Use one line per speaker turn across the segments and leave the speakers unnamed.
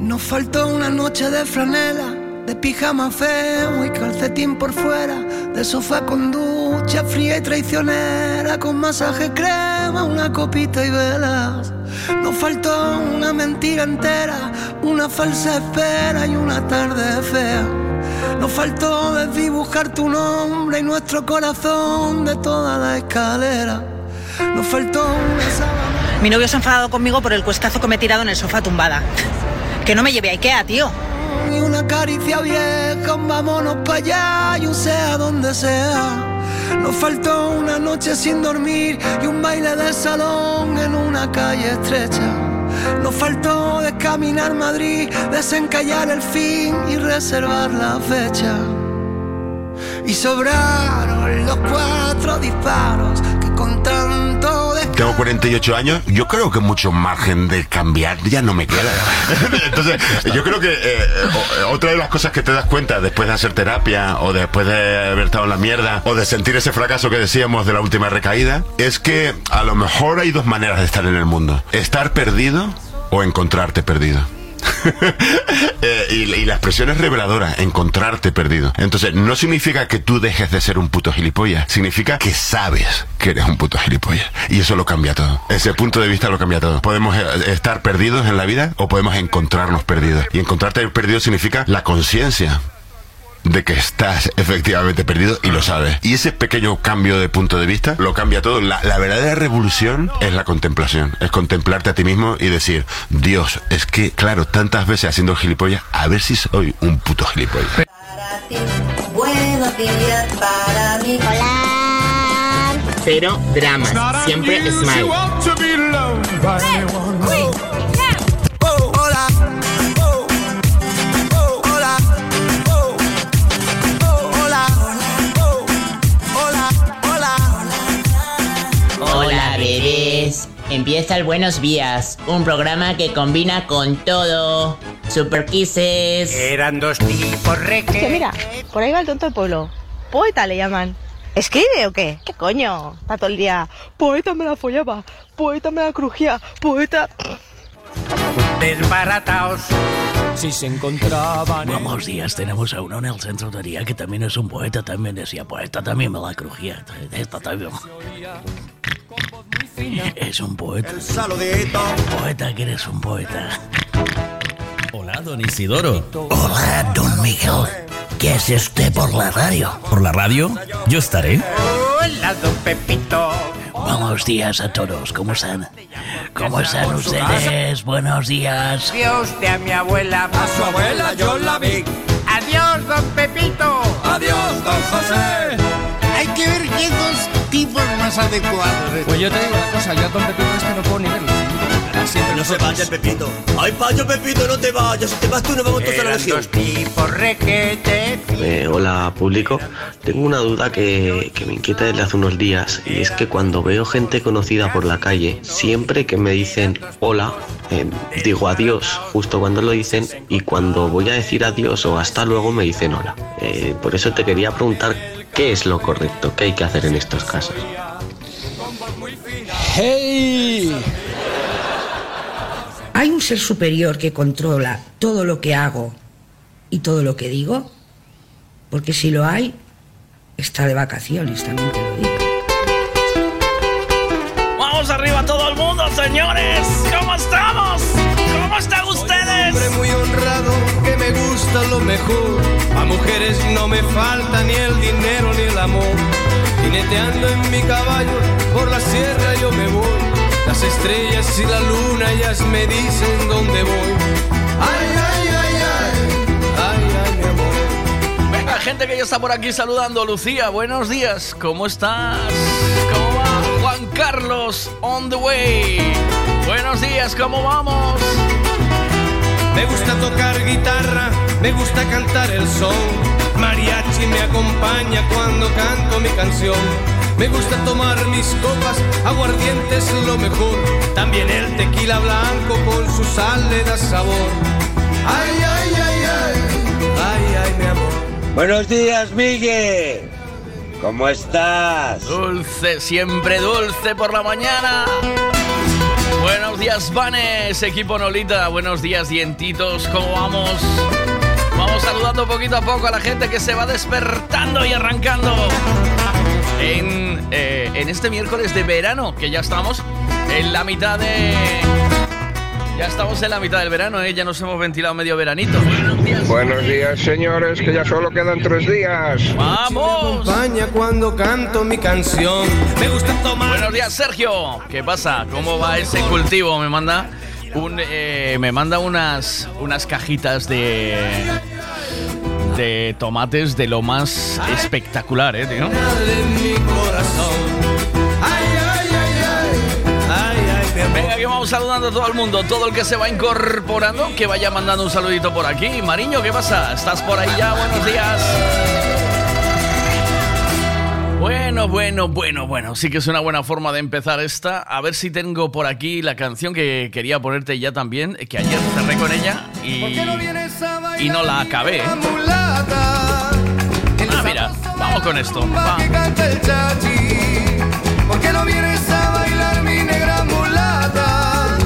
Nos faltó una noche de franela, de pijama feo y calcetín por fuera, de sofá con ducha fría y traicionera, con masaje crema, una copita y velas. Nos faltó una mentira entera, una falsa espera y una tarde fea. Nos faltó desdibujar tu nombre y nuestro corazón de toda la escalera. Nos faltó una sábana.
Mi novio se ha enfadado conmigo por el cuescazo que me he tirado en el sofá tumbada. Que no me lleve a Ikea, tío.
Y una caricia vieja, vámonos para allá y un sea donde sea. Nos faltó una noche sin dormir y un baile de salón en una calle estrecha. Nos faltó descaminar Madrid, desencallar el fin y reservar la fecha. Y sobraron los cuatro disparos que con tanto
Tengo 48 años, yo creo que mucho margen de cambiar ya no me queda. Entonces, yo creo que eh, o- otra de las cosas que te das cuenta después de hacer terapia o después de haber estado en la mierda o de sentir ese fracaso que decíamos de la última recaída, es que a lo mejor hay dos maneras de estar en el mundo. Estar perdido o encontrarte perdido. Eh, y, y la expresión es reveladora, encontrarte perdido. Entonces, no significa que tú dejes de ser un puto gilipollas, significa que sabes que eres un puto gilipollas. Y eso lo cambia todo. Ese punto de vista lo cambia todo. Podemos eh, estar perdidos en la vida o podemos encontrarnos perdidos. Y encontrarte perdido significa la conciencia de que estás efectivamente perdido y lo sabes. Y ese pequeño cambio de punto de vista lo cambia todo. La, la verdadera revolución es la contemplación. Es contemplarte a ti mismo y decir, Dios, es que, claro, tantas veces haciendo gilipollas, a ver si soy un puto gilipollas.
Para ti, buenos días para mí.
Hola.
Cero dramas, siempre smile. Empieza el Buenos Días, un programa que combina con todo. Super Kisses.
Eran dos tipos
Que
reque.
mira, por ahí va el tonto del pueblo. Poeta le llaman. ¿Escribe o qué? ¿Qué coño? Está todo el día. Poeta me la follaba. Poeta me la crujía. Poeta.
Desbarataos.
Si se encontraban en-
Buenos días, tenemos a uno en el centro de día que también es un poeta, también decía poeta, también me la crujía. Esta también. Es un poeta. Poeta que eres un poeta.
Hola, don Isidoro.
Hola, don Miguel. ¿Qué hace usted por la radio?
¿Por la radio? Yo estaré.
Hola, don Pepito.
Buenos días a todos, ¿cómo están? ¿Cómo están ustedes? Buenos días.
Dios de a mi abuela. A su abuela yo la vi. Adiós, don Pepito.
¡Adiós, don José!
Que ver qué dos tipos más adecuados.
Pues yo te digo una cosa, yo a Don Pepito este no puedo ni verlo. Siempre
No se vaya, Pepito. Ay, payo, Pepito, no te vayas. Si te vas tú, nos vamos todos a la legión.
tipos requete.
Eh, hola público, tengo una duda que, que me inquieta desde hace unos días y es que cuando veo gente conocida por la calle, siempre que me dicen hola, eh, digo adiós justo cuando lo dicen y cuando voy a decir adiós o hasta luego me dicen hola. Eh, por eso te quería preguntar qué es lo correcto, qué hay que hacer en estos casos.
¡Hey!
¿Hay un ser superior que controla todo lo que hago y todo lo que digo? Porque si lo hay, está de vacaciones, también te lo digo.
¡Vamos arriba todo el mundo, señores! ¿Cómo estamos? ¿Cómo están ustedes?
Hombre muy honrado que me gusta lo mejor. A mujeres no me falta ni el dinero ni el amor. Jineteando en mi caballo por la sierra yo me voy. Las estrellas y la luna ellas me dicen dónde voy. Ay, ay, ay, ay, ay, ay, mi amor.
Venga, gente que ya está por aquí saludando. Lucía, buenos días. ¿Cómo estás? ¿Cómo va? Juan Carlos, on the way. Buenos días, ¿cómo vamos?
Me gusta tocar guitarra, me gusta cantar el son. Mariachi me acompaña cuando canto mi canción. Me gusta tomar mis copas, aguardiente es lo mejor. También el tequila blanco con su sal le da sabor. Ay, ay, ay, ay, ay, ay, mi amor.
Buenos días, Miguel. ¿Cómo estás?
Dulce, siempre dulce por la mañana. Buenos días, Vanes, equipo Nolita. Buenos días, dientitos. ¿Cómo vamos? Vamos saludando poquito a poco a la gente que se va despertando y arrancando en, eh, en este miércoles de verano, que ya estamos en la mitad de. Ya estamos en la mitad del verano, ¿eh? ya nos hemos ventilado medio veranito.
Buenos días, señores, que ya solo quedan tres días.
¡Vamos!
acompaña cuando canto mi canción. Me gusta tomar.
Buenos días, Sergio. ¿Qué pasa? ¿Cómo va ese cultivo? Me manda un, eh, me manda unas unas cajitas de de tomates de lo más espectacular, eh, tío. Venga, que vamos saludando a todo el mundo, todo el que se va incorporando, que vaya mandando un saludito por aquí. Mariño, ¿qué pasa? ¿Estás por ahí ya? Buenos días. Bueno, bueno, bueno, bueno, sí que es una buena forma de empezar esta. A ver si tengo por aquí la canción que quería ponerte ya también, que ayer cerré con ella y, y no la acabé. Ah, mira, vamos con esto. Va.
¿Por qué no vienes a bailar mi negra mulata?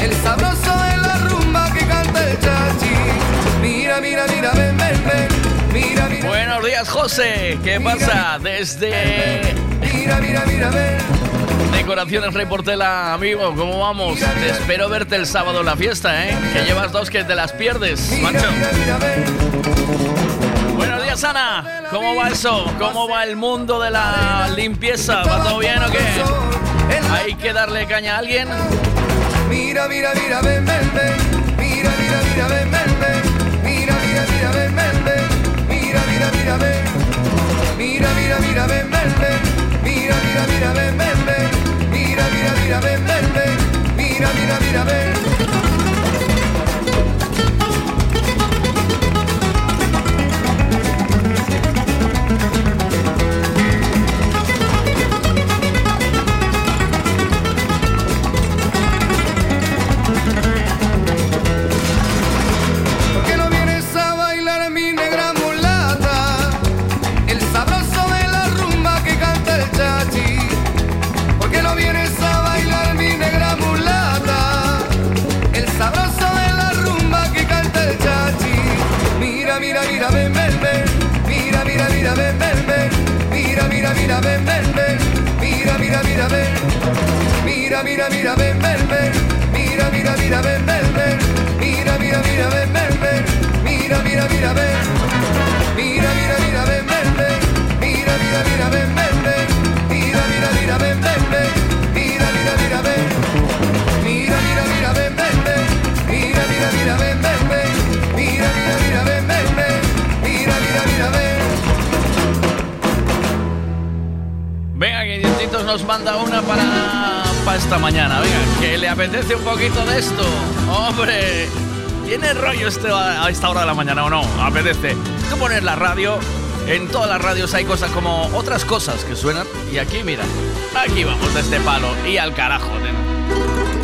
El sabroso de la rumba que canta el chachi. Mira, mira, mira, ven,
Buenos días, José. ¿Qué pasa? Desde. Decoraciones Rey Portela, amigo, ¿cómo vamos? Te espero verte el sábado en la fiesta, ¿eh? Que llevas dos que te las pierdes, macho. Buenos días, Ana. ¿Cómo va eso? ¿Cómo va el mundo de la limpieza? ¿Va todo bien o qué? ¿Hay que darle caña a alguien?
Mira, mira, mira, ven, ven, ven. Mira, mira, mira, ven. Mira, ven, ven, ven. Mira, mira, mira, ven, ven, ven. Mira, mira, mira, ven, ven, ven. Mira, mira, mira, ven. Mira, ven, ven, ven. Mira, mira, mira, ven. Mira, mira, mira, ven, ven, ven. Mira, mira, mira, ven, ven, ven.
Nos manda una para, para esta mañana. Venga, que le apetece un poquito de esto. Hombre, ¿tiene rollo este a esta hora de la mañana o no? Apetece. Que poner la radio. En todas las radios hay cosas como otras cosas que suenan. Y aquí, mira, aquí vamos de este palo. Y al carajo, nena.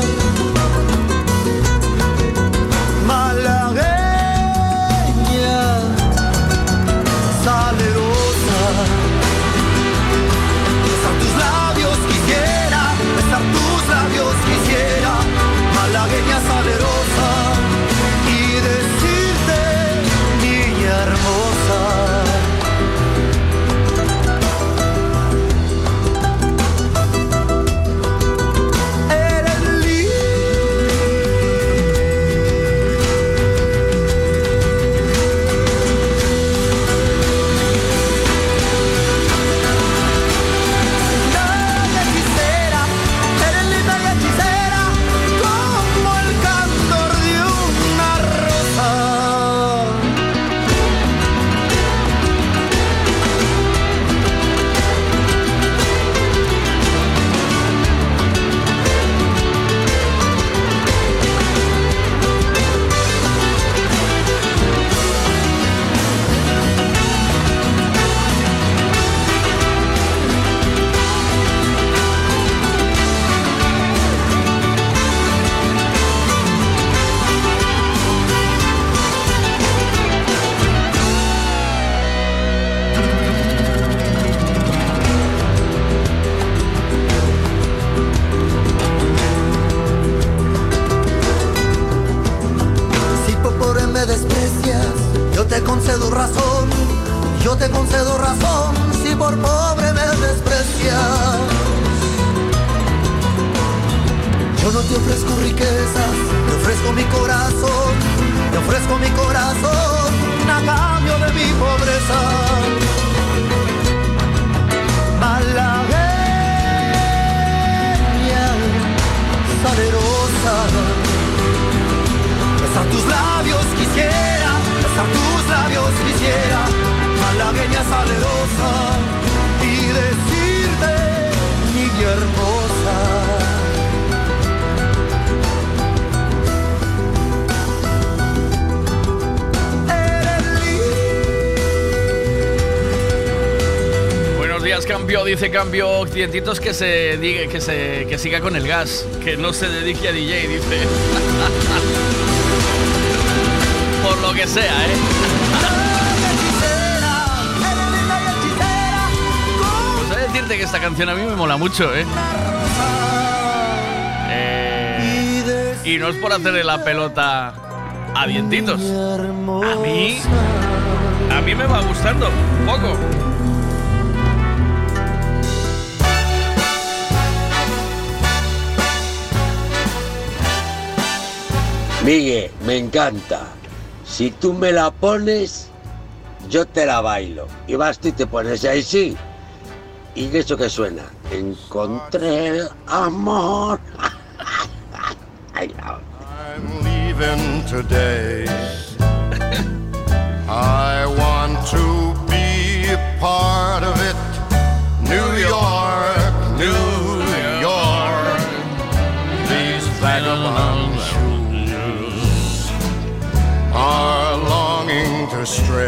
Yo te concedo razón si por pobre me desprecias. Yo no te ofrezco riquezas, te ofrezco mi corazón, te ofrezco mi corazón a cambio de mi pobreza. Malagueña, salerosa, besar tus labios quisiera, besar tus labios quisiera, malagueña salerosa, y decirte, niña hermosa.
Buenos días, cambio, dice cambio. Cientitos que se diga, que se que siga con el gas, que no se dedique a DJ, dice. Que sea, ¿eh? Pues de decirte que esta canción a mí me mola mucho, ¿eh? Eh, y no es por hacerle la pelota a dientitos. A mí, a mí me va gustando un poco.
Miguel, me encanta. Si tú me la pones, yo te la bailo. Y vas tú y te pones ahí sí. ¿Y eso que suena? Encontré el amor.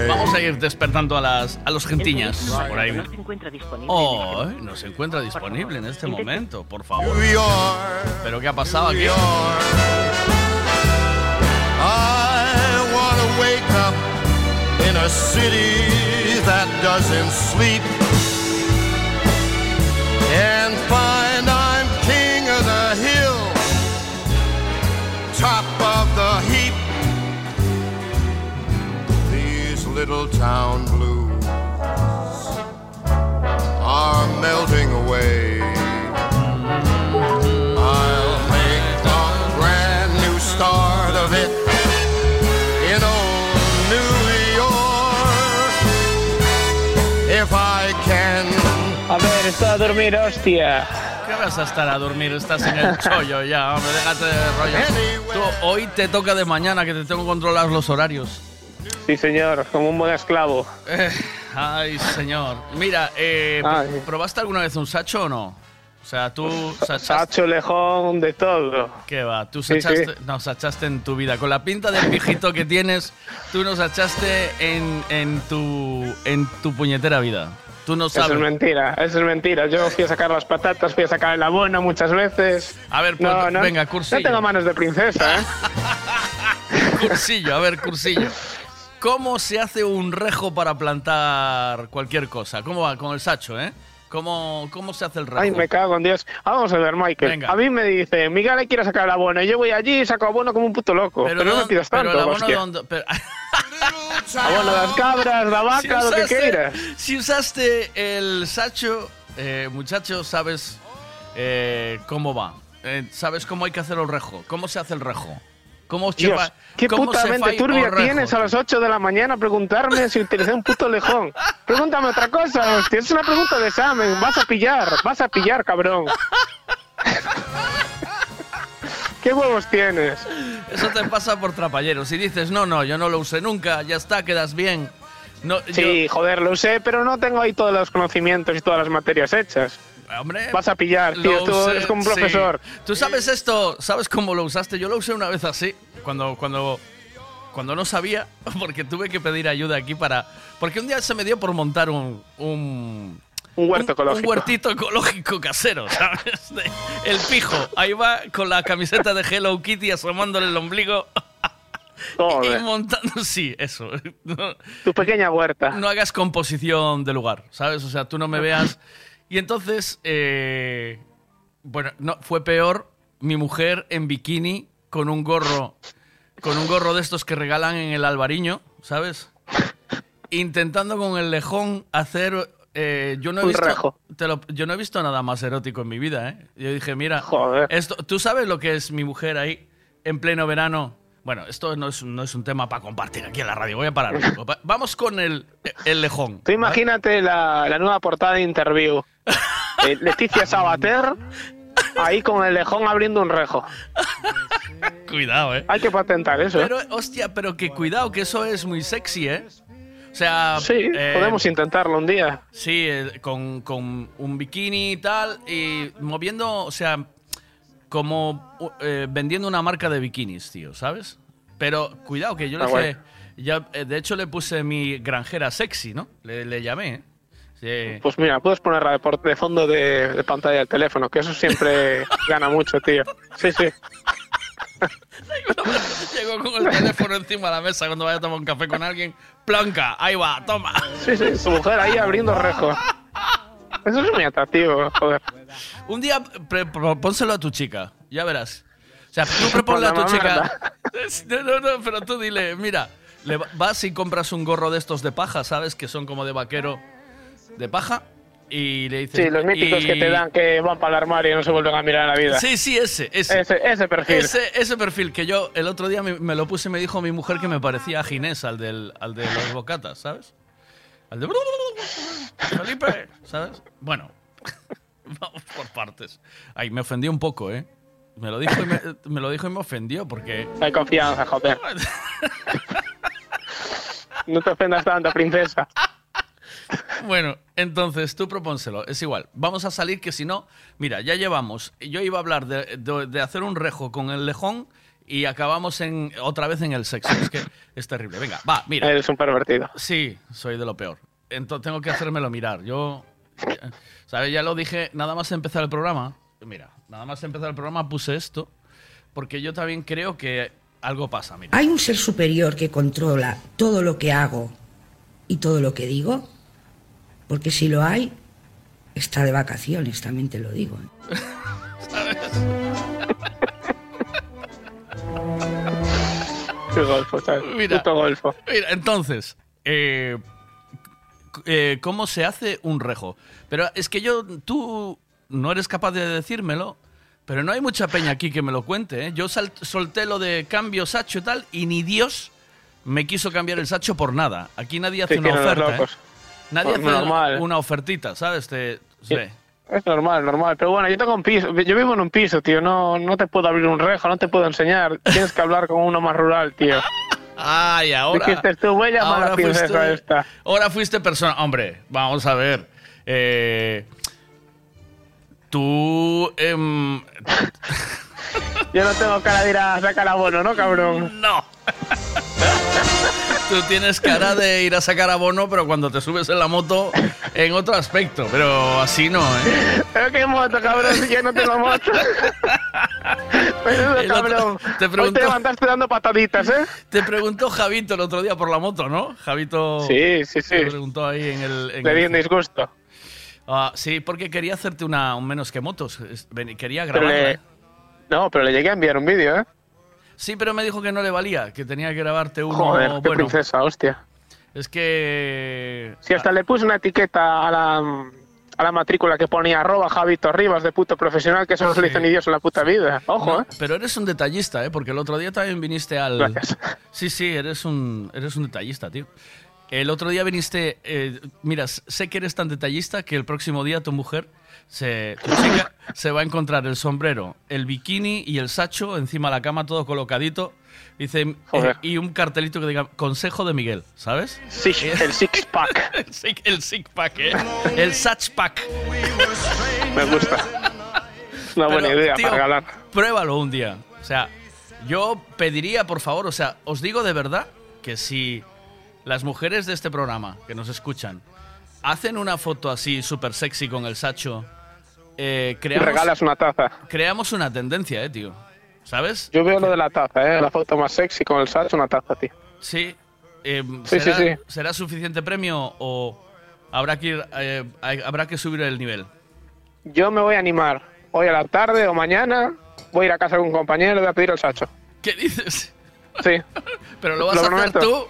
Vamos a ir despertando a las a los gentiñas por ahí.
No se encuentra disponible.
Oh, eh, no se encuentra disponible en este momento, por favor. ¿Pero qué ha pasado aquí?
I want to wake up in a city that doesn't sleep and find I'm king of the hill, top little town blues are melting away. I'll make a brand new start of it in old New York if I can.
A ver, estoy a dormir, hostia.
¿Qué vas a estar a dormir? Estás en el chollo ya, hombre, déjate de rollo. Tú, hoy te toca de mañana que te tengo que controlar los horarios.
Sí, señor, como un buen esclavo.
Eh, ay, señor. Mira, eh,
Ay.
¿probaste alguna vez un sacho o no? O sea, tú sachaste...
Sacho, lejón, de todo.
¿Qué va? Tú
Sí,
sachaste,
sí.
no, sachaste en tu vida. Con la pinta de pijito que tienes, tú nos sachaste en, en, tu, en tu puñetera vida. Tú no
Eso es
sabes.
mentira, eso es mentira. Yo fui a sacar las patatas, fui a sacar el abono muchas veces.
A ver, pues,
no, no,
venga,
No
cursillo.
tengo manos de princesa, ¿eh?
Cursillo, a ver, cursillo. ¿Cómo se hace un rejo para plantar cualquier cosa? ¿Cómo va? Con el sacho, ¿eh? ¿Cómo, cómo se hace el rejo?
Ay, me cago en Dios. Vamos a ver, Michael.
Venga.
A mí me dice, Miguel le quiere sacar el abono. Y yo voy allí y saco abono como un puto loco. Pero, no me
dónde-
pidas
pero
tanto,
el abono
hostia.
dónde- pero-
Abono de las cabras, la vaca,
Si
lo que
usaste-
quieras.
Si usaste el sacho, eh, muchacho, sabes eh, cómo va. Eh, sabes cómo hay que hacer el rejo. ¿Cómo se hace el rejo? ¿Cómo se
Dios, qué
cómo
puta
se
mente turbia tienes a las 8 de la mañana a preguntarme si utilicé un puto lejón. Pregúntame otra cosa, hostia. Es una pregunta de examen. Vas a pillar, vas a pillar, cabrón. ¿Qué huevos tienes?
Eso te pasa por trapallero. Si dices, no, no, yo no lo usé nunca, ya está, quedas bien. No,
Sí, joder, lo sé, pero no tengo ahí todos los conocimientos y todas las materias hechas.
Hombre,
Vas a pillar, tío. Tú eres como un
sí.
profesor.
¿Tú sabes esto? ¿Sabes cómo lo usaste? Yo lo usé una vez así, cuando, cuando, cuando no sabía, porque tuve que pedir ayuda aquí para... Porque un día se me dio por montar un... un
Un huerto
un
ecológico.
huertito ecológico casero, ¿sabes? El pijo, ahí va con la camiseta de Hello Kitty asomándole el ombligo y montando, sí, eso.
Tu pequeña huerta.
no hagas composición de lugar, ¿sabes? O sea, tú no me veas. Y entonces, eh, bueno, no, fue peor mi mujer en bikini con un gorro, con un gorro de estos que regalan en el albariño, ¿sabes? intentando con el lejón hacer. eh, yo no he visto.
rejo.
te lo- yo no he visto nada más erótico en mi vida, ¿eh? Yo dije, mira,
Joder.
esto, tú sabes lo que es mi mujer ahí en pleno verano. Bueno, esto no es, no es un tema para compartir aquí en la radio. Voy a parar. Vamos con el, el lejón.
Tú imagínate la, la nueva portada de Interview. Eh, Leticia Sabater ahí con el lejón abriendo un rejo.
Cuidado, ¿eh?
Hay que patentar eso. ¿eh?
Pero, hostia, pero que cuidado, que eso es muy sexy, ¿eh? O sea.
Sí,
eh,
podemos intentarlo un día.
Sí, eh, con, con un bikini y tal, y moviendo, o sea, como eh, vendiendo una marca de bikinis, tío, ¿sabes? Pero cuidado, que yo le
Ah, bueno.
ya, eh, de hecho le puse mi granjera sexy, ¿no? Le, le llamé, ¿eh? Sí.
Pues mira, puedes ponerla de, de fondo de, de pantalla del teléfono, que eso siempre gana mucho, tío. Sí, sí.
Llegó con el teléfono encima de la mesa cuando vaya a tomar un café con alguien. Planca, ahí va, toma.
Sí, sí, su mujer ahí abriendo rejo. Eso es muy atractivo, joder.
Un día propónselo a tu chica, ya verás. O sea, tú proponle a tu chica. No, no, no, pero tú dile, mira, le vas y compras un gorro de estos de paja, ¿sabes? Que son como de vaquero de paja. Y le dices.
Sí, los míticos
y-
que te dan que van para el armario y no se vuelven a mirar en la vida.
Sí, sí, ese, ese.
Ese, ese perfil.
Ese, ese perfil que yo el otro día me, me lo puse y me dijo mi mujer que me parecía a Ginés, al, del, al de los bocatas, ¿sabes? Al de... Felipe, ¿sabes? Bueno, vamos por partes. Ay, me ofendió un poco, ¿eh? Me lo dijo y me, me lo dijo y me ofendió porque...
Hay confianza, joder. No te ofendas tanto, princesa.
Bueno, entonces tú propónselo, es igual. Vamos a salir que si no, mira, ya llevamos. Yo iba a hablar de, de- de hacer un rejo con el lejón y acabamos en otra vez en el sexo. Es que es terrible. Venga, va, mira.
Eres un pervertido.
Sí, soy de lo peor. Entonces tengo que hacérmelo mirar. Yo, eh, ¿sabes? Ya lo dije, nada más empezar el programa. Mira, nada más empezar el programa puse esto porque yo también creo que algo pasa. Mira.
¿Hay un ser superior que controla todo lo que hago y todo lo que digo? Porque si lo hay, está de vacaciones, también te lo digo. ¿eh?
Golfo, ¿sabes?
Mira.
Puto golfo.
Mira, entonces, eh, eh, ¿cómo se hace un rejo? Pero es que yo, tú no eres capaz de decírmelo, pero no hay mucha peña aquí que me lo cuente. ¿eh? Yo solté lo de cambio sacho y tal, y ni Dios me quiso cambiar el sacho por nada. Aquí nadie hace
Sí,
una oferta. ¿eh? Nadie
Pues
hace
normal.
una ofertita, ¿sabes? Te- sí.
Es normal, normal. Pero bueno, yo tengo un piso. Yo vivo en un piso, tío. No, no te puedo abrir un rejo, no te puedo enseñar. Tienes que hablar con uno más rural, tío.
Ay, ahora.
Dijiste tú, voy a llamar a la
ahora
princesa
fuiste,
esta.
ahora fuiste persona. Hombre, vamos a ver. Eh, tú. em,
Yo no tengo cara de ir a sacar abono, ¿no, cabrón?
No. tú tienes cara de ir a sacar abono, pero cuando te subes en la moto, en otro aspecto. Pero así no, ¿eh?
Pero qué moto, cabrón, si yo no tengo moto.
Otro-
cabrón.
te
Hoy
pregunto-
te levantaste dando pataditas, ¿eh?
Te preguntó Javito el otro día por la moto, ¿no? Javito.
Sí, sí, sí.
Te preguntó ahí en el. en
Le di un disgusto.
Ah, sí, porque quería hacerte una un menos que motos. Quería
Pero
grabarla.
le- No, pero le llegué a enviar un vídeo, ¿eh?
Sí, pero me dijo que no le valía, que tenía que grabarte uno.
Joder, qué
bueno,
princesa, hostia.
es que.
Si hasta le puse una etiqueta a la, a la matrícula que ponía arroba Javito Rivas de puto profesional, que eso no se le hizo ni Dios en la puta vida. Ojo,
No,
¿eh?
Pero eres un detallista, ¿eh? Porque el otro día también viniste al.
Gracias.
Sí, sí, eres un, eres un detallista, tío. El otro día viniste. eh, mira, sé que eres tan detallista que el próximo día tu mujer se, tu chica se va a encontrar el sombrero, el bikini y el sacho encima de la cama, todo colocadito. Dice, eh, y un cartelito que diga consejo de Miguel, ¿sabes?
Six- el six pack.
el, six, el six pack, ¿eh? El satch pack.
Me gusta. Una buena
Pero,
idea
tío,
para regalar.
Pruébalo un día. O sea, yo pediría, por favor, o sea, os digo de verdad que si las mujeres de este programa que nos escuchan hacen una foto así súper sexy con el sacho, eh, creamos,
regalas una taza.
creamos una tendencia, ¿eh, tío? ¿Sabes?
Yo veo lo de la taza, ¿eh? La foto más sexy con el sacho, una taza, tío.
Sí. Eh,
Sí,
¿será,
sí, sí.
¿Será suficiente premio o habrá que, ir, eh, habrá que subir el nivel?
Yo me voy a animar. Hoy a la tarde o mañana voy a ir a casa de un compañero y voy a pedir el sacho.
¿Qué dices?
Sí.
¿Pero lo vas a hacer tú?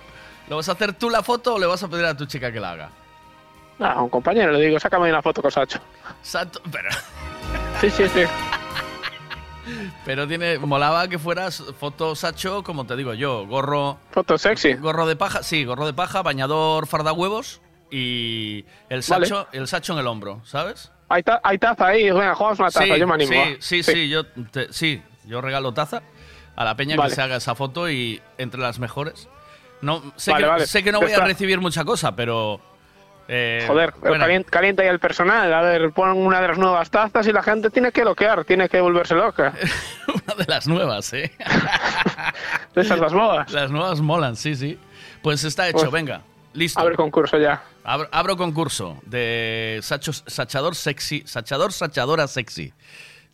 ¿Lo vas a hacer tú la foto o le vas a pedir a tu chica que la haga?
A un compañero le digo, sácame una foto con Sacho.
Pero,
Sí, sí, sí.
pero tiene, molaba que fueras foto Sacho, como te digo yo, gorro.
Foto sexy.
Gorro de paja, sí, gorro de paja, bañador, farda huevos y el
Vale.
Sacho, el Sacho en el hombro, ¿sabes?
Hay, ta- hay taza ahí, venga, jugamos una taza,
sí,
yo me animo.
Sí, sí, sí, yo, te- sí, yo regalo taza a la peña
Vale.
que se haga esa foto y entre las mejores. No, sé,
Vale,
que, sé que no voy a recibir mucha cosa, pero. Eh,
Joder,
bueno,
calienta, ahí el personal. A ver, pon una de las nuevas tazas y la gente tiene que loquear, tiene que volverse loca.
una de las nuevas, ¿eh?
De esas las nuevas.
Las nuevas molan, sí, sí. Pues está hecho,
Pues,
venga. Listo.
Abre concurso ya.
Abro, abro concurso de sachos, sachador sexy, sachador, sachadora sexy.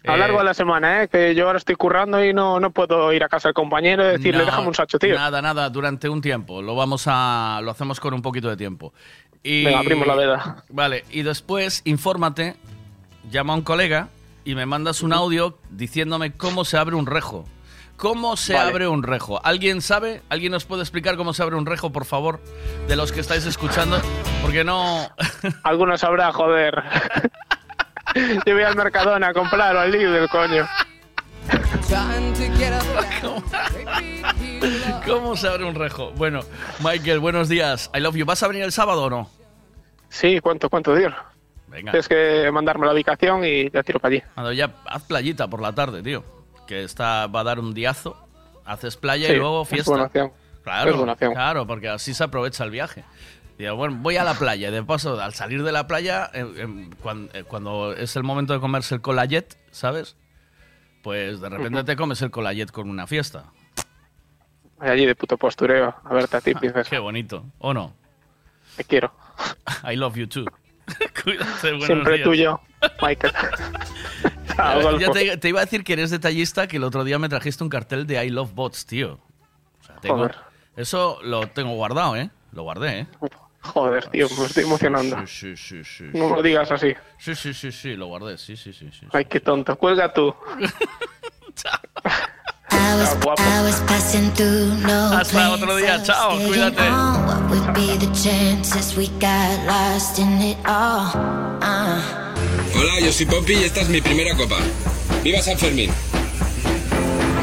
A lo
Eh,
largo de la semana, ¿eh? Que yo ahora estoy currando y no, no puedo ir a casa del compañero y decirle,
no,
déjame un sacho, tío.
Nada, nada, durante un tiempo. Lo vamos a. Lo hacemos con un poquito de tiempo. Y,
Venga, abrimos la veda.
Vale, y después, infórmate, llama a un colega y me mandas un audio diciéndome cómo se abre un rejo. ¿Cómo se
Vale.
abre un rejo? ¿Alguien sabe? ¿Alguien nos puede explicar cómo se abre un rejo, por favor? De los que estáis escuchando. Porque no.
Alguno sabrá, joder. yo voy al Mercadona a comprar o al Lidl, coño.
¿Cómo se abre un rejo? Bueno, Michael, buenos días. I love you. ¿Vas a venir el sábado o no?
Sí, ¿cuánto, cuánto, tío?
Venga.
Tienes que mandarme la ubicación y ya tiro para allí.
Ando, ya haz playita por la tarde, tío. Que está, va a dar un diazo. Haces playa
Sí,
y luego
es
fiesta. Claro, claro, porque así se aprovecha el viaje. Digo, bueno, voy a la playa. De paso, al salir de la playa, eh, eh, cuan- eh, cuando, es el momento de comerse el colayet, ¿sabes? Pues de repente te comes el colayet con una fiesta.
Allí de puto postureo a verte a ti, princesa.
Qué bonito, ¿o no?
Te quiero.
I love you too. Cuídate, buenos
Siempre
días.
tuyo, Michael. Chao,
Ya te, te iba a decir que eres detallista, que el otro día me trajiste un cartel de I Love Bots, tío. O sea, tengo-
Joder.
eso lo tengo guardado, ¿eh? Lo guardé, ¿eh?
Joder, tío, me estoy emocionando.
Sí, sí, sí, sí.
No lo digas así.
Sí, sí, sí, sí, lo guardé, sí, sí, sí. sí.
Ay, qué tonto. Cuelga tú.
I was,
guapo.
I was passing through no
Hasta otro día, chao, cuídate.
What would be the chances we got lost in it all?
Hola, yo soy Poppy y esta es mi primera copa. ¡Viva San Fermín!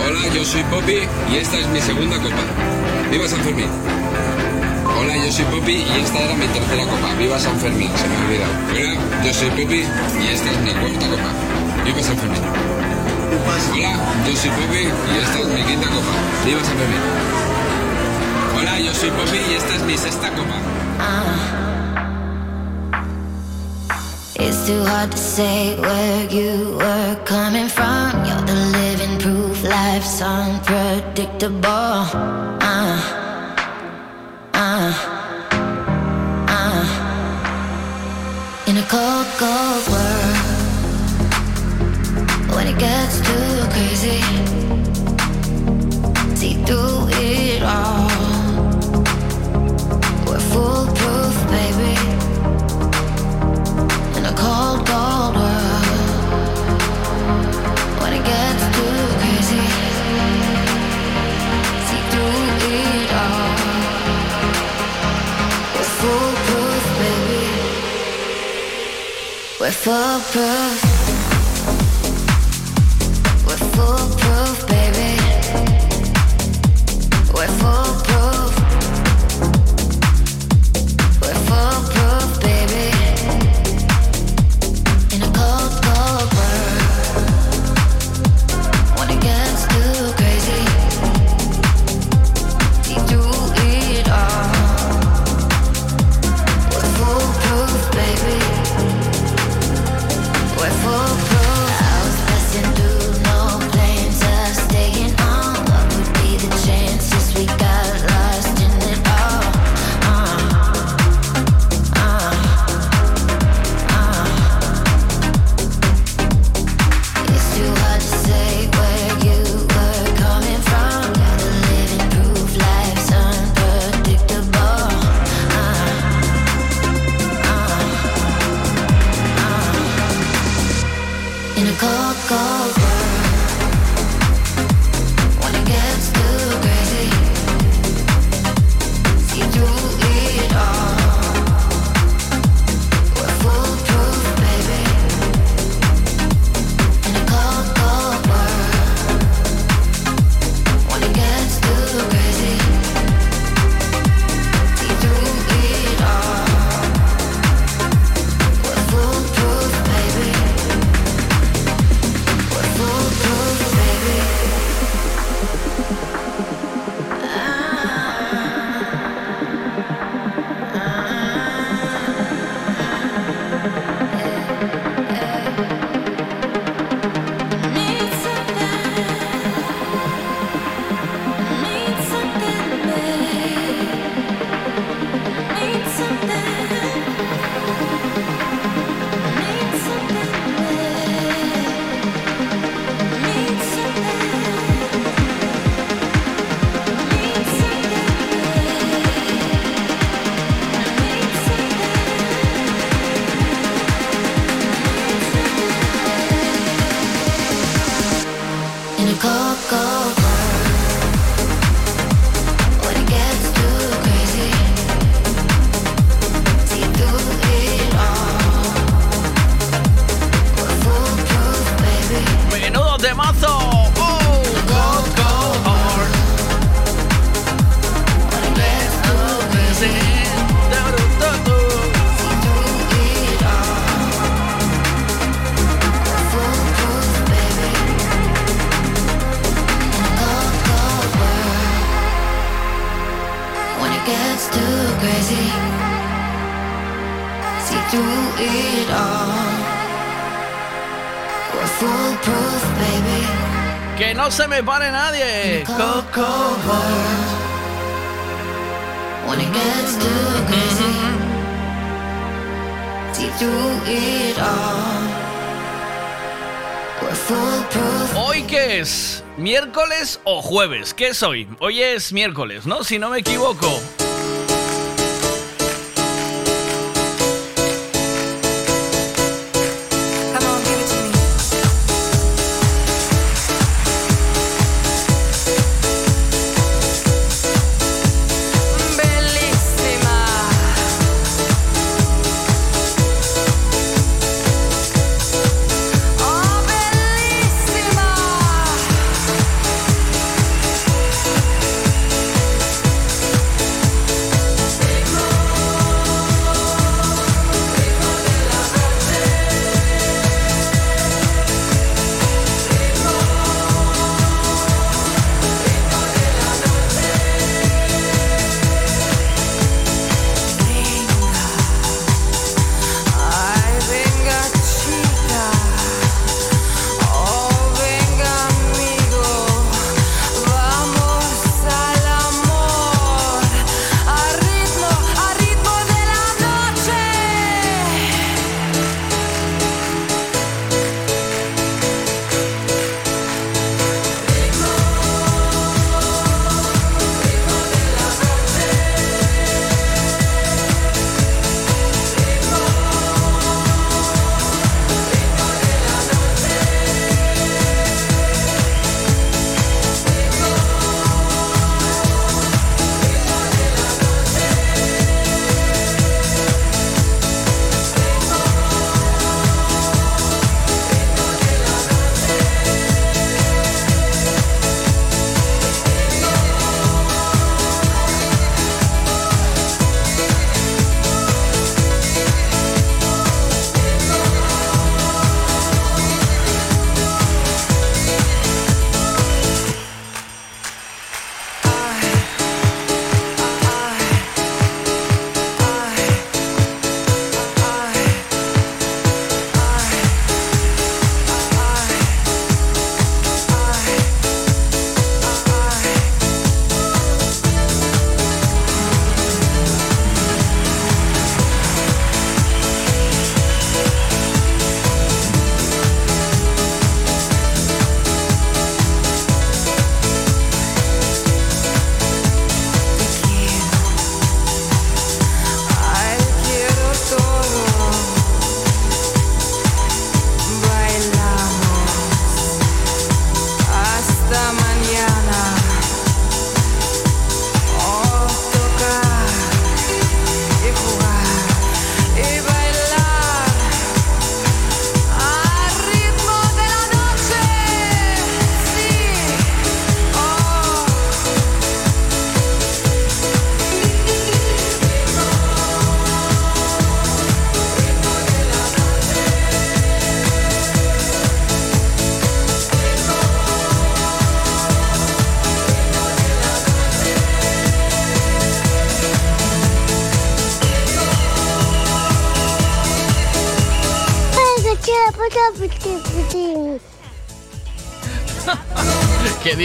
Hola, yo soy Poppy y esta es mi segunda copa. ¡Viva San Fermín! Hola, yo soy Poppy y esta era mi tercera copa. ¡Viva San Fermín! Se me ha olvidado. Hola, yo soy Poppy y esta es mi cuarta copa. ¡Viva San Fermín! Hola, yo soy y esta es mi quinta copa. ¡Viva San Fermín! Hola, yo soy y esta es mi sexta copa.
It's too hard to say where you were coming from. You're the living proof life's unpredictable. Uh, uh, uh. In a cold, cold world, when it gets too crazy, see through it all. We're foolproof, baby in a cold, cold world. When it gets too crazy, see through it all. We're foolproof, baby. We're foolproof.
Me pare nadie.
Coco world. When it gets too crazy, see through it all. We're foolproof.
¿Hoy qué es? ¿Miércoles o jueves? ¿Qué es hoy? Hoy es miércoles, ¿no? Si no me equivoco.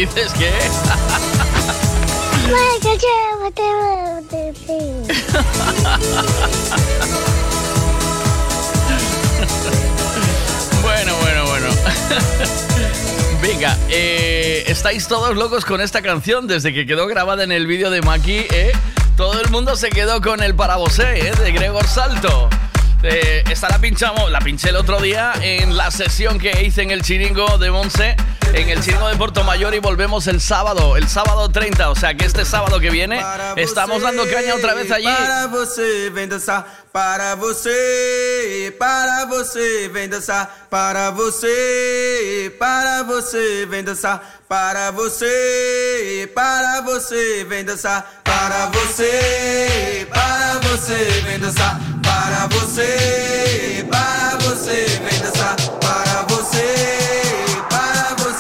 Dices? ¿Qué? Bueno, bueno, bueno. Venga, eh, estáis todos locos con esta canción desde que quedó grabada en el vídeo de Maki. ¿eh? Todo el mundo se quedó con el parabosé ¿eh? de Gregor Salto. Eh, esta la pinchamos, la pinché el otro día en la sesión que hice en el chiringo de Monse, en el chiringo de Puerto Mayor y volvemos el sábado, el sábado 30, o sea que este sábado que viene estamos dando caña otra vez allí.
Para você, vem dançar. Para você, para você, vem dançar. Para você, para você, vem dançar. Para você, para você, vem dançar. Para você, para você, vem dançar. Para você, para você, vem dançar. Para você,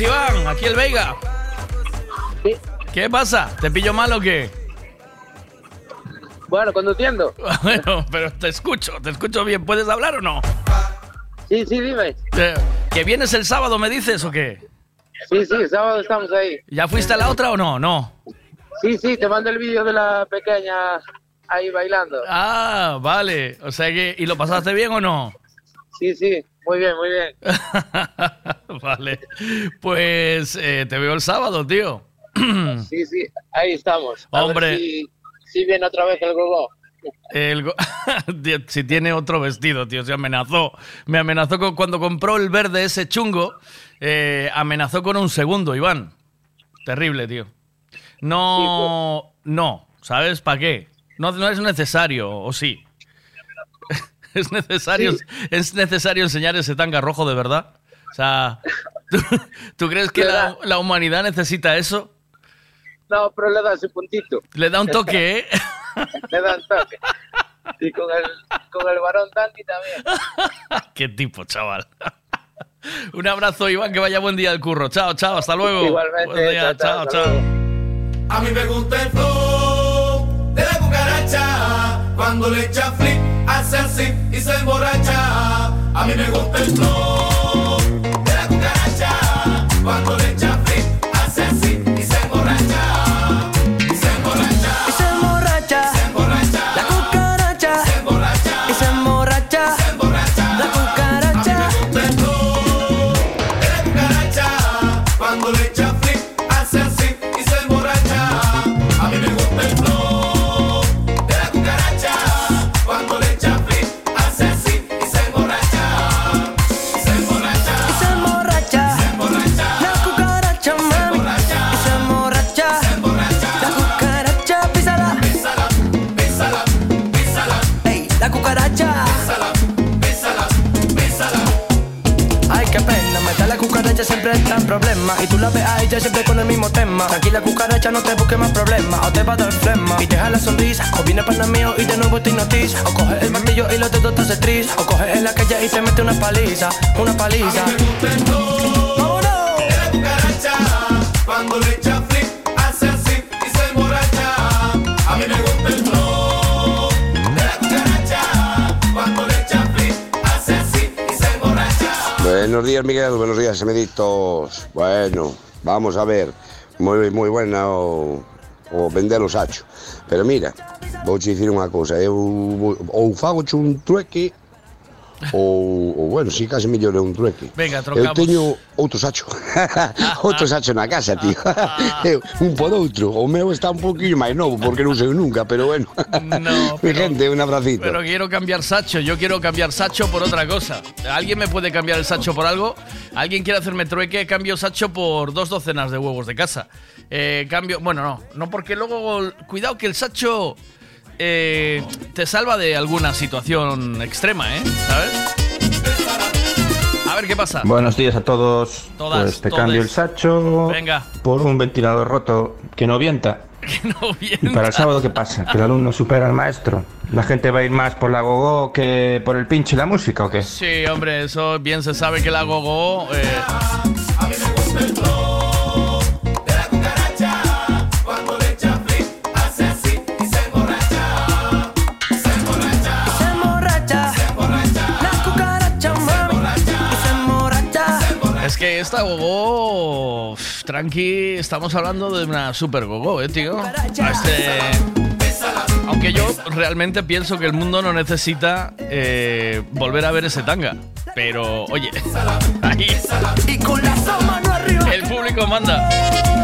Iván. Aquí el Veiga. ¿Qué pasa? ¿Te pillo mal o qué?
Bueno, conduciendo.
Bueno, pero te escucho, te escucho bien. ¿Puedes hablar o no?
Sí, sí, dime.
¿Que vienes el sábado, me dices o qué?
Sí, sí, sábado estamos ahí.
¿Ya fuiste a la otra o no? No.
Sí, sí, te mando el vídeo de la pequeña ahí bailando.
Ah, vale. O sea que. ¿Y lo pasaste bien o no?
Sí, sí, muy bien, muy bien.
Vale. Pues eh, te veo el sábado, tío.
Sí, sí, ahí estamos. A ver
Hombre.
si, si viene otra vez el gogo.
El go- si tiene otro vestido, tío, se amenazó. Me amenazó con cuando compró el verde ese chungo. eh, amenazó con un segundo, Iván. Terrible, tío. No, no, ¿sabes para qué? No, no es necesario, o sí. es necesario, es necesario enseñar ese tanga rojo de verdad. O sea, ¿tú, tú crees que la, la humanidad necesita eso?
No, pero le da ese puntito.
Le da un toque, ¿eh?
le da un toque. Y con el, con el varón Dandy también.
Qué tipo, chaval. Un abrazo, Iván, que vaya buen día al curro. Chao, chao, hasta luego.
Igualmente,
Buen día,
chao,
chao,
chao,
chao.
A mí me gusta el flow de la cucaracha. Cuando le echa flip, hace así y se emborracha. A mí me gusta el flow de la cucaracha. Cuando Y
tú la ves a ella siempre con el mismo tema. Tranquila, cucaracha, no te busques más problemas. O te va a dar flema. Y deja la sonrisa. O viene para mío y de nuevo te hipnotiza. O coge el martillo y los dedos te hace tris. O coge en la calle y te mete una paliza. Una paliza.
De la cucaracha. Cuando le echa flip,
Buenos días, Miguel. Buenos días, semeditos. Bueno, vamos a ver. Muy, muy buena o, o vender os hachos. Pero mira, vou te dicir unha cousa. Eu ou fago un trueque ou, ou bueno, si casi mellor é un trueque.
Venga,
Eu
trocamos.
teño outro sacho. outro sacho na casa, tío. Eu, un por outro. O meu está un poquillo máis novo porque non sei nunca, pero bueno.
No,
Mi gente, un abracito.
Pero quiero cambiar Sacho, yo quiero cambiar Sacho por otra cosa. ¿Alguien me puede cambiar el Sacho por algo? ¿Alguien quiere hacerme trueque? Cambio Sacho por dos docenas de huevos de casa. Eh, cambio, bueno, no, no porque luego, cuidado que el Sacho eh, te salva de alguna situación extrema, ¿eh? ¿Sabes? A ver qué pasa.
Buenos días a todos.
Todas,
pues te
todes.
cambio el sacho
Venga.
por un ventilador roto que no vienta.
No bien.
¿Y para el sábado qué pasa? ¿Que el alumno supera al maestro? ¿La gente va a ir más por la gogo que por el pinche y la música o qué?
Sí, hombre, eso bien se sabe que la gogo. eh, esta gogo, tranqui, estamos hablando de una super gogo, eh, tío. Este, aunque yo realmente pienso que el mundo no necesita eh, volver a ver ese tanga. Pero, oye, ahí el público manda.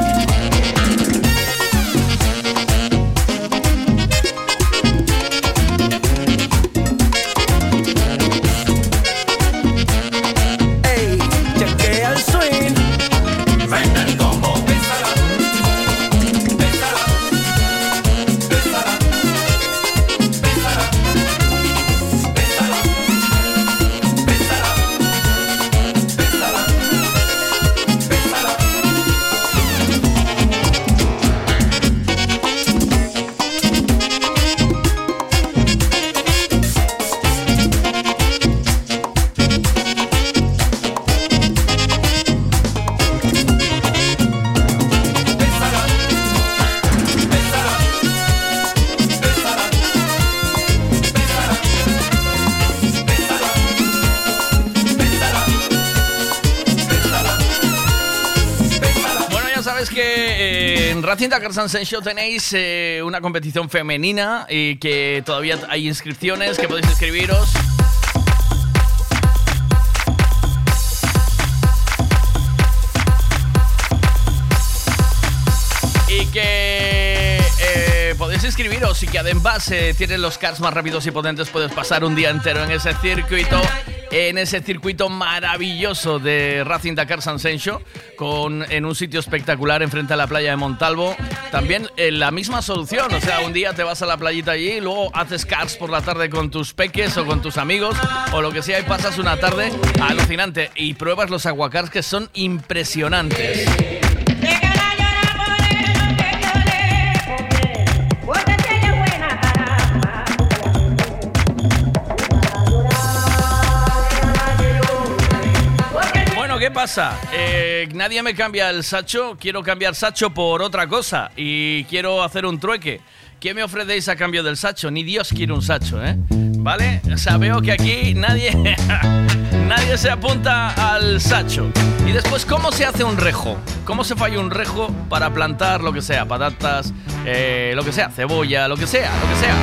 Racing Dakar Sunset Show tenéis eh, una competición femenina y que todavía hay inscripciones, que podéis inscribiros. Y que eh, podéis inscribiros y que además eh, tienen los cars más rápidos y potentes. Puedes pasar un día entero en ese circuito, en ese circuito maravilloso de Racing Dakar San Sencho, con en un sitio espectacular enfrente a la playa de Montalvo. También en la misma solución, o sea, un día te vas a la playita allí, luego haces cars por la tarde con tus peques o con tus amigos o lo que sea y pasas una tarde alucinante y pruebas los aguacars que son impresionantes. Pasa? Eh, nadie me cambia el sacho, quiero cambiar sacho por otra cosa y quiero hacer un trueque. ¿Qué me ofrecéis a cambio del sacho? Ni Dios quiere un sacho, ¿eh? ¿Vale? O sea, veo que aquí nadie, nadie se apunta al sacho. Y después, ¿cómo se hace un rejo? ¿Cómo se falla un rejo para plantar lo que sea? Patatas, eh, lo que sea, cebolla, lo que sea, lo que sea.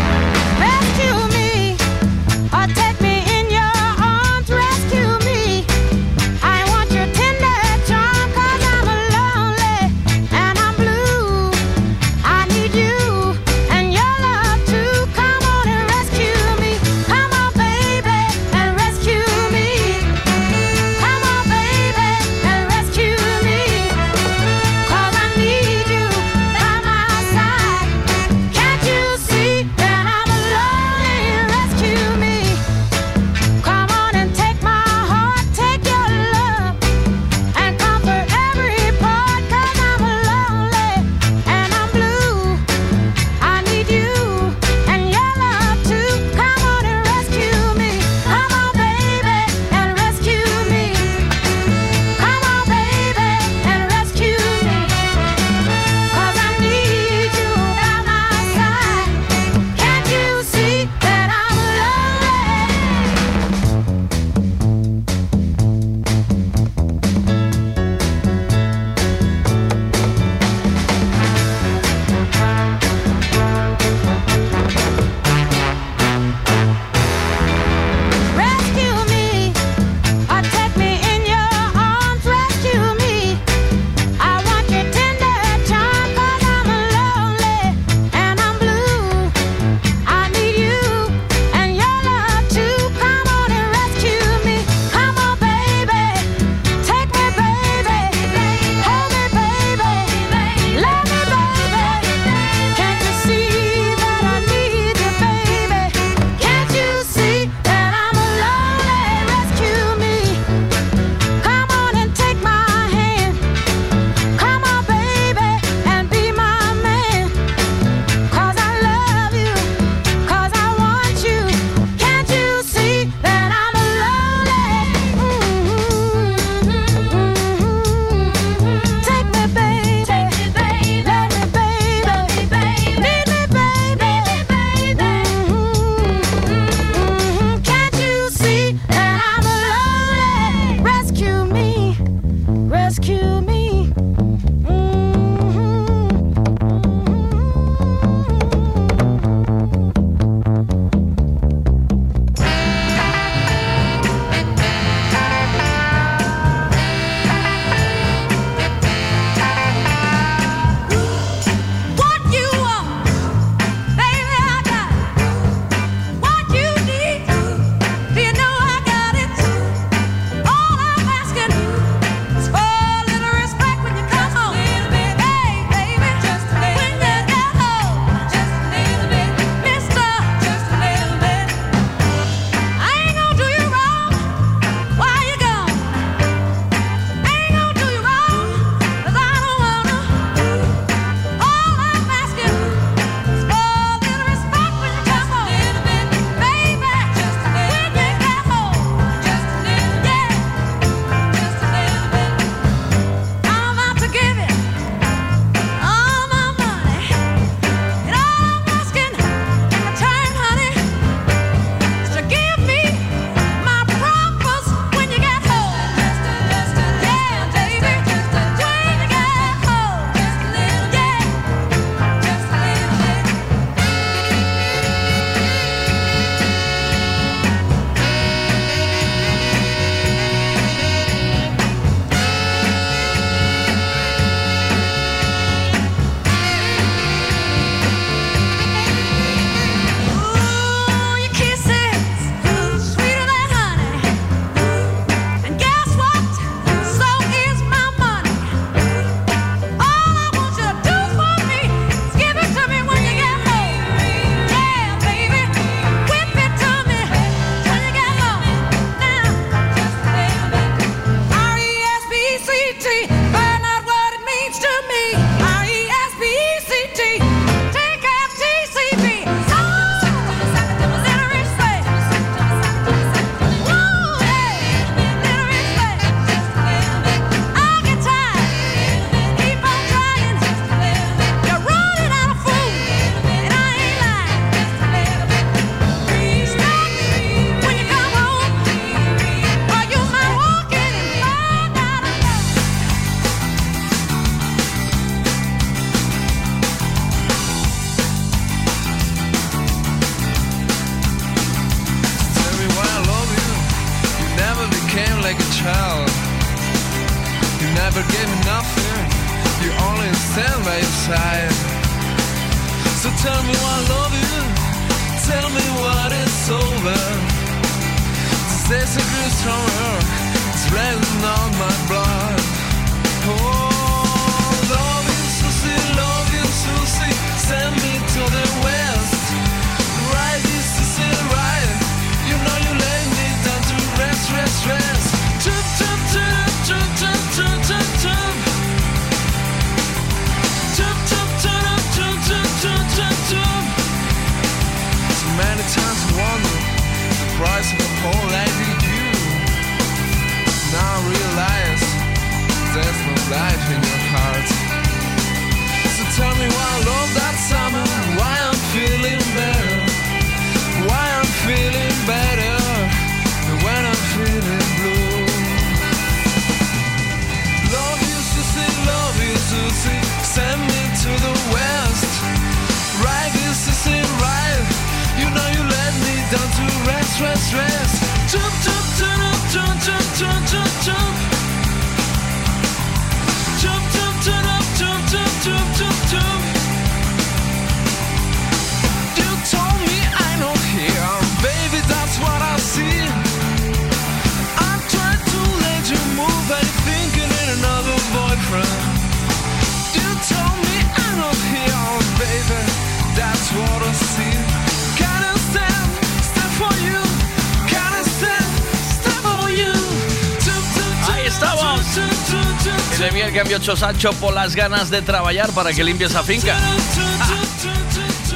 Chosacho por las ganas de trabajar para que limpies esa finca.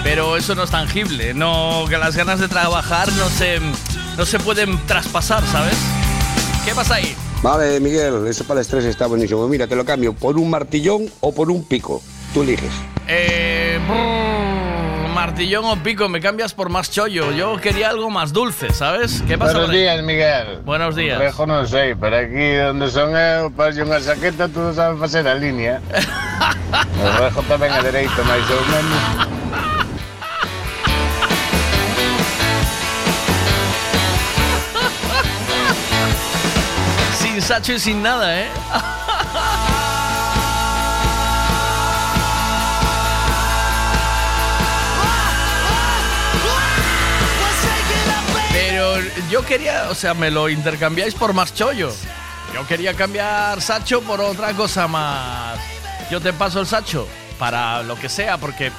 Pero eso no es tangible, no que las ganas de trabajar no se no se pueden traspasar, ¿sabes? ¿Qué pasa ahí?
Vale, Miguel, eso para el estrés está buenísimo. Mira, te lo cambio por un martillón o por un pico. Tú eliges.
Martillón o pico, me cambias por más chollo. Yo quería algo más dulce, ¿sabes? ¿Qué pasa?
Buenos días, Miguel.
Buenos días.
Rejo non sei, pero aquí donde son eu, pasio unha saqueta, todo sabe facer a línea. o rejo tamén a dereito, máis ou menos.
Sin sacho y sin nada, ¿eh? Yo quería, o sea, me lo intercambiáis por más chollo. Yo quería cambiar Sacho por otra cosa más. Yo te paso el Sacho para lo que sea, porque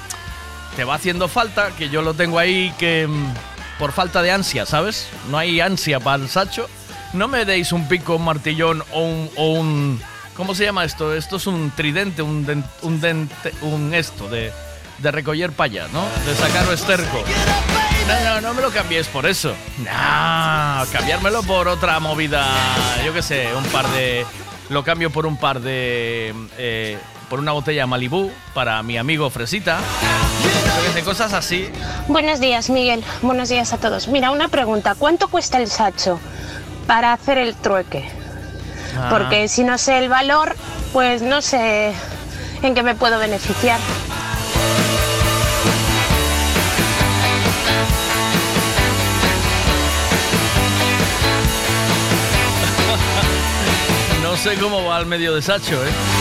te va haciendo falta, que yo lo tengo ahí que mm, por falta de ansia, ¿sabes? No hay ansia para el Sacho. No me deis un pico, un martillón o un, o un- ¿cómo se llama esto? Esto es un tridente, un un dente, un esto de de recoger paya, ¿no? De sacar esterco. No, no, no me lo cambies por eso. No, cambiármelo por otra movida. Yo qué sé, un par de. Lo cambio por un par de. eh, por una botella Malibú para mi amigo Fresita. Yo qué sé, cosas así.
Buenos días, Miguel. Buenos días a todos. Mira, una pregunta. ¿Cuánto cuesta el sacho para hacer el trueque?
Ah.
Porque si no sé el valor, pues no sé en qué me puedo beneficiar.
Sé cómo va al medio de Sacho, ¿eh?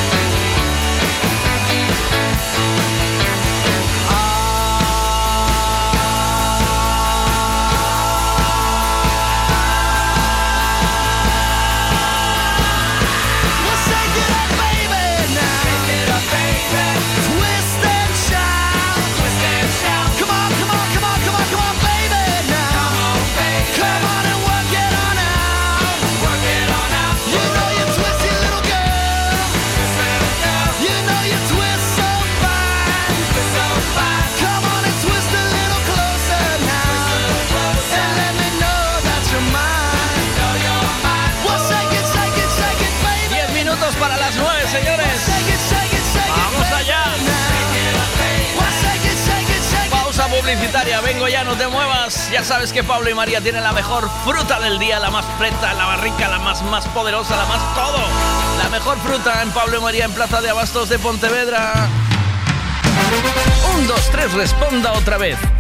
Vengo ya, no te muevas. Ya sabes que Pablo y María tienen la mejor fruta del día, la más preta, la más rica, la más, más poderosa, la más todo. La mejor fruta en Pablo y María en Plaza de Abastos de Pontevedra. Un, dos, tres, responda otra vez.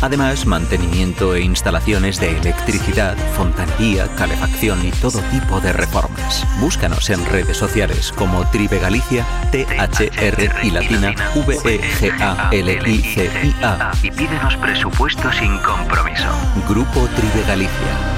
Además, mantenimiento e instalaciones de electricidad, fontanería, calefacción y todo tipo de reformas. Búscanos en redes sociales como Tribe Galicia, T-H-R y latina, E V-E-G-A-L-I-C-I-A.
Y pídenos presupuesto sin compromiso.
Grupo Tribe Galicia.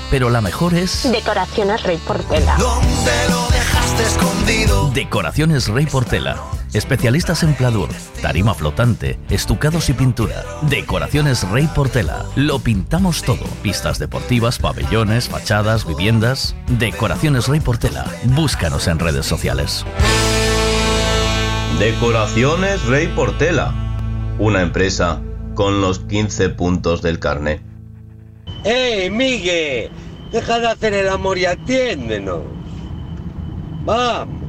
pero la mejor es
Decoraciones Rey Portela.
¿Dónde lo dejaste escondido?
Decoraciones Rey Portela. Especialistas en pladur, tarima flotante, estucados y pintura. Decoraciones Rey Portela. Lo pintamos todo. Pistas deportivas, pabellones, fachadas, viviendas. Decoraciones Rey Portela. Búscanos en redes sociales.
Decoraciones Rey Portela, una empresa con los 15 puntos del carné.
¡Ey, Miguel! Deja de hacer el amor y atiéndenos. Vamos.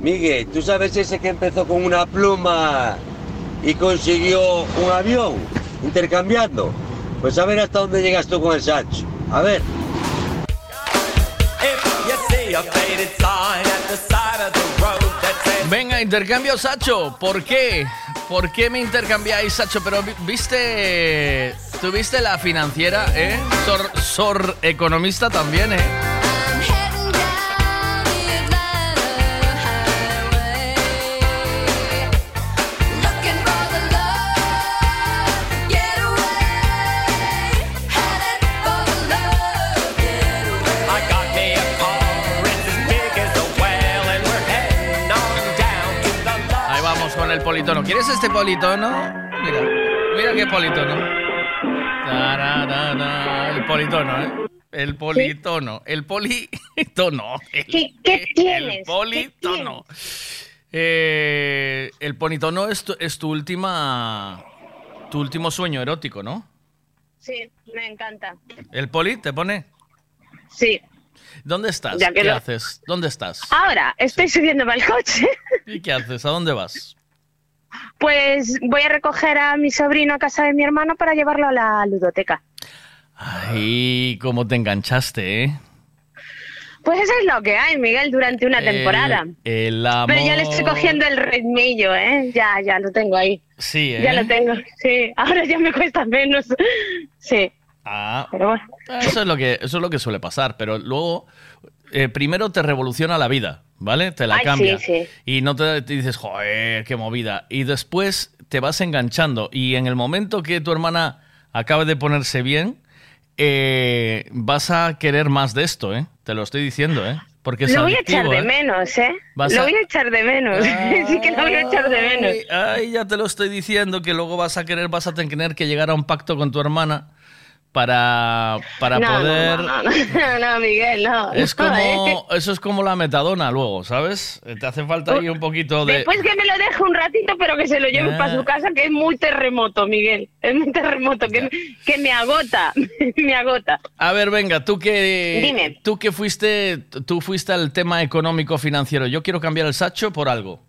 Miguel, ¿tú sabes ese que empezó con una pluma y consiguió un avión intercambiando? Pues a ver hasta dónde llegas tú con el Sancho. A ver.
Venga, intercambio Sacho. ¿Por qué? ¿Por qué me intercambiáis, Sacho? Pero vi- viste. ¿Tuviste la financiera, eh? Sor, sor economista también, eh. Politono. ¿Quieres este politono? Mira, mira qué politono. El politono, ¿eh? El politono. El politono. El,
¿Qué, qué
el
tienes? ¿Qué
politono. Eh, el politono es tu, es tu última. Tu último sueño erótico, ¿no?
Sí, me encanta.
El poli te pone.
Sí.
¿Dónde estás? ¿Qué
lo-
haces? ¿Dónde estás?
Ahora, estoy subiéndome al coche.
¿Y qué haces? ¿A dónde vas?
Pues voy a recoger a mi sobrino a casa de mi hermano para llevarlo a la ludoteca.
Ay, cómo te enganchaste, ¿eh?
Pues eso es lo que hay, Miguel, durante una temporada.
El, el amor.
Pero ya le estoy cogiendo el ritmillo, ¿eh? Ya, ya lo tengo ahí.
Sí, ¿eh?
Ya lo tengo, sí. Ahora ya me cuesta menos. Sí.
Ah,
Pero bueno.
eso es lo que eso es lo que suele pasar, pero luego eh, primero te revoluciona la vida, ¿vale? Te la
Ay,
cambia.
sí, sí.
Y no te, te dices, joder, qué movida. Y después te vas enganchando. Y en el momento que tu hermana acabe de ponerse bien, eh, vas a querer más de esto, ¿eh? Te lo estoy diciendo, ¿eh? Porque
Lo voy a echar de
¿eh?
menos, ¿eh?
Vas
Lo
a-
voy a echar de menos. sí que lo voy a echar de menos.
Ay, ya te lo estoy diciendo, que luego vas a querer, vas a tener que llegar a un pacto con tu hermana para, para
no,
poder...
No, no, no, no, no, Miguel, no.
Es
No, ¿eh?
como, eso es como la metadona luego, ¿sabes? Te hace falta ahí un poquito de...
Después que me lo deje un ratito, pero que se lo lleve para su casa, que es muy terremoto, Miguel. Es muy terremoto, que, que me agota, me agota.
A ver, venga, tú que...
Dime.
Tú que fuiste, tú fuiste al tema económico financiero. Yo quiero cambiar el sacho por algo.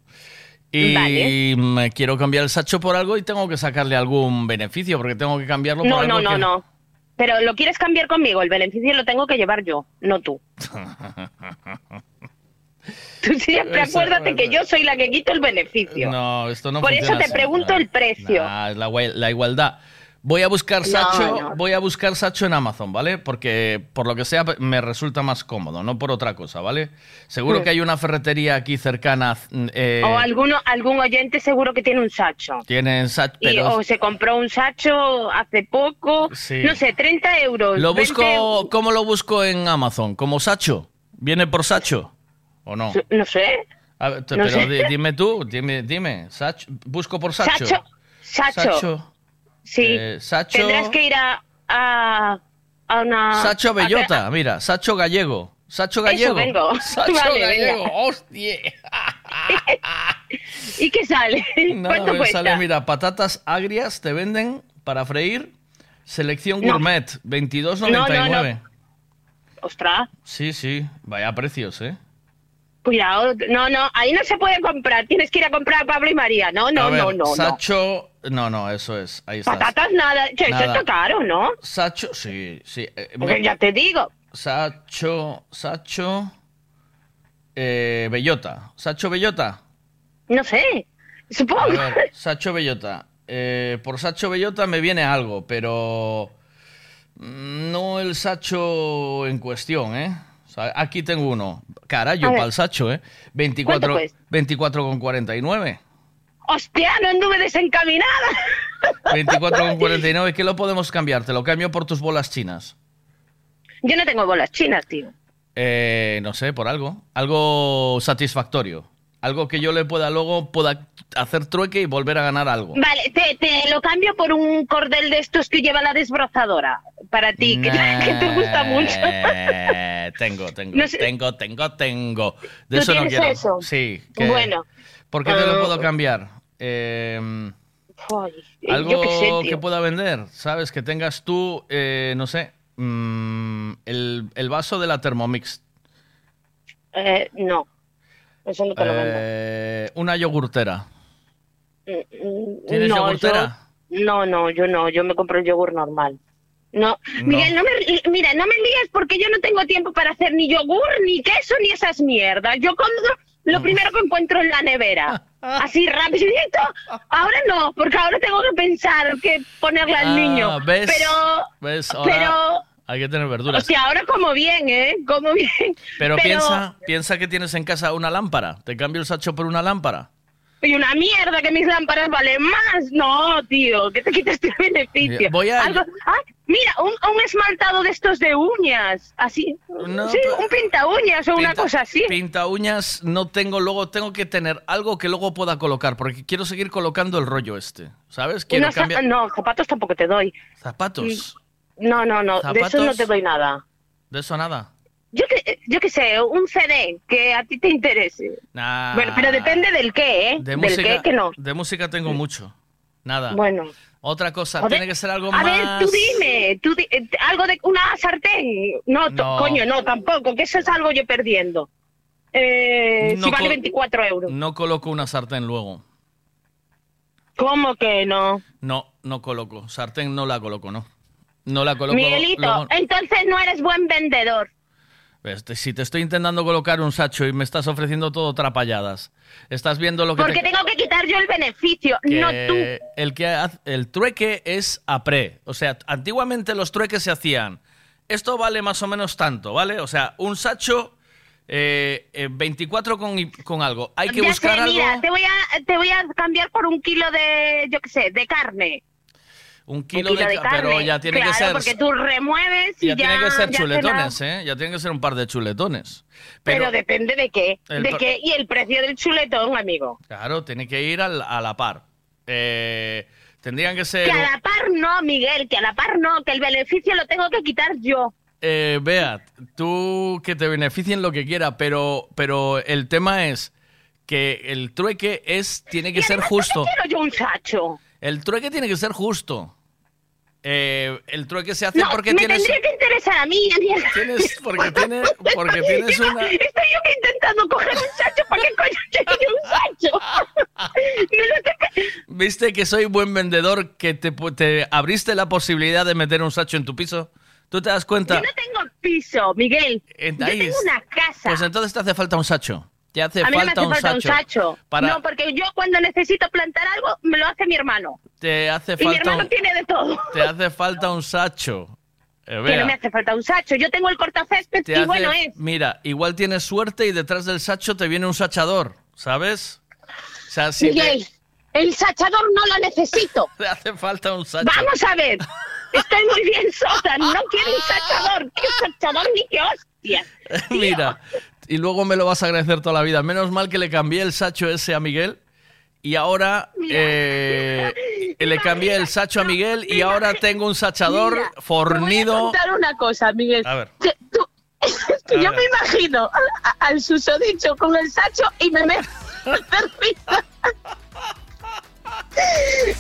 Y
Vale.
me quiero cambiar el sacho por algo y tengo que sacarle algún beneficio, porque tengo que cambiarlo por
No,
algo
no, no,
que-
no. Pero lo quieres cambiar conmigo, el beneficio lo tengo que llevar yo, no tú. Tú siempre
Eso,
acuérdate que yo soy la que quito el beneficio.
No, esto no
Por eso te
así.
pregunto el precio.
Ah, es la, la igualdad. Voy a buscar Sacho,
no.
voy a buscar Sacho en Amazon, ¿vale? Porque por lo que sea me resulta más cómodo, no por otra cosa, ¿vale? Seguro
Mm.
que hay una ferretería aquí cercana. eh,
o alguno, algún oyente seguro que tiene un sacho.
Tienen Sacho, pero
o se compró un sacho hace poco,
Sí.
no sé, 30 euros.
lo
20
busco, ¿cómo lo busco en Amazon? ¿Como Sacho? ¿Viene por Sacho? ¿O no?
No sé.
A ver, t-
no
pero
sé.
dime tú, dime, dime. Sacho, busco por Sacho.
Sacho. Sacho. Sí.
Eh, Sacho.
Tendrás que ir a, a, a una...
Sacho
a-
Bellota, mira, Sacho Gallego. Sacho
Eso
Gallego.
vengo.
Sacho
Vale,
Gallego,
venga.
hostia.
¿Y qué sale?
No,
¿Cuánto
me
cuesta?
sale, mira, patatas agrias te venden para freír. Selección
No.
gourmet, 22.99.
Ostras,
Sí, sí, vaya precios, ¿eh?
Cuidado. No, no, ahí no se puede comprar. Tienes que ir a comprar a Pablo y María. No, no,
A ver,
no, no.
Sacho, no, no, eso es, ahí.
Patatas nada. Che, eso
Nada.
está caro, ¿no?
Sacho, sí, sí. eh,
Porque ya te digo.
Sacho, Sacho, eh, Bellota. Sacho Bellota.
No sé. Supongo.
A ver, Sacho Bellota. Eh, por Sacho Bellota me viene algo, pero no el Sacho en cuestión, ¿eh? Aquí tengo uno. Carayo,
A ver.
para el Sacho, ¿eh? 24,
¿Cuánto cuesta?
24,49.
Hostia, no anduve desencaminada.
24,49. ¿Qué lo podemos cambiar? Te lo cambio por tus bolas chinas.
Yo no tengo bolas chinas, tío.
Eh, no sé, por algo. Algo satisfactorio. Algo que yo le pueda luego pueda hacer trueque y volver a ganar algo.
Vale, te, te lo cambio por un cordel de estos que lleva la desbrozadora. Para ti, que, que te gusta mucho.
Tengo, tengo,
No sé.
tengo, tengo, tengo. De
¿Tú
eso no quiero.
eso?
Sí. que-
Bueno.
¿Por qué te lo
Ah.
puedo cambiar? Eh,
Ay,
algo
sé,
que pueda vender, ¿sabes? Que tengas tú, eh, no sé, mm, el, el vaso de la Thermomix.
Eh, no, eso no te lo vendo.
Eh, una yogurtera.
Mm, mm,
¿Tienes
no,
yogurtera?
yo- no, no, yo no, yo me compro el yogur normal. No,
No.
Miguel, no me, mira, no me líes porque yo no tengo tiempo para hacer ni yogur, ni queso, ni esas mierdas. Yo compro
Mm.
lo primero que encuentro en la nevera. Así rapidito. Ahora no, porque ahora tengo que pensar que ponerle al
Ah,
niño.
¿ves?
Pero,
¿Ves? Ahora
pero,
hay que tener verduras.
hostia, ahora como bien, ¿eh? Como bien.
pero, piensa, piensa que tienes en casa una lámpara. Te cambio el sacho por una lámpara.
Y una mierda que mis lámparas valen más. No, tío, que te quites tu beneficio.
Voy a-
Algo- ah, mira, un, un esmaltado de estos de uñas. Así.
No,
sí, un pinta uñas o una cosa así.
Pinta uñas no tengo, luego tengo que tener algo que luego pueda colocar, porque quiero seguir colocando el rollo este, ¿sabes? Quiero cambiar
No, zapatos tampoco te doy.
zapatos.
No, no, no, de eso no te doy nada.
De eso nada.
Yo que, yo que sé, un CD que a ti te interese.
Nah.
Bueno, pero depende del qué, ¿eh?
De
del
música,
qué que no.
de música tengo mucho. Nada.
Bueno.
Otra cosa, tiene que ser algo
a
más.
ver, tú dime, tú di- eh, algo de una sartén. No, coño, no, tampoco, que eso es algo yo perdiendo. Eh,
No
si vale
co-
24 euros.
No coloco una sartén luego.
¿Cómo que no?
No, no coloco. Sartén no la coloco, no. No la coloco.
Miguelito, entonces no eres buen vendedor.
Ves, te- Si te estoy intentando colocar un sacho y me estás ofreciendo todo trapalladas, estás viendo lo que
Porque
te...
tengo que quitar yo el beneficio,
que
no tú.
El, que el trueque es a pre. O sea, antiguamente los trueques se hacían. Esto vale más o menos tanto, ¿vale? O sea, un sacho eh, eh, 24 con, y- con algo. Hay que
ya
buscar
sé,
algo.
mira, te voy, a, te voy a cambiar por un kilo de, yo qué sé, de carne.
Un
Un
kilo, de, ca-
carne.
Pero ya tiene
claro,
que ser.
porque tú remueves y
Ya,
ya...
tienen que ser chuletones, ¿eh? Ya tienen que ser un par de chuletones.
Pero,
Pero,
depende de qué.
El
De qué y el precio del chuletón, amigo.
claro, tiene que ir al- a la par. Eh, tendrían que ser.
Que a la par no, Miguel, que a la par no, que el beneficio lo tengo que quitar yo.
Eh, Beat, tú que te beneficien lo que quiera, pero, pero el tema es que el trueque es tiene que ser justo.
¿para qué quiero yo un sacho?
El trueque tiene que ser justo. Eh, el trueque se hace
No,
porque
me
tienes.
tendría que interesar a mí. mí.
Tienes- porque tiene- porque tienes una-
Estoy yo que intentando coger un sacho, ¿para qué coño quiero un sacho?
¿Viste que soy buen vendedor que te, te abriste la posibilidad de meter un sacho en tu piso? ¿Tú te das cuenta?
Yo no tengo piso, Miguel.
En-
Yo tengo
es-
una casa.
Pues entonces te hace falta un sacho. Te hace
a mí no me
falta,
hace
un,
falta
sacho
un sacho.
Para,
No, porque yo cuando necesito plantar algo, me lo hace mi hermano.
Te hace
Y mi
falta
hermano
un,
tiene de todo.
te hace falta un sacho. Eh,
Que no me hace falta un sacho. Yo tengo el cortacésped
te
y
hace-
bueno es.
Mira, igual tienes suerte y detrás del sacho te viene un sachador, ¿sabes? O sea, si te,
Miguel, el sachador no lo necesito.
te hace falta un sacho.
Vamos a ver. Estoy muy bien sola. No quiero un sachador. ¿Qué sachador ni qué hostia?
Mira, y luego me lo vas a agradecer toda la vida. Menos mal que le cambié el sacho ese a Miguel y ahora eh, le cambié el sacho a Miguel y ahora tengo un sachador
Te voy
fornido.
a contar una cosa, Miguel.
A ver.
Que tú- es que
A
yo
ver.
me imagino a- a- al susodicho con el sacho y me meto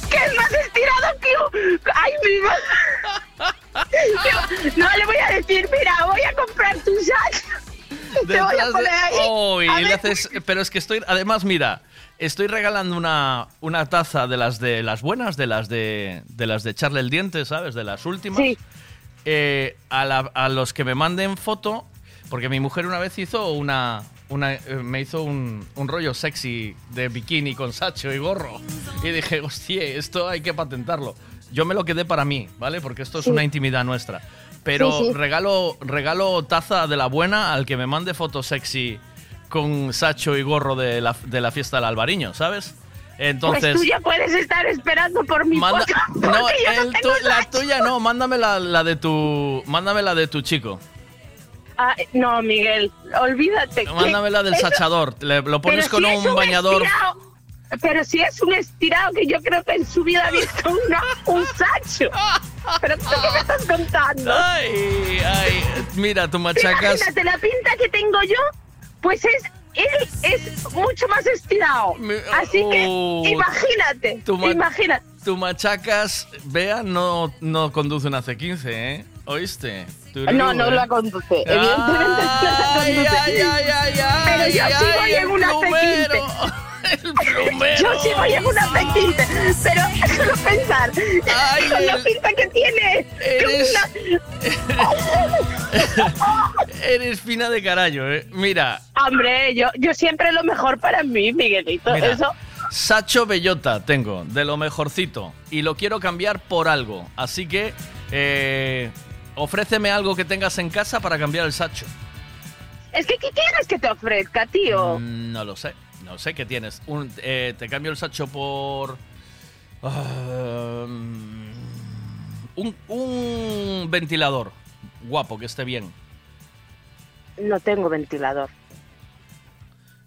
que es más estirado que. ¡Ay, mi madre! No le voy a decir, mira, voy a comprar tu sacho. Te voy a poner ahí.
Oh, y
A
le haces- pero es que estoy, además, mira, estoy regalando una, una taza de las de las buenas, de las de, de las de echarle el diente, ¿sabes? De las últimas.
Sí.
Eh, a, la- a los que me manden foto, porque mi mujer una vez hizo una, una eh, me hizo un, un rollo sexy de bikini con sacho y gorro. Y dije, hostia, esto hay que patentarlo. Yo me lo quedé para mí, ¿vale? Porque esto es
Sí.
una intimidad nuestra. Pero
Sí, sí.
regalo regalo taza de la buena al que me mande foto sexy con sacho y gorro de la, de la fiesta del Albariño, ¿sabes? Entonces,
pues tú ya puedes estar esperando por mi
manda,
foto.
no, tu- la tuya no, mándame la, la de tu mándame la de tu chico.
Ah, no, Miguel, olvídate.
Mándame la del
eso-
sachador, le- lo pones con
si
un, bañador.
estirado- pero si es un estirado que yo creo que en su vida ha visto una- un sacho. ¿Pero tú qué me estás contando?
Ay, ay, mira, tú machacas.
Imagínate, la pinta que tengo yo, pues es, él es mucho más estirado. Así que
Oh,
imagínate,
tu
imagínate.
Tu machacas, vea, no, no conduce una C15, ¿eh? ¿Oíste?
No, no la conduce. Evidentemente no la conduce.
ay, ay, ay,
Pero yo
ay,
sí voy en una
el
C15.
plumero.
Yo sí voy en una C15. Pero solo pensar
Ay,
con la pinta que tiene.
Eres-
una-
Eres fina de carallo, ¿eh? Mira,
Hombre, yo, yo siempre lo mejor para mí, Miguelito.
Mira,
Eso.
Sacho Bellota tengo, de lo mejorcito. Y lo quiero cambiar por algo. Así que, eh, ofréceme algo que tengas en casa para cambiar el Sacho.
Es que, ¿qué quieres que te ofrezca, tío?
Mm, No lo sé, no sé qué tienes. Un- eh, te cambio el Sacho por... mm, un, un ventilador guapo, que esté bien.
No tengo ventilador.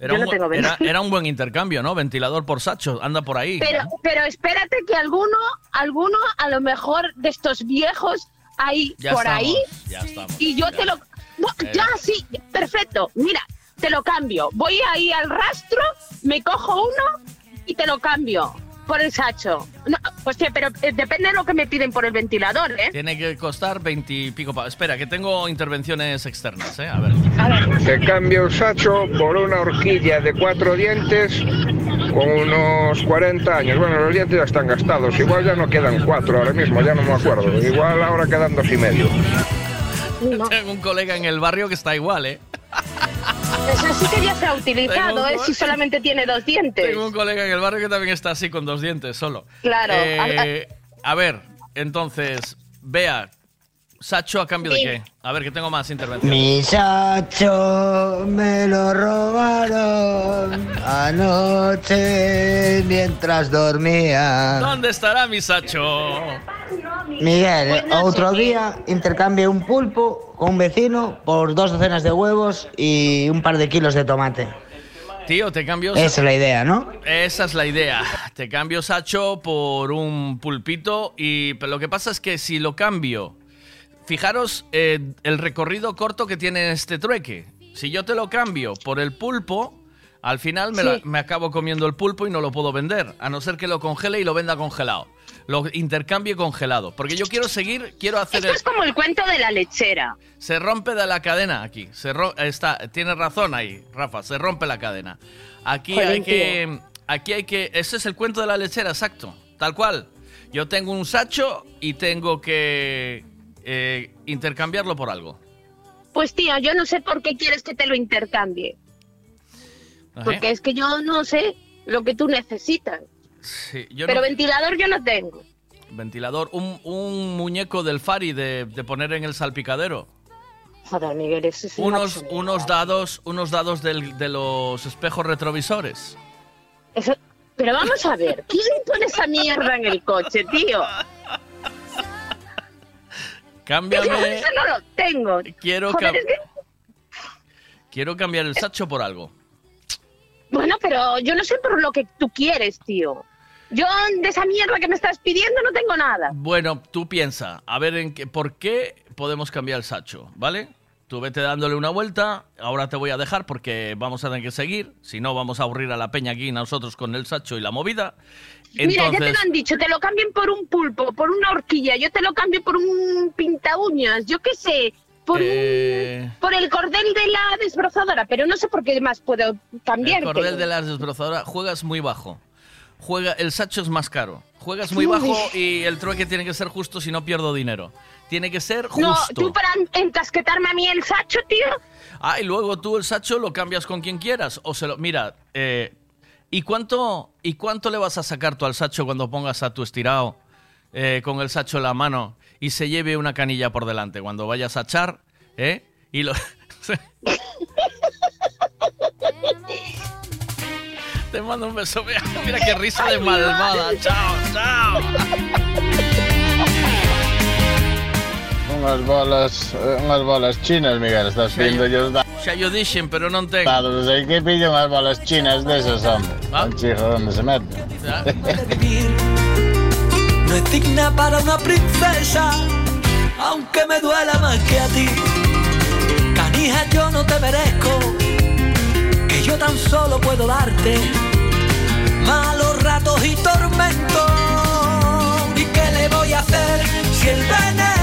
Era,
Yo no
un,
tengo
era, era un buen intercambio, ¿no? Ventilador por Sacho, anda por ahí.
Pero, pero espérate que alguno, alguno a lo mejor de estos viejos hay
Ya
por
estamos,
ahí
Ya estamos.
y yo
ya.
te lo... No, ya, sí, perfecto. Mira, te lo cambio. Voy ahí al rastro, me cojo uno y te lo cambio por el sacho. No, hostia, pero eh, depende de lo que me piden por el ventilador, ¿eh?
Tiene que costar 20 y pico pa- Espera, que tengo intervenciones externas, ¿eh? A ver.
Te cambio el sacho por una horquilla de cuatro dientes con unos 40 años. Bueno, los dientes ya están gastados. Igual ya no quedan cuatro ahora mismo, ya no me acuerdo. Igual ahora quedan dos y medio.
Tengo un colega en el barrio que está igual, ¿eh?
Eso sí que ya se ha utilizado,
un
¿eh? Si solamente tiene dos dientes.
Tengo un colega en el barrio que también está así con dos dientes solo.
Claro.
Eh, a ver, entonces, vea, Sacho a cambio
Sí.
de qué? A ver, que tengo más intervenciones.
Mi sacho me lo robaron anoche mientras dormía.
¿Dónde estará mi Sacho?
Miguel, otro día intercambié un pulpo con un vecino por dos docenas de huevos y un par de kilos de tomate.
Tío, te cambio.
Esa es la idea, ¿no?
Esa es la idea. Te cambio Sacho por un pulpito y pero lo que pasa es que si lo cambio, fijaros eh, el recorrido corto que tiene este trueque. Si yo te lo cambio por el pulpo, al final me,
Sí.
la- me acabo comiendo el pulpo y no lo puedo vender, a no ser que lo congele y lo venda congelado. Lo intercambie congelado, porque yo quiero seguir, quiero hacer
Esto
el-
es como el cuento de la lechera.
se rompe de la cadena aquí. Se ro- está, tienes razón ahí, Rafa. Se rompe la cadena. Aquí hay que, aquí hay que. Ese es el cuento de la lechera, exacto. Tal cual. Yo tengo un sacho y tengo que eh, intercambiarlo por algo.
Pues tío, yo no sé por qué quieres que te lo intercambie. Porque es que yo no sé lo que tú necesitas.
Sí, yo
Pero
no-
ventilador yo no tengo.
Ventilador, un, un muñeco del Fari de, de poner en el salpicadero.
Joder, Miguel, eso es
Unos, unos dados, unos dados del- de los espejos retrovisores.
Eso- Pero vamos a ver, ¿quién pone esa mierda en el coche, tío?
Cámbiame.
Eso no lo tengo.
Quiero,
Joder,
cam- quiero cambiar el sacho por algo.
Bueno, pero yo no sé por lo que tú quieres, tío. Yo de esa mierda que me estás pidiendo no tengo nada.
Bueno, tú piensa, a ver en qué, por qué podemos cambiar el sacho, ¿vale? Tú vete dándole una vuelta, ahora te voy a dejar porque vamos a tener que seguir, si no vamos a aburrir a la peña aquí nosotros con el sacho y la movida.
Mira, ya te lo han dicho, te lo cambien por un pulpo, por una horquilla, yo te lo cambio por un pinta uñas, yo qué sé, por,
eh,
un- por el cordel de la desbrozadora, pero no sé por qué más puedo cambiar.
el cordel de la desbrozadora, juegas muy bajo. Juega, el sacho es más caro. Juegas muy
Uy.
bajo y el trueque tiene que ser justo si no pierdo dinero. Tiene que ser justo.
No, tú para encasquetarme a mí el sacho, tío.
Ah, y luego tú el sacho lo cambias con quien quieras. O se lo. Mira, eh, ¿y cuánto, ¿y cuánto le vas a sacar tú al sacho cuando pongas a tu estirado eh, con el sacho en la mano y se lleve una canilla por delante? Cuando vayas a echar, ¿eh? Y lo. Te mando un beso. Mira, mira qué risa de malvada. Chao, chao.
Unhas bolas, eh, unhas bolas chinas, Miguel, estás
Xa
pidiendo
yo-
os
Xa yo dixen, pero non ten.
dados, sei que pillo unhas bolas chinas desas, hombre.
Ah.
Un chijo donde se mete.
No es digna para una princesa, aunque me duela más que a ti. Canija, yo no te merezco, que yo tan solo puedo darte malos ratos y tormentos. ¿Y qué le voy a hacer si el veneno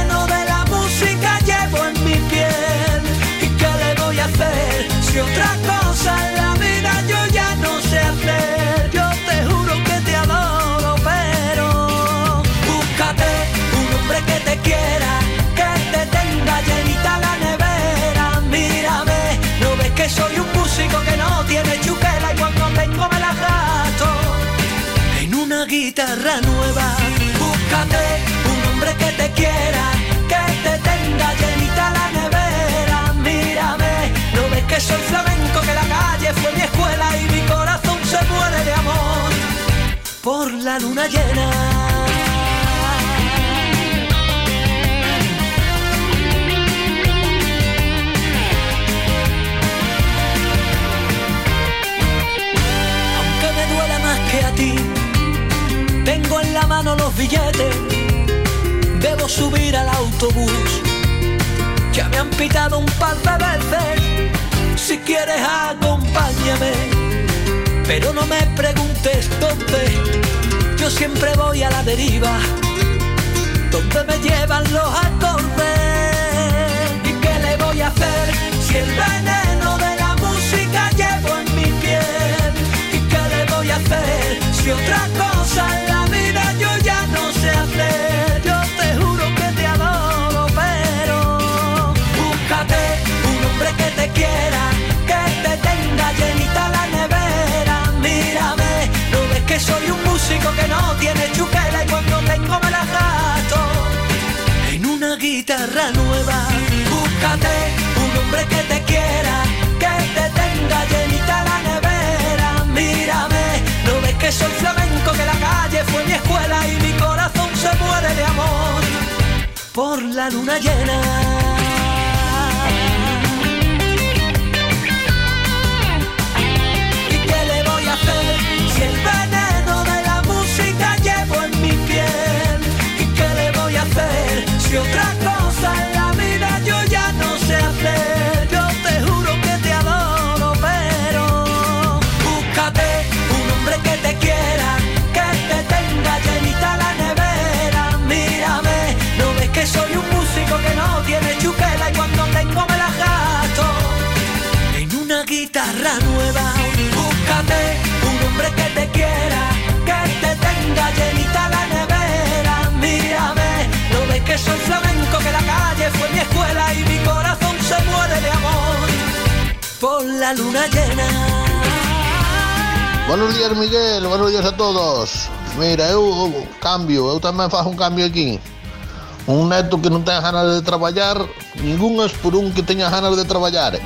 si otra cosa en la vida yo ya no sé hacer? Yo te juro que te adoro, pero búscate un hombre que te quiera, que te tenga llenita la nevera. Mírame, no ves que soy un músico que no tiene chuquera y cuando tengo me la gasto en una guitarra nueva. Búscate un hombre que te quiera, que te tenga llenita la nevera. Que soy flamenco, que la calle fue mi escuela y mi corazón se muere de amor por la luna llena. Aunque me duele más que a ti, tengo en la mano los billetes, debo subir al autobús. Ya me han pitado un par de veces, si quieres acompáñame, pero no me preguntes dónde, yo siempre voy a la deriva, donde me llevan los acordes. ¿Y qué le voy a hacer si el veneno de la música llevo en mi piel? ¿Y qué le voy a hacer si otra cosa la soy un músico que no tiene chuquera y cuando tengo me la gasto en una guitarra nueva. Búscate un hombre que te quiera, que te tenga llenita la nevera. Mírame, no ves que soy flamenco, que la calle fue mi escuela y mi corazón se muere de amor por la luna llena. otra cosa en la vida yo ya no sé hacer. Yo te juro que te adoro, pero búscate un hombre que te quiera, que te tenga llenita la nevera. Mírame, no ves que soy un músico que no tiene chuquela y cuando tengo me la gasto en una guitarra nueva.
Buenos días, Miguel. Buenos días a todos. Mira, eh, eu cambio, eu tamén faço un cambio aquí. Un neto que non ten ganas de traballar, ningún es por un que teña ganas de traballar.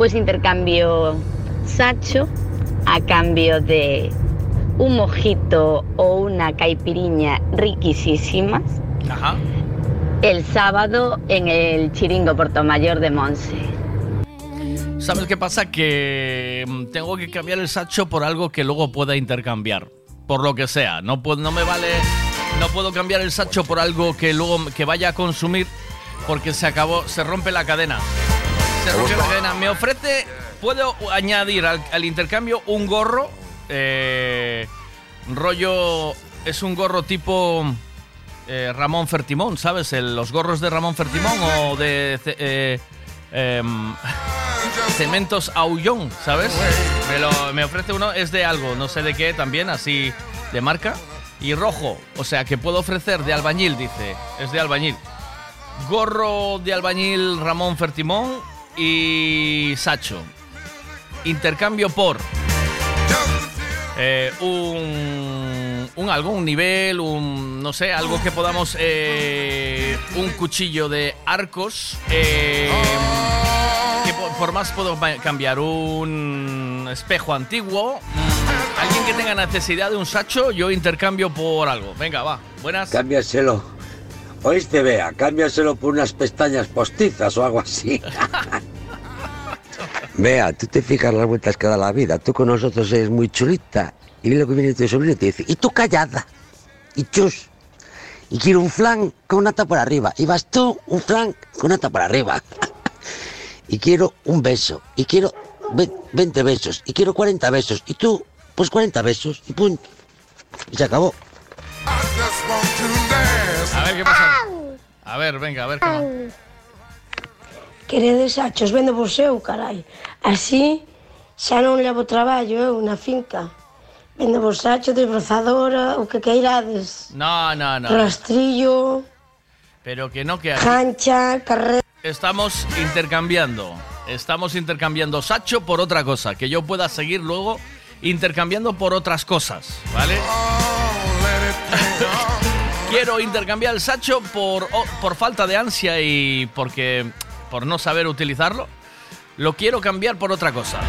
Pues intercambio Sacho a cambio de un mojito o una caipiriña riquísimas
Ajá.
el sábado en el Chiringo Portomayor de Monse.
¿Sabes qué pasa? Que mm, tengo que cambiar el sacho por algo que luego pueda intercambiar. Por lo que sea. No, puedo, no me vale. No puedo cambiar el sacho por algo que luego que vaya a consumir porque se acabó. Se rompe la cadena. Se rompe la cadena. Me ofrece. Puedo añadir al, al intercambio un gorro. eh, rollo. Es un gorro tipo. eh, Ramón Fertimón, ¿sabes? El- los gorros de Ramón Fertimón o de. eh, em, Cementos Aullón, ¿sabes? Me, lo- me ofrece uno, es de algo, no sé de qué también, así de marca. Y rojo, o sea que puedo ofrecer de albañil, dice, es de albañil. Gorro de albañil Ramón Fertimón y Sacho. Intercambio por eh, un, un algo, un nivel, un no sé, algo que podamos, eh, un cuchillo de arcos, eh, que por, por más puedo cambiar un espejo antiguo, alguien que tenga necesidad de un sacho, yo intercambio por algo. Venga, va, buenas.
Cámbiaselo. Oíste, vea, cámbiaselo por unas pestañas postizas o algo así. Vea, tú te fijas las vueltas que da la vida. Tú con nosotros eres muy chulita. Y lo que viene tu sobrino y te dice, y tú callada. Y chus. Y quiero un flan con una tapa por arriba. Y vas tú, un flan con una tapa por arriba. y quiero un beso. Y quiero ve- 20 besos. Y quiero 40 besos. Y tú, pues 40 besos. Y punto. Y se acabó.
A ver qué pasa. A ver, venga, a ver más.
Queredes achos, vendo vos eu, carai. Así xa non levo traballo eu na finca. Vendo vos achos, desbrozadora, o que queirades.
No, no, no.
Rastrillo,
Pero que no, que
cancha, carrera.
estamos intercambiando. Estamos intercambiando Sacho por otra cosa. Que yo pueda seguir luego intercambiando por otras cosas, ¿vale? Quiero intercambiar el Sacho por, oh, por falta de ansia y porque por no saber utilizarlo. Lo quiero cambiar por otra cosa.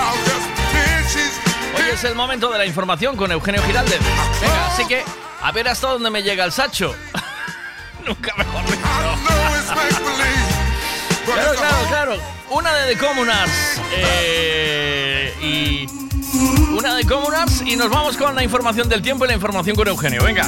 Oh
Hoy es el momento de la información con Eugenio Giraldez. Venga, así que a ver hasta dónde me llega el Sacho. Nunca mejor dicho. Claro, claro, claro. Una de The Communards. eh, y. Una de Communards. Y nos vamos con la información del tiempo y la información con Eugenio. Venga.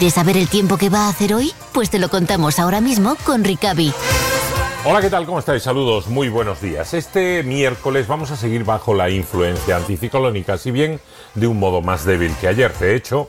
¿Quieres saber el tiempo que va a hacer hoy? Pues te lo contamos ahora mismo con Ricavi.
Hola, ¿qué tal? ¿Cómo estáis? Saludos, muy buenos días. Este miércoles vamos a seguir bajo la influencia anticiclónica, si bien de un modo más débil que ayer. De hecho,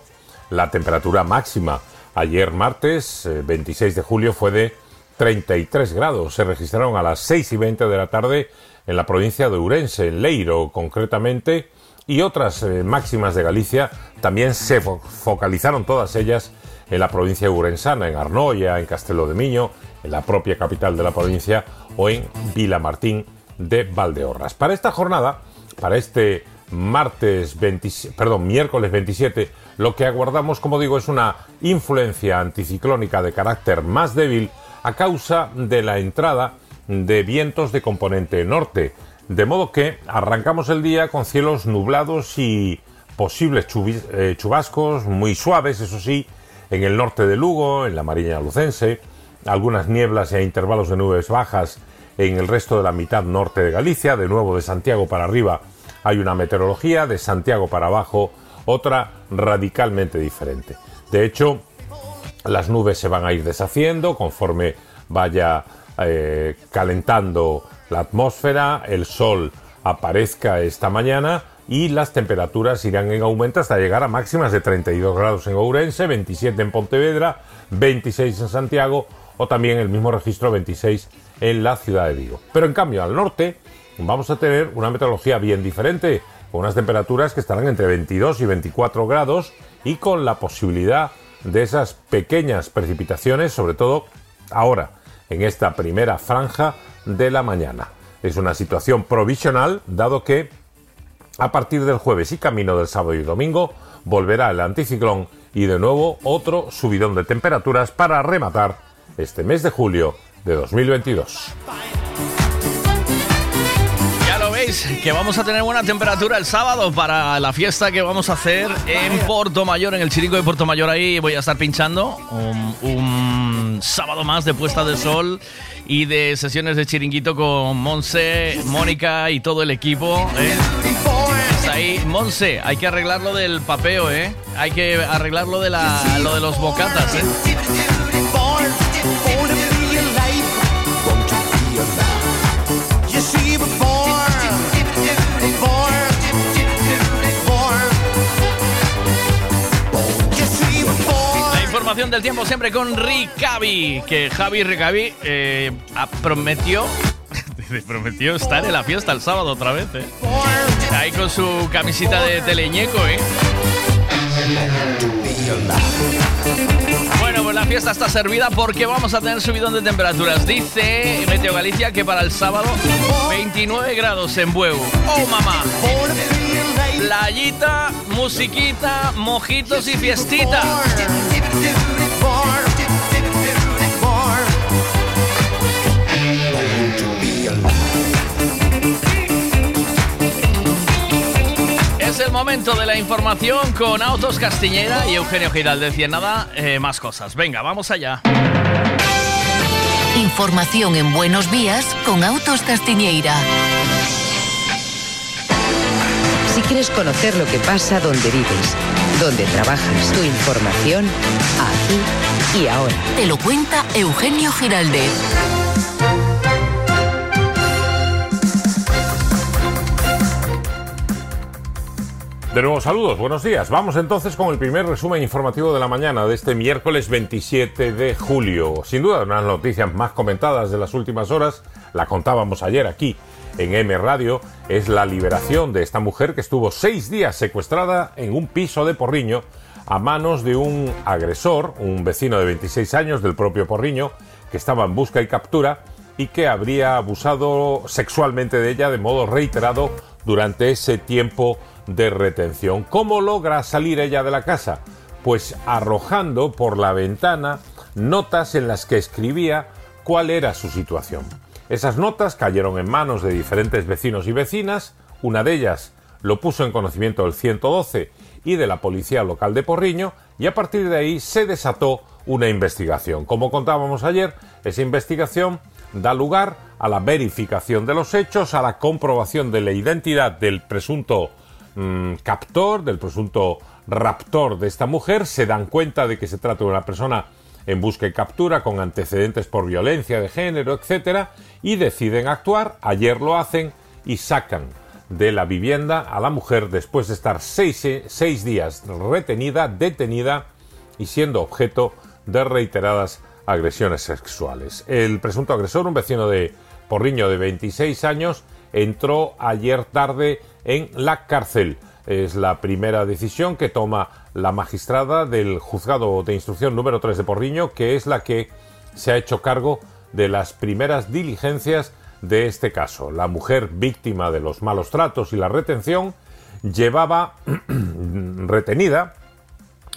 la temperatura máxima ayer martes, eh, 26 de julio, fue de 33 grados. Se registraron a las 6 y 20 de la tarde en la provincia de Ourense, en Leiro concretamente, y otras eh, máximas de Galicia también se fo- focalizaron todas ellas en la provincia urensana, en Arnoia, en Castelo de Miño, en la propia capital de la provincia o en Vilamartín de Valdeorras. Para esta jornada, para este martes 20 perdón, miércoles 27, lo que aguardamos, como digo, es una influencia anticiclónica de carácter más débil a causa de la entrada de vientos de componente norte. De modo que arrancamos el día con cielos nublados y posibles eh, chubascos muy suaves, eso sí, en el norte de Lugo, en la Mariña Lucense, algunas nieblas e intervalos de nubes bajas en el resto de la mitad norte de Galicia, de nuevo de Santiago para arriba hay una meteorología, de Santiago para abajo otra radicalmente diferente. De hecho, las nubes se van a ir deshaciendo conforme vaya eh, calentando la atmósfera, el sol aparezca esta mañana y las temperaturas irán en aumento hasta llegar a máximas de 32 grados en Ourense, 27 en Pontevedra, 26 en Santiago o también el mismo registro 26 en la ciudad de Vigo. Pero en cambio al norte vamos a tener una meteorología bien diferente, con unas temperaturas que estarán entre 22 y 24 grados y con la posibilidad de esas pequeñas precipitaciones, sobre todo ahora, en esta primera franja de la mañana. Es una situación provisional, dado que a partir del jueves y camino del sábado y domingo volverá el anticiclón y de nuevo otro subidón de temperaturas para rematar este mes de julio de 2022.
Ya lo veis, que vamos a tener buena temperatura el sábado para la fiesta que vamos a hacer en Porto Mayor, en el chiringo de Porto Mayor. Ahí voy a estar pinchando un, un sábado más de puesta de sol y de sesiones de chiringuito con Monse, Mónica y todo el equipo. ¿eh? Ahí, Monse, hay que arreglar lo del papeo, ¿eh? Hay que arreglar lo de, la, lo de los bocatas, ¿eh? Información del tiempo siempre con Ricavi, que Javi Ricavi eh, ah, prometió, estar en la fiesta el sábado otra vez, ¿eh? Ahí con su camisita de teleñeco, ¿eh? Bueno, pues la fiesta está servida porque vamos a tener subidón de temperaturas. Dice Meteo Galicia que para el sábado 29 grados en Bueu. ¡Oh, mamá! Playita, musiquita, mojitos y fiestita. El momento de la información con Autos Castiñera y Eugenio Giraldez. Y en nada, eh, más cosas. Venga, vamos allá.
Información en Buenos Días con Autos Castiñeira.
Si quieres conocer lo que pasa donde vives, donde trabajas, tu información, aquí y ahora.
Te lo cuenta Eugenio Giraldez.
De nuevo saludos, buenos días. Vamos entonces con el primer resumen informativo de la mañana de este miércoles 27 de julio. Sin duda, una de las noticias más comentadas de las últimas horas, la contábamos ayer aquí en M Radio, es la liberación de esta mujer que estuvo seis días secuestrada en un piso de Porriño a manos de un agresor, un vecino de 26 años del propio Porriño, que estaba en busca y captura y que habría abusado sexualmente de ella de modo reiterado durante ese tiempo de retención. ¿Cómo logra salir ella de la casa? Pues arrojando por la ventana notas en las que escribía cuál era su situación. Esas notas cayeron en manos de diferentes vecinos y vecinas, una de ellas lo puso en conocimiento del 112 y de la policía local de Porriño y a partir de ahí se desató una investigación. Como contábamos ayer, esa investigación da lugar a la verificación de los hechos, a la comprobación de la identidad del presunto mm, captor, del presunto raptor de esta mujer, se dan cuenta de que se trata de una persona en busca y captura con antecedentes por violencia de género, etcétera, y deciden actuar. Ayer lo hacen y sacan de la vivienda a la mujer después de estar seis, seis días retenida, detenida y siendo objeto de reiteradas agresiones sexuales. El presunto agresor, un vecino de Porriño de 26 años, entró ayer tarde en la cárcel. Es la primera decisión que toma la magistrada del juzgado de instrucción número 3 de Porriño, que es la que se ha hecho cargo de las primeras diligencias de este caso. La mujer víctima de los malos tratos y la retención llevaba retenida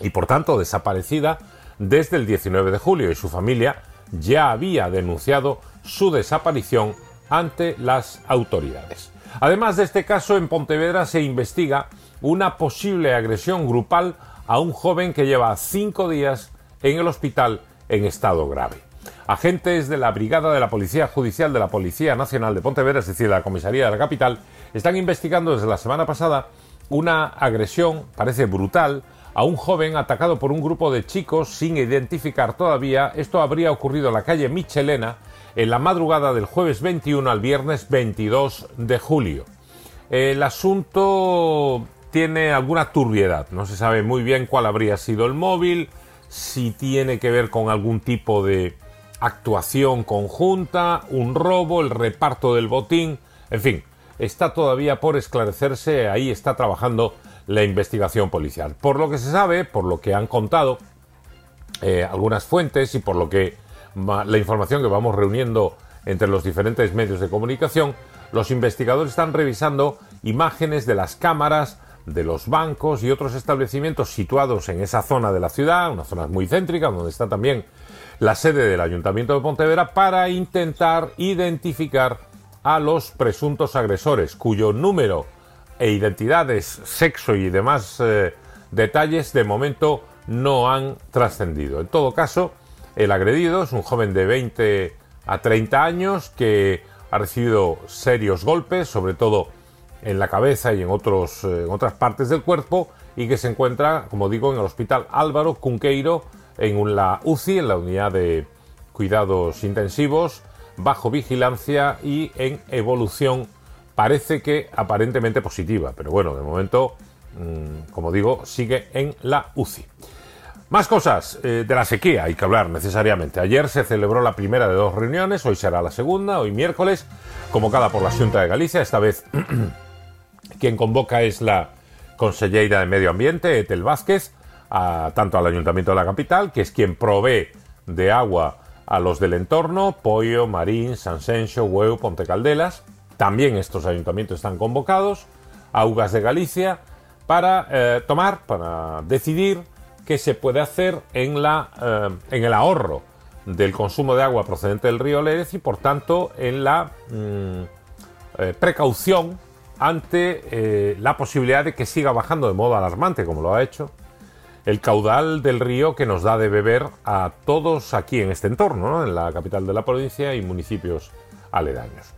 y por tanto desaparecida desde el 19 de julio y su familia ya había denunciado su desaparición ante las autoridades. Además de este caso, en Pontevedra se investiga una posible agresión grupal a un joven que lleva cinco días en el hospital en estado grave. Agentes de la Brigada de la Policía Judicial de la Policía Nacional de Pontevedra, es decir, la comisaría de la capital, están investigando desde la semana pasada una agresión, parece brutal, a un joven atacado por un grupo de chicos sin identificar todavía. Esto habría ocurrido en la calle Michelena en la madrugada del jueves 21 al viernes 22 de julio. El asunto tiene alguna turbiedad, no se sabe muy bien cuál habría sido el móvil, si tiene que ver con algún tipo de actuación conjunta, un robo, el reparto del botín, en fin, está todavía por esclarecerse, ahí está trabajando la investigación policial. Por lo que se sabe, por lo que han contado eh, algunas fuentes y por lo que la información que vamos reuniendo entre los diferentes medios de comunicación, los investigadores están revisando imágenes de las cámaras de los bancos y otros establecimientos situados en esa zona de la ciudad, una zona muy céntrica, donde está también la sede del Ayuntamiento de Pontevedra, para intentar identificar a los presuntos agresores, cuyo número e identidades, sexo y demás eh, detalles de momento no han trascendido. En todo caso, el agredido es un joven de 20 a 30 años que ha recibido serios golpes, sobre todo en la cabeza y en, otros, eh, en otras partes del cuerpo, y que se encuentra, como digo, en el Hospital Álvaro Cunqueiro, en la UCI, en la unidad de cuidados intensivos, bajo vigilancia y en evolución parece que aparentemente positiva, pero bueno, de momento, mm, como digo, sigue en la UCI. Más cosas eh, de la sequía hay que hablar necesariamente. Ayer se celebró la primera de dos reuniones, hoy será la segunda, hoy miércoles, convocada por la Junta de Galicia. Esta vez quien convoca es la consellera de Medio Ambiente, Etel Vázquez, tanto al Ayuntamiento de la capital, que es quien provee de agua a los del entorno, Pollo, Marín, Sansencho, Hueu, Ponte Caldelas, también estos ayuntamientos están convocados a UGAS de Galicia para eh, tomar, para decidir qué se puede hacer en, la, eh, en el ahorro del consumo de agua procedente del río Lérez y por tanto en la mm, eh, precaución ante la posibilidad de que siga bajando de modo alarmante como lo ha hecho el caudal del río que nos da de beber a todos aquí en este entorno, en la capital de la provincia y municipios aledaños.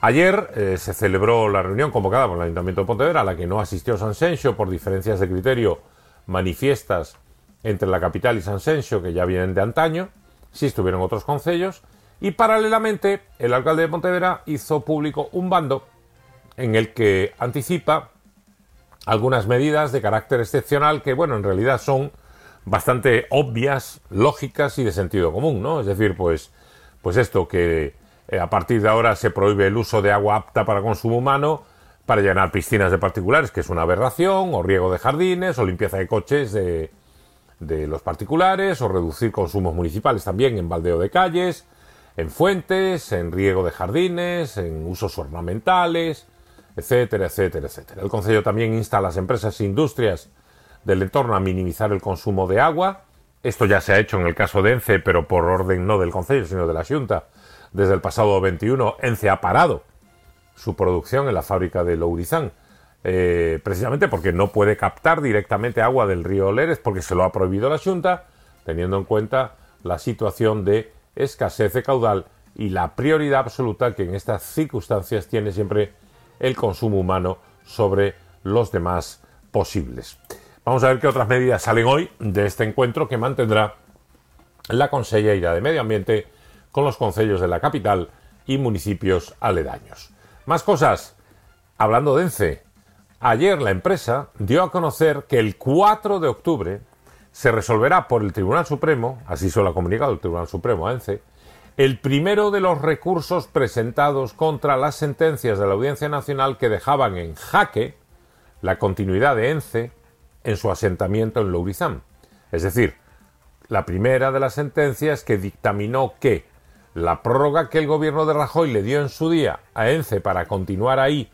Ayer eh, se celebró la reunión convocada por el Ayuntamiento de Pontevedra, a la que no asistió Sansencio por diferencias de criterio manifiestas entre la capital y Sansencio, que ya vienen de antaño, sí estuvieron otros concellos, y paralelamente el alcalde de Pontevedra hizo público un bando en el que anticipa algunas medidas de carácter excepcional que, bueno, en realidad son bastante obvias, lógicas y de sentido común, ¿no? Es decir, pues, pues esto que eh, a partir de ahora se prohíbe el uso de agua apta para consumo humano para llenar piscinas de particulares, que es una aberración, o riego de jardines, o limpieza de coches de, de los particulares, o reducir consumos municipales también en baldeo de calles, en fuentes, en riego de jardines, en usos ornamentales, etcétera, etcétera, etcétera. El Consejo también insta a las empresas e industrias del entorno a minimizar el consumo de agua. Esto ya se ha hecho en el caso de ENCE, pero por orden no del Consejo, sino de la Junta, desde el pasado 21, ENCE ha parado su producción en la fábrica de Lourizán, eh, precisamente porque no puede captar directamente agua del río Leres, porque se lo ha prohibido la Junta, teniendo en cuenta la situación de escasez de caudal y la prioridad absoluta que en estas circunstancias tiene siempre el consumo humano sobre los demás posibles. Vamos a ver qué otras medidas salen hoy de este encuentro que mantendrá la Conselleira de Medio Ambiente con los concellos de la capital y municipios aledaños. Más cosas. Hablando de ENCE, ayer la empresa dio a conocer que el 4 de octubre se resolverá por el Tribunal Supremo, así se lo ha comunicado el Tribunal Supremo a ENCE, el primero de los recursos presentados contra las sentencias de la Audiencia Nacional que dejaban en jaque la continuidad de ENCE en su asentamiento en Lourizán. Es decir, la primera de las sentencias que dictaminó que la prórroga que el gobierno de Rajoy le dio en su día a ENCE para continuar ahí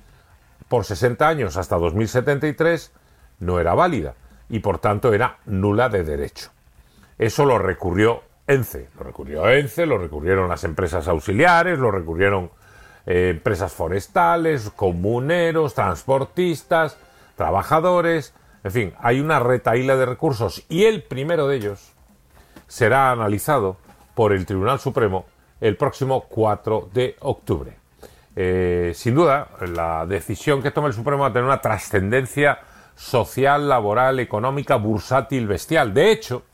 por 60 años hasta 2073 no era válida y por tanto era nula de derecho. Eso lo recurrió ENCE, lo recurrió ENCE, lo recurrieron las empresas auxiliares, lo recurrieron eh, empresas forestales, comuneros, transportistas, trabajadores, en fin, hay una retaíla de recursos y el primero de ellos será analizado por el Tribunal Supremo el próximo 4 de octubre. Eh, sin duda, la decisión que toma el Supremo va a tener una trascendencia social, laboral, económica, bursátil, bestial. De hecho,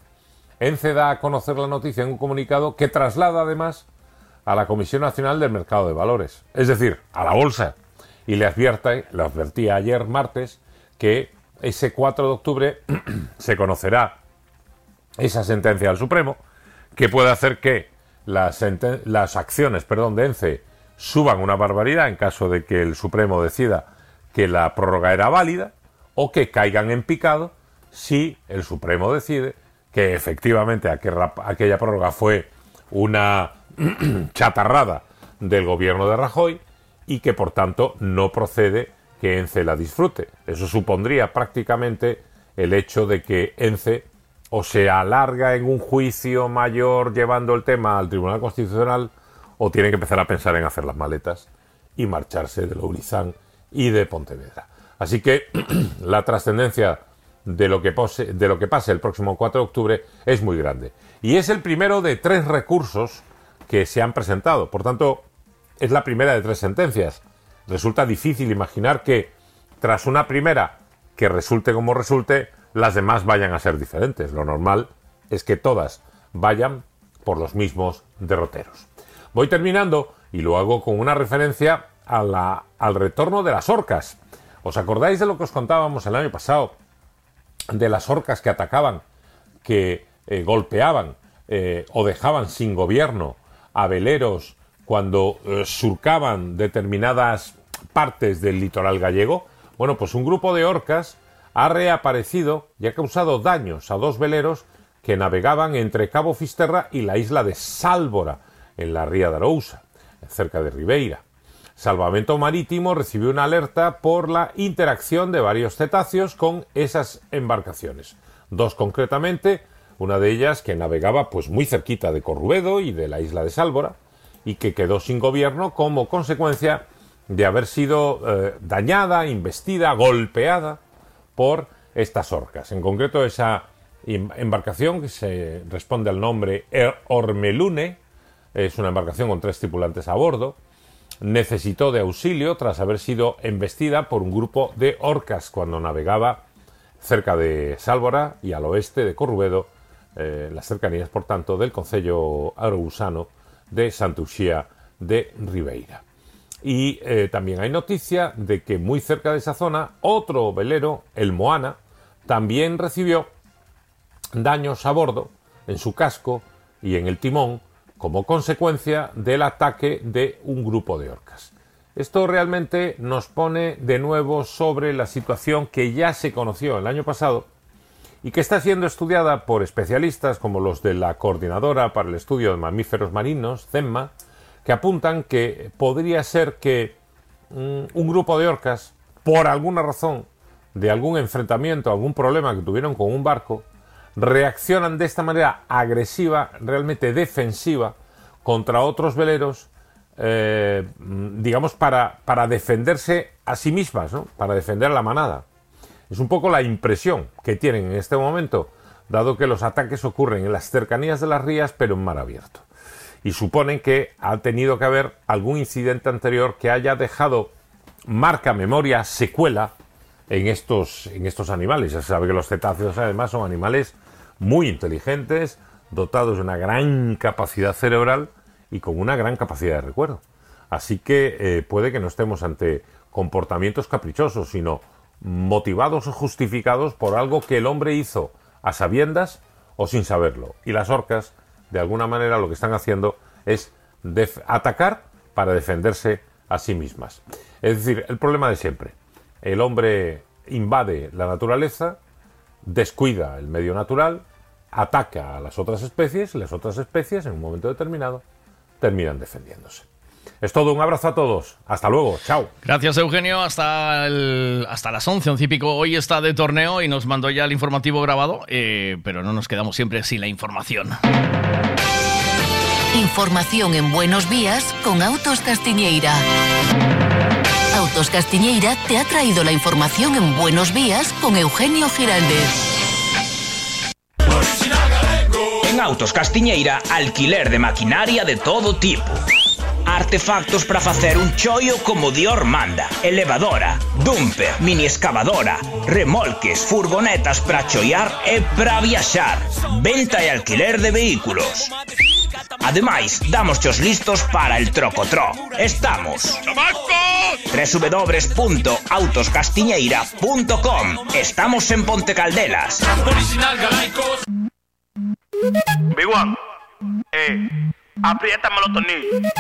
ENCE da a conocer la noticia en un comunicado que traslada además a la Comisión Nacional del Mercado de Valores, es decir, a la bolsa, y le advierte, le advertía ayer martes que ese 4 de octubre se conocerá esa sentencia del Supremo que puede hacer que las, las acciones perdón, de ENCE suban una barbaridad en caso de que el Supremo decida que la prórroga era válida o que caigan en picado si el Supremo decide que efectivamente aquella prórroga fue una chatarrada del gobierno de Rajoy y que por tanto no procede que ENCE la disfrute. Eso supondría prácticamente el hecho de que ENCE o se alarga en un juicio mayor llevando el tema al Tribunal Constitucional o tiene que empezar a pensar en hacer las maletas y marcharse de Lourizán y de Pontevedra. Así que la trascendencia de lo, que pose, de lo que pase el próximo 4 de octubre es muy grande. Y es el primero de tres recursos que se han presentado. Por tanto, es la primera de tres sentencias. Resulta difícil imaginar que tras una primera que resulte como resulte, las demás vayan a ser diferentes. Lo normal es que todas vayan por los mismos derroteros. Voy terminando y lo hago con una referencia a la, al retorno de las orcas. ¿Os acordáis de lo que os contábamos el año pasado? De las orcas que atacaban, que eh, golpeaban eh, o dejaban sin gobierno a veleros cuando eh, surcaban determinadas partes del litoral gallego. Bueno, pues un grupo de orcas ha reaparecido y ha causado daños a dos veleros que navegaban entre Cabo Fisterra y la isla de Sálvora, en la ría de Arousa, cerca de Ribeira. Salvamento Marítimo recibió una alerta por la interacción de varios cetáceos con esas embarcaciones. Dos concretamente, una de ellas que navegaba pues muy cerquita de Corrubedo y de la isla de Sálvora y que quedó sin gobierno como consecuencia de haber sido eh, dañada, investida, golpeada por estas orcas. En concreto esa embarcación que se responde al nombre Ormelune, es una embarcación con tres tripulantes a bordo, necesitó de auxilio tras haber sido embestida por un grupo de orcas cuando navegaba cerca de Sálvora y al oeste de Corrubedo, eh, las cercanías, por tanto, del concello arausano de Santuxía de Ribeira. Y eh, también hay noticia de que muy cerca de esa zona, otro velero, el Moana, también recibió daños a bordo, en su casco y en el timón, como consecuencia del ataque de un grupo de orcas. Esto realmente nos pone de nuevo sobre la situación que ya se conoció el año pasado y que está siendo estudiada por especialistas como los de la Coordinadora para el Estudio de Mamíferos Marinos, CEMMA, que apuntan que podría ser que mm, un grupo de orcas, por alguna razón, de algún enfrentamiento, algún problema que tuvieron con un barco, reaccionan de esta manera agresiva, realmente defensiva, contra otros veleros, eh, digamos, para, para, defenderse a sí mismas, ¿no? para defender a la manada. Es un poco la impresión que tienen en este momento, dado que los ataques ocurren en las cercanías de las rías, pero en mar abierto. Y suponen que ha tenido que haber algún incidente anterior que haya dejado marca, memoria, secuela en estos, en estos animales. Ya se sabe que los cetáceos además son animales muy inteligentes, dotados de una gran capacidad cerebral y con una gran capacidad de recuerdo. Así que eh, puede que no estemos ante comportamientos caprichosos, sino motivados o justificados por algo que el hombre hizo a sabiendas o sin saberlo. Y las orcas, de alguna manera, lo que están haciendo es atacar para defenderse a sí mismas. Es decir, el problema de siempre. El hombre invade la naturaleza, descuida el medio natural, ataca a las otras especies y las otras especies, en un momento determinado, terminan defendiéndose. Es todo, un abrazo a todos. Hasta luego, chao.
Gracias, Eugenio. Hasta, el- hasta las 11, once y pico. Hoy está de torneo y nos mandó ya el informativo grabado, eh, pero no nos quedamos siempre sin la información.
Información en Buenos Días con Autos Castiñeira. Autos Castiñeira te ha traído la información en Buenos Días con Eugenio Giraldez.
Autos Castiñeira, alquiler de maquinaria de todo tipo. Artefactos para facer un choio como Dior manda. Elevadora, dumper, mini excavadora, remolques, furgonetas para choiar e para viaxar. Venta e alquiler de vehículos. Ademais, damos os listos para el trocotró. Estamos. www.autoscastiñeira.com Estamos en Ponte Caldelas.
Original Galaicos.
Big One, eh, apriétame los tornillos.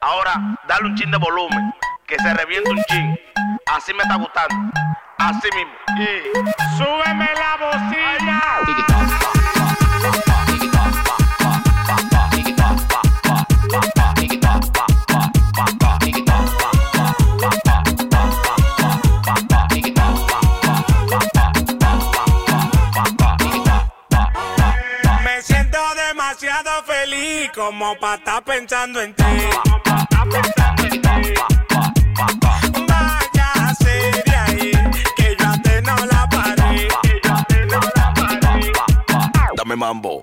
Ahora, dale un chin de volumen, que se reviente un chin. Así me está gustando. Así mismo. Y súbeme la bocina.
Como para estar pensando en ti. Váyase de ahí, que yo a ti no la paré. Que yo ti no la paré.
Dame mambo.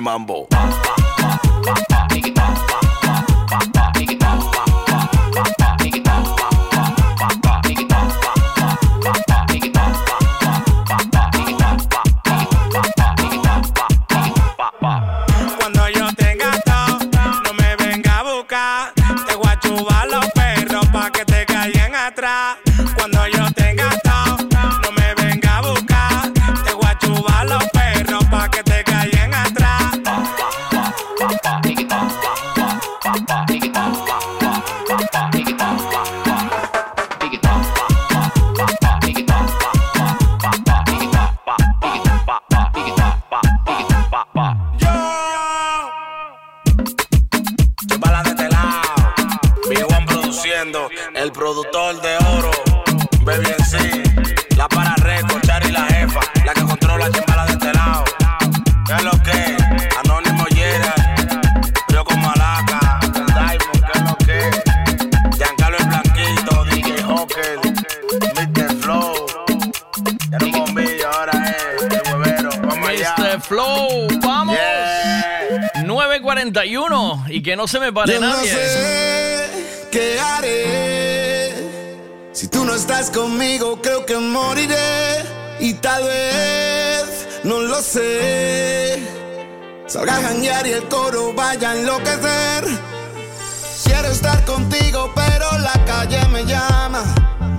Mambo.
Cuando yo tenga todo, no me venga a buscar. Te voy a chubar los perros pa' que te caigan atrás.
Productor de oro. Baby en sí. La para récord, Chari la jefa. La que controla chimbala de este lado. ¿Qué es lo que? Anónimo Yera. Yo como Alaca. Diamond, ¿qué es lo que? Giancarlo el Blanquito. DJ Hawker. Mr. Flow. Ya no bombillo, ahora es el huevero. Vamos allá.
Mr. Flow, vamos. 9.41 y que no se me pare
Yo no
nadie.
sé qué haré. No estás conmigo, creo que moriré. Y tal vez, no lo sé. Salga a janguear y el coro vaya a enloquecer. Quiero estar contigo, pero la calle me llama.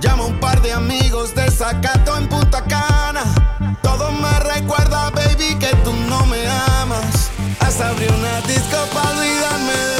Llama a un par de amigos de Zacato en Punta Cana. Todo me recuerda, baby, que tú no me amas. Hasta abrí una disco para olvidarme de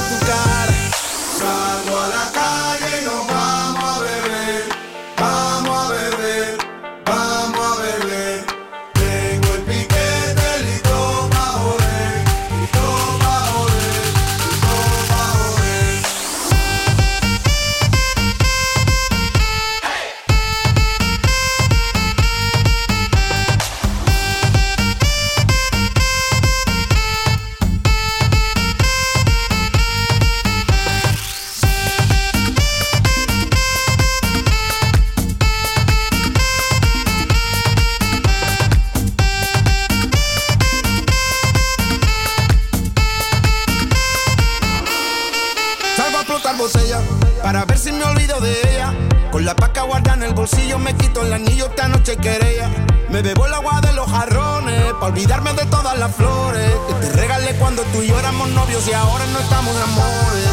olvidarme de todas las flores que te regalé cuando tú y yo éramos novios y ahora no estamos de amores.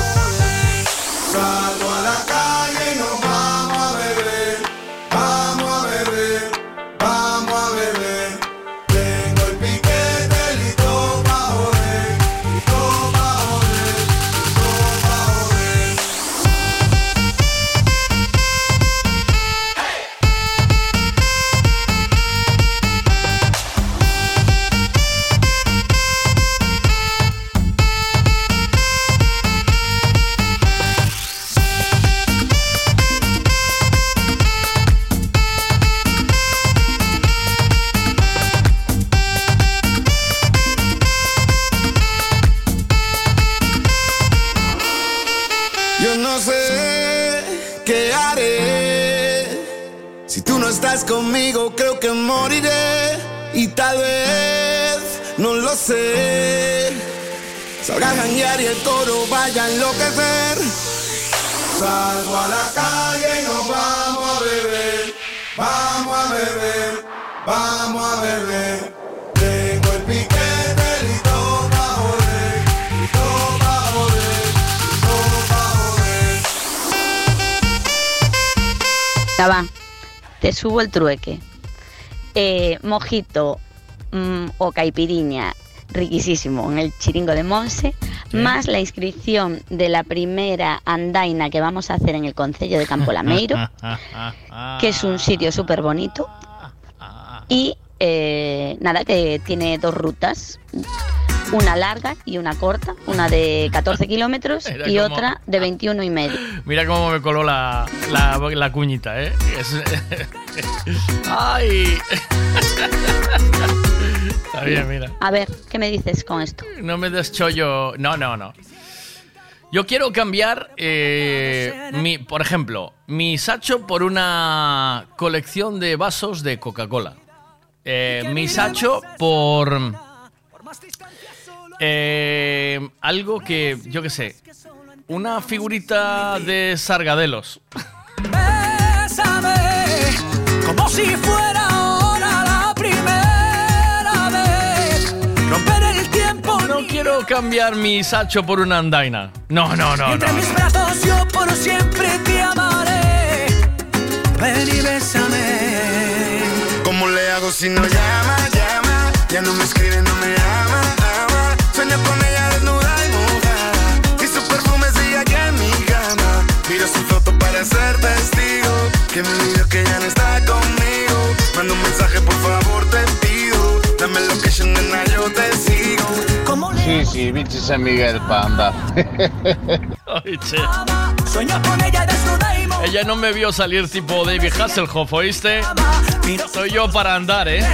Salgo a la calle
sé. Sabrá janguear y el coro vaya a enloquecer.
Salgo a la calle y nos vamos a beber, vamos a beber, vamos a beber. Tengo el piquete listo pa' joder, listo pa' joder, listo pa' joder.
Ya va, te subo el trueque. Eh, mojito mm, o caipiriña, riquísimo, en el chiringo de Monse, más la inscripción de la primera andaina que vamos a hacer en el Concello de Campo Lameiro, que es un sitio súper bonito. Y eh, nada, que tiene dos rutas, una larga y una corta, una de 14 kilómetros y otra de 21 y medio.
Mira cómo me coló la, la, la cuñita, ¿eh? Es- ¡Ay! Está bien, mira.
A ver, ¿qué me dices con esto?
No me des chollo. No, no, no. Yo quiero cambiar, eh, mi, por ejemplo, mi sacho por una colección de vasos de Coca-Cola. Eh, mi sacho por eh, algo que, yo qué sé, una figurita de Sargadelos.
Bésame como si fuera
quiero cambiar mi sacho por una andaina. No, no, no,
Entre
no.
mis brazos yo por siempre te amaré. Ven y bésame.
¿Cómo le hago si no llama, llama? Ya no me escribe, no me ama, ama. Sueño con ella desnuda y mojada. Y su perfume sigue aquí en mi cama. Miro su foto para ser testigo. Que me olvido que ya no está conmigo. Manda un mensaje, por favor, te pido. Dame location, nena, yo te sigo.
Sí, sí, bichi San Miguel pa' andar.
Ay, che. Ella no me vio salir tipo David Hasselhoff, ¿oíste? Soy yo para andar, ¿eh?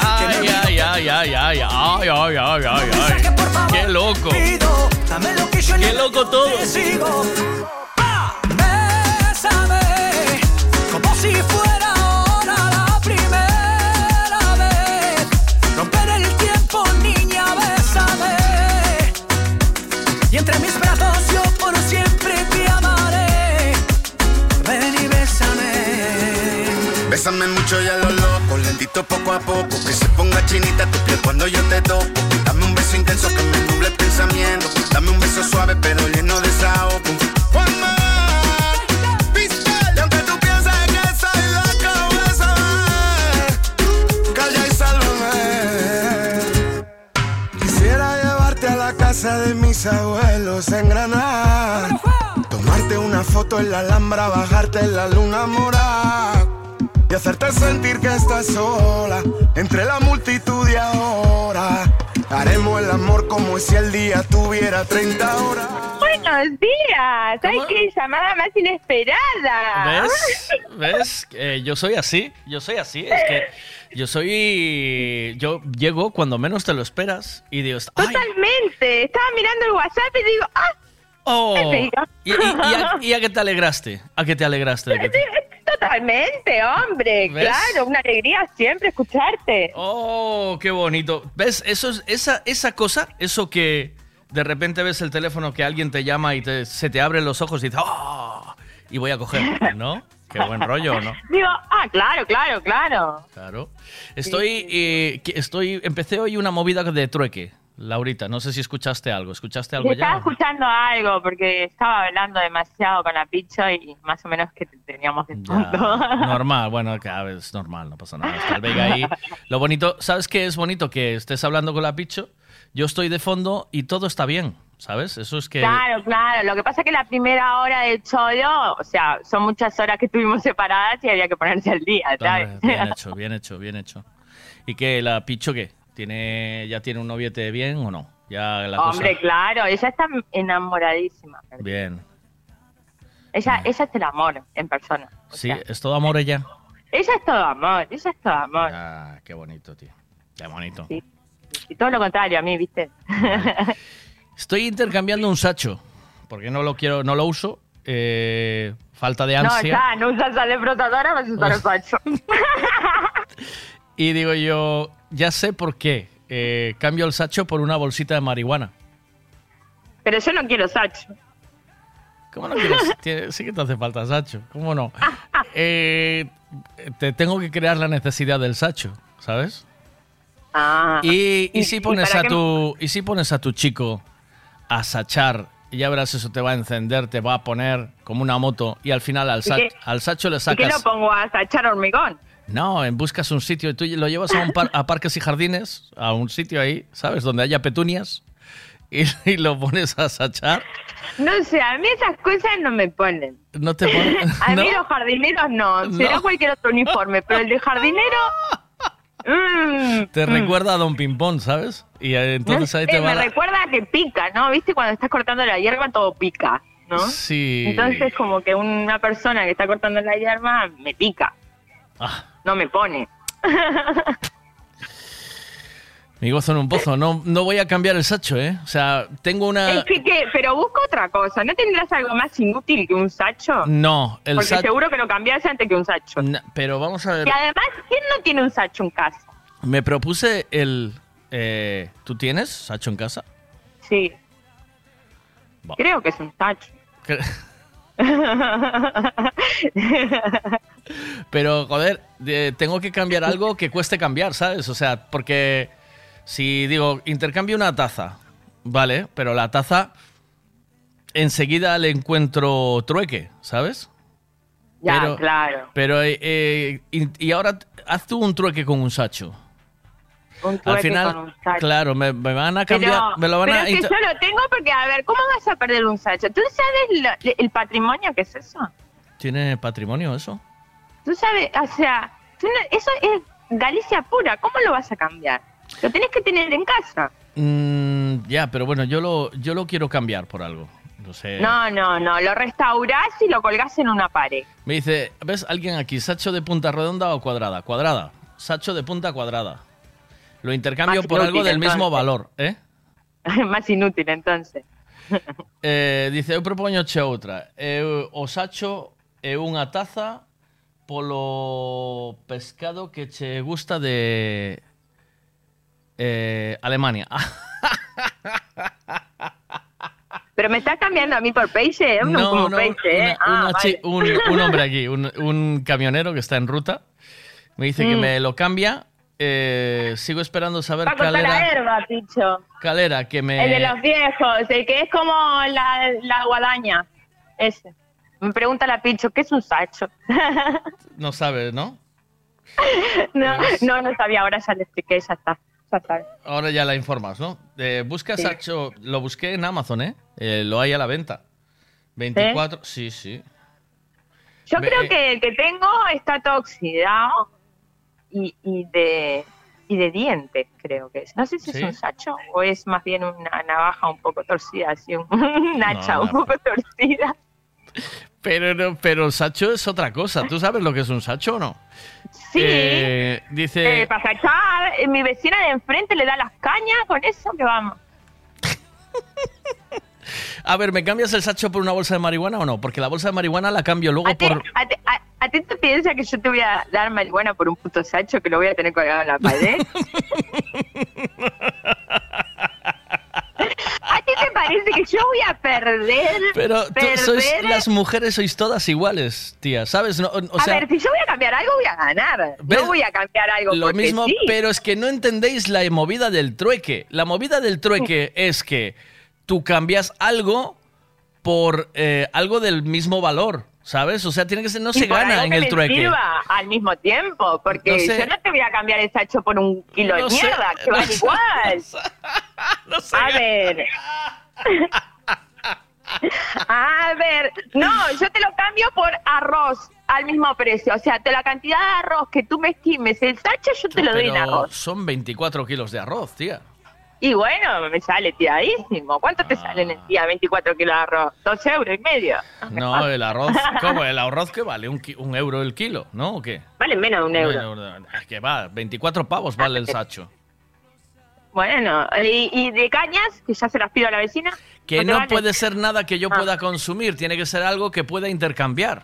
Ay, ay, ay, ay, ay, ay, ay, ay, ay, ay, ay. Qué loco. Qué loco todo.
Bésame como si fuera entre mis brazos yo por siempre te amaré. Ven y bésame.
Bésame mucho y a lo loco, lentito poco a poco. Que se ponga chinita tu piel cuando yo te toco. Dame un beso intenso que me nuble el pensamiento. Dame un beso suave pero lleno de desahogo. De mis abuelos en Granada. Tomarte una foto en la Alhambra, bajarte en la luna morada. Y hacerte sentir que estás sola entre la multitud de ahora. Haremos el amor como si el día tuviera 30 horas.
Buenos días. ¡Ay, qué llamada más inesperada!
¿Ves? ¿Ves? Eh, yo soy así. Yo soy así. Es que yo soy. Yo llego cuando menos te lo esperas y digo, ¡ay!
Totalmente. Estaba mirando el WhatsApp y digo, ¡ah!
Oh. ¿Y, y- y a, y a qué te alegraste? ¿A qué te alegraste? de que te-
Totalmente, hombre.
¿Ves?
Claro, una alegría siempre escucharte.
Oh, qué bonito. ¿Ves? Eso es, esa, esa cosa, eso que de repente ves el teléfono que alguien te llama y te- se te abren los ojos y dices, ¡oh! Y voy a coger, ¿no? Qué buen rollo, ¿no?
Digo, ah, claro, claro, claro.
Claro. Estoy, eh, estoy, empecé hoy una movida de trueque, Laurita. No sé si escuchaste algo. ¿Escuchaste algo
Estaba
ya?
escuchando algo porque estaba hablando demasiado con la picho y más o menos que teníamos de fondo.
normal, bueno, cada vez es normal, no pasa nada. Está el Vega ahí. Lo bonito, ¿sabes qué es bonito? Que estés hablando con la Picho, yo estoy de fondo y todo está bien, ¿sabes? Eso es que...
Claro, claro. Lo que pasa es que la primera hora del chollo, o sea, son muchas horas que estuvimos separadas y había que ponerse al día, ¿sabes?
Bien hecho, bien hecho, bien hecho. ¿Y qué, la Picho qué? ¿Tiene, ¿Ya tiene un noviete bien o no? Ya la
Hombre,
cosa...
claro, ella está enamoradísima.
Bien.
Ella, ella es el amor en persona.
Sí, es todo amor ella.
Ella es todo amor, ella es todo amor.
Ah, qué bonito, tío. Qué bonito.
Sí. Y todo lo contrario a mí, ¿viste?
Estoy intercambiando un sacho, porque no lo quiero, no lo uso. eh, falta de
no,
ansia.
ya, no usas sal de frotadora, vas a usar el sacho.
Y digo yo, ya sé por qué. Eh, cambio el sacho por una bolsita de marihuana.
Pero yo no quiero sacho.
¿Cómo no quieres? Sí que te hace falta sacho. ¿Cómo no? Eh, te tengo que crear la necesidad del sacho, ¿sabes?
Ah.
Y, y
¿Y-
si pones a tu y si pones a tu chico a sachar, y ya verás eso te va a encender, te va a poner como una moto y al final al,
¿Y
sa-
qué-
al sacho le
¿Y qué lo
sacas
pongo a sachar hormigón?
No, en buscas un sitio, tú lo llevas a, un par- a parques y jardines, a un sitio ahí, ¿sabes? Donde haya petunias y, y lo pones a sachar.
No sé, a mí esas cosas no me ponen.
No te pones...
A
¿no?
mí los jardineros no. Será
No.
cualquier otro uniforme, pero el de jardinero. mm,
Te
mm.
recuerda a Don Pimpón, ¿sabes? Y eh,
No
entonces ahí
sé,
te va
me
la-
recuerda a que pica, ¿no? ¿Viste? Cuando estás cortando la hierba todo pica, ¿no?
Sí.
Entonces como que una persona que está cortando la hierba me pica.
Ah.
No me pone.
Mi gozo en un pozo. No, no voy a cambiar el sacho, ¿eh? O sea, tengo una...
Es que, ¿qué? pero busca otra cosa. ¿No tendrás algo más inútil que un sacho?
No, el
Porque
sacho...
seguro que lo cambias antes que un sacho.
Pero vamos a ver...
Y además, ¿quién no tiene un sacho en casa?
Me propuse el... eh, ¿Tú tienes sacho en casa?
Sí. Creo que es un sacho.
Pero, joder, de- tengo que cambiar algo que cueste cambiar, ¿sabes? O sea, porque si digo, intercambio una taza, vale, pero la taza enseguida le encuentro trueque, ¿sabes?
Ya,
Pero-
claro.
Pero, eh, eh, y, y ahora haz tú un trueque con un sacho.
Un
Al final,
con un sacho.
claro, me, me van a cambiar,
Pero,
me lo van
pero
a...
es que yo lo tengo porque, a ver, ¿cómo vas a perder un sacho? ¿Tú sabes lo- el patrimonio que es eso?
¿Tiene patrimonio eso?
Tú sabes, o sea, eso es Galicia pura. ¿Cómo lo vas a cambiar? Lo tenés que tener en casa.
Mm, ya, pero bueno, yo lo, yo lo quiero cambiar por algo. No sé.
No, no, no. Lo restaurás y lo colgás en una pared.
Me dice, ¿ves alguien aquí? ¿Sacho de punta redonda o cuadrada? Cuadrada. Sacho de punta cuadrada. Lo intercambio
Más
por algo del mismo valor, ¿eh?
Más inútil, entonces.
Eh, dice, eu propoñoche outra. Eu, o sacho é unha taza polo pescado que che gusta de eh, Alemania.
Pero me estás cambiando a mí por peixe, ¿eh? No, como peixe, ¿eh?
una-
Ah,
una chi-
vale.
un, un hombre aquí, un, un camionero que está en ruta, me dice que
Mm.
me lo cambia. Eh, sigo esperando saber
Para
cal
cortar la
era,
herba, picho.
cal era que me...
El de los viejos, el que es como la, la guadaña. Ese. Me pregunta la picho, ¿qué es un sacho?
No sabe, ¿no?
no,
Pues-
no, no sabía, ahora ya le expliqué, ya está. Ya está.
Ahora ya la informas, ¿no? Eh, busca
Sí.
Sacho, lo busqué en Amazon, ¿eh? Eh, Lo hay a la venta. 24, sí, sí.
Yo
Ve-
creo
eh,
que el que tengo está todo oxidado y, y de y de dientes, creo que es. No sé si
¿Sí?
es un sacho o es más bien una navaja un poco torcida, así un, una hacha
No,
un poco torcida.
Pero, no- pero Sacho es otra cosa. ¿Tú sabes lo que es un Sacho o no?
Sí.
Eh, dice...
Eh, para sachar, eh, mi vecina de enfrente le da las cañas con eso que vamos.
A ver, ¿me cambias el Sacho por una bolsa de marihuana o no? Porque la bolsa de marihuana la cambio luego
¿A ti,
por...
a- a ti te piensas que yo te voy a dar marihuana por un puto sacho que lo voy a tener colgado en la pared? ¿A ti te parece que yo voy a perder?
Pero tú
perder?
sois, las mujeres sois todas iguales, tía, ¿sabes? No, o
a ver, si yo voy a cambiar algo, voy a ganar.
¿Ves?
No voy a cambiar algo
lo
porque
mismo,
sí.
pero es que no entendéis la movida del trueque. La movida del trueque es que tú cambias algo por eh, algo del mismo valor, ¿sabes? O sea, tiene que ser, no se gana en el trueque.
sirva al mismo tiempo, porque
No sé.
yo no te voy a cambiar el sacho por un kilo
No
de
sé,
mierda, que
no
van
sé,
igual. A ver. A ver, no, yo te lo cambio por arroz al mismo precio. O sea, te la cantidad de arroz que tú me estimes el sacho, yo te lo doy en arroz.
son 24 kilos de arroz, tía.
Y bueno, me sale tiradísimo. ¿Cuánto te sale en el día 24 kilos de arroz? ¿Dos euros y medio?
No, el arroz, ¿cómo? ¿El arroz que vale? ¿Un, un euro el kilo? ¿No? ¿O qué?
Vale menos de un euro.
Bueno, es que va, 24 pavos vale el sacho.
Bueno, ¿y, y de cañas? Que ya se las pido a la vecina.
Que no
vale?
puede ser nada que yo
Ah.
pueda consumir, tiene que ser algo que pueda intercambiar.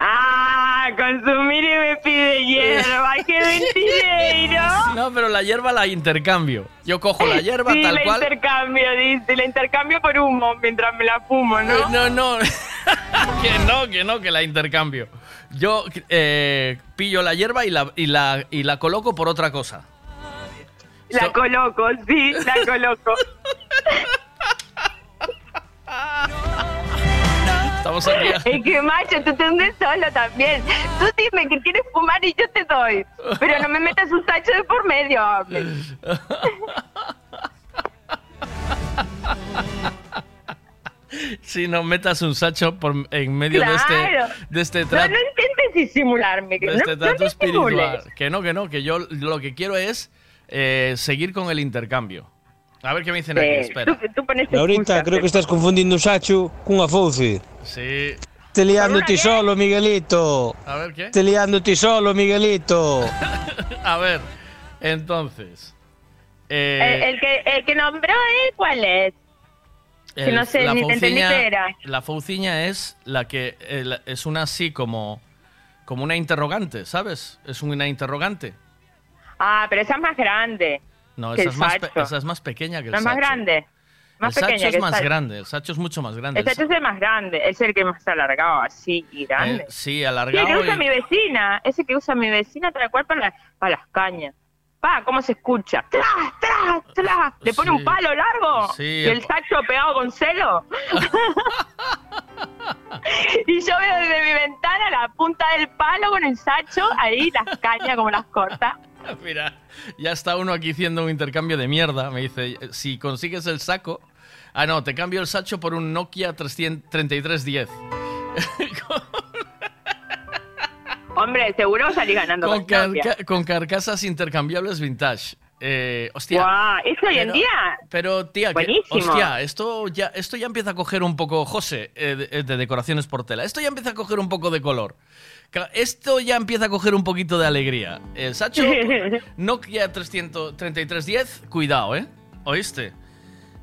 Ah, consumir y me pide hierba. ¡Qué mentireiro!
No, pero la hierba la intercambio. Yo cojo la hierba
sí,
tal
la
cual.
intercambio, dice. La intercambio por humo mientras me la fumo, ¿no?
Eh, No, no, que no, que no, que la intercambio. Yo eh, pillo la hierba y la, y, la, y la coloco por otra cosa.
La coloco, sí, la coloco.
Estamos aquí.
Es que macho, tú te hundes solo también. Tú dime que quieres fumar y yo te doy. Pero no me metas un tacho de por medio, hombre.
Si no metas un sacho por, en medio
Claro.
de este, de este
No,
trato.
no intentes disimularme. Que
de
no,
este
no
trato espiritual.
disimules.
Que no, que no, que yo lo que quiero es eh, seguir con el intercambio. A ver qué me dicen aquí,
Eh,
espera.
tú, tú pones
Laurita,
excusas,
creo que estás confundindo un sacho cunha fouce.
Sí.
Te liando ti solo, Miguelito.
A ver, ¿qué?
Te liando ti solo, Miguelito.
A ver, entonces. eh,
El, el que, el que nombró él, ¿cuál es? que no sé,
la
ni te entendí qué era.
La fauciña es la que eh, es una así como, como una interrogante, ¿sabes? Es una interrogante.
Ah, pero esa es más grande.
No,
que
esa
el
es, más
sacho.
esa es más pequeña que el
¿No es más
sacho.
grande? Más
el
pequeña
sacho es más
sacho.
grande, el sacho es mucho más grande.
El sacho es el más grande, es el que más alargado, así, y grande.
Eh, sí,
Sí, el que
alargado
usa
y-
mi vecina, ese que usa mi vecina tal cual para, la- para las cañas. Pa, ¿cómo se escucha? ¡Tras, tras, tras! Le pone un palo largo
Sí,
y
el
sacho pegado con celo. y yo veo desde mi ventana la punta del palo con el sacho, ahí las cañas como las corta.
Mira, ya está uno aquí haciendo un intercambio de mierda. Me dice, si consigues el saco... Ah, no, te cambio el sacho por un Nokia 300 3310.
Hombre, seguro salí ganando
Con, carca- con carcasas intercambiables vintage. Eh, hostia.
Guau, ¿eso hoy en día?
Pero, tía, que-
Buenísimo.
hostia, esto ya, esto ya empieza a coger un poco, José, eh, de, de decoraciones por tela. Esto ya empieza a coger un poco de color. Esto ya empieza a coger un poquito de alegría. El Sacho, Nokia 33310, cuidado, ¿eh? ¿Oíste?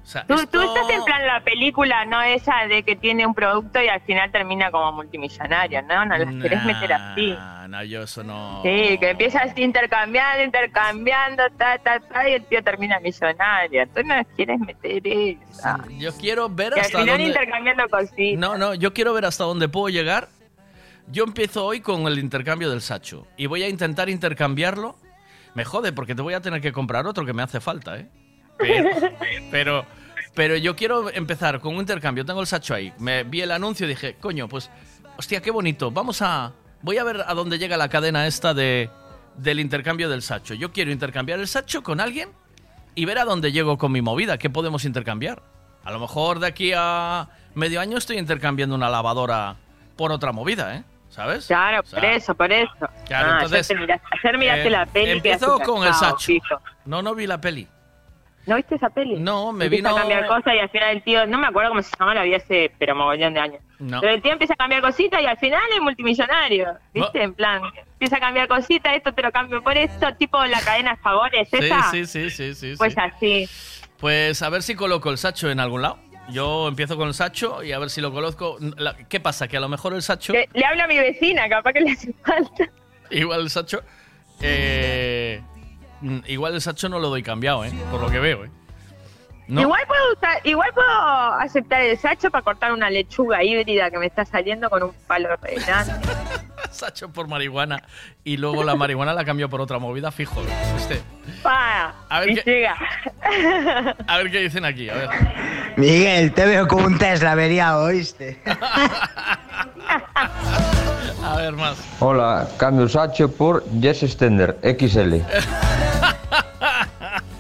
O sea,
Tú,
esto-
tú estás en plan la película, no esa de que tiene un producto y al final termina como multimillonario, ¿no? No las querés meter así.
No, yo eso no...
Sí, que empiezas intercambiando, intercambiando, ta, ta, ta, y el tío termina millonario. Tú no quieres meter esa.
Yo quiero ver
Y al
hasta
final
dónde...
intercambiando cositas.
No, no, yo quiero ver hasta dónde puedo llegar. Yo empiezo hoy con el intercambio del Sacho y voy a intentar intercambiarlo. Me jode porque te voy a tener que comprar otro que me hace falta, ¿eh? Pero, pero, pero yo quiero empezar con un intercambio. Tengo el Sacho ahí. Me vi el anuncio y dije, coño, pues, hostia, qué bonito. Vamos a. Voy a ver a dónde llega la cadena esta de, del intercambio del Sacho. Yo quiero intercambiar el Sacho con alguien y ver a dónde llego con mi movida. ¿Qué podemos intercambiar? A lo mejor de aquí a medio año estoy intercambiando una lavadora por otra movida, ¿eh? ¿Sabes?
Claro, por eso, por eso.
Claro,
Ah,
entonces,
miraste, ayer miraste
eh,
la peli.
Empiezo con el Sacho.
fijo.
No, no vi la peli.
¿No viste esa peli?
No, me
Empieza
vino.
a cambiar cosas y al final el tío, no me acuerdo cómo se llama, la vi hace, pero mogollón de años.
No.
Pero el tío empieza a cambiar cositas y al final es multimillonario, ¿viste? En plan, empieza a cambiar cositas, esto te lo cambio por esto, tipo la cadena de favores,
Sí,
¿esa?
sí, sí, sí, sí.
Pues
sí.
así.
Pues a ver si coloco el Sacho en algún lado. Yo empiezo con el Sacho y a ver si lo coloco. La- ¿Qué pasa? Que a lo mejor el Sacho.
Le, le hablo a mi vecina, capaz que le hace falta.
Igual el Sacho. eh, mm, igual el Sacho no lo doy cambiado, ¿eh? Por lo que veo, ¿eh? No.
Igual puedo usar, igual puedo aceptar el sacho para cortar una lechuga híbrida que me está saliendo con un palo renal.
Sacho por marihuana. Y luego la marihuana la cambió por otra movida, fijo. Este.
Pa,
A ver
y
qué-. A ver qué dicen aquí, a ver.
Miguel, te veo como un Tesla averiado, ¿oíste?
A ver más.
Hola, cambio Sacho por Jess Stender XL.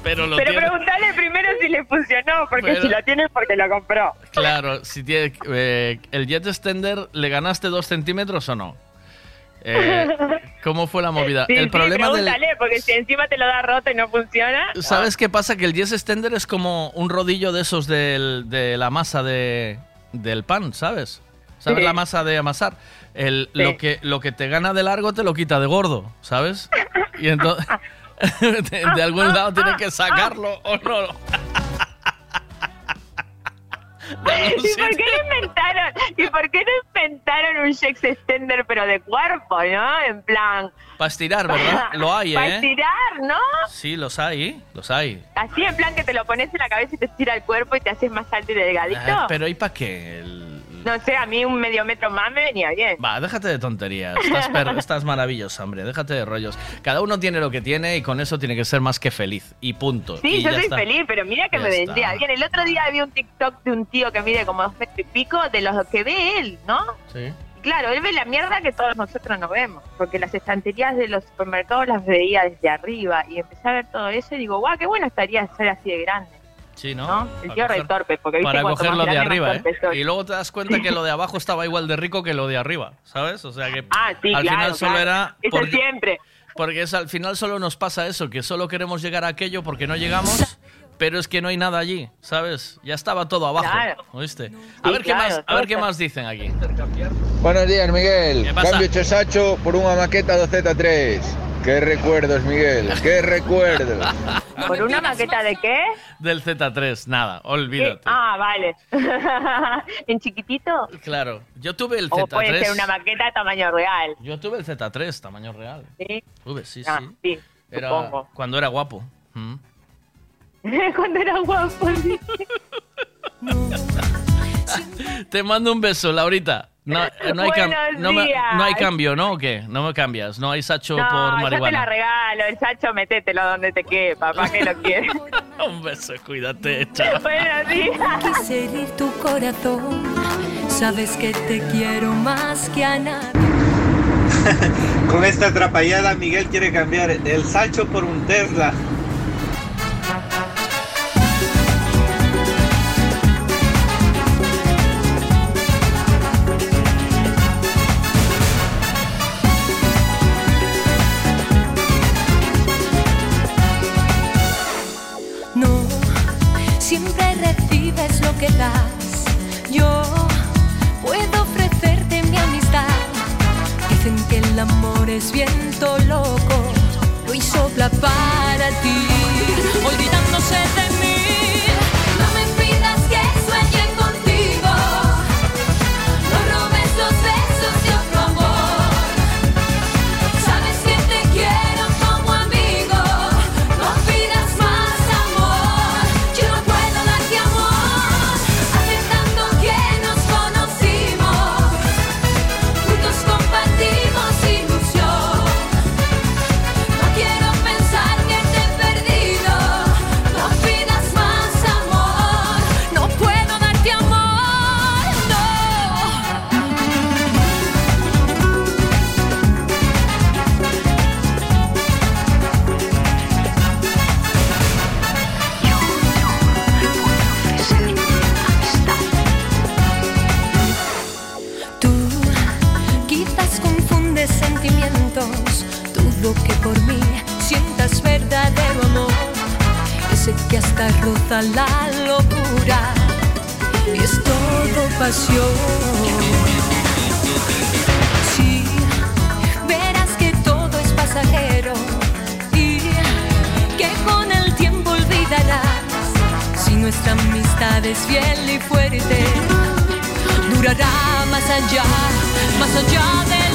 Pero lo
Pero
tiene.
primero si le funcionó, porque
Pero-
si lo tiene es porque lo compró.
Claro, si tiene, eh, el jet extender, ¿le ganaste dos centímetros o no? Eh, ¿Cómo fue la movida?
Sí,
el
sí,
problema del.
pregúntale, porque si encima te lo da roto y no funciona.
¿Sabes qué pasa? Que el jet extender es como un rodillo de esos del- de la masa de, del pan, ¿sabes? ¿Sabes
Sí.
la masa de amasar? El, lo, que, lo que te gana de largo te lo quita de gordo, ¿sabes? Y entonces, de, de algún lado tienes que sacarlo o no.
¿Y por qué no inventaron? ¿Y por qué no inventaron un sex extender pero de cuerpo, no? En plan.
Para estirar, ¿verdad? Lo hay,
Para
¿eh?
estirar, ¿no?
Sí, los hay, los hay.
Así en plan que te lo pones en la cabeza y te estira el cuerpo y te haces más alto y delgadito.
Ah, pero ¿y para qué? El-
No sé, a mí un medio metro más me venía bien.
Va, déjate de tonterías. Estás, per- estás maravilloso, hombre. Déjate de rollos. Cada uno tiene lo que tiene y con eso tiene que ser más que feliz. Y punto.
Sí,
Y
yo soy
está.
feliz, pero mira que
Ya
me vendría bien. El otro día vi un TikTok de un tío que mide como dos metros y pico de los que ve él, ¿no?
Sí.
Claro, él ve la mierda que todos nosotros no vemos, porque las estanterías de los supermercados las veía desde arriba y empecé a ver todo eso y digo, guau, qué bueno estaría ser así de grande.
Sí, ¿no?
¿no? El tío re torpe, porque viste
Para
cuanto
coger
más
lo de arriba, ¿eh? Y luego te das cuenta que lo de abajo estaba igual de rico que lo de arriba, ¿sabes? O sea que
Ah, sí,
al
claro,
final solo
claro.
era...
Eso
porque-
siempre.
Porque es, al final solo nos pasa eso, que solo queremos llegar a aquello porque no llegamos, pero es que no hay nada allí, ¿sabes? Ya estaba todo abajo,
Claro.
¿oíste? A ver qué
claro,
más, a ver qué más dicen aquí.
Buenos días, Miguel.
¿Qué?
Cambio Chesacho por una maqueta de Z3. Qué recuerdos, Miguel. Qué recuerdos.
¿Por una maqueta de qué?
Del Z3, nada,
¿Qué?
olvídate.
Ah, vale. ¿En chiquitito?
Claro, yo tuve el
O puede ser
Z3.
una maqueta de tamaño real.
Yo tuve el Z3, tamaño real.
¿Sí?
Tuve, sí,
Ah,
sí.
sí,
Era
supongo.
cuando era guapo. Mm.
Cuando era guapo. sí.
Te mando un beso, Laurita. No, eh, no, hay, cam-
Buenos
no, me-
días.
no hay cambio, ¿no? ¿O qué? No me cambias. No hay sacho
No,
por
yo te la
marihuana.
regalo, el sacho, metételo donde te quepa, ¿para qué lo quieres?
un beso, cuídate, chao.
Buenos días.
Quise herir tu corazón. Sabes que te quiero más que a nadie.
Con esta atrapallada, Miguel quiere cambiar el Sacho por un Tesla.
Amor es viento loco, y sopla para ti, Sé que hasta roza la locura y es todo pasión. Sí, verás que todo es pasajero y que con el tiempo olvidarás si nuestra amistad es fiel y fuerte durará más allá, más allá de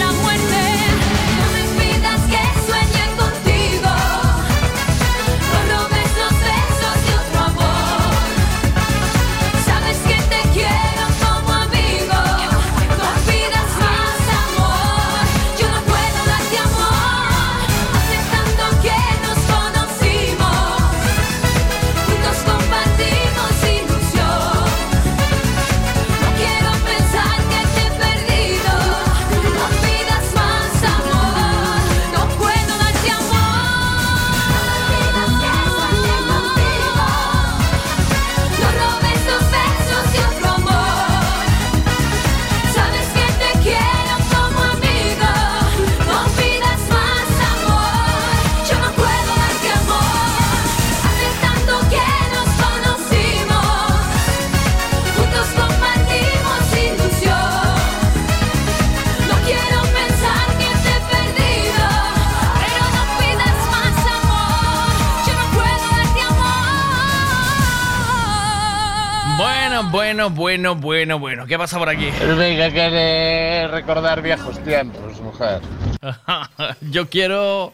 bueno, bueno, bueno. ¿Qué pasa por aquí?
El Vega quiere recordar viejos tiempos, mujer.
yo quiero.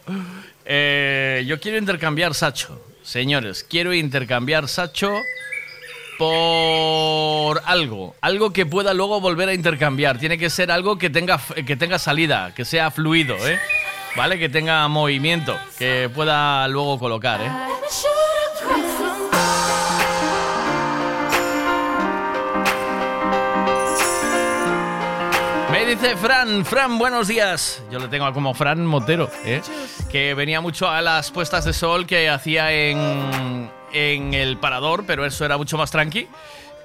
eh, yo quiero intercambiar Sacho. Señores, quiero intercambiar Sacho por algo. Algo que pueda luego volver a intercambiar. Tiene que ser algo que tenga, que tenga salida, que sea fluido, ¿eh? ¿Vale? Que tenga movimiento, que pueda luego colocar, ¿eh? Dice Fran, Fran, buenos días. Yo le tengo como Fran Motero, ¿eh? que venía mucho a las puestas de sol que hacía en, en el parador, pero eso era mucho más tranqui.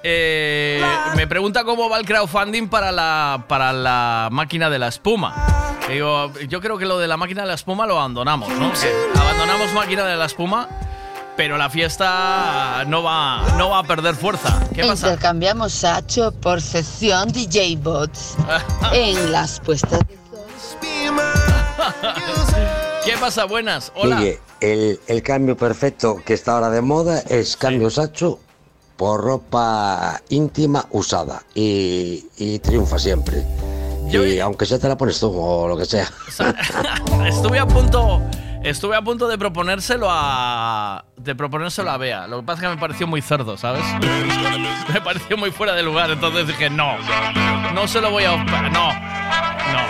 Eh, me pregunta cómo va el crowdfunding para la, para la máquina de la espuma. Digo, yo creo que lo de la máquina de la espuma lo abandonamos, ¿no? Abandonamos máquina de la espuma, pero la fiesta no va, no va a perder fuerza. ¿Qué pasa?
Intercambiamos Sacho por sesión DJ Bots en las puestas.
¿Qué pasa? Buenas. Hola.
Mire, el, el cambio perfecto que está ahora de moda es cambio sacho por ropa íntima usada y, y triunfa siempre. y aunque sea te la pones tú o lo que sea.
Estuve a punto. Estuve a punto de proponérselo a. de proponérselo a Bea. Lo que pasa es que me pareció muy cerdo, ¿sabes? me pareció muy fuera de lugar, entonces dije, no. No se lo voy a. No. No.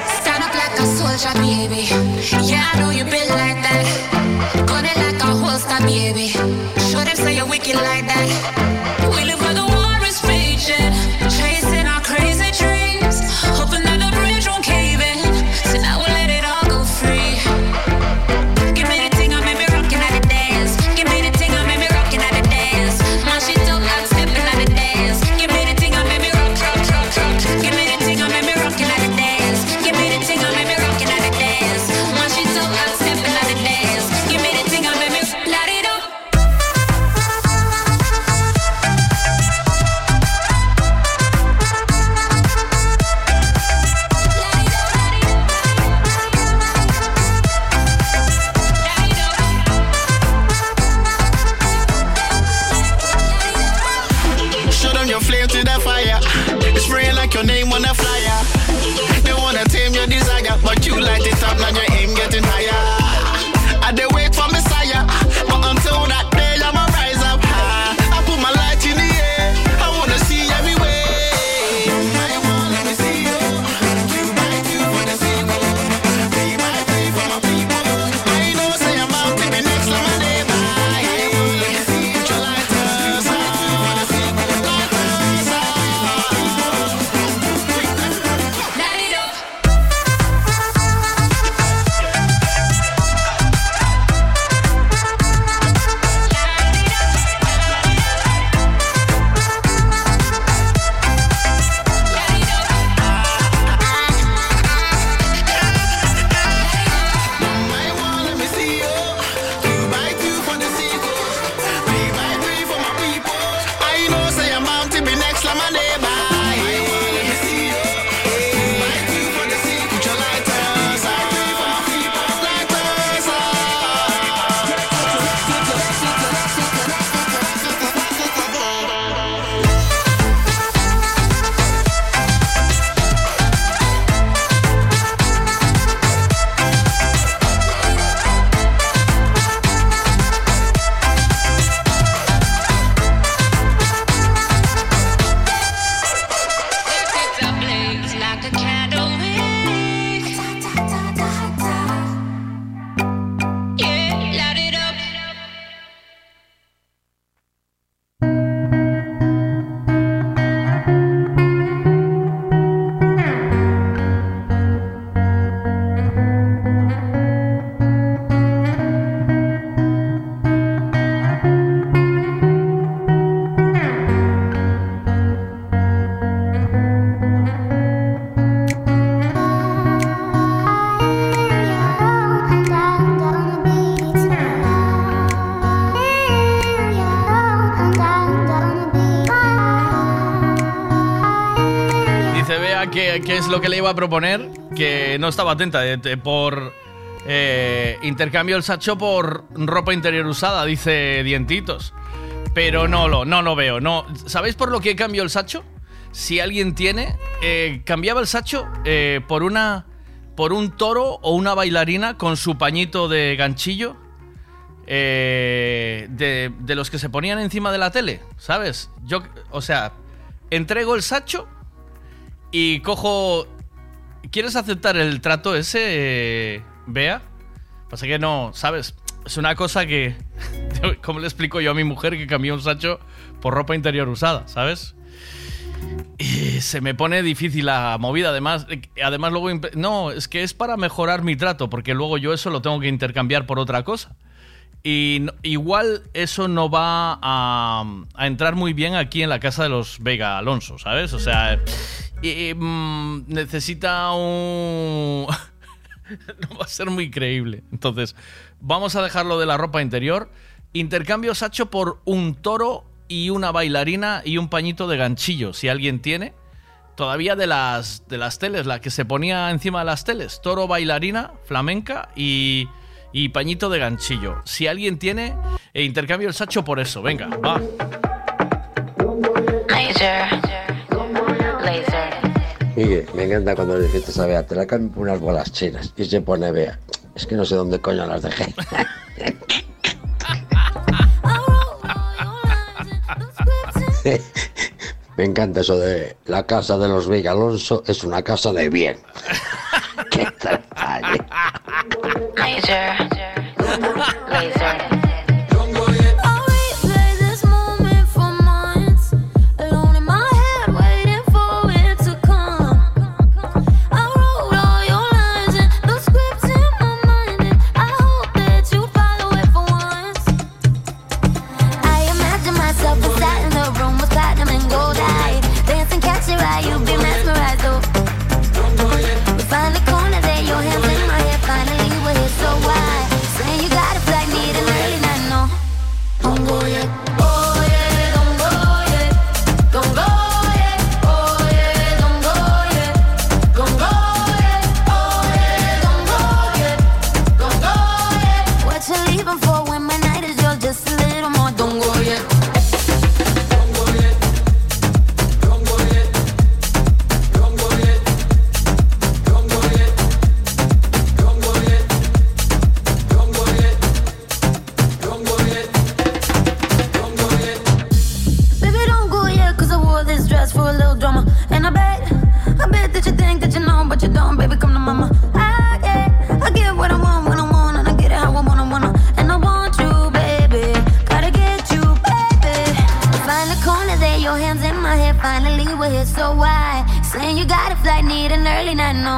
Lo que le iba a proponer, que no estaba atenta de- por eh, intercambio el sacho por ropa interior usada, dice Dientitos. pero no lo, no lo veo. No. ¿Sabéis por lo que cambio el sacho? Si alguien tiene, eh, cambiaba el sacho eh, por una por un toro o una bailarina con su pañito de ganchillo eh, de, de los que se ponían encima de la tele, ¿sabes? Yo, o sea, entrego el sacho y cojo. ¿Quieres aceptar el trato ese, Bea? Pasa que no, ¿sabes? Es una cosa que. ¿Cómo le explico yo a mi mujer que cambió un sacho por ropa interior usada, ¿sabes? Y se me pone difícil la movida. Además, además luego. No, es que es para mejorar mi trato, porque luego yo eso lo tengo que intercambiar por otra cosa. Y igual eso no va a, entrar muy bien aquí en la casa de los Vega Alonso, ¿sabes? O sea, mm, necesita un... no va a ser muy creíble. Entonces, vamos a dejarlo de la ropa interior. Intercambio Sacho por un toro y una bailarina y un pañito de ganchillo, si alguien tiene. Todavía de las, de las teles, la que se ponía encima de las teles. Toro, bailarina, flamenca y, y pañito de ganchillo. Si alguien tiene, eh, intercambio el Sacho por eso. Venga, va.
Laser. Laser.
Miguel, me encanta cuando le dijiste a Bea, te la cambio por unas bolas chinas. Y se pone Bea. Es que no sé dónde coño las dejé. me encanta eso de la casa de los Vega Alonso es una casa de bien. Qué detalle.
Laser. Laser.
Need an early night, no.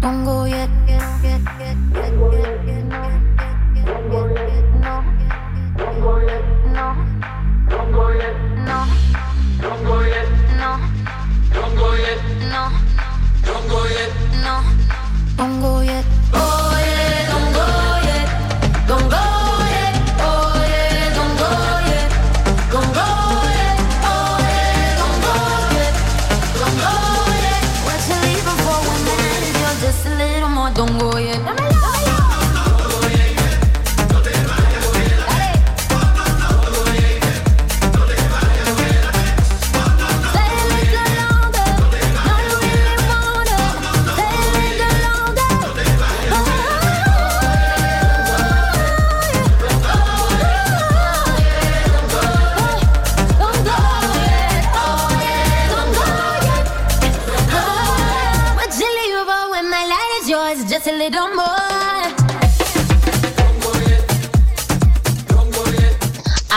Don't go yet.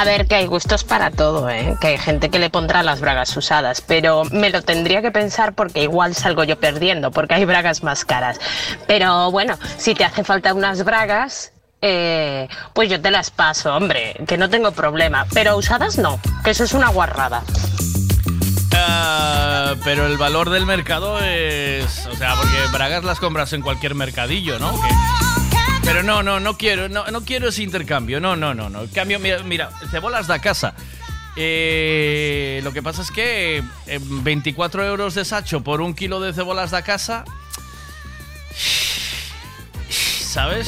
Ver, que hay gustos para todo, ¿eh? Que hay gente que le pondrá las bragas usadas, pero me lo tendría que pensar porque igual salgo yo perdiendo, porque hay bragas más caras. Pero bueno, si te hace falta unas bragas, eh, pues yo te las paso, hombre, que no tengo problema. Pero usadas no, que eso es una guarrada.
Ah, pero el valor del mercado es. O sea, porque bragas las compras en cualquier mercadillo, ¿no? Pero no, no, no quiero, no, no quiero ese intercambio. No, no, no, no. Cambio, mira, mira cebolas da casa. Eh, lo que pasa es que eh, 24 euros de sacho por un kilo de cebolas da casa. ¿Sabes?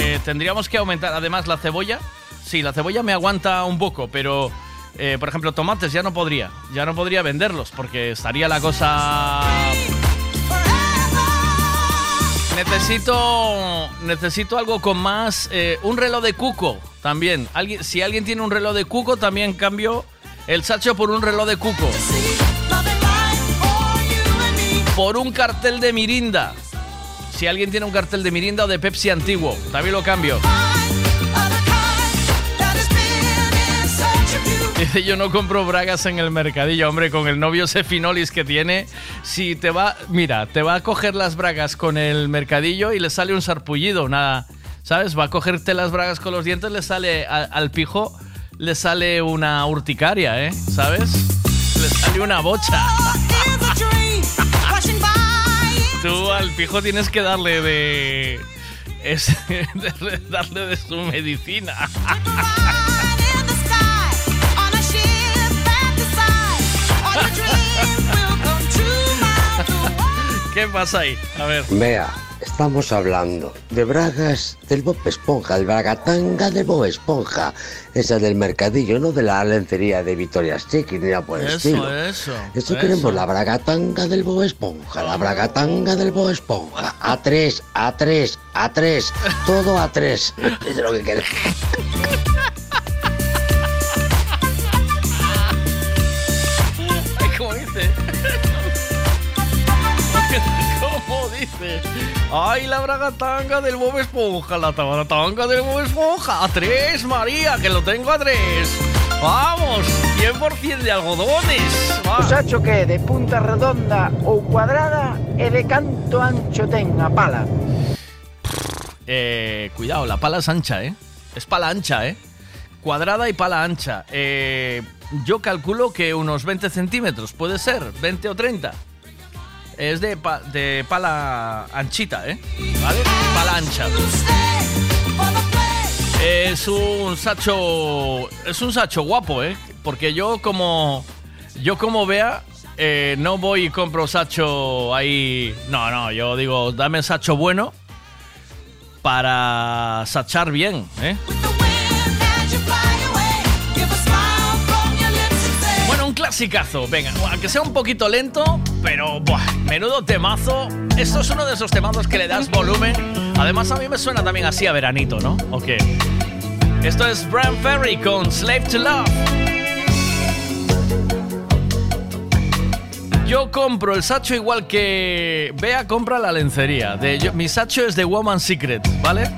Eh, tendríamos que aumentar. Además, la cebolla Sí, la cebolla me aguanta un poco, pero eh, por ejemplo, tomates ya no podría. Ya no podría venderlos porque estaría la cosa. Necesito, necesito algo con más. eh, un reloj de cuco también. Alguien, si alguien tiene un reloj de cuco, también cambio el sacho por un reloj de cuco. Por un cartel de Mirinda. Si alguien tiene un cartel de Mirinda o de Pepsi antiguo, también lo cambio. Dice, yo no compro bragas en el mercadillo, hombre, con el novio Sefinolis que tiene. Si te va, mira, te va a coger las bragas con el mercadillo y le sale un sarpullido, nada, ¿sabes? Va a cogerte las bragas con los dientes, le sale al pijo, le sale una urticaria, ¿eh? ¿Sabes? Le sale una bocha. Tú al pijo tienes que darle de... es- darle de su medicina. ¿Qué pasa ahí? A ver.
Vea, estamos hablando de bragas del Bob Esponja, el bragatanga del Bob Esponja. Esa del mercadillo, no de la lencería de Victoria's Chicken ni por el
Eso,
estilo.
eso,
Esto
eso.
queremos la bragatanga del Bob Esponja, la bragatanga del Bob Esponja. A tres, a tres, a tres, todo a tres. Es lo que queremos.
¡Ay, la bragatanga del Bob Esponja! ¡La bragatanga del Bob Esponja! ¡A tres, María! ¡Que lo tengo a tres! ¡Vamos! 100% de algodones. Va.
O sacho que de punta redonda ou cuadrada e de canto ancho ten a pala.
Eh, cuidado, la pala es ancha, ¿eh? Es pala ancha, ¿eh? Cuadrada y pala ancha. Eh, yo calculo que unos 20 centímetros, puede ser, 20 o 30. Es de, pa- de pala anchita, ¿eh? ¿Vale? Pala ancha. Es un sacho. Es un sacho guapo, ¿eh? Porque yo como. Yo como vea. eh, no voy y compro sacho ahí. No, no, yo digo, dame sacho bueno para sachar bien, ¿eh? Clasicazo. Venga, aunque sea un poquito lento, pero buah, menudo temazo. Esto es uno de esos temazos que le das volumen. Además, a mí me suena también así a veranito, ¿no? ¿O qué? Esto es Brian Ferry con Slave to Love. Yo compro el sacho igual que Bea compra la lencería. De, mi sacho es de Woman Secret, ¿vale?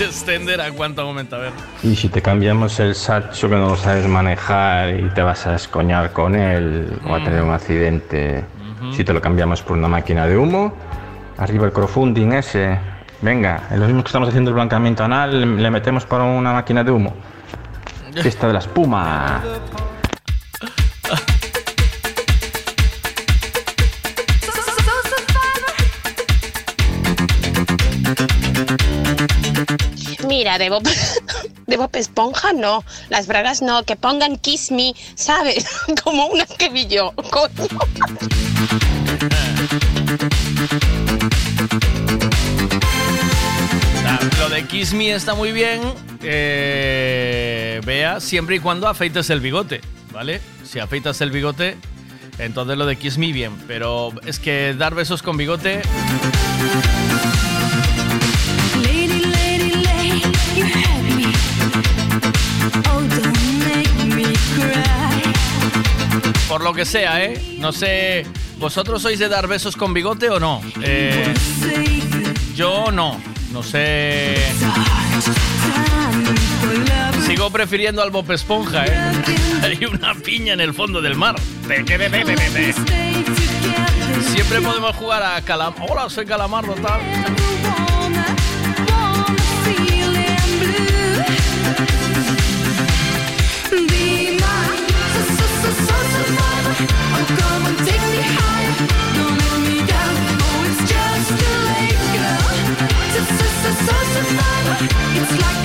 Extender a
cuánto aumenta, a ver.
Y si te cambiamos el sacho que no lo sabes manejar y te vas a escoñar con él o a tener un accidente, si te lo cambiamos por una máquina de humo, arriba el crowdfunding ese, venga, en lo mismo que estamos haciendo el blanqueamiento anal, le- metemos por una máquina de humo. Fiesta de la espuma.
Mira, de Bob, de Esponja no, las bragas no, que pongan Kiss Me, ¿sabes? Como unas que vi yo.
Ah, Lo de Kiss Me está muy bien, eh, vea, siempre y cuando afeites el bigote, ¿vale? Si afeitas el bigote, entonces lo de Kiss Me bien, pero es que dar besos con bigote... Por lo que sea, ¿eh? No sé, ¿vosotros sois de dar besos con bigote o no? Eh, yo no, no sé... Sigo prefiriendo al Bob Esponja, ¿eh? Hay una piña en el fondo del mar. Siempre podemos jugar a Calamar. Hola, soy Calamardo, tal.
It's like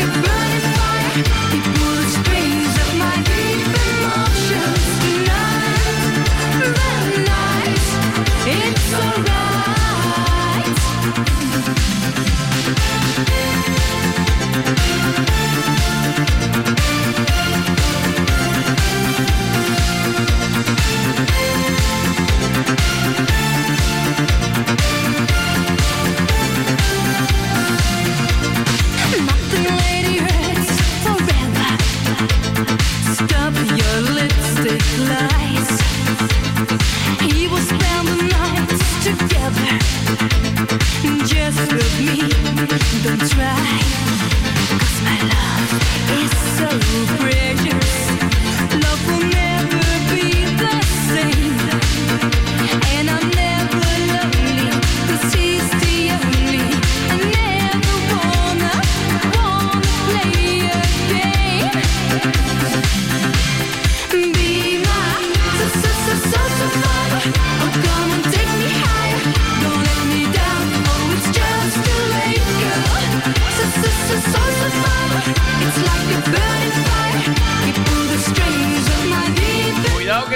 Just with me, don't try. my love is so precious. Love will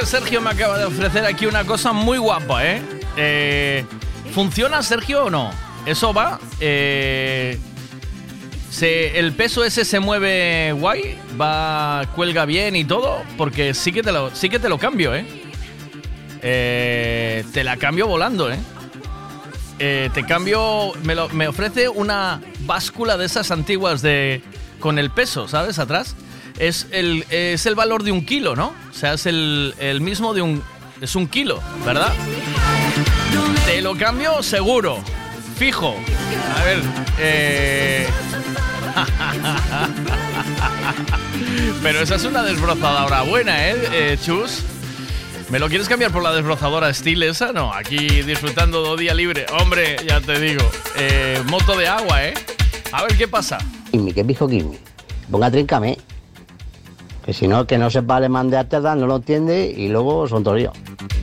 Sergio me acaba de ofrecer aquí una cosa muy guapa, ¿eh? Eh, funciona Sergio o no? Eso va. eh, el peso ese se mueve guay, va, cuelga bien y todo, porque sí que te lo, sí que te lo cambio, ¿eh? Eh, te la cambio volando, ¿eh? Eh, te cambio, me, me ofrece una báscula de esas antiguas de con el peso, ¿sabes? Atrás. Es el, es el valor de un kilo, ¿no? O sea, es el, el mismo de un... Es un kilo, ¿verdad? Te lo cambio seguro, fijo. A ver, eh... Pero esa es una desbrozadora buena, ¿eh, eh, Chus? ¿Me lo quieres cambiar por la desbrozadora Steel esa? No, aquí disfrutando de día libre. Hombre, ya te digo. eh, moto de agua, ¿eh? A ver qué pasa.
Kimmy, que dijo Kimmy. Ponga tríncame. Que si no, que no sepa alemán de Amsterdam, no lo entiende y luego son toríos.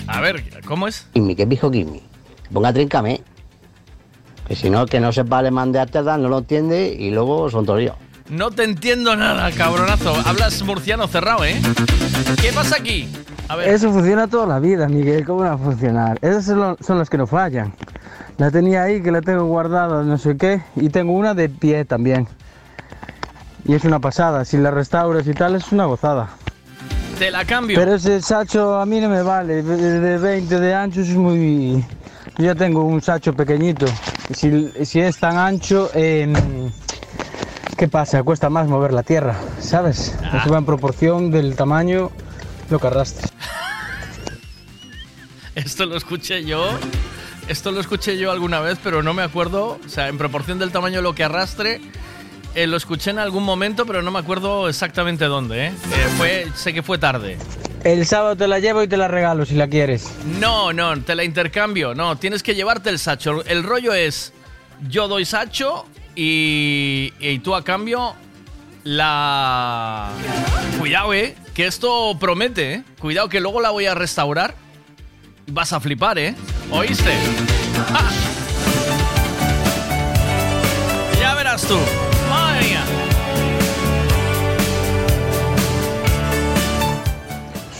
A ver, ¿cómo es?
Kimmy, que dijo Kimmy. Ponga tríncame. Que si no, que no sepa alemán de Amsterdam, no lo entiende y luego son toríos.
No te entiendo nada, cabronazo. Hablas murciano cerrado, ¿eh? ¿Qué pasa aquí? A ver.
Eso funciona toda la vida, Miguel. ¿Cómo va a funcionar? Esas son, lo- son las que no fallan. La tenía ahí, que la tengo guardada, no sé qué. Y tengo una de pie también. Y es una pasada. Si la restauras y tal, es una gozada.
Te la cambio.
Pero ese sacho a mí no me vale. De de 20 de ancho es muy... Yo ya tengo un sacho pequeñito. Si, si es tan ancho, em, ¿qué pasa? Cuesta más mover la tierra, ¿sabes?
Ah.
Eso va en proporción del tamaño lo que arrastres.
Esto lo escuché yo. Esto lo escuché yo alguna vez, pero no me acuerdo. O sea, en proporción del tamaño de lo que arrastre. Eh, lo escuché en algún momento, pero no me acuerdo exactamente dónde. ¿eh? Eh, fue, sé que fue tarde.
El sábado te la llevo y te la regalo si la quieres.
No, no, te la intercambio. No, tienes que llevarte el sacho. El rollo es, yo doy sacho y, y tú a cambio la... Cuidado, eh, que esto promete, eh. Cuidado que luego la voy a restaurar. Vas a flipar, eh. ¿Oíste? Ya verás tú.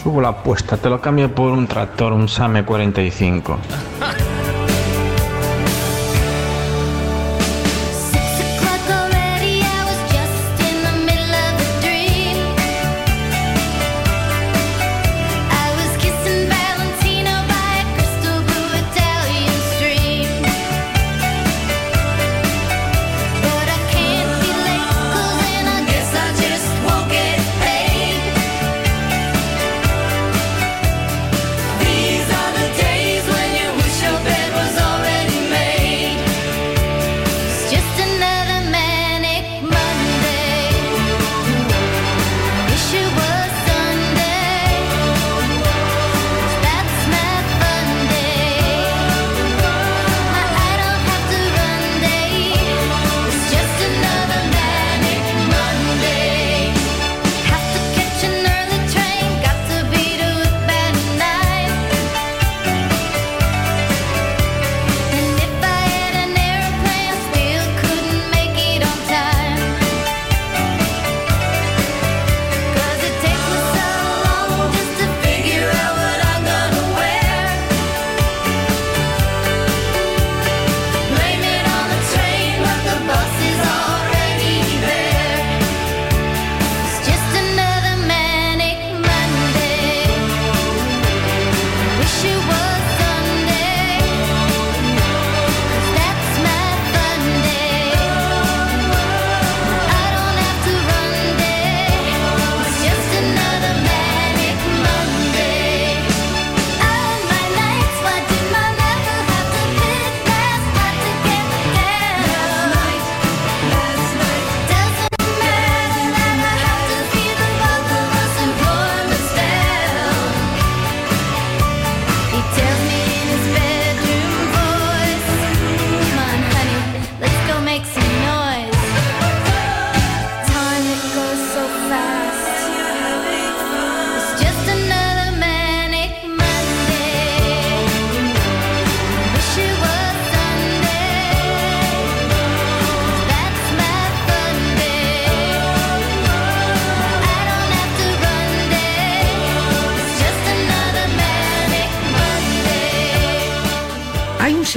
Subo la apuesta, te lo cambio por un tractor, un Same 45.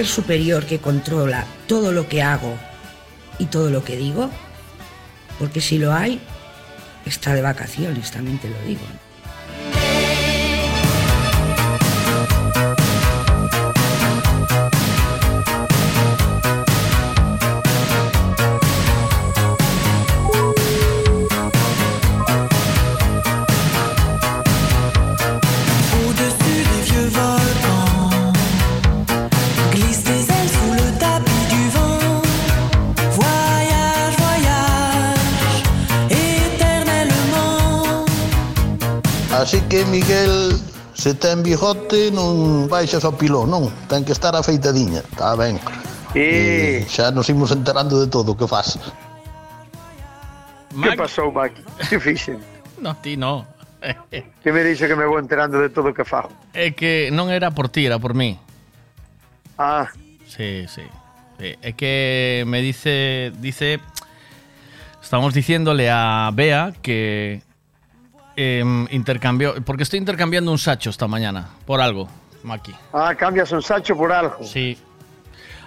superior que controla todo lo que hago y todo lo que digo? Porque si lo hay, está de vacaciones, también te lo digo.
que, Miguel, se ten bigote non baixas ao pilón, non? Ten que estar afeitadiña, está ben. E... e xa nos imos enterando de todo, o que faz? Mac...
Que pasou, Mac? Que fixen?
No, ti no.
que me dixo que me vou enterando de todo o que fago?
É que non era por ti, era por mí.
Ah.
Sí, sí. sí. É que me dice, dice, estamos diciéndole a Bea que em, intercambió, porque estoy intercambiando un sacho esta mañana, por algo, Maki.
ah, cambias un sacho por algo.
Sí.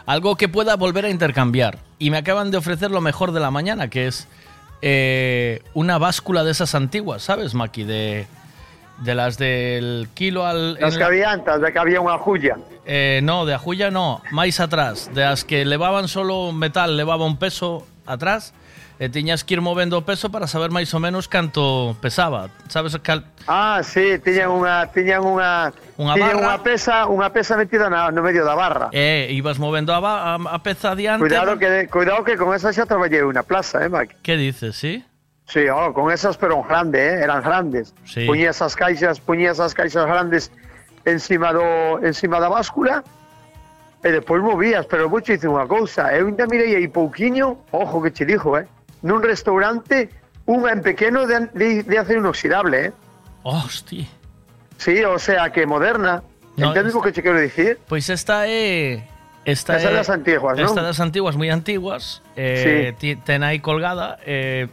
Algo que pueda volver a intercambiar. Y me acaban de ofrecer lo mejor de la mañana, que es eh, una báscula de esas antiguas, ¿sabes, Maki? De, De las del kilo al...
Las que había antes, de que había unha julla.
Eh, no, de ajulla no, máis atrás. De as que levaban solo metal, levaba un peso atrás, e tiñas que ir movendo o peso para saber máis ou menos canto pesaba. Sabes cal...
Ah, sí, tiñan unha tiñan unha
Unha
tiñan
barra.
unha pesa, unha pesa metida na, no medio da barra.
E ibas movendo a, a, a peza adiante.
Cuidado que cuidado que con esa xa traballei unha plaza, eh, Maki.
Que dices, sí?
Sí, oh, con esas pero grande, eh, eran grandes.
Sí.
Puñía esas caixas, puñía esas caixas grandes encima do encima da báscula e despois movías, pero vou che dicir unha cousa, eu ainda mirei aí pouquiño, ojo que che dixo, eh, nun restaurante, unha en pequeno de, de, de acero inoxidable, eh?
Hostia.
Sí, o sea, que moderna.
No,
Entendes o que che quero dicir?
Pois esta é... Esta é
das antiguas, non?
Esta das antiguas, moi antiguas. Eh, sí. Ten aí colgada. Eh,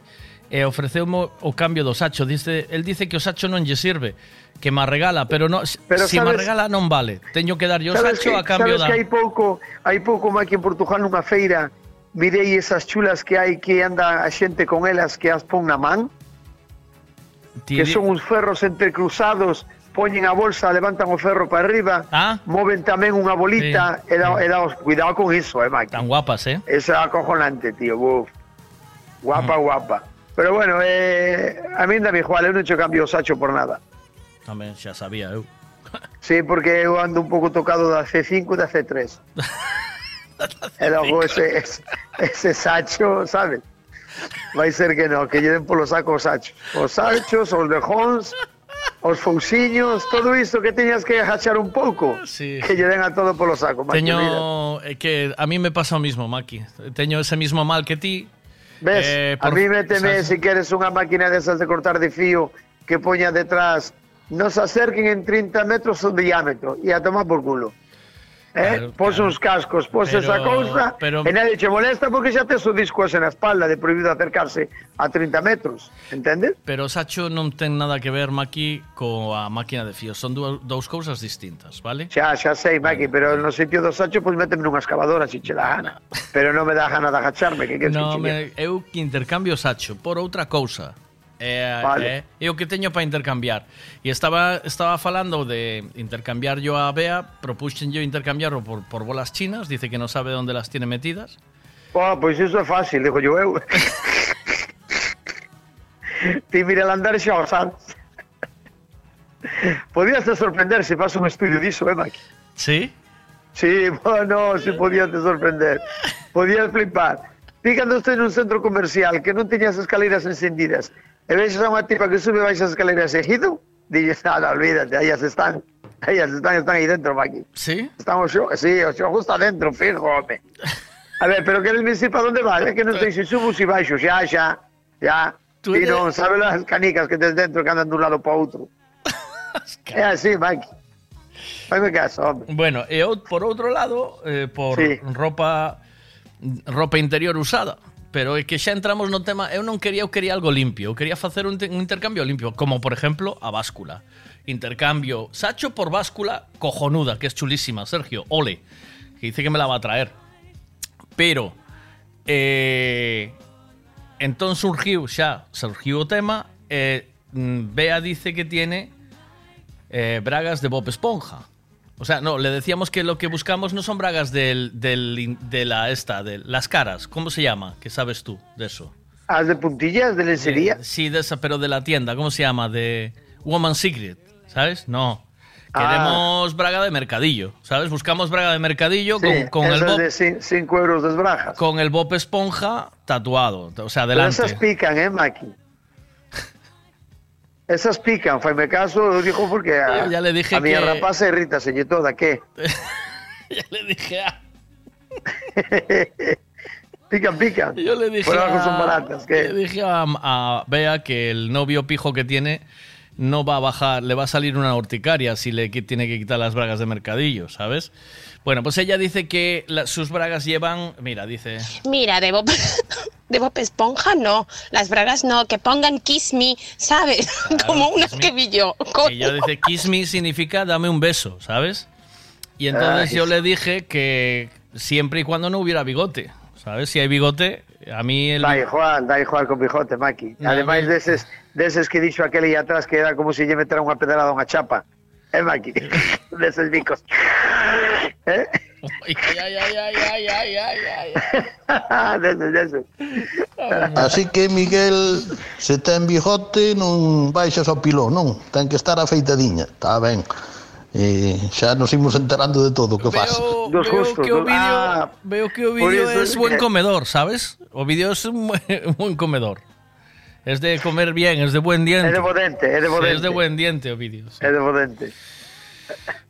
e ofreceumo o cambio do sacho. Dice, el dice que o sacho non lle sirve, que má regala, pero no,
pero
si
má
regala non vale. Teño que darlle o sacho
que,
a cambio
sabes
da...
Sabes que hai pouco, hai pouco máis que en Portugal nunha feira mirei esas chulas que hai que anda a xente con elas que as pon na man, que son uns ferros entrecruzados, poñen a bolsa, levantan o ferro para arriba,
Ah.
moven tamén unha bolita
Sí,
e, da, e daos, cuidado con iso, eh, Maki.
Tan guapas, eh?
Esa é acojonante, tío. Guapa, guapa. Pero bueno, eh, a mí dame igual, eu non che cambio o sacho por nada.
Tamén xa sabía eu.
Sí, porque eu ando un pouco tocado da C5 e da C3. E logo ese, ese, ese sacho, sabes? Vai ser que no, que lle den polo saco os sachos. Os sachos, os lejons, os fousiños, todo isto que teñas que agachar un pouco,
Sí.
que lle den a todo polo saco. Maki, mira.
Teño é que a mí me pasa o mismo, Maki. Teño ese mismo mal que ti.
Ves,
Eh,
a
por-
mí méteme
sabes-
si quieres unha máquina desas de cortar de fío que poña detrás, no se acerquen en 30 metros de diámetro e a tomar por culo. eh,
claro,
pos claro. uns cascos, pos
pero,
esa cousa,
pero...
e nadie che molesta porque xa tes o disco ese na espalda de prohibido acercarse a 30 metros, entendes?
Pero o sacho non ten nada que ver, Maki, coa máquina de fío, son dúas, dous cousas distintas, vale?
Xa, xa sei, Maki, pero no sitio do sacho, pois méteme nunha excavadora, se che la gana, pero non me dá gana de agacharme, que queres
no,
que
me... Eu que intercambio sacho por outra cousa, É,
vale.
é, é o que teño para intercambiar. E estaba estaba falando de intercambiar yo a Bea, propuxenlle intercambiarlo por, por bolas chinas, dice que non sabe onde las tiene metidas.
Oh, pois iso é fácil, digo yo eu. Ti mira el andar xa o sabes. Podías te sorprender se faz un estudio diso, eh, Mike?
Sí?
Sí, bueno, si sí podías te sorprender. Podías flipar. Ti cando estes nun centro comercial que non teñas escaleras encendidas, vexas a unha tipa que sube baixas escaleras seguido, dilles, nada, olvídate, aí as están. Aí as están, están aí dentro, Maki.
Sí?
Están o xo, sí, o xogo está dentro, fijo, home. A ver, pero me dicir para onde vas? É que non sei se subo se baixo, xa, xa, xa.
Tú eres-
non sabes as canicas que tes dentro que andan dun lado para outro. é así, Maki. Fáime caso, home.
Bueno, e por outro lado, eh, por
Sí.
ropa ropa interior usada. Pero é que xa entramos no tema, eu non quería, eu quería algo limpio, eu quería facer un, te- un intercambio limpio, como por exemplo a báscula. Intercambio Sacho por báscula cojonuda, que es chulísima, Sergio, ole, que dice que me la va a traer. Pero eh, entón surgiu xa, surgiu tema, eh, mm, Bea dice que tiene eh, bragas de Bob Esponja. O sea, no, le decíamos que lo que buscamos no son bragas del, del- de la esta, de las caras. ¿Cómo se llama? ¿Qué sabes tú de eso?
As de puntillas, de lencería.
De- sí, de esa, pero de la tienda. ¿Cómo se llama? De Woman Secret, ¿sabes? No.
Ah.
Queremos braga de mercadillo, ¿sabes? Buscamos braga de mercadillo
Sí,
con, con el Bob,
de 5 euros das brajas.
con el Bob Esponja tatuado. O sea,
Pero
delante.
esas pican, eh, Maki. Esas pican, faime caso, lo dijo porque a,
ya le dije
a mi
que-
rapaza irrita se toda, ¿qué?
ya le dije a...
pican, pican.
Yo le dije, a,
son baratas, ¿qué?
le dije a, a Bea que el novio pijo que tiene no va a bajar, le va a salir una urticaria si le tiene que quitar las bragas de mercadillo, ¿sabes? Bueno, pues ella dice que la- sus bragas llevan, mira, dice,
Mira, de Bob, de Bob Esponja no, las bragas no, que pongan Kiss Me, ¿sabes? Como unas que vi yo.
ella dice kiss me significa dame un beso, ¿sabes? Y entonces
Ay.
yo le dije que siempre y cuando no hubiera bigote, ¿sabes? Si hay bigote, A mí el...
Da igual, da igual con bigote, Maki.
No,
Ademais
a mí-
deses, deses que dixo aquel aí atrás que era como se lle metera unha pedrada a unha chapa. Eh, Maki? de esos bicos. ¿Eh?
Ay, ay, ay, ay ay
de esos.
Así que Miguel, se ten bigote non baixas ao piló, non? Ten que estar afeitadiña, está ben. E xa nos imos enterando de todo o que faz.
Veo, dos
veo
justos,
que o vídeo,
ah,
veo que o vídeo
é
buen
que...
comedor, sabes? O vídeo é un buen comedor. Es de comer bien, es de buen diente.
Es de buen es de buen
diente.
Sí,
es de buen diente o vídeo. Sí.
Es de buen.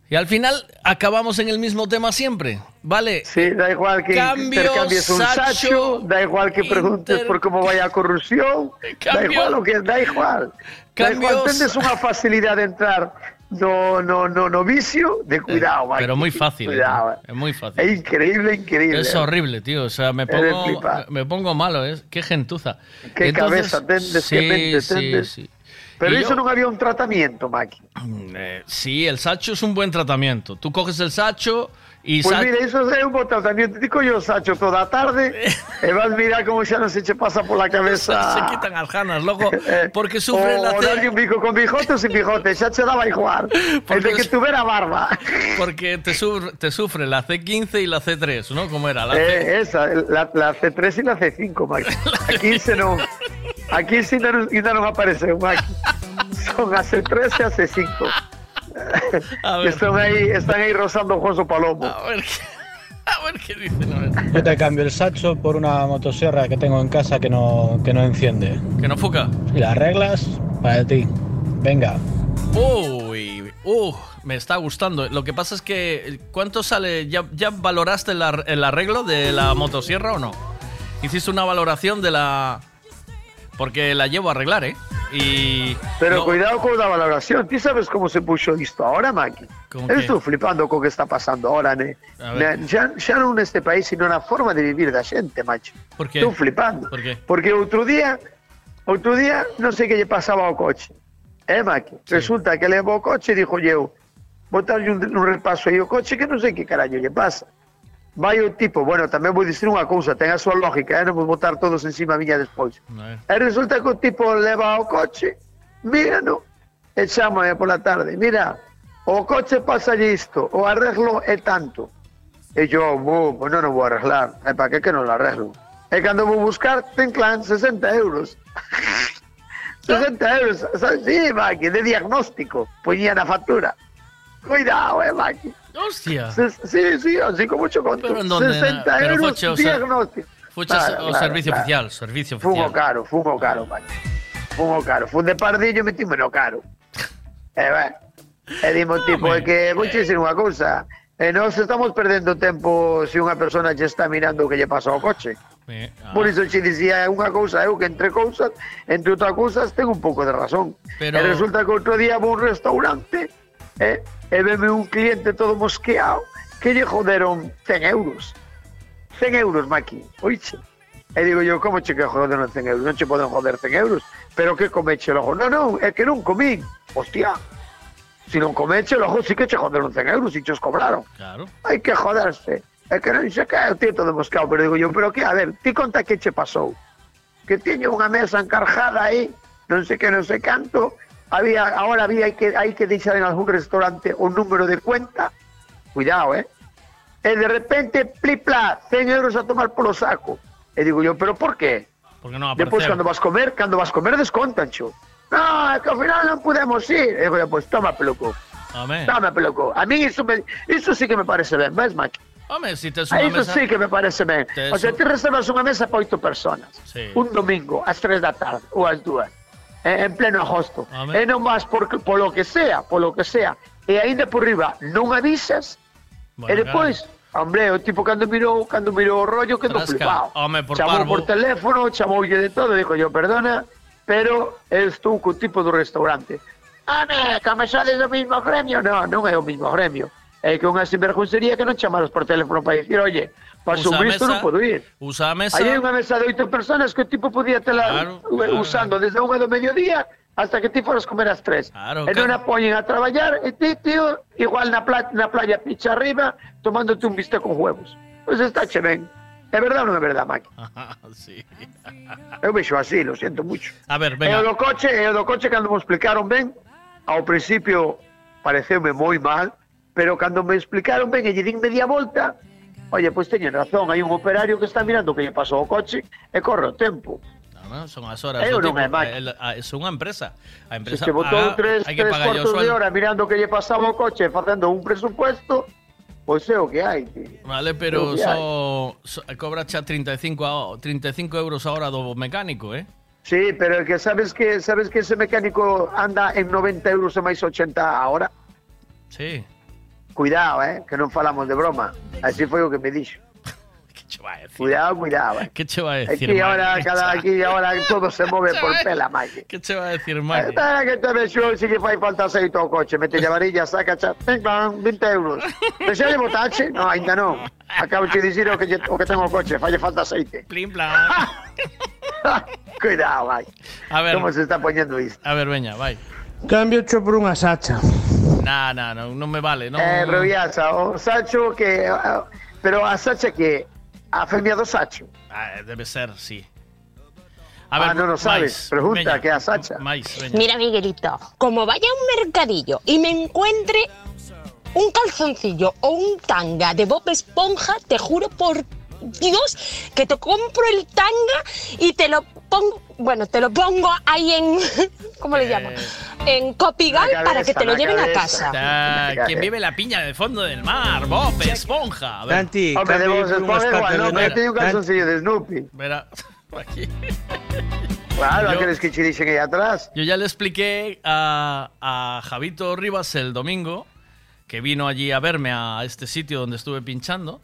Y al final acabamos en el mismo tema siempre, ¿vale?
Sí, da igual que
Cambio,
intercambies un
Sacho,
sacho, da igual que preguntes
inter-
por cómo vaya corrupción, da
Cambio-
igual o que da igual. Da igual,
Cambios-
tendes unha facilidad de entrar no, no, no, no vicio de cuidado, Maki.
Pero muy fácil. ¿eh?
Cuidado,
Es muy fácil.
É increíble, increíble.
Es horrible, tío. O sea, me
Es
pongo, me pongo malo, ¿eh? Qué gentuza.
Qué cabeza tendes,
sí,
qué mente
sí,
tendes.
sí.
Pero
Y
eso
yo-
non había un tratamiento, Maki.
Eh, sí, el sacho es un buen tratamiento. Tú coges el sacho y
Pues mira, eso é un buen tratamiento. Ti coño o sacho toda a tarde e vas mirar como xa non se che pasa pola cabeza.
se quitan aljanas, loco, porque sufre
o,
la
o darlle un bico con bigote ou sin bigote, xa che daba igual. El de que tuviera barba.
Porque te, sufre, te sufre la C15 y la C3, ¿no? ¿Cómo era? La C-
Eh, esa, la, la C3 e la C5, Maki. A 15 non. A 15 ainda non, ainda non apareceu, Maki. Son a C3 e a C5. que están aí, están aí rozando o Joso Palomo.
A ver qué, a ver qué dicen. a ver.
Yo te cambio el sacho por una motosierra que tengo en casa que no, que no enciende.
¿Que no fuca?
Y las reglas para ti. Venga.
Uy, uh, me está gustando. Lo que pasa es que, ¿cuánto sale? ¿Ya, ya valoraste el, ar- el arreglo de la motosierra o no? Hiciste una valoración de la... Porque la llevo a arreglar, ¿eh? Y...
Pero
no-
cuidado con la valoración. ¿Tú sabes cómo se puso isto ahora, Maki?
¿Cómo
Eu
qué?
estou flipando co que está pasando ahora, ne?
A ver.
ne xa, xa non neste país, sino na forma de vivir da xente, macho.
¿Por qué?
Estou flipando.
¿Por qué?
Porque outro día, outro día, non sei que lle pasaba ao coche. Eh, Maki? Resulta que levou o coche e dixo eu, botarlle un, un repaso aí ao coche que non sei que caraño lle pasa. Vai o tipo, bueno, tamén vou dicir unha cousa, ten a súa lógica, eh? non vou botar todos encima miña despois. E resulta que o tipo leva o coche, mírano, e chama pola tarde, mira, o coche pasa isto, o arreglo é tanto. E yo, "Bu, pues non o vou arreglar, e para que que non lo arreglo? E cando vou buscar, ten clan 60 euros. 60 euros? Sí, Maki, de diagnóstico, poñía na factura. Cuidado, eh, Maki.
Hostia.
Se, sí, sí, así como conto.
¿Pero en dónde?
60
Pero
euros
Foche,
diagnóstico.
Fucha
claro,
o
claro,
servicio
claro.
oficial, servicio oficial.
Fumo caro, fumo caro, Maki. Fumo caro. Fun de pardillo e metímelo caro. eh, ben. E dimo tipo, é que vou dicir unha cousa. E eh, nós estamos perdendo tempo se unha persona che está mirando o que lle pasa ao coche.
Eh, ah.
Por iso che dicía unha cousa, eu que entre cousas, entre outras cousas, ten un pouco de razón.
Pero...
E resulta que outro día vou a un restaurante, eh, e veme un cliente todo mosqueado que lle joderon 100 euros. 100 euros, Maki, oiche. E digo yo, como che que joderon 100 euros? Non che poden joder 100 euros. Pero que comeche logo? Non, non, é que non comín. Hostia, si non comeche logo sí que che joderon 100 euros e che os cobraron.
Claro.
Hai que joderse. É que non sei que o tío todo moscado, pero digo yo, pero que, a ver, ti conta que che pasou. Que tiño unha mesa encarjada aí, non sei que, non sei canto, había, ahora había hai que, hai que deixar en algún restaurante o número de cuenta, cuidado, eh? E de repente, plipla, 100 euros a tomar polo saco. E digo yo, pero por qué?
Porque no
Depois,
apareceu.
cando vas comer, cando vas comer, descontan, cho. No, é que ao final non podemos ir. E digo yo, pues toma, peluco.
Amén.
Toma, peluco. A mí iso, me, iso sí que me parece ben, ves, Maki?
Hombre, si te es
A
una
iso
mesa...
sí que me parece ben.
Te
O sea, ti reservas unha mesa para oito personas.
Sí.
Un domingo, ás tres da tarde, ou ás dúas. Eh, en pleno agosto.
Amén.
E non vas por, polo que sea, polo que sea. E aínda por riba non avisas, e despois, hombre, o tipo cando mirou, cando mirou o rollo quedou
Trasca.
flipado.
Home, por
chamou
parvo.
por teléfono, chamoulle de todo, dijo yo, perdona, pero estou co tipo do restaurante. Home, como sodes do mismo gremio? No, non é o mismo gremio. É que unha sinvergoncería que non chamaros por teléfono para dicir, oye, paso
Usa
un visto,
mesa,
non podo ir.
Usa a mesa.
Aí hai unha mesa de oito personas que o tipo podía tela
Claro, claro.
usando desde unha do mediodía hasta que ti foras comer as tres.
Claro,
e non
claro.
a poñen a traballar e ti, tío, igual na, pla na playa picha arriba tomándote un bistec con huevos. Pois está che ben. É verdade ou non é verdade, Maki?
sí.
Eu vexo así, lo siento mucho.
A ver,
E o
venga.
do coche, e o do coche cando me explicaron ben, ao principio pareceume moi mal, pero cando me explicaron ben e lle din media volta, oye, pois teñen razón, hai un operario que está mirando que lle pasou o coche e corre o tempo.
No, son as horas.
Eu non
tipo.
é máquina.
Es unha empresa. A empresa
se botou
paga-
tres,
hai que
tres
pagar yo
cuartos de hora mirando que lle pasaba o coche facendo un presupuesto, pois é o que hai, tío.
Vale, pero
É
so, so, cobra xa 35, a- 35 euros a hora do mecánico, eh?
Sí, pero que sabes que sabes que ese mecánico anda en 90 euros e máis 80 a hora.
Sí.
Cuidado, eh, que non falamos de broma. Así foi o que me dixo.
Que che vai a decir?
Cuidado, cuidado, eh.
Que che vai a decir,
Aquí ahora, cada aquí ahora todo se move por pela, Mike.
Que che vai a decir, Mike?
Espera que te vexo se lle fai falta aceite ao coche, mete a varilla, saca, cha, pim, pam, 20 euros. Pero xa lle botache? No, ainda non. Acabo de dicir o que, o que tengo o coche, falle falta aceite.
Plim, plan.
Cuidado, Mike.
A ver.
Como se está poniendo isto?
A ver, veña, vai.
Cambio cho por unha sacha.
Nah, nah, no, non me vale, non.
Eh, Rubiasa, o Sacho que... ah, pero a Sacha que... A femia do Sacho.
Ah, debe ser, sí.
ah, non o sabes.
máis,
Pregunta
veña,
que a Sacha.
Mira, Miguelito, como vaya a un mercadillo y me encuentre un calzoncillo o un tanga de Bob Esponja, te juro por Dios que te compro el tanga y te lo pongo, bueno, te lo pongo ahí en, ¿cómo le llamo? En Copigal
La
para que
cabeza,
te lo lleven a
cabeza.
casa.
Ah, quien vive la piña del fondo del mar, Bob Esponja. A ver.
Santi,
Hombre, de
por
Esponja igual, no, pero
nada.
teño un calzoncillo de Snoopy.
Verá, aquí.
Claro,
Yo-
que atrás.
Yo ya le expliqué a, a Javito Rivas el domingo, que vino allí a verme a este sitio donde estuve pinchando,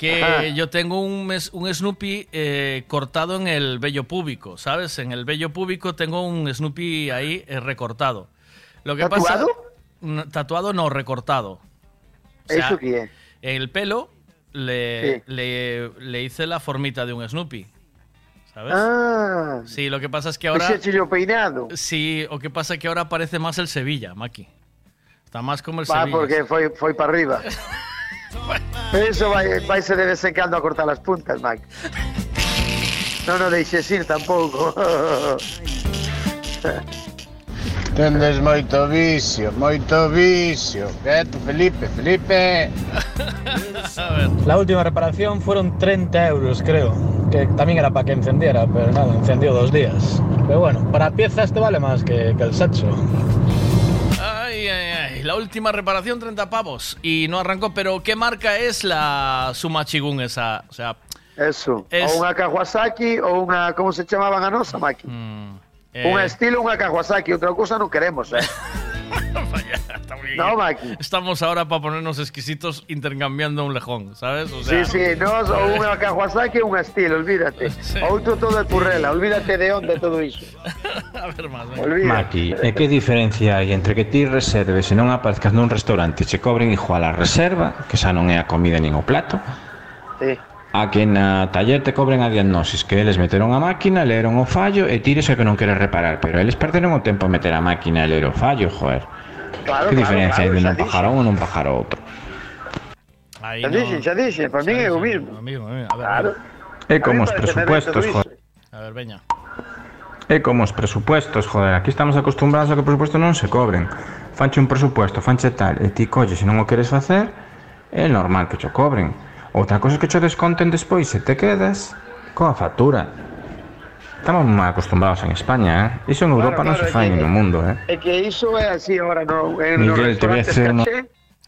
que
Ajá.
yo tengo un, mes- un Snoopy eh, cortado en el vello púbico, ¿sabes? En el vello púbico tengo un Snoopy ahí eh, recortado. Lo que
¿Tatuado?
pasa, No, tatuado no, recortado. O sea,
¿Eso qué es?
El pelo le,
Sí.
le, le hice la formita de un Snoopy. ¿Sabes?
Ah,
Sí, lo que pasa es que
ahora... Ese chillo peinado.
Sí, o que pasa que ahora parece más el Sevilla, Maki. Está más como el
Va,
Sevilla.
porque foi, foi para arriba. Eso vai, vai se de vez en cando a cortar as puntas, Mike. Non o deixes ir tampouco.
Tendes moito vicio, moito vicio. Quieto, Felipe, Felipe.
La última reparación fueron 30 euros, creo. Que también era para que encendiera, pero nada, encendió dos días. Pero bueno, para piezas te vale más que, que el Sacho.
La última reparación, 30 pavos. Y no arrancó, pero ¿qué marca es la Sumachigun esa? O sea,
Eso.
Es-
Ou unha Kawasaki ou unha, como se chamaban a nosa, Maki?
eh,
Unha estilo, unha Kawasaki, outra cousa non queremos, eh. Vaya, está muy no, Maki.
Estamos ahora para ponernos exquisitos intercambiando un lejón, ¿sabes? O sea,
sí, sí, nos ou unha Kawasaki e un estilo, olvídate. Sí. Outro todo é Purrela, olvídate de onda todo iso.
A ver, más,
Olvídate.
Maki, e ¿eh, que diferencia hai entre que ti reserves e non aparezcas nun restaurante e che cobren igual a reserva, que xa non é a comida nin o plato,
sí
a que na taller te cobren a diagnosis que eles meteron a máquina, leeron o fallo e tires o que non queres reparar, pero eles perderon o tempo a meter a máquina e ler o fallo, joder.
Claro,
que diferencia claro,
claro,
hai
de
non pajarón ou non pájaro outro?
Aí
xa dixen, xa dixen, para min é o mismo.
O mismo, a ver,
claro.
É como os presupuestos, joder.
A ver, veña.
É como os presupuestos, joder, aquí estamos acostumbrados a que os presupuestos non se cobren. Fanche un presupuesto, fanche tal, e ti colles se non o queres facer, é normal que cho cobren. Outra cosa é que cho desconten despois se te quedas coa factura. Estamos moi acostumbrados en España, eh? Iso en Europa claro, non
claro,
se
fai que,
no mundo, eh?
É que iso é así ahora, no, en
Miguel,
restaurantes
te
caché.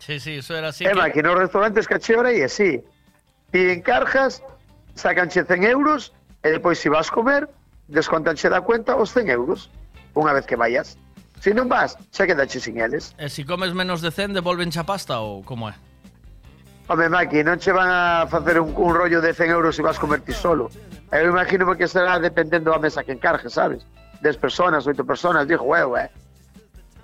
Sí, sí, eso era así.
É que... que nos restaurantes caché ahora e así. Ti encargas, sacanche 100 euros, e depois se si vas comer, descontanche da cuenta os 100 euros, unha vez que vayas. Se si non vas, xa quedache sin eles.
E se si comes menos de 100, devolven xa pasta ou como é?
Home, Maki, non che van a facer un, un rollo de 100 euros se vas comer ti solo. Eu imagino que será dependendo da mesa que encargues, sabes? 10 personas, 8 personas, dijo, eu, eh.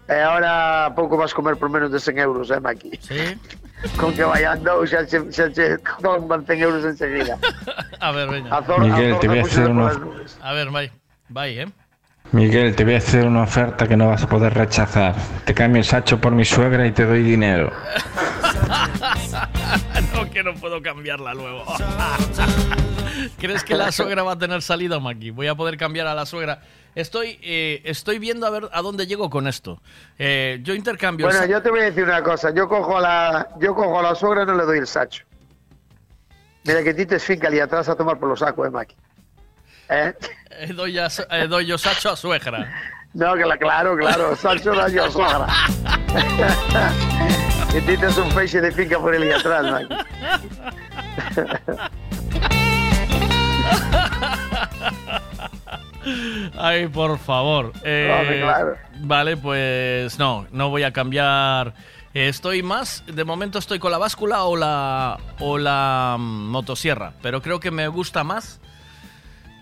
E ahora pouco vas comer por menos de 100 euros, eh, Maki.
Sí.
Con que vayan dous, xa che, xa che tomban 100 euros enseguida.
A ver, veña.
A zor-
Miguel,
a
te voy a hacer
nubes.
A ver, vai. Vai, eh.
Miguel, te voy a hacer una oferta que no vas a poder rechazar. Te cambio el sacho por mi suegra y te doy dinero.
no ¿Cómo que no puedo cambiarla luego? ¿Crees que la suegra va a tener salida, Maki? Voy a poder cambiar a la suegra. Estoy, eh, estoy viendo a ver a dónde llego con esto. Eh, yo intercambio.
Bueno, yo te voy a decir una cosa. Yo cojo a la, yo cojo a la suegra y no le doy el sacho. Mira que ti te finca allí atrás a tomar por los sacos, eh, Maki. ¿Eh?
Eh, doy, a- eh, doy yo sacho a suegra.
No, claro, claro. Sacho da yo a suegra. que ti te es un feixe de finca por allí atrás, Maki.
Ay, por favor. Eh,
claro.
Vale, pues no, no voy a cambiar. Estoy más, de momento estoy con la báscula o la, o la mm, motosierra, pero creo que me gusta más.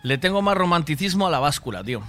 Le tengo más romanticismo a la báscula, tío.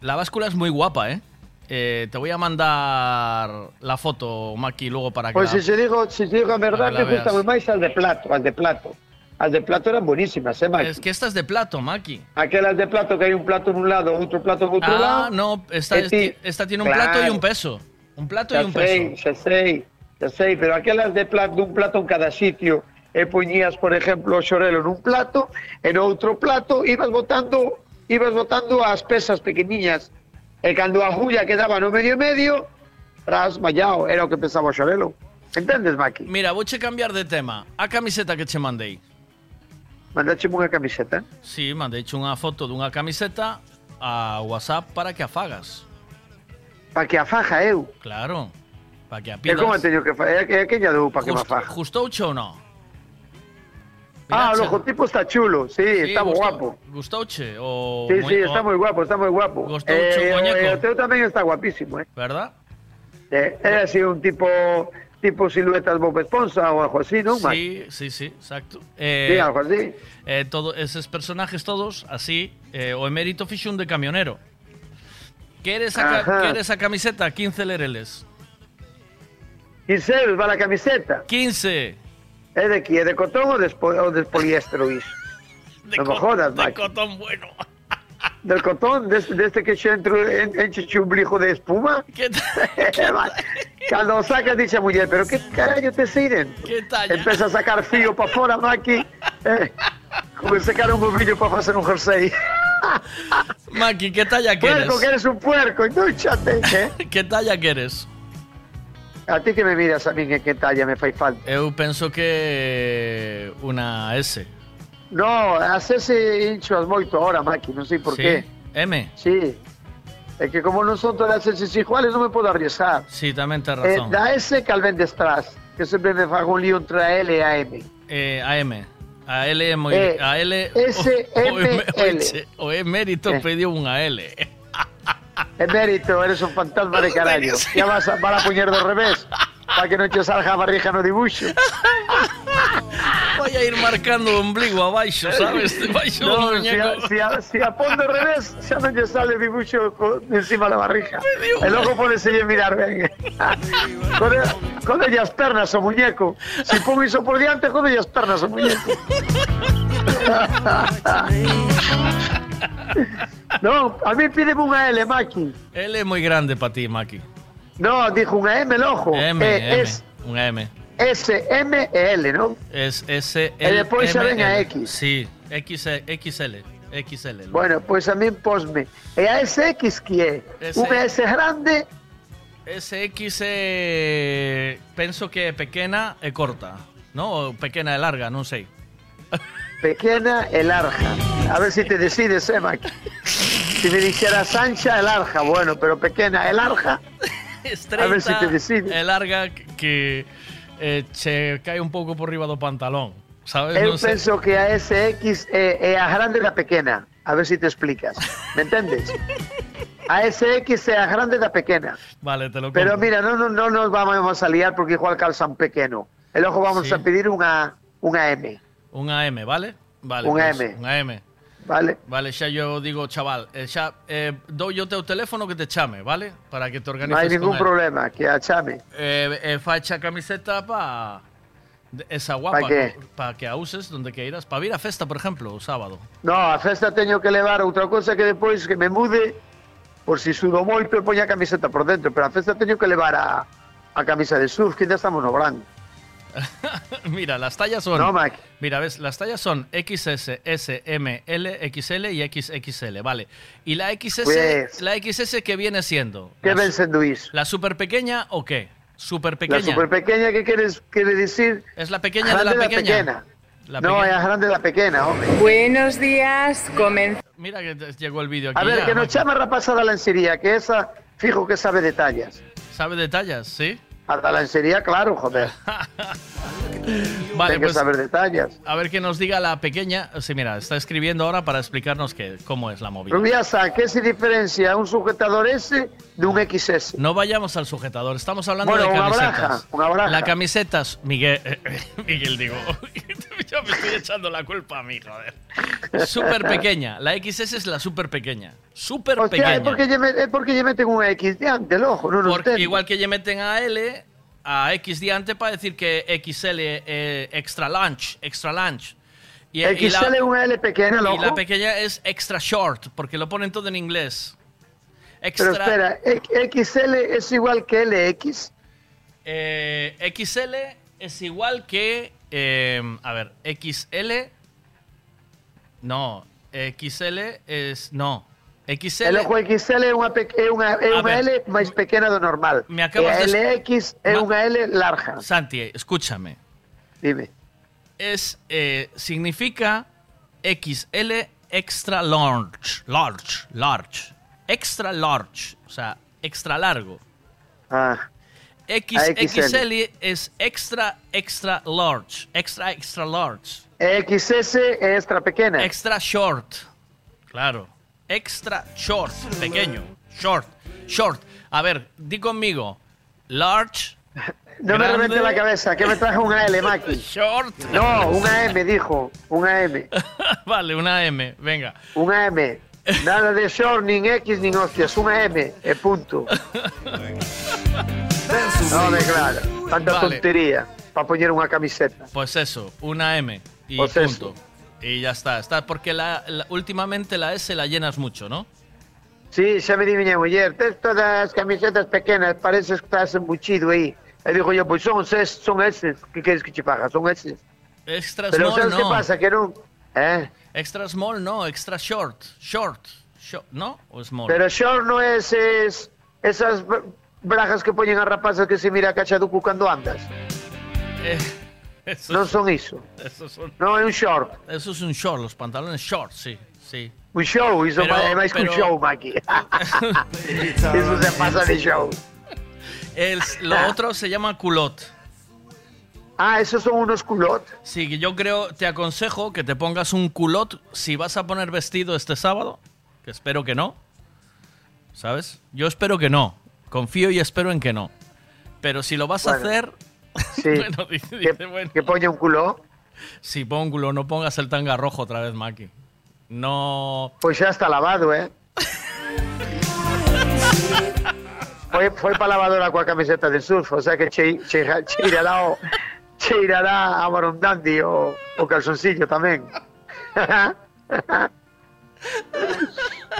La báscula es muy guapa, ¿eh? Eh, te voy a mandar la foto, Maki, luego para que
Pues
la-
si se digo, si se digo verdad, me gusta máis al de plato, al de plato. Al de plato eran buenísimas, eh, Maki?
Es que esta es de plato, Maki.
Aquelas de plato que hay un plato en un lado, otro plato en otro
Ah,
lado.
no, esta, esta tiene un
Claro.
plato y un peso. Un plato y
Xa
un
sei,
peso.
xa sei, xa sei, pero aquelas de plato, dun plato en cada sitio, e poñías, por exemplo, o xorelo nun plato, e no outro plato ibas botando, ibas botando as pesas pequeniñas, e cando a julla quedaba no medio e medio, tras mallao, era o que pesaba o xorelo. Entendes, Maki?
Mira, vouche cambiar de tema. A camiseta que che mandei.
Mandache unha camiseta?
Sí, mandeiche unha foto dunha camiseta a WhatsApp para que a fagas.
Pa que a faja eu.
Claro. Para que a
E
pidas.
como teño que faja? É que, é que lla dou pa que me faja?
Gustouche ou non?
Ah, o
Mirache.
logotipo está chulo, sí, está
gustou-
guapo.
Gustouche o
Sí, sí,
o-
está moi guapo, está moi guapo.
Gustouche o
Eh,
muñeco?
o teu tamén está guapísimo, eh.
¿Verdad?
Eh, é así un tipo tipo siluetas Bob Esponja ou algo así, Mike?
Sí, sí, sí, exacto.
Sí, algo así.
eh, todo, esos personajes todos, así, eh, o emérito fixo un de camionero. Queres a, ca-
Ajá.
queres a camiseta? 15 lereles.
15 euros para a camiseta.
15.
É de aquí, é de cotón ou de, ou de poliéster, iso? non me jodas,
De cotón bueno.
Del cotón, deste, deste que xe entro, en, enche un blijo de espuma.
¿Qué
Cando o sacas, dixe a muller, pero que carallo te sei dentro?
Que talla?
Empeza a sacar fío para fora, Maki. Eh, como sacar un bombillo para facer un jersey.
Maki, ¿qué talla quieres?
Puerco, que eres un puerco, indúchate, eh?
¿Qué talla quieres?
A ti que me miras a mí que que talla me fai falta.
Eu penso que una S.
No, as ese hincho as moito ahora, Maki, non sei por
Sí.
qué.
M.
Sí. É que como non son todas as S iguales, non me podo arriesgar.
Sí, tamén tes
Eh,
razón.
da S cal ven detrás, que sempre me fago un lío entre a L e a M.
Eh, a M. A L é moi...
Eh,
a L...
S,
o, o,
M, L.
oiche, o emérito
Eh.
pediu unha L.
Emérito, eres un fantasma de carallo. Ya vas a, vas a poñer do revés, para que non te salga a barriga no dibuixo.
Voy a ir marcando ombligo abaixo, sabes? Debaixo do
No, si a, si, a, si a pon do revés, xa non lle sale o dibuixo co, encima da barriga. E logo podese mirar ben. Jode, jode as pernas o muñeco. Si pon iso por diante, jode as pernas o muñeco. no, a mí pídeme unha L, Maki.
L é moi grande para ti, Maki.
No, dijo unha M, lojo.
M,
Eh,
M.
Es
Unha M.
S, M e L, non?
Es S, L,
despois xa
M,
ven a. X.
Sí, X, XL. XL.
Bueno, pois a min posme. E a SX que é?
S-
Unha S grande
SX é... Penso que é pequena e corta. No? Ou pequena e larga, non sei.
pequena e larga. A ver si te decides, eh, Maki. Si me dijeras ancha e larga, bueno, pero pequena e larga, a ver si te decides.
É larga que eh, che cae un pouco por riba do pantalón. Sabes? Non sei.
penso que a SX é, é a grande da pequena. A ver si te explicas. ¿Me entendes? A SX é a grande da pequena.
Vale, te lo
Pero
compro.
mira, non no, no nos vamos a liar porque igual calzan pequeno. E logo vamos
Sí.
a pedir unha unha M,
Un AM, ¿vale? Vale.
Un
pues,
AM.
Un AM.
Vale.
Vale, xa yo digo, chaval, xa eh, eh dou yo teu teléfono que te chame, vale? Para que te organices
Non hai ningún problema, que a chame.
Eh, eh, facha camiseta pa esa guapa, para que a uses donde queiras, para vir a festa, por exemplo, o sábado.
No, a festa teño que levar outra cousa que depois que me mude, por si sudo moito e poña a camiseta por dentro, pero a festa teño que levar a, a camisa de surf, que ainda estamos no branco.
Mira, las tallas son.
No, Mac.
Mira, ves, las tallas son XS, S, M, L, XL y XXL, vale. Y la XS,
Pues-
la XS que viene siendo.
¿Qué
la,
ven iso?
¿La super pequeña o qué? Super pequeña.
La super pequeña, ¿qué quieres, quiere decir?
Es la pequeña de la pequeña.
pequeña.
La
no,
pequeña.
es grande la pequeña, hombre.
Buenos días, comenzamos.
Mira que llegó el vídeo aquí.
A ver,
ya,
que nos
Maki.
chama rapaza da lencería, que esa, fijo que sabe detalles.
¿Sabe detalles? Sí.
A da lencería, claro, joder.
Vale,
Hay que
pues
saber detalles.
a ver que nos diga la pequeña. Sí, mira, está escribiendo ahora para explicarnos qué, cómo es la movida.
Rubiasa, ¿qué se diferencia un sujetador S de un XS?
No vayamos al sujetador, estamos hablando
Bueno,
de
una
camisetas.
braja, una braja.
La camisetas, Miguel, Miguel digo, yo me estoy echando la culpa a mí, joder. Súper pequeña, la XS es la súper pequeña. Súper pequeña.
es porque, lle meten un X de antes, el ojo, no nos
Porque igual que le meten a L, a X diante para decir que XL eh, extra large, extra large. Y, y la-
XL es una L pequeña, el
y la pequeña es extra short, porque lo ponen todo en inglés.
Pero
Extra,
espera, X- XL es igual que LX.
eh, XL es igual que. eh, a ver, XL. No, XL es. No. XL.
El ojo XL es una, es una, es una. L más pequeña do normal.
Me acabas de-
LX es
Ma-
una L larga.
Santi, escúchame.
Dime.
Es, eh, significa XL extra large. Large, large. Extra large. O sea, extra largo.
Ah.
X,
A XL.
XL es extra, extra large. Extra, extra large.
XS es extra pequeña.
Extra short. Claro. Extra short. Pequeño. Short. Short. A ver, di conmigo. Large.
no me reviente la cabeza, que me traje una L, Maki.
Short.
No, una M, dijo. Una M.
vale, una M. Venga.
Una M. Nada de short, ni X, ni hostias. Una M, e punto. No me claro. Tanta
Vale.
tontería para poner una camiseta.
Pues eso, una M. Y
Pues
punto. Y ya está. Está porque la, la- últimamente la S la llenas mucho, ¿no?
Sí, xa me di miña muller, tes todas as camisetas pequenas, parece que estás embuchido aí. E digo yo, pois son ses, son eses, que queres que che paga? Son eses.
Extra
Pero
small
sabes
no.
que pasa? Que non... Eh?
Extra small no, extra short. Short. Short, ¿no? O small.
Pero short non é eses, esas br- brajas que poñen as rapazas que se mira a cacha do cu cando andas.
Eh, eso
Non son
son.
Non é un short.
Eso es un short, los pantalones short, sí, sí.
Un show, iso
Pero-
que un show, Maki. Iso se pasa de show.
El, lo otro se llama culot.
Ah, esos son unos culot.
Sí, yo creo, te aconsejo que te pongas un culot si vas a poner vestido este sábado, que espero que no, ¿sabes? Yo espero que no, confío y espero en que no. Pero si lo vas a hacer,
Sí.
bueno, dice, dice, bueno.
Que poña un culot.
Si pon culo, no pongas el tanga rojo otra vez, Maki. No.
Pois xa está lavado, eh? foi, foi para lavadora coa camiseta de surf, o sea que che, che, o, cheirará a Morondandi o, o calzoncillo tamén.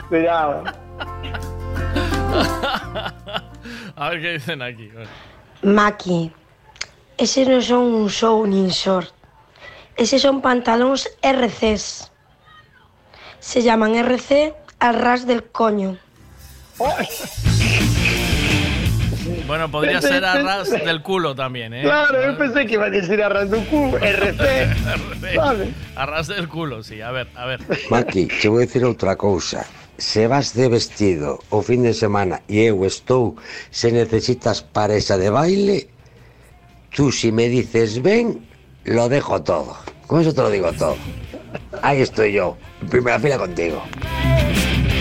Cuidado.
A ver qué dicen aquí.
Maki, ese non son un show nin short. Ese son pantalóns RCs. Se llaman RC al ras del coño.
Bueno, podría ser a ras del culo también, ¿eh?
Claro, eu pensei que iba a decir a ras do cu, RC. Vale.
A ras del culo, sí. A ver, a ver.
Maki, che vou dicir outra cousa. Se vas de vestido o fin de semana e eu estou, se necesitas pareja de baile, tú si me dices ven, lo dejo todo. Con eso te lo digo todo. Ahí estoy yo, en primera fila contigo.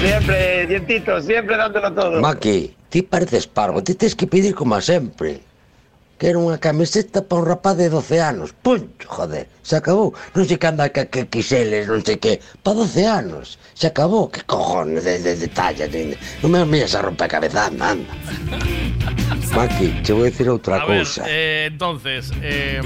Siempre, dientito, siempre dándolo todo.
Maki, ti pareces parvo, ti tens que pedir como a sempre. Quero unha camiseta para un rapaz de 12 anos. Punto, joder, se acabou. Non sei que anda que, que quiseles, non sei que. Para 12 anos, se acabou. Que cojones de, de, de talla, de, non me miras a romper a cabeza, anda. Maki, che vou dicir outra
A ver, eh, entonces, eh,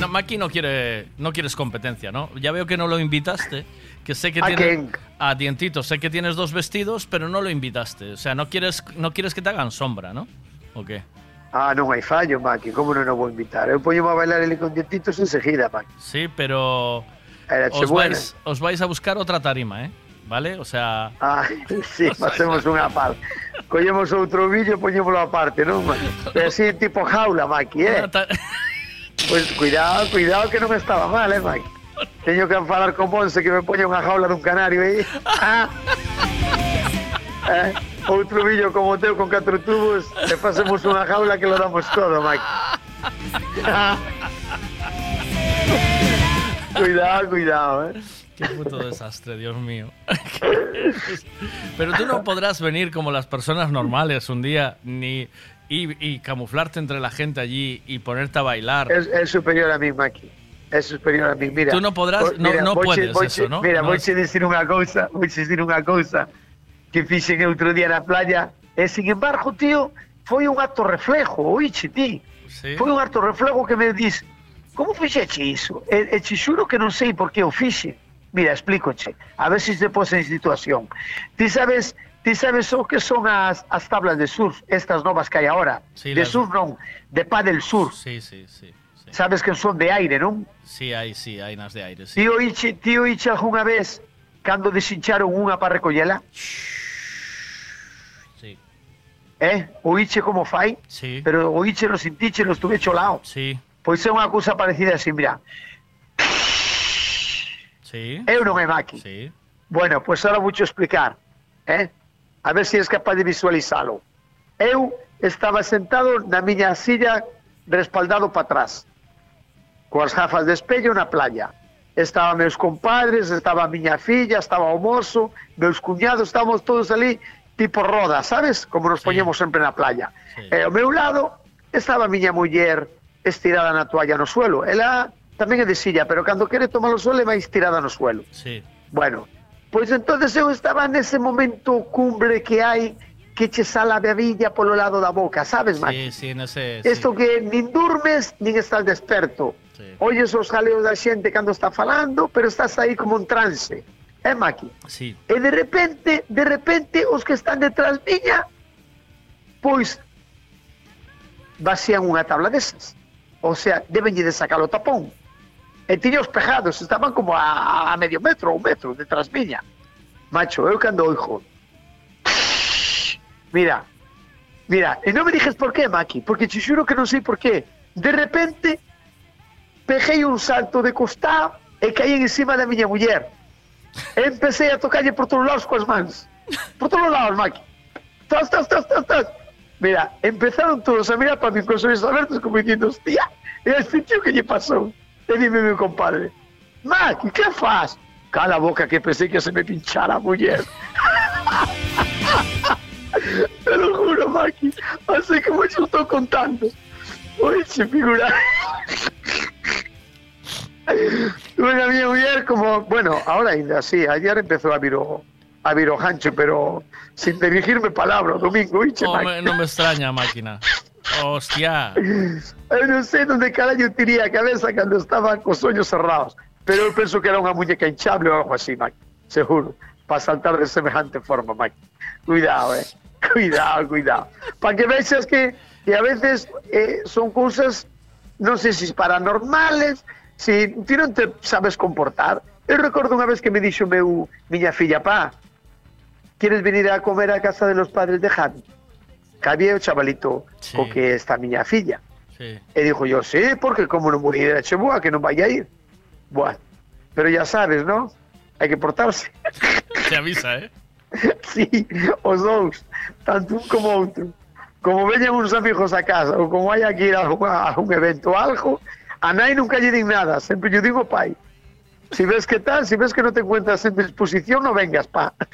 no, Maki no quiere, no quieres competencia, ¿no? Ya veo que no lo invitaste, que sé que
¿A
tienes
quién?
a Dientito, sé que tienes dos vestidos, pero no lo invitaste, o sea, no quieres, no quieres que te hagan sombra, ¿no? ¿O qué?
Ah, non hai fallo, Maki, como non o vou invitar? Eu poño a bailar ele con dientitos enseguida, Maki.
Sí, pero
Era
os vais, os vais a buscar otra tarima, ¿eh? ¿Vale? O sea,
Ah, sí, facemos unha parte. Collemos outro vídeo e poñémolo aparte, non, Maki? É así, tipo jaula, Maki, eh? Pois cuidado, cuidado que non estaba mal, eh, Maki? Teño que falar con Monse que me poña unha jaula dun canario aí. Ah. Eh, outro vídeo como teu con catro tubos e facemos unha jaula que lo damos todo, Maki. cuidado, cuidado, eh.
qué puto desastre, Dios mío. pero tú no podrás venir como las personas normales un día ni y, y camuflarte entre la gente allí y ponerte a bailar.
Es, es superior a mí, Maki. Es superior a mí, mira.
Tú no podrás- no- no
voiche-
puedes eso, ¿no?
Mira,
No
voy
es-
a decir unha cousa, voy a decir unha cousa que fixen outro día na playa e, sin embargo, tío, foi un acto reflejo, oiche, ti.
Sí.
Foi un acto reflejo que me dis, como fixeche iso? E, e te xuro que non sei por que o fixe. Mira, explícoche, a ver se te pos en situación. Ti sabes, ti sabes o que son as, as tablas de surf, estas novas que hai agora?
Sí,
de
las-
surf non, de paddle surf.
Sí, sí, sí.
Sabes que son de aire, non?
Sí, hay, sí, hay nas de aire. Sí.
Tío Iche, tío Iche algunha vez cando desincharon unha para recollela?
Sí.
Eh? O Iche como fai?
Sí.
Pero o Iche no sintiche, no estuve cholao.
Sí.
Pois é unha cousa parecida así, mira.
Sí.
Eu non é maqui.
Sí.
Bueno, pois ahora vou explicar. Eh? A ver se si és capaz de visualizalo. Eu estaba sentado na miña silla respaldado para atrás. Coas gafas de espello na playa. Estaba meus compadres, estaba a miña filla, estaba o mozo, meus cuñados, estábamos todos ali tipo roda, sabes? Como nos poñemos sempre na playa. E ao meu lado estaba a miña muller estirada na toalla no suelo. Ela tamén é de silla, pero cando quere tomar o sol é máis estirada no suelo.
Sí.
Bueno, pois entonces eu estaba nese momento cumbre que hai que che sala a bebilla polo lado da boca, sabes,
Sí,
Maki?
sí, en ese.
Isto que nin durmes, nin estás desperto. Oyes os jaleos da xente cando está falando, pero estás aí como en trance. Eh, Maki?
Sí.
E de repente, de repente, os que están detrás miña, pois, vacían unha tabla desas. O sea, debenlle de sacar o tapón. E tiña os pejados, estaban como a, a medio metro, un metro, detrás miña. Macho, eu cando oijo. Mira, mira, e non me dijes por qué, Maki, porque te xuro que non sei por qué. De repente, pejei un salto de costado e caí encima da miña muller. Empecé a tocarlle por todos lados coas mans. Por todos lados, Maki. Tas, tas, tas, tas, tas. Mira, empezaron todos a mirar para mí con os ollos abertos como diciendo, hostia, este tío que lle pasou? E dime meu compadre, Maki, que faz? Cala boca que pensei que se me pinchara a muller. Te lo juro, Maki. Así como yo estou contando. Oye, figura. Tuve a miña muller como, bueno, ahora ainda sí, ayer empezó a vir o, a vir o Hancho, pero sin dirigirme palabra, o domingo,
Oh, me- no me extraña, máquina. Hostia.
Sei onde carallo tiría a cabeza cando estaba cos ollos cerrados, pero eu penso que era unha muñeca hinchable ou algo así, Mike. Seguro, para saltar de semejante forma, Mike. Cuidado, eh. Cuidado, cuidado. Para que vexas que, que a veces eh, son cousas, non sei se paranormales, si ti non te sabes comportar. Eu recordo unha vez que me dixo meu miña filla, pa, queres venir a comer a casa de los padres de Javi? Que había o chavalito co que está miña filla.
Sí.
E yo, sí, porque como non vou ir a Cheboa, que non vaya a ir. Bueno, pero ya sabes, ¿no? Hai que portarse.
Te avisa, ¿eh?
sí, os dous, tanto un como outro. Como veñan uns amigos a casa ou como hai que ir a, un- a un evento algo, a nai nunca lle din nada, sempre lle digo pai. Si ves que tal, si ves que no te encuentras en disposición, no vengas, pa.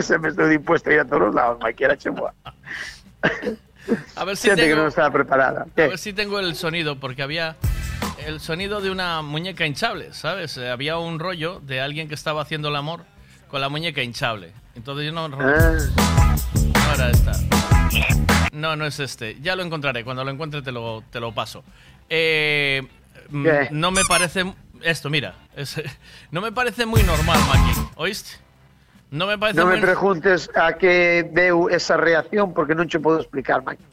Se me estoy dispuesto a ir a todos lados, Maquiera Cheboa.
A ver si
Gente que
tengo,
no estaba preparada.
a ver si tengo el sonido, porque había el sonido de una muñeca hinchable, ¿sabes? Eh, Había un rollo de alguien que estaba haciendo el amor con la muñeca hinchable. Entonces yo no... No era esta. No, no es este. Ya lo encontraré. Cuando lo encuentre te lo, te lo paso. Eh, mm,
¿Qué?
no me parece... Esto, mira. es- no me parece muy normal, Maki. ¿Oíste? No me parece
Non me
moi-
preguntes a que deu esa reacción porque non che podo explicar, Maki.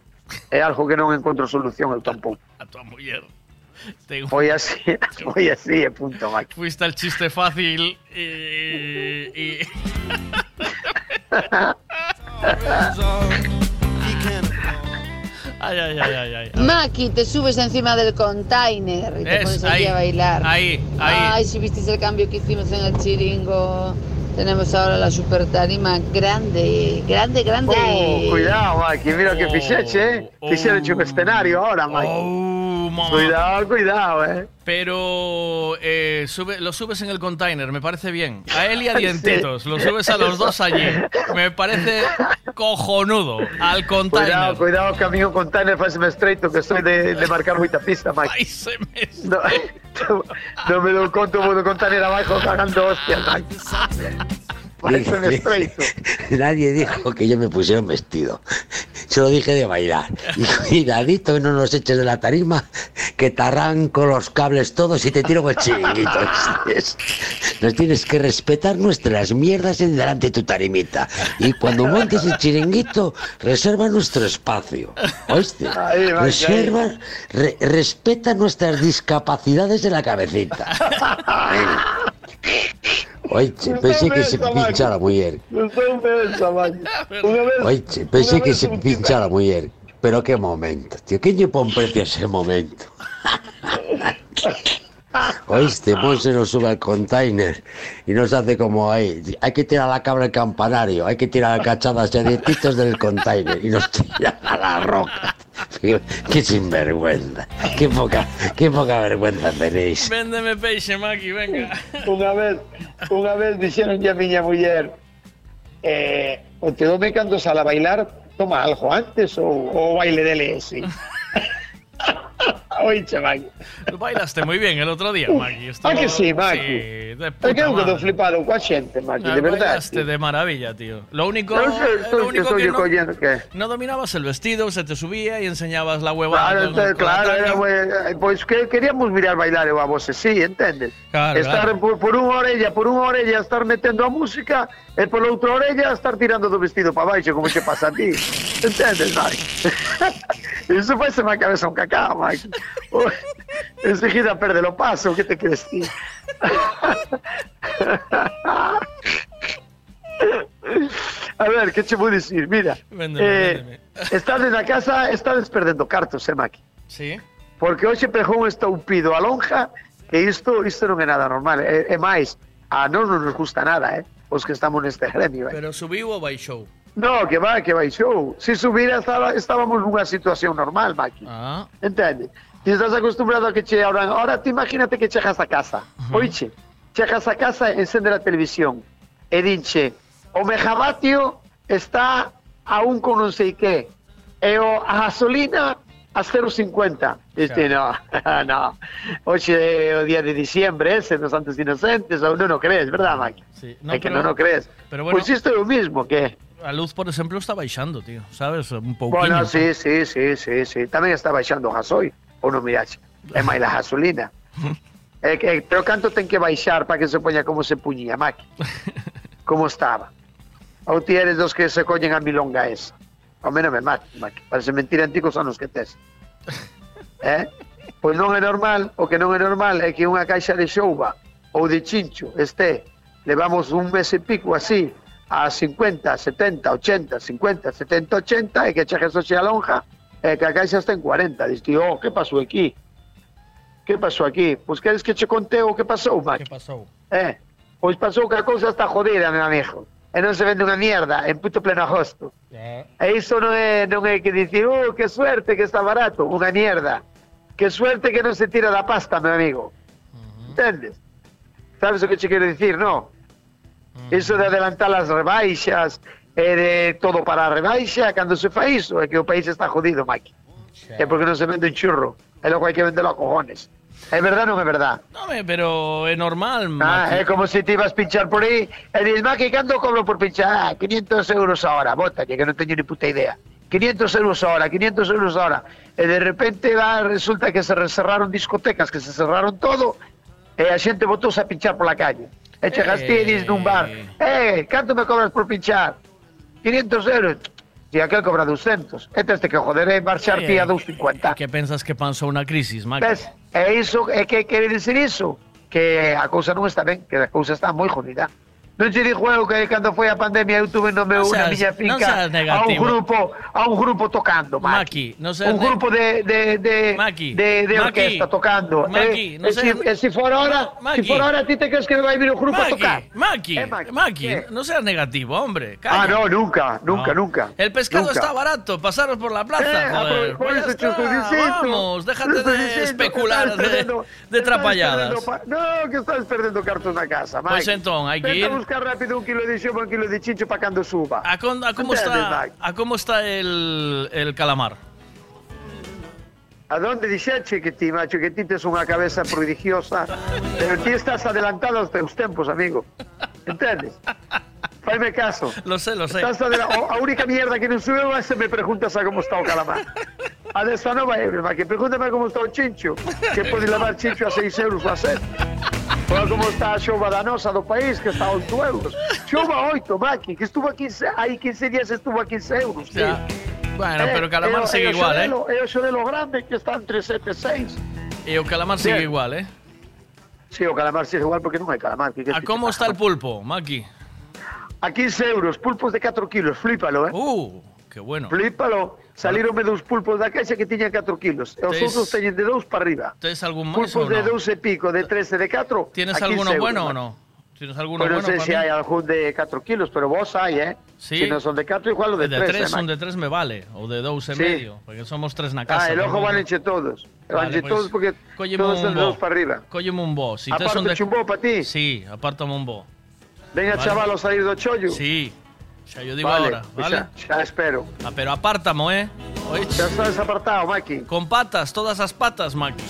É algo que non encontro solución eu tampouco.
a tua muller. Te...
Foi así, foi así, e punto, Maki.
Fuiste al chiste fácil y... y- Ay, ay, ay, ay, ay.
Maki, te subes encima del container y te
Es,
pones aquí
ahí,
a bailar.
ahí, ahí.
Ay, si visteis el cambio que hicimos en el chiringo. Tenemos ahora la super tarima grande, grande, grande.
Oh, cuidado, Maki, mira que fixeche, eh? Fixeche un escenario ahora, Maki.
mamá.
Cuidado, cuidado, eh.
Pero eh, sube, lo subes en el container, me parece bien. A él y a Dientitos, lo subes a los dos allí. Me parece cojonudo. Al container.
Cuidado, cuidado, que a mí un container fáceme estreito, que soy de, de marcar moita pista, Maki.
Ai, se me...
No, no me dou conto, vou do container abajo cagando hostias, Maki.
Nadie dijo que yo me pusiera un vestido. Solo dije de bailar. Y cuidadito, no nos eches de la tarima, que te arranco los cables todos y te tiro con el chiringuito. Nos tienes que respetar nuestras mierdas en delante de tu tarimita. Y cuando montes el chiringuito, reserva nuestro espacio. ¿Oíste? Reserva, re- respeta nuestras discapacidades de la cabecita. Oye, pensé que se pincha la mujer. Oye, pensé que se pincha la mujer. Pero qué momento, tío. ¿Quién le pone precio a ese momento? Oíste, Monse nos sube al container y nos hace como ahí. Hay que tirar la cabra al campanario, hay que tirar cachadas y dientitos del container y nos tira a la roca. Qué sinvergüenza, qué poca, qué poca vergüenza tenéis.
Véndeme peixe, Maki, venga.
Unha vez, unha vez dixeron a miña muller eh, o te dome cando sale a bailar toma algo antes ou o baile dele ese. Oiche, Maki.
Bailaste muy bien el otro día, Maki.
Ah, que sí, Maki.
Sí,
eu quedo
madre.
flipado coa xente, Maki,
Ah,
de verdade.
Bailaste de maravilla, tío. Lo único, eh,
estou,
lo único que no,
que...
no dominabas el vestido, se te subía y enseñabas la huevada.
Claro,
con-
entonces,
con la
claro, era, moi- pois que queríamos mirar bailar a vos, sí, entendes?
Claro,
estar
claro.
Por, por unha orella, por unha orella estar metendo a música e por outra orella estar tirando do vestido para baixo, como che pasa a ti. Entendes, Mike? Iso foi a cabeza un cacao, Mike. Enseguida perde o paso, que te crees ti? A ver, que che vou dicir? Mira,
Véndeme,
eh,
véndeme.
na casa, estades perdendo cartos, eh, Maki?
Sí.
Porque hoxe pegou un estoupido a lonja que isto isto non é nada normal. É, é máis, a non nos gusta nada, eh? Os que estamos neste gremio, eh?
Pero subiu o baixou.
No, que va, que baixou. Se subira estaba, estábamos nunha situación normal, Maki.
Ah.
Entende? Ti estás acostumbrado a que che abran. Ahora te imagínate que chegas a casa. Oiche, chegas a casa, encende a televisión e dinche o megavatio está a un con non sei que e o, a gasolina a 0,50. Diste, no, no. Oxe é o día de diciembre, ese, nos Santos Inocentes, ou non o crees, verdad, Maki?
Sí.
é que
pero-
non o crees.
Pero bueno,
Pois isto é o mismo, que
a luz, por exemplo, está baixando, tío. Sabes? Un pouquinho.
Bueno, sí, sí, sí, sí, sí. Tamén está baixando o gasoil, ou non miraxe. É máis a gasolina. É que, pero canto ten que baixar para que se poña como se puñía, Maki? Como estaba? Ou ti eres dos que se coñen a milonga esa? Ao menos me mate, Maki. Parece mentira antigos anos que tes. Eh? Pois non é normal, o que non é normal é que unha caixa de xouba ou de chincho este, levamos un mes e pico así, a 50, 70, 80, 50, 70, 80, e que chegues hoxe a lonja, e que a caixa está en 40. Diste, oh, que pasou aquí? Que pasou aquí? Pois queres que che conte o que pasou, Maki?
Que pasou?
Eh, pois pasou que a cousa está jodida, meu amigo. E non se vende unha mierda en puto pleno agosto.
Eh.
E iso non é, non é que dicir, oh, que suerte que está barato, unha mierda. Que suerte que non se tira da pasta, meu amigo. Entendes? Sabes o que che quero dicir, no? Iso de adelantar as rebaixas e de todo para a rebaixa, cando se fa iso, é que o país está jodido, Mike. É porque non se vende un churro, e logo hai que vendelo a cojones. É verdad ou non é verdad?
No, pero é normal,
Ah,
Maki.
é como se te ibas pinchar por aí e dices, Maki, cando cobro por pinchar? Ah, 500 euros a hora, bota, que non teño ni puta idea. 500 euros a hora, 500 euros a hora. E de repente va, resulta que se cerraron discotecas, que se cerraron todo, e a xente botouse a pinchar pola calle. E chegas ti e nun bar, Eh, canto me cobras por pinchar? 500 euros. E aquel cobra 200. E teste que joder e marchar ti a 250.
Que pensas que pasou unha crisis, Maki?
Ves? E iso, é que iso? Que a cousa non está ben, que a cousa está moi jodida. Non che dixo eu que cando foi a pandemia eu tuve no meu
Non
na
seas-
miña
non
finca
seas
a un grupo a un grupo tocando,
Maki,
Maki.
non seas
un grupo de de de
Maki,
de, de
Maki,
orquesta tocando.
Maki,
eh,
non
e si,
seas-
e si for ahora,
Maki.
si for ahora ti te crees que vai vir o grupo a
Maki,
tocar?
Maki,
Eh, Maki,
Maki,
¿qué?
no seas negativo, hombre.
Ah,
calla.
no, nunca, nunca,
No.
nunca.
El pescado
Nunca.
está barato, pasaros por la plaza,
Eh,
joder.
por
Pues
eso te estoy diciendo.
vamos, déjate de
diciendo
especular de, de trapalladas.
No, que estás perdendo cartos na casa, Mike.
Pues entón, hai que ir-
a buscar rápido un kilo de xoba, un kilo de chincho para cando suba.
¿A, con- a está? ¿A está el, el calamar?
A donde dixeche que ti, macho, que ti tes unha cabeza prodigiosa, pero ti estás adelantado aos teus tempos, amigo. Entendes? Faime caso.
Lo sé, lo sé.
Estás adela- o- a única mierda que non sube é se me preguntas a como está o calamar. A desta nova ma que pregúntame como está o chincho, que pode levar chincho a 6 euros a 7. Ou como está a xova da do país, que está a 8 euros. Xova 8, Maki, que estuvo a 15, hai 15 días estuvo a 15 euros. tío.
Ya. Bueno, pero
Eh,
calamar
e o-
sigue
e o
igual, ¿eh?
xodelo- E o xodelo grande que está entre 7 e 6.
Y el calamar sigue igual, ¿eh?
Sí, o calamar sigue igual porque non hai calamar. Que, que
¿A cómo está el pulpo, Maki?
A 15 euros, pulpos de 4 kilos, flípalo, eh?
Uh, qué bueno.
Flípalo. Salironme dous pulpos da caixa que tiñan 4 kilos. E os
Tes-
outros teñen de 2 para arriba.
¿Tienes algún
Pulpos de
no?
2 e pico, de 13, de 4.
¿Tienes alguno bueno o no? ¿Tienes alguno
non
bueno
se
mí?
hai algún de 4 kilos, pero vos hai, eh?
Sí.
Si non son de 4, igual o de
de
3,
tres,
eh,
un
Mike?
de tres me vale, o de dos e
Sí.
medio, porque somos tres na casa.
Ah, el ojo
tamén.
valenche todos.
Vale, pues,
todos porque todos
un
son de
bo.
2 para arriba.
Cólleme un bo. Si
Aparte
un de...
chumbo para ti.
Sí, un bo.
Venga,
Vale.
chaval, a salir do chollo.
Sí, xa yo digo
vale,
ahora,
pues
vale?
Xa, xa espero.
Ah, pero apártamo, eh?
Xa estás apartado, Maki.
Con patas, todas as patas, Maki.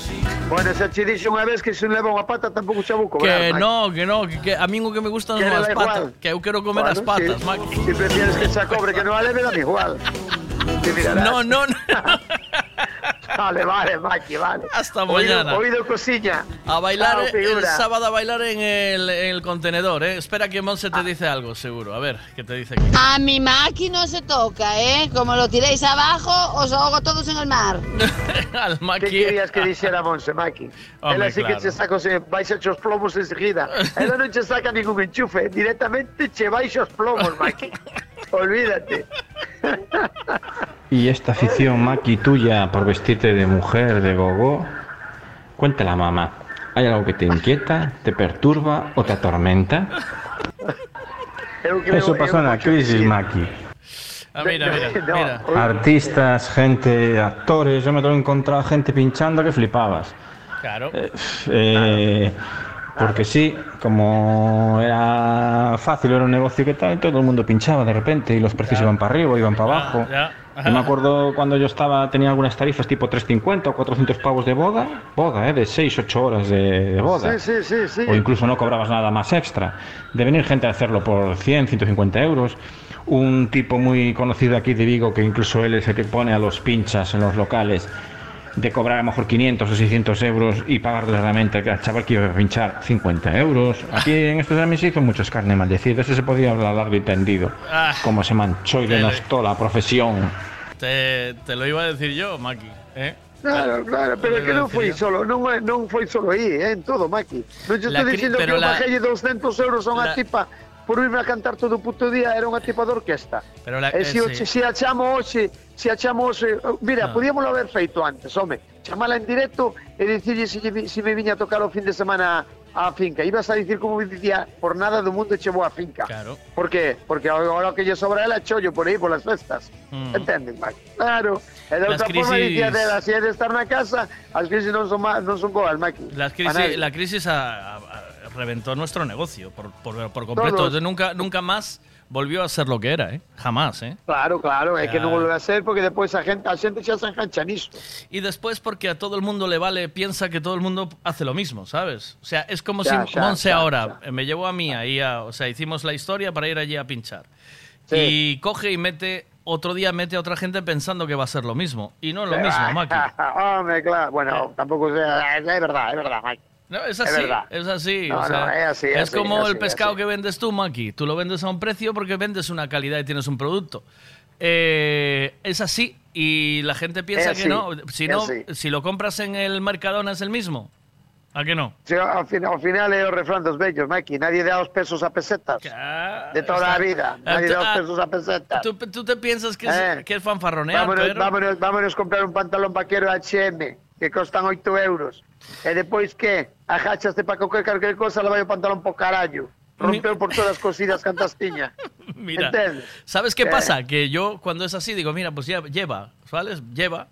Bueno, se che dixo unha vez que se leva unha pata tampouco xa vou cobrar,
Que
Maki.
no, que no, que, que a mí o que me gustan son as
igual.
patas. Que eu quero comer
Bueno,
as patas,
sí.
Maki.
Si prefieres que xa cobre que non a leve, dame igual. Te mirarás.
No, no, no.
Vale, vale, Maki, vale.
Hasta
Oído-
mañana.
Oído cosiña.
A bailar
Chao,
el sábado a bailar en el, en el contenedor, ¿eh? Espera que Monse te dice algo, seguro. A ver, ¿qué te dice aquí?
A mi Maki no se toca, ¿eh? Como lo tiréis abajo, os ahogo todos en el mar.
Al Maki.
querías que dixera Monse, Maki?
Hombre,
Ela sí
claro.
que che saca vais os plomos enseguida. Ela non che saca ningún enchufe, directamente che vais os plomos, Maki. Olvídate.
Y esta afición maqui tuya por vestirte de mujer, de gogo, cuéntala mamá. ¿Hay algo que te inquieta, te perturba o te atormenta? Eso pasó en la
que
crisis. Maki.
Ah, mira, mira,
No.
mira.
Artistas, gente, actores, yo me tengo encontrado gente pinchando que flipabas.
Claro.
Eh, porque sí, como era fácil, era un negocio que tal, todo el mundo pinchaba de repente y los precios iban para arriba, iban para abajo.
Ya.
Yo me acuerdo cuando yo estaba, tenía algunas tarifas tipo 350 o 400 pavos de boda, boda, ¿eh? de 6, 8 horas de, de boda.
Sí, sí, sí, sí.
O incluso no cobrabas nada más extra. De venir gente a hacerlo por 100, 150 euros. Un tipo muy conocido aquí de Vigo, que incluso él es el que pone a los pinchas en los locales, de cobrar a lo mejor 500 o 600 euros y pagarle realmente al chaval que iba a pinchar 50 euros. Aquí en estos también se hizo mucho carne maldecida. Eso se podía hablar largo y tendido.
Ah.
Como se manchó y denostó la profesión.
Te, te lo iba a decir yo, Maki. ¿eh?
Claro, claro, pero é que non foi solo, non, é- non foi solo aí, eh, en todo, Maki. Non te
La
estou dicindo que eu
la-
bajei 200 euros a unha
la-
tipa por irme a cantar todo o puto día, era unha tipa de orquesta.
Pero la-
e
eh,
se,
sí.
sí. se a hoxe, se a chamo hoxe, oh, mira,
No.
podíamoslo haber feito antes, home, chamala en directo e dicirlle se, se me viña a tocar o fin de semana á finca. Ibas a dicir como dicía, por nada do mundo che vou á finca.
Claro.
Por qué? Porque agora o que lle sobra ela chollo por aí polas festas.
Mm.
Entendes, Mike? Claro. E de outra forma
crisis-
dicía dela, se é de estar na casa, as crisis non son, ma- non son boas, Mike.
Las
A
crisis, la crisis a- a- a- reventó nuestro negocio por, por, por completo.
Todos.
De nunca, nunca más volvió a ser lo que era, ¿eh? Jamás, ¿eh?
Claro, claro, é que
Claro.
volve a ser porque depois a gente, xa se engancha nisto.
Y después porque a todo el mundo le vale, piensa que todo el mundo hace lo mismo, ¿sabes? O sea, es como
Ya,
si
ya,
Monse
ya,
ahora me llevó a mí ahí, a- o sea, hicimos la historia para ir allí a pinchar.
Sí.
Y coge y mete, otro día mete a otra gente pensando que va a ser lo mismo. Y no es lo mismo, Maki.
Hombre, claro. Bueno, tampouco sea, é verdad, é verdad, Mike.
No, es
Es
así,
verdad.
es así.
No,
o sea,
no, es así, es así,
como
es
el
así,
pescado
es
que vendes tú, Maki. Tú lo vendes a un precio porque vendes una calidad y tienes un producto. Eh, es así y la gente piensa
Es
que
así,
no. Si
es
no,
así.
si lo compras en el Mercadona es el mismo. ¿A que no?
Sí, ao, final, ao final é o refrán dos vellos, Maki. Nadie dá os pesos a pesetas. De toda a vida. Nadie dá os
Ah,
pesos a pesetas.
¿Tú, tú te piensas que es,
Eh.
que es fanfarronear,
Vámonos,
pero...
vámonos, vámonos comprar un pantalón vaquero H&M que costan 8 euros. E depois que? Ajachaste para coger calquer cosa, le vai o pantalón po carallo. Rompeu por todas as cosidas cantas tiña.
Mira? ¿sabes qué
Eh.
pasa? Que yo cuando es así digo, mira, pues ya lleva, ¿sabes? Lleva.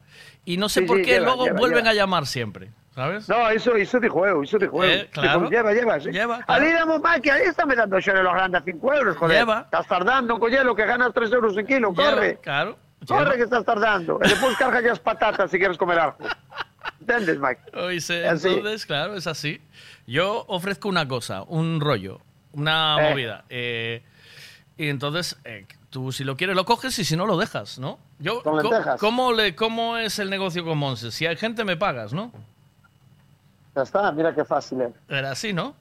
Y no sé
Sí,
por
sí,
qué
lleva,
luego
lleva,
vuelven
lleva.
a llamar siempre, ¿sabes?
No, iso, iso dixo eu, iso dixo eu.
Eh, claro.
Lleva, lleva, sí.
Lleva, claro.
Ali damos Maki, aí está me dando xore los grandes a 5 euros, joder.
Lleva.
Estás tardando, collelo, que ganas 3 euros en kilo, corre.
Claro.
Corre que estás tardando. E depois carga as patatas si quieres comer algo. Entendes, Mike?
Oíse,
Así.
entonces, claro, es así. Yo ofrezco una cosa, un rollo, una
Eh.
movida. eh, y entonces, eh, tú si lo quieres lo coges y si no lo dejas, ¿no? Yo,
Con.
¿cómo, le, ¿Cómo es el negocio con Monse? Si hay gente, me pagas, ¿no?
Ya está, mira qué fácil es.
Era así, ¿no?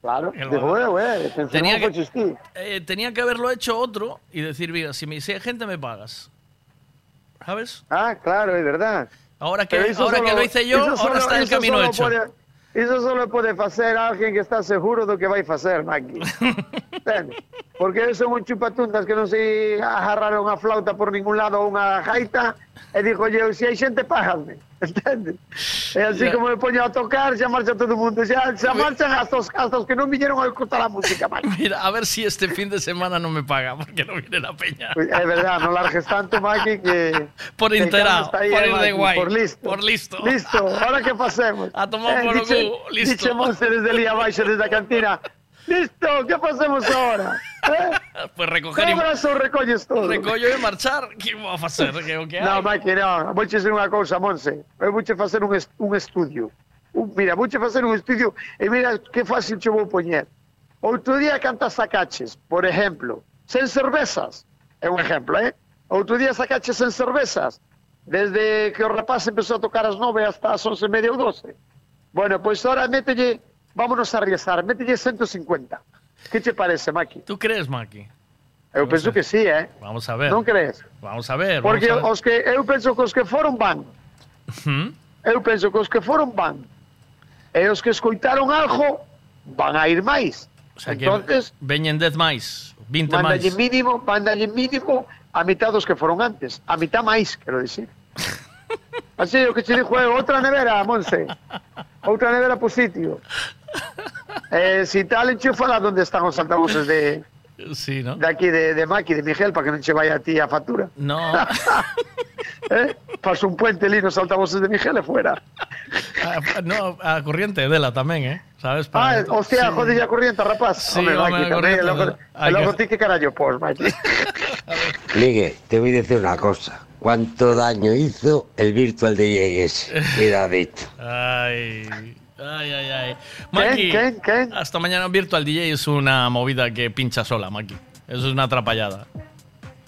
Claro. Te
Tenía que-
que... existir.
Eh, tenía que haberlo hecho otro y decir, mira, si, me, hay gente, me pagas. ¿Sabes?
Ah, claro, es verdad.
Ahora que, ahora que
solo-
lo hice yo, ahora
solo-
está el camino hecho.
Puede, eso solo puede hacer alguien que está seguro de lo que va a hacer, Maki. Porque esos son un chupatundas que non se agarraron a flauta por ningún lado ou unha gaita e dixo, oye, se hai xente, págame. Entende? E así como me poño a tocar, xa marcha todo o mundo. Xa, xa marchan hasta os, hasta os que non viñeron a escutar a música, Maki.
Mira, a ver si este fin de semana no me paga, porque no viene la peña.
É verdad, non largues tanto, Maki, que...
Por enterado, por
eh,
ir de guay,
Por listo.
por listo.
Listo, ahora que facemos?
A tomar por o
diche-
cu, listo.
Diche Monse desde ali abaixo, desde a cantina. Listo, que facemos ahora? Eh?
Pues recoger y,
Cobras ou recolles todo?
recollo e marchar. ¿Qué va a hacer? ¿Qué, o qué
No,
hay?
Maki, no. Vouche dizer unha cousa, Monse. Eu vouche facer un, est un estudio. Un, mira, vouche facer un estudio e mira que fácil che vou poñer. Outro día cantas sacaches, por exemplo, sen cervezas. É un exemplo, eh? Outro día sacaches sen cervezas. Desde que o rapaz empezou a tocar as nove hasta as once e media ou doce. Bueno, pois ahora mételle, vámonos a arriesgar, mételle 150. Que te parece, Maki?
¿Tú crees, Maki?
Eu penso que sí, eh?
Vamos a ver.
Non crees?
Vamos a ver.
Porque
a ver.
os que eu penso que os que foron van.
¿Mm?
Eu penso que os que foron van. E os que escoitaron algo van a ir máis.
O sea
Entonces,
veñen 10 máis, 20 máis.
mandalle mínimo, mandalle mínimo a mitad dos que foron antes. A mitad máis, quero dicir. Así, o que che dixo é outra nevera, Monse. Outra nevera por sitio. Eh, si tal, enchúfala donde están os altavoces de,
Sí, ¿no?
de aquí, de, de Maki, de Miguel, para que non che vaya a ti a factura.
No.
eh? Paso un puente ali nos altavoces de Miguel e fuera.
a, no, a corriente Dela tamén, eh? Sabes?
Ah,
Para-
hostia,
Sí.
joder, ya corriente, rapaz.
Sí,
Hombre, Maki, tamén,
corriente,
logo
que-
ti que carallo pos, Maki.
Ligue, te voy a decir una cosa. ¿Cuánto daño hizo el Virtual DJ ese? Cuidadito.
Ay, ay, ay, ay. Maki,
¿Quién, quién,
hasta mañana Virtual DJ es una movida que pincha sola, Maki. Eso es una atrapallada.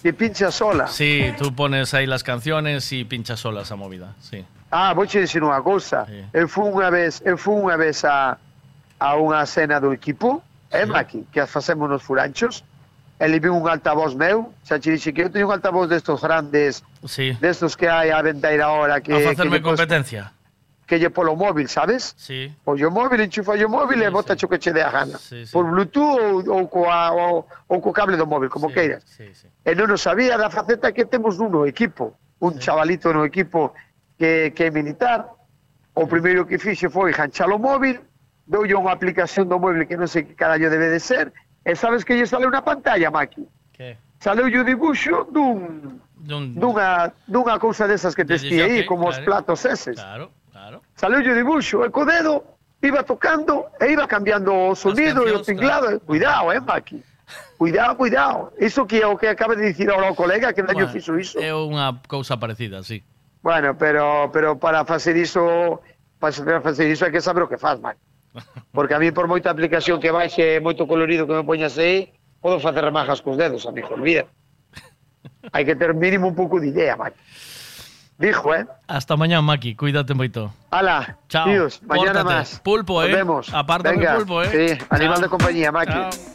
Que pincha sola.
Sí, tú pones ahí las canciones y pincha sola esa movida, sí.
Ah, vou che dicir unha cousa. Eu fui unha vez, eu fui unha vez a, a unha cena do equipo, eh, Maki, que as facemos nos furanchos, e li vi un altavoz meu, xa che dixe que eu teño un altavoz destos grandes,
Sí.
destos que hai a venteira ahora, que,
a
que,
facerme
pos-
competencia.
que lle polo móvil, sabes?
Sí.
O yo móvil, enchufa o móvil sí, e bota sí. o que che dé a gana.
Sí, sí.
Por Bluetooth ou, ou, coa, ou, ou co cable do móvil, como sí, queiras.
Sí, sí.
E non o sabía da faceta que temos nuno equipo, un sí. chavalito no equipo que, que é militar. O primeiro que fixe foi janchalo móvil, doulle unha aplicación do móvil que non sei que carallo debe de ser, e sabes que lle sale unha pantalla, Maki?
Que?
Saleu o dibuixo dun,
dun,
dunha, dunha cousa desas que te
de
estíe aí, como
claro.
os platos eses.
Claro Claro.
Saleu de buxo e co dedo iba tocando e iba cambiando o sonido e o tinglado. Claro. Cuidado, eh, Maki. Cuidado, cuidado. Iso que é o que acaba de dicir ahora o colega que daño
bueno,
fixo iso.
É unha cousa parecida, sí.
Bueno, pero pero para facer iso para facer iso hai que saber o que faz, Maki. Porque a mí por moita aplicación que baixe moito colorido que me poñas aí, podo facer remajas cos dedos, amigo, olvida. Hai que ter mínimo un pouco de idea, Maki. Dijo, ¿eh?
Hasta mañana, Maki. Cuídate moito.
Hala,
Chao.
tíos, mañana
Pórtate.
más.
Pulpo,
Nos
eh.
vemos.
Apártame
Venga,
pulpo, eh.
Sí, animal
Chao.
de compañía, Maki.
Chao.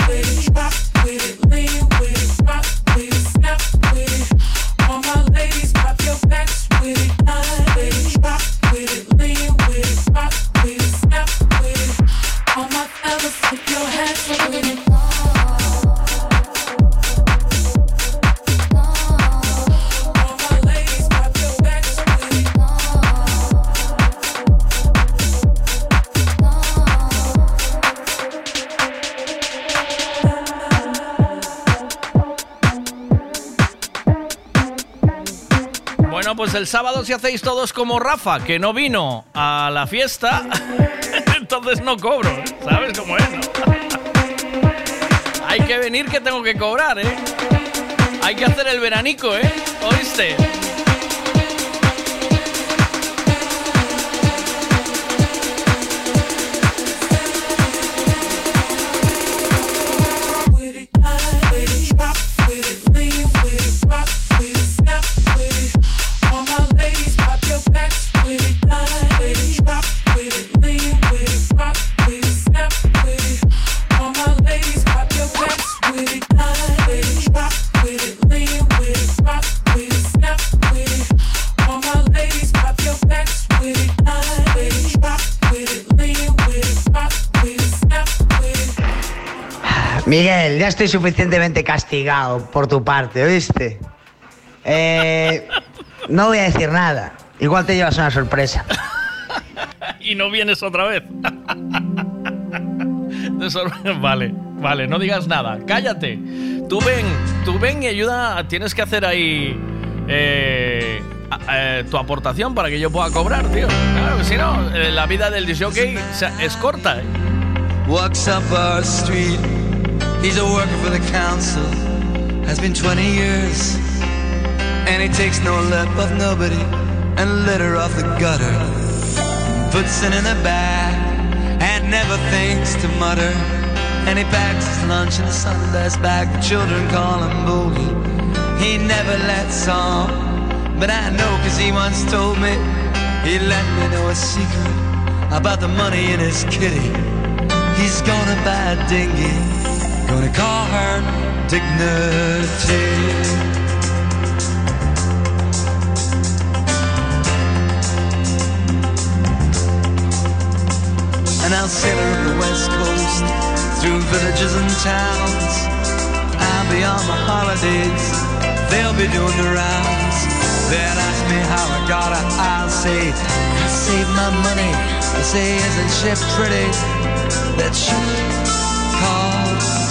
pues el sábado si hacéis todos como Rafa, que no vino a la fiesta, entonces no cobro. ¿sabes cómo es? Hay que venir que tengo que cobrar, ¿eh? Hay que hacer el veranico, ¿eh? ¿Oíste?
Miguel, ya estoy suficientemente castigado por tu parte, ¿oíste? Eh, no voy a decir nada. Igual te llevas una sorpresa.
y no vienes otra vez. Vale, vale, no digas nada. Cállate. Tú ven, tú ven y ayuda. Tienes que hacer ahí eh, eh, tu aportación para que yo pueda cobrar, tío. Claro, que si no, eh, la vida del disjockey es corta. ¿eh?
Walks up our street. He's a worker for the council. Has been 20 years. And he takes no lip of nobody. And litter off the gutter. Puts it in a bag. And never thinks to mutter. And he packs his lunch in a Sunday's bag. The children call him Boogie. He never lets on. But I know cause he once told me. He let me know a secret about the money in his kitty. He's gonna buy a dinghy, gonna call her Dignity. And I'll sail her the west coast, through villages and towns. I'll be on my holidays, they'll be doing the rounds. They'll ask me how I got it, I'll say, I saved my money. I say, isn't she pretty? That ship called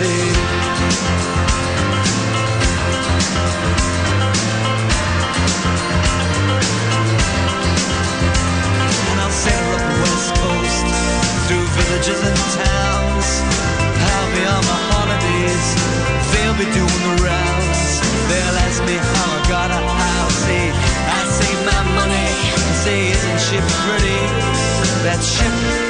I'll sail up the west coast through villages and towns. I'll be on my holidays. They'll be doing the rounds. They'll ask me how I got it. I'll say I saved my money. Say, isn't she pretty? That ship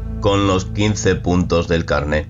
con los 15 puntos del carnet.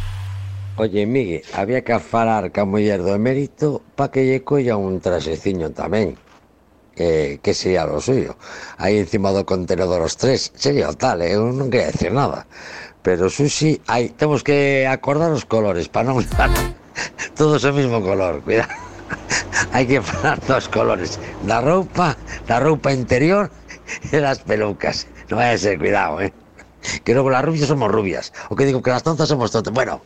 Oye, Miguel, había que falar ca muller do emérito pa que lle colla un traseciño tamén. Que, que sería lo suyo. Aí encima do contenedor os tres, sería o tal, eh, eu non quería decir nada. Pero sushi, aí temos que acordar os colores para non dar todos o mismo color, cuidado. hai que falar dos colores da roupa, da roupa interior e das pelucas. Non vai a ser, cuidado, eh? Que logo las rubias somos rubias. O que digo que las tontas somos tontas. Bueno,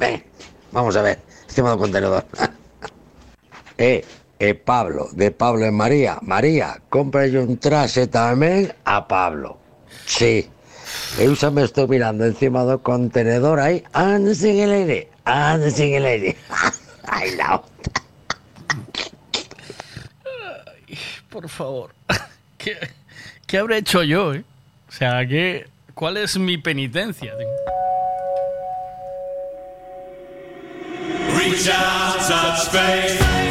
ven, vamos a ver. Encima do contenedor. eh, eh, Pablo, de Pablo en María. María, cómpralle un traxe tamén a Pablo. Sí. Eu xa me estou mirando encima do contenedor aí. Ande sin el aire. Ande sin el aire. Ay, la otra.
Por favor. ¿Qué, qué habré hecho yo, eh? O sea, ¿qué, ¿cuál es mi penitencia?
Reach out, touch space.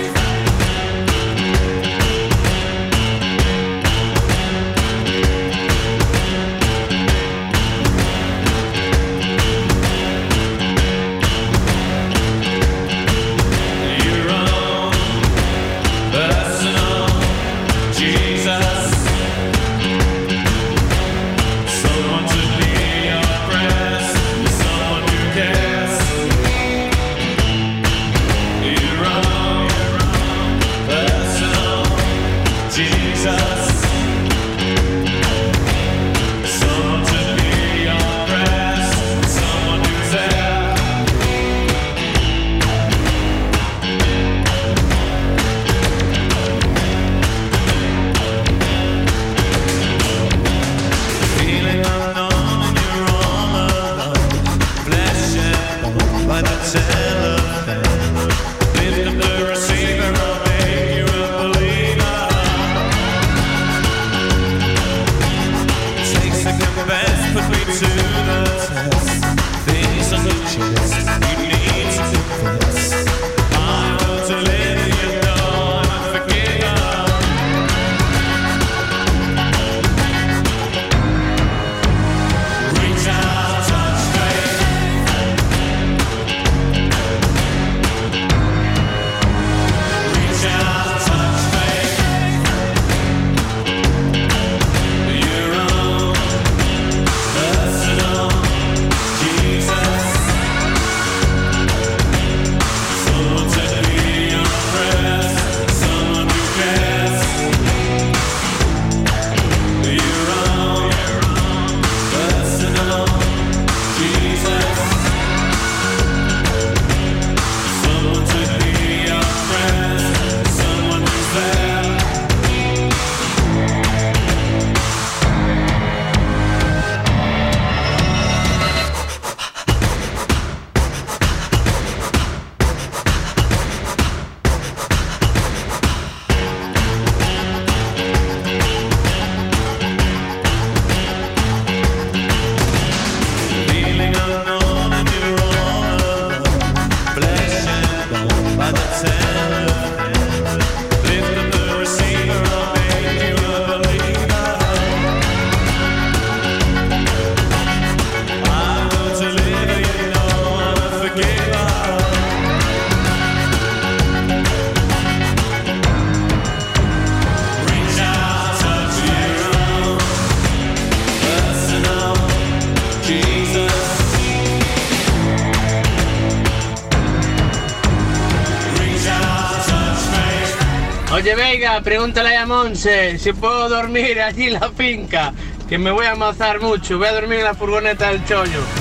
pregúntale a Monse si puedo dormir allí en la finca, que me voy a mazar mucho. Voy a dormir en la furgoneta del chollo.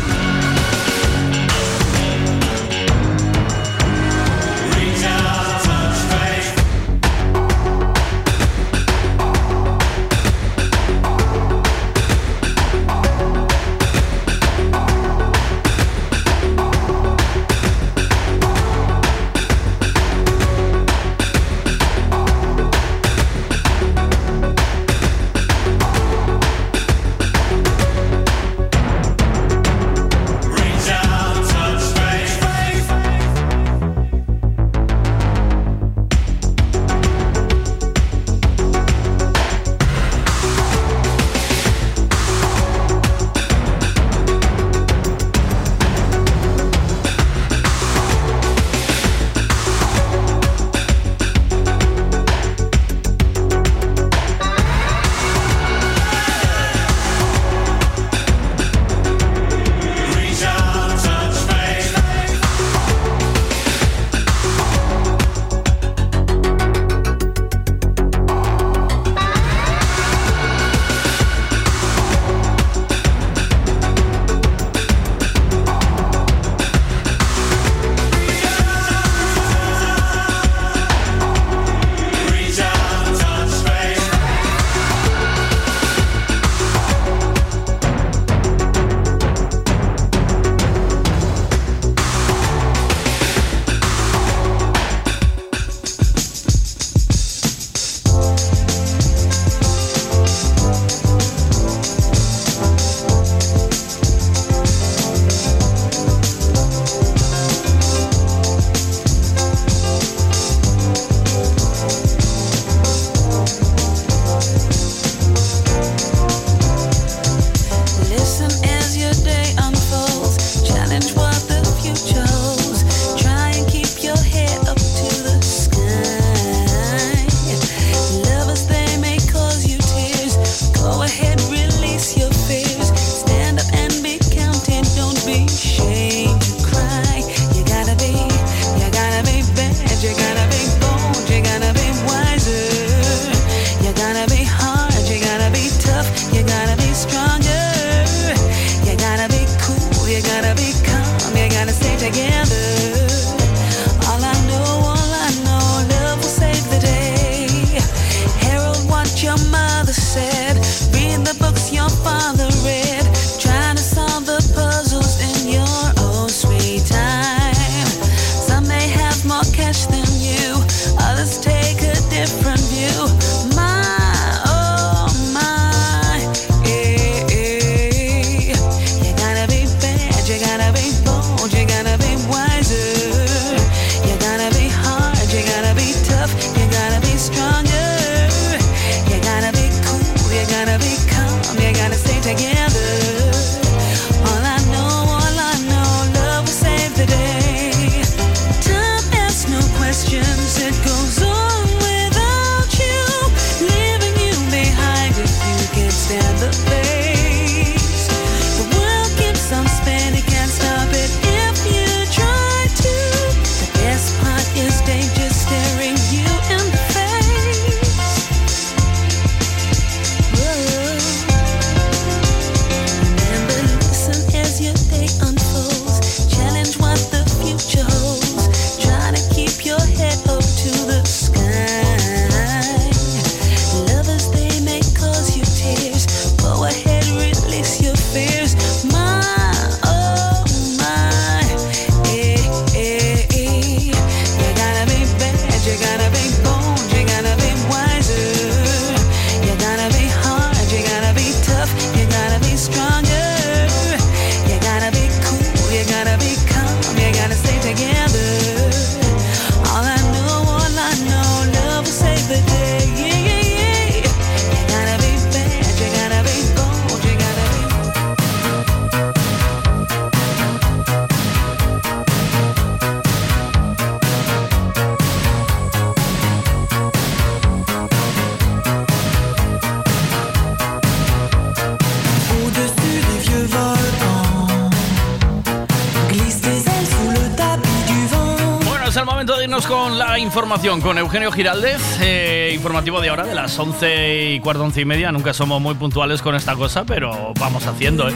Con Eugenio Giraldez, eh, informativo de ahora de las 11 y cuarto, 11 y media. Nunca somos muy puntuales con esta cosa, pero vamos haciendo. ¿eh?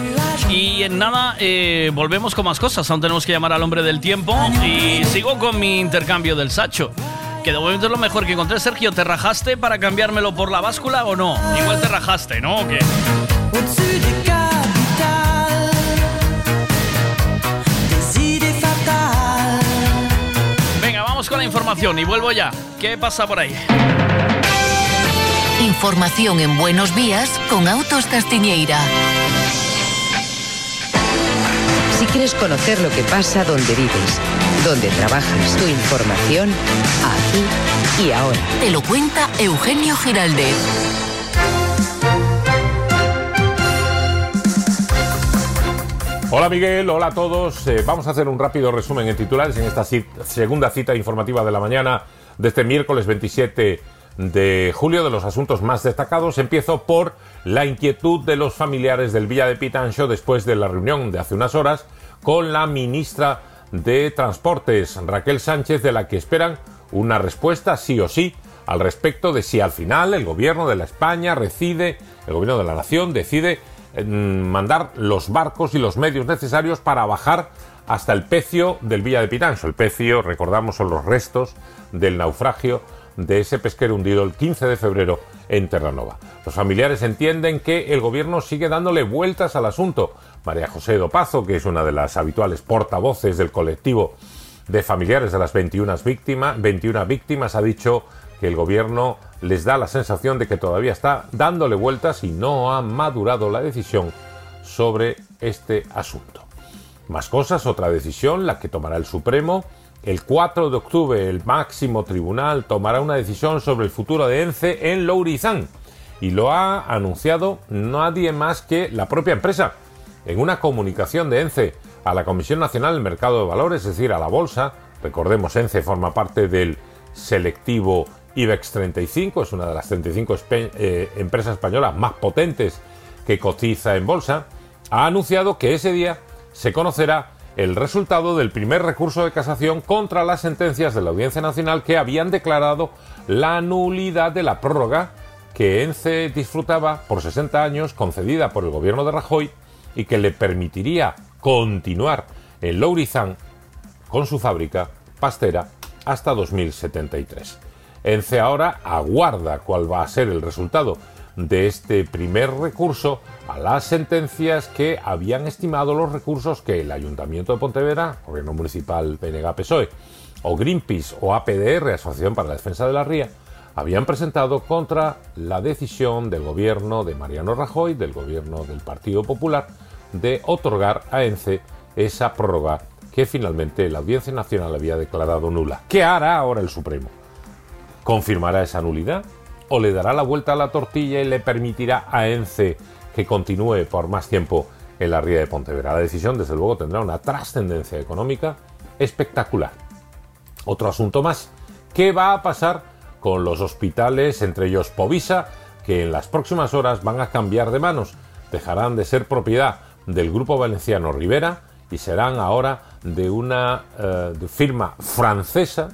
Y en nada, eh, volvemos con más cosas. Aún tenemos que llamar al hombre del tiempo y sigo con mi intercambio del Sacho. Que de momento es lo mejor que encontré. Sergio, ¿te rajaste para cambiármelo por la báscula o no? Igual te rajaste, ¿no? ¿O qué? Información y vuelvo ya. ¿Qué pasa por ahí?
Información en Buenos Días con Autos Castiñeira.
Si quieres conocer lo que pasa donde vives, donde trabajas, tu información aquí y ahora.
Te lo cuenta Eugenio Giraldez.
Hola Miguel, hola a todos. Eh, vamos a hacer un rápido resumen en titulares en esta segunda cita informativa de la mañana de este miércoles 27 de julio de los asuntos más destacados. Empiezo por la inquietud de los familiares del Villa de Pitancho después de la reunión de hace unas horas con la ministra de Transportes, Raquel Sánchez, de la que esperan una respuesta sí o sí al respecto de si al final el gobierno de la España decide, el gobierno de la nación decide mm, mandar los barcos y los medios necesarios para bajar hasta el pecio del Villa de Pitancho. El pecio, recordamos, son los restos del naufragio de ese pesquero hundido el 15 de febrero en Terranova. Los familiares entienden que el gobierno sigue dándole vueltas al asunto. María José Dopazo, que es una de las habituales portavoces del colectivo de familiares de las 21 víctimas, 21 víctimas, ha dicho que el gobierno les da la sensación de que todavía está dándole vueltas y no ha madurado la decisión sobre este asunto. Más cosas, otra decisión, la que tomará el Supremo. El 4 de octubre el máximo tribunal tomará una decisión sobre el futuro de ENCE en Lourizán. Y lo ha anunciado nadie más que la propia empresa. En una comunicación de ENCE a la Comisión Nacional del Mercado de Valores, es decir, a la Bolsa, recordemos, ENCE forma parte del selectivo IBEX 35, es una de las 35 espe- eh, empresas españolas más potentes que cotiza en bolsa, ha anunciado que ese día se conocerá el resultado del primer recurso de casación contra las sentencias de la Audiencia Nacional que habían declarado la nulidad de la prórroga que ENCE disfrutaba por 60 años concedida por el gobierno de Rajoy y que le permitiría continuar en Lourizán con su fábrica pastera hasta 2073. ENCE ahora aguarda cuál va a ser el resultado de este primer recurso a las sentencias que habían estimado los recursos que el Ayuntamiento de Pontevedra, Gobierno Municipal PNG-PSOE, E, o Greenpeace o APDR, Asociación para la Defensa de la Ría, habían presentado contra la decisión del gobierno de Mariano Rajoy, del gobierno del Partido Popular, de otorgar a ENCE esa prórroga que finalmente la Audiencia Nacional había declarado nula. ¿Qué hará ahora el Supremo? ¿Confirmará esa nulidad? ¿O le dará la vuelta a la tortilla y le permitirá a ENCE que continúe por más tiempo en la ría de Pontevedra? La decisión, desde luego, tendrá una trascendencia económica espectacular. Otro asunto más. ¿Qué va a pasar con los hospitales, entre ellos Povisa, que en las próximas horas van a cambiar de manos? Dejarán de ser propiedad del grupo valenciano Rivera y serán ahora de una eh, firma francesa,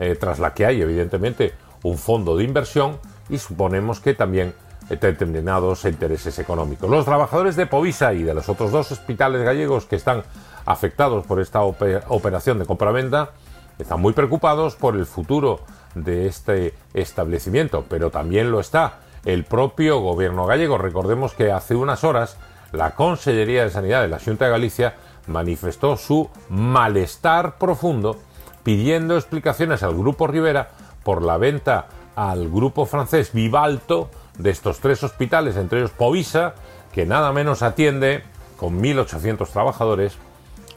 eh, tras la que hay evidentemente un fondo de inversión y suponemos que también determinados intereses económicos. Los trabajadores de Povisa y de los otros dos hospitales gallegos que están afectados por esta ope- operación de compraventa están muy preocupados por el futuro de este establecimiento, pero también lo está el propio gobierno gallego. Recordemos que hace unas horas la Consellería de Sanidad de la Junta de Galicia manifestó su malestar profundo pidiendo explicaciones al Grupo Rivera por la venta al grupo francés Vivalto de estos tres hospitales, entre ellos Povisa, que nada menos atiende con 1.800 trabajadores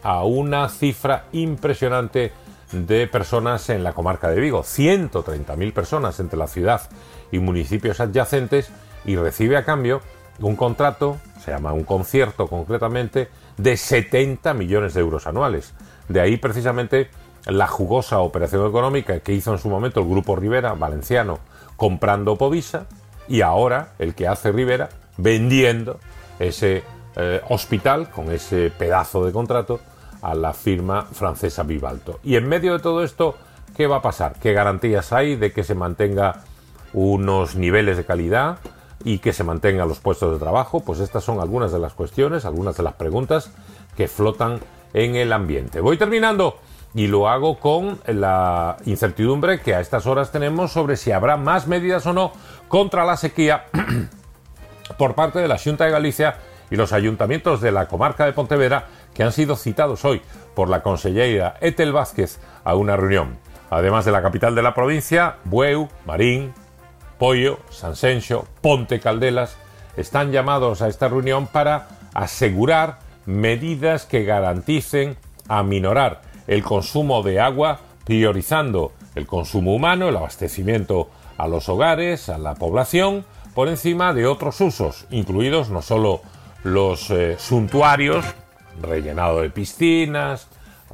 a una cifra impresionante de personas en la comarca de Vigo, 130.000 personas entre la ciudad y municipios adyacentes y recibe a cambio un contrato, se llama un concierto concretamente, de 70 millones de euros anuales. De ahí precisamente la jugosa operación económica que hizo en su momento el Grupo Rivera, valenciano, comprando Povisa, y ahora el que hace Rivera vendiendo ese eh, hospital con ese pedazo de contrato a la firma francesa Vivalto. Y en medio de todo esto, ¿qué va a pasar? ¿Qué garantías hay de que se mantenga unos niveles de calidad y que se mantengan los puestos de trabajo? Pues estas son algunas de las cuestiones, algunas de las preguntas que flotan en el ambiente. Voy terminando y lo hago con la incertidumbre que a estas horas tenemos sobre si habrá más medidas o no contra la sequía por parte de la Junta de Galicia y los ayuntamientos de la comarca de Pontevedra que han sido citados hoy por la consellera Etel Vázquez a una reunión. Además de la capital de la provincia, Bueu, Marín, Pollo, Sansenxo, Ponte Caldelas están llamados a esta reunión para asegurar medidas que garanticen aminorar el consumo de agua, priorizando el consumo humano, el abastecimiento a los hogares, a la población, por encima de otros usos, incluidos no solo los eh, suntuarios, rellenado de piscinas,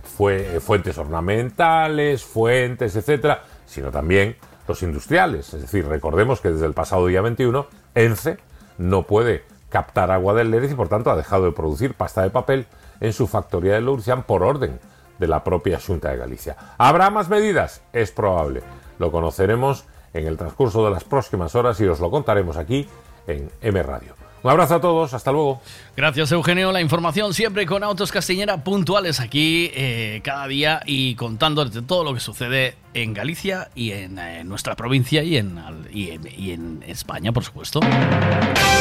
fuentes ornamentales, fuentes, etcétera, sino también los industriales. Es decir, recordemos que desde el pasado día 21, ENCE no puede captar agua del Lérez y por tanto ha dejado de producir pasta de papel en su factoría de Lourcian por orden de la propia Junta de Galicia. ¿Habrá más medidas? Es probable. Lo conoceremos en el transcurso de las próximas horas y os lo contaremos aquí en M Radio. Un abrazo a todos, hasta luego.
Gracias Eugenio, la información siempre con Autos Castiñera puntuales aquí eh, cada día y contándote todo lo que sucede en Galicia y en, eh, nuestra provincia y en, y en, y en España, por supuesto.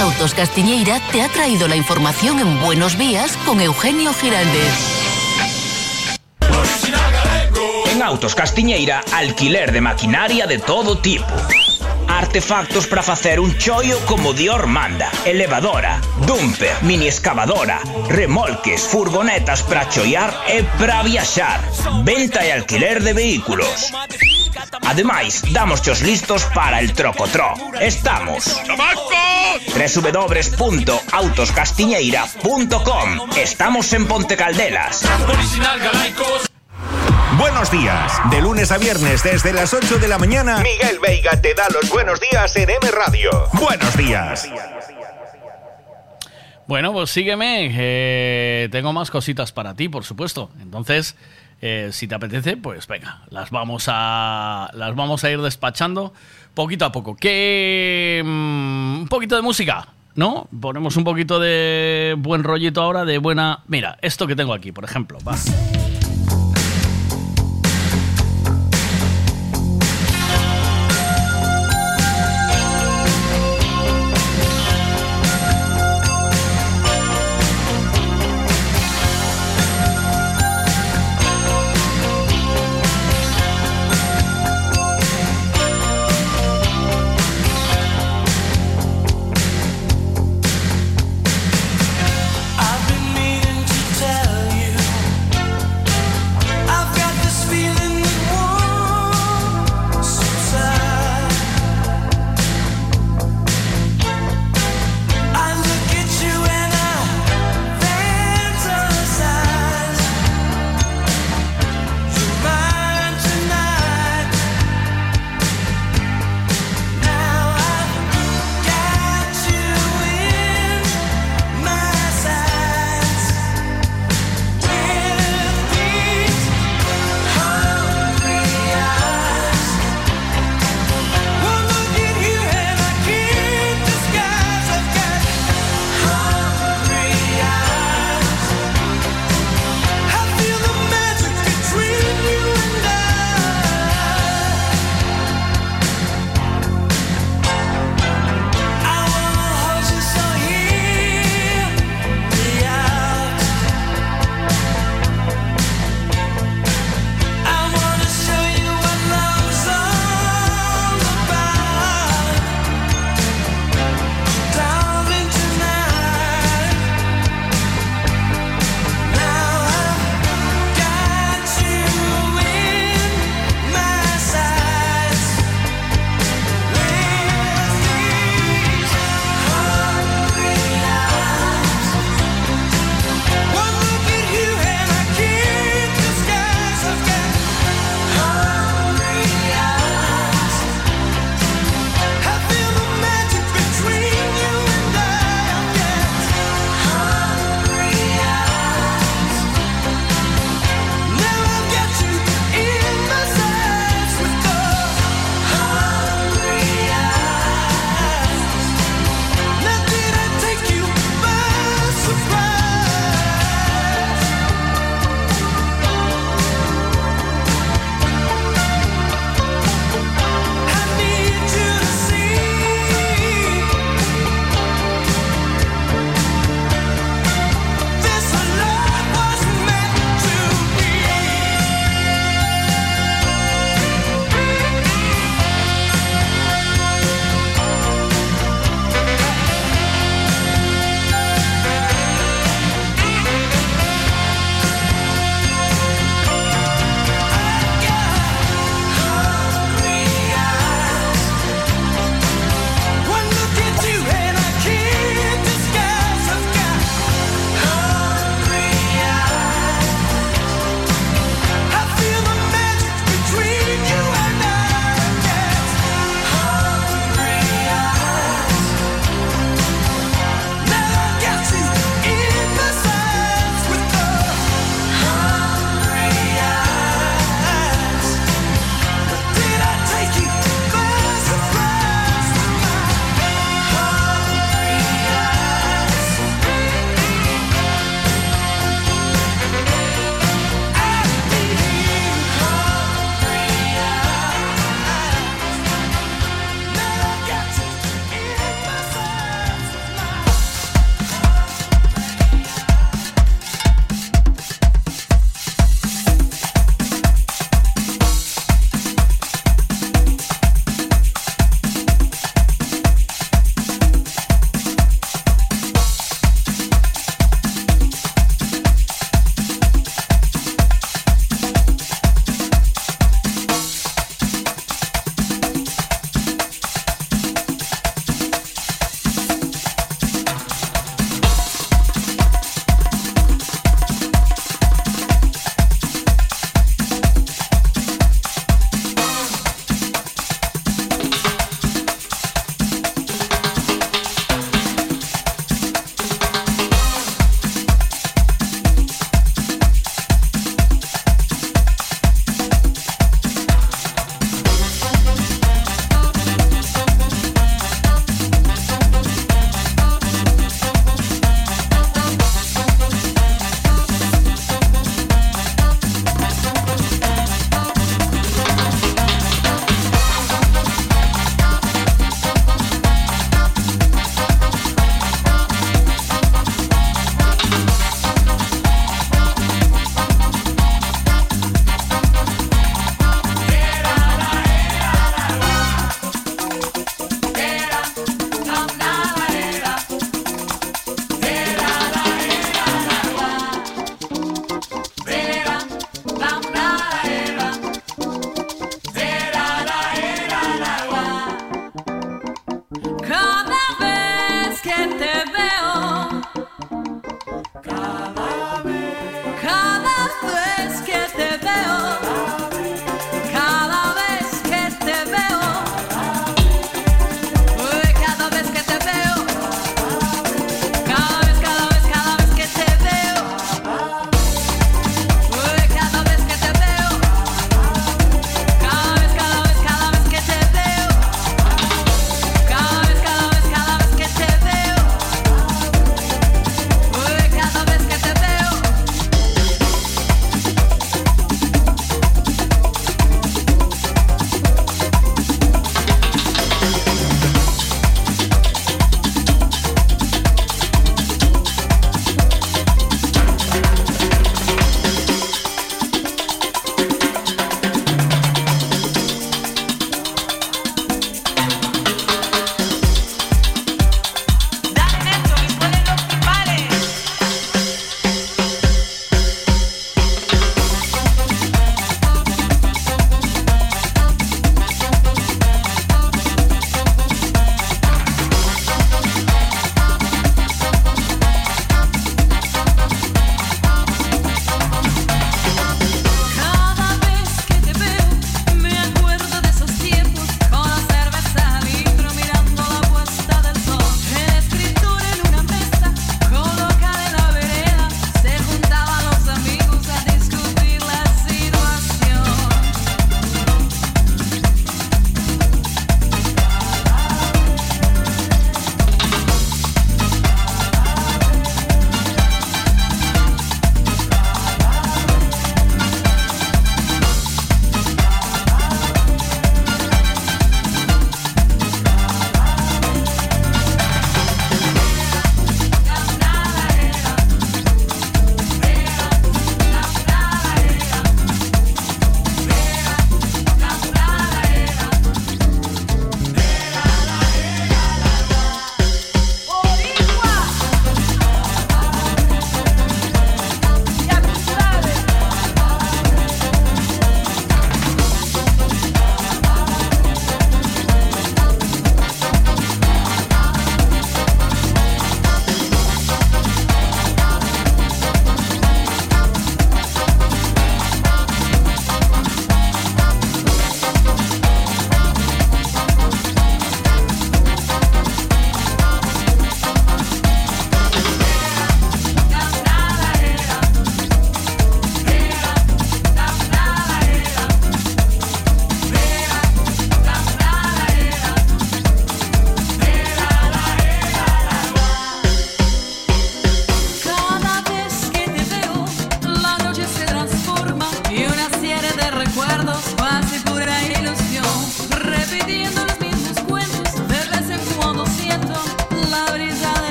Autos Castiñeira te ha traído la información en Buenos Días con Eugenio Giraldez.
En Autos Castiñeira, alquiler de maquinaria de todo tipo artefactos para facer un choio como Dior manda, elevadora, dumper, mini excavadora, remolques, furgonetas para choiar e para viaxar, venta e alquiler de vehículos. Ademais, damos os listos para el trocotró. Estamos. www.autoscastiñeira.com Estamos en Ponte Caldelas. Original Galaicos.
Buenos días. De lunes a viernes desde las 8 de la mañana, Miguel Veiga te da los buenos días en M Radio. Buenos días.
Bueno, pues sígueme. eh, tengo más cositas para ti, por supuesto. Entonces, eh, si te apetece, pues venga, las vamos a, las vamos a ir despachando poquito a poco. Que mm, un poquito de música, ¿no? Ponemos un poquito de buen rollito ahora, de buena. Mira, esto que tengo aquí, por ejemplo, va.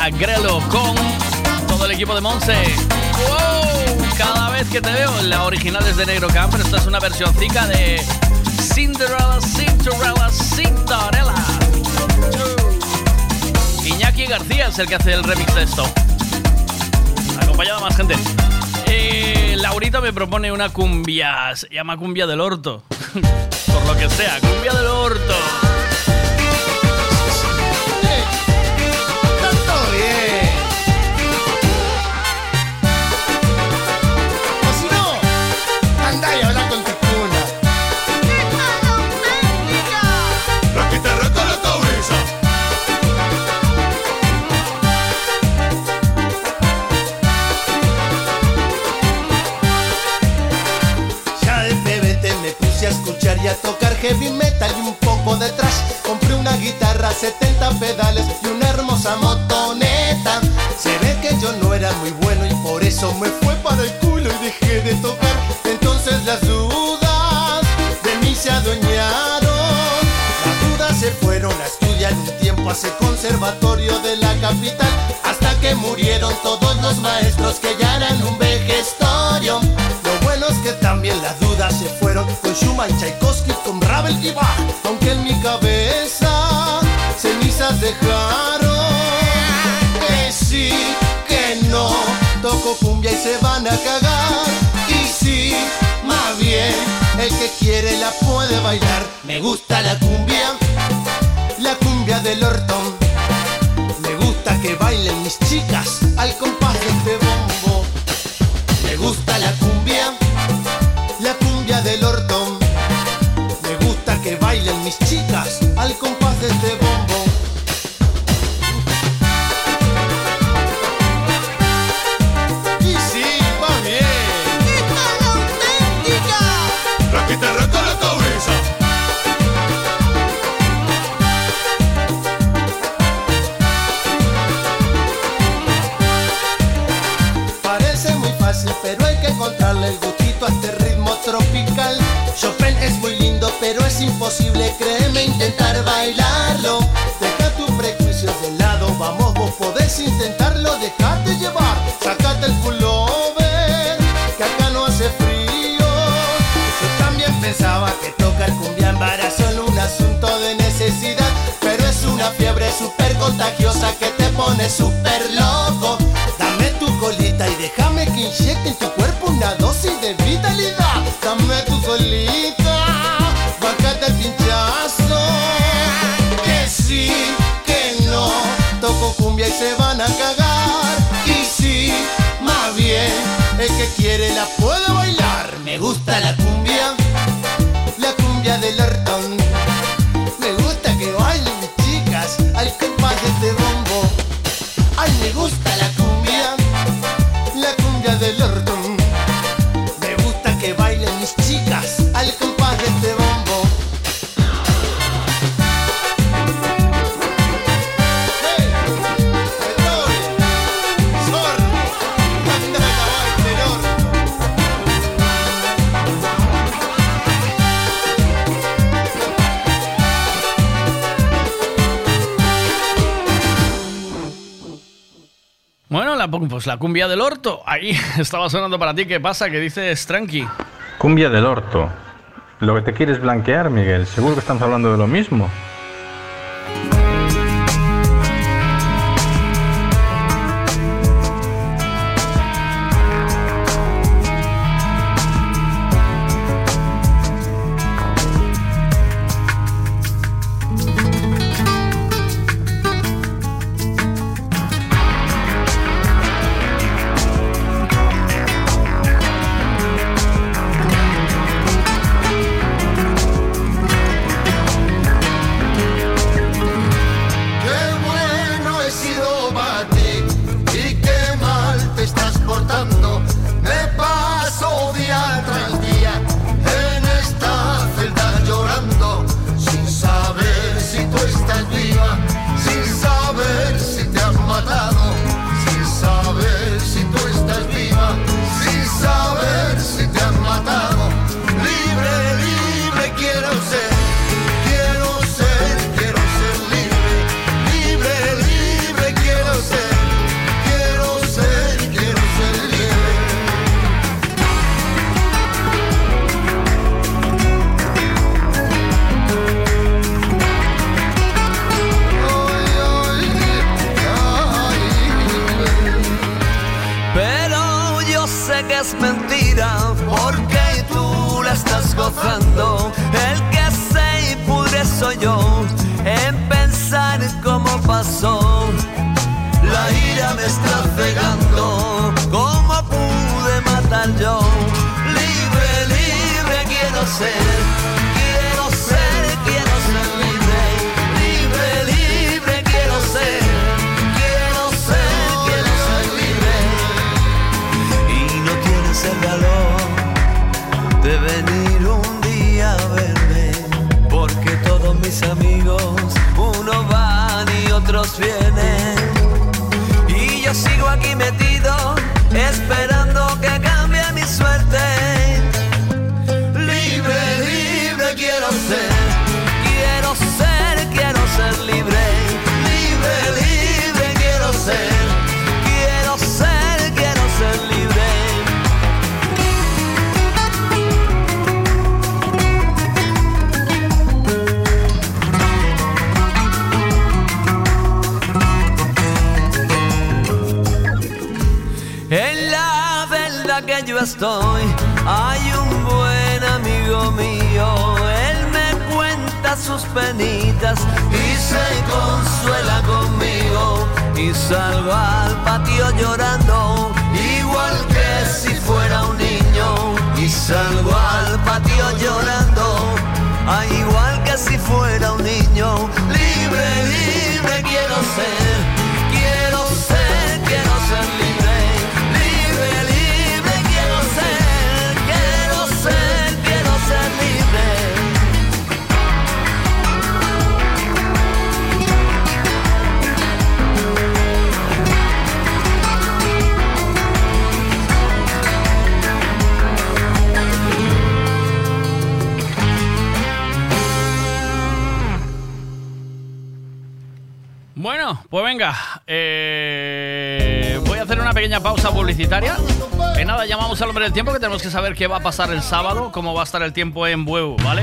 Agrelo, con todo el equipo de Monse. Cada vez que te veo, la original es de Negro Camper, esta es una versióncica de Cinderella, Cinderella, Cinderella. Iñaki García es el que hace el remix de esto. Acompañado de más gente. Eh, Laurita me propone una cumbia, se llama cumbia del orto. Por lo que sea, cumbia del orto.
Capital. Hasta que murieron todos los maestros que ya eran un vejestorio. Lo bueno es que también las dudas se fueron con Schumann, Tchaikovsky, con Ravel y Bach. Aunque en mi cabeza cenizas dejaron. Que sí, que no, toco cumbia y se van a cagar. Y sí, más bien, el que quiere la puede bailar. Me gusta la cumbia, la cumbia del hortón. Bailen mis chicas al compás cumbia del orto.
Ahí estaba sonando para ti. ¿Qué pasa? ¿Qué dices, tranqui?
Cumbia del orto. Lo que te quieres blanquear, Miguel. Seguro que estamos hablando de lo mismo.
Y estoy, hay un buen amigo mío. Él me cuenta sus penitas y se consuela conmigo. Y salgo al patio llorando, igual que si fuera un niño. Y salgo al patio llorando, igual que si fuera un niño. Libre, libre quiero ser,
Pues venga. eh, voy a hacer una pequeña pausa publicitaria. Que nada, llamamos al hombre del tiempo que tenemos que saber qué va a pasar el sábado, cómo va a estar el tiempo en Bueu, ¿vale?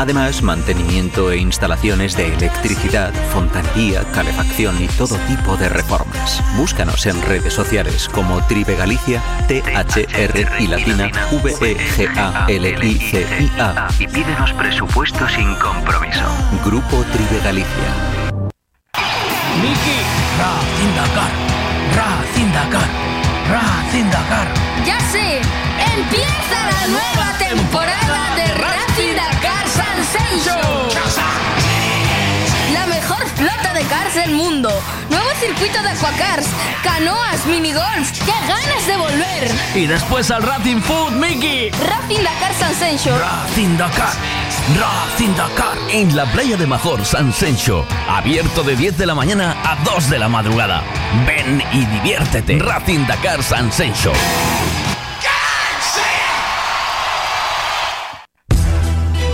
Además, mantenimiento e instalaciones de electricidad, fontanería, calefacción y todo tipo de reformas. Búscanos en redes sociales como Tribe Galicia, T-H-R y latina V-E-G-A-L-I-C-I-A.
Y pídenos presupuesto sin compromiso.
Grupo Tribe Galicia.
Miki, Ra Zindakar, Ra Zindakar, Ra Zindakar.
¡Ya sé! ¡Empieza la nueva temporada de Racing La mejor flota de cars del mundo. Nuevo circuito de aquacars, canoas, minigolf. ¡Qué ganas de volver!
Y después al Racing Food, Mickey.
Racing Dakar Sansenso.
Racing Dakar. Racing Dakar. En la playa de Major, San Sencho. Abierto de 10 de la mañana a 2 de la madrugada. Ven y diviértete. Racing Dakar San Sencho.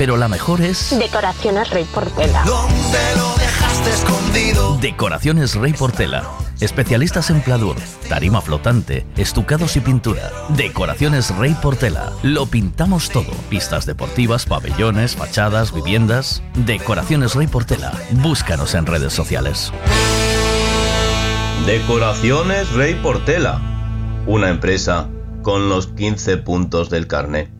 pero la mejor es
Decoraciones Rey Portela.
¿Dónde lo dejaste escondido?
Decoraciones Rey Portela. especialistas en pladur, tarima flotante, estucados y pintura. Decoraciones Rey Portela. Lo pintamos todo. Pistas deportivas, pabellones, fachadas, viviendas. Decoraciones Rey Portela. Búscanos en redes sociales.
Decoraciones Rey Portela. Una empresa con los 15 puntos del carnet.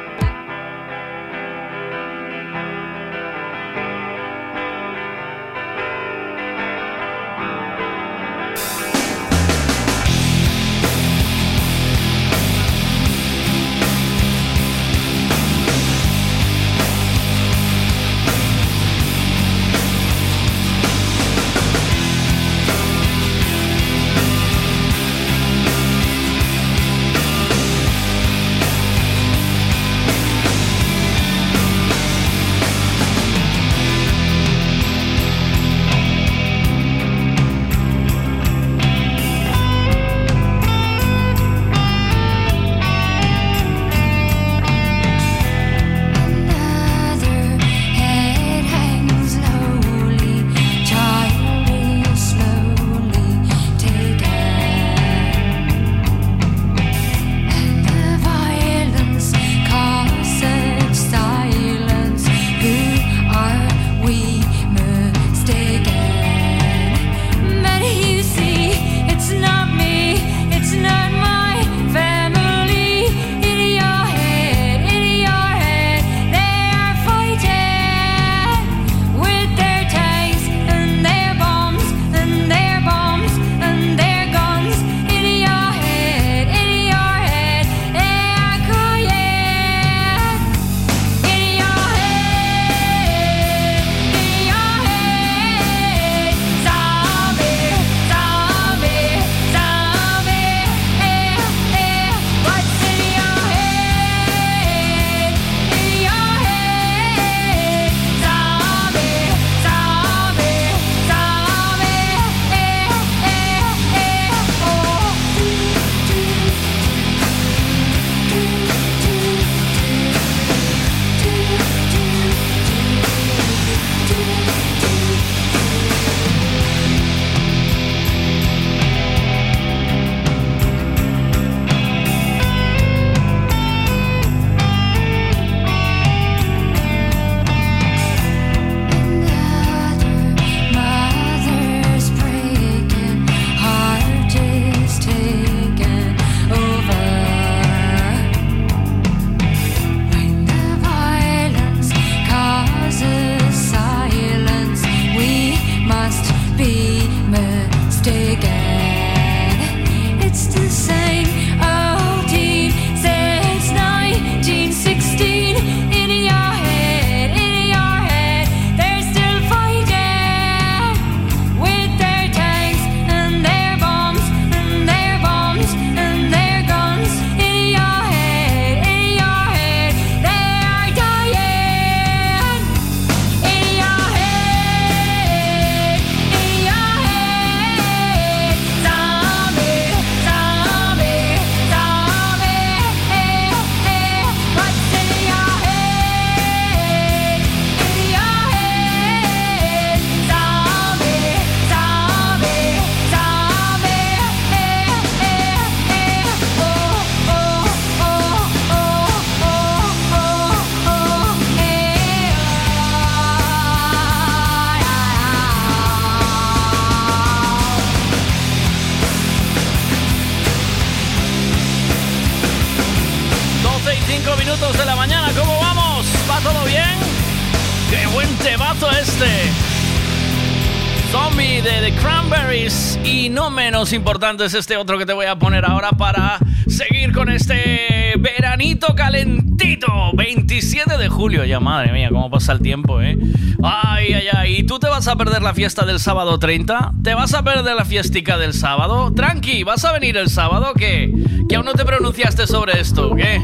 Menos importante es este otro que te voy a poner ahora para seguir con este veranito calentito. 27 de julio, ya madre mía, cómo pasa el tiempo, ¿eh? Ay, ay, ay. ¿Y tú te vas a perder la fiesta del sábado 30? ¿Te vas a perder la fiestica del sábado? Tranqui, ¿vas a venir el sábado qué? Que aún no te pronunciaste sobre esto, ¿qué?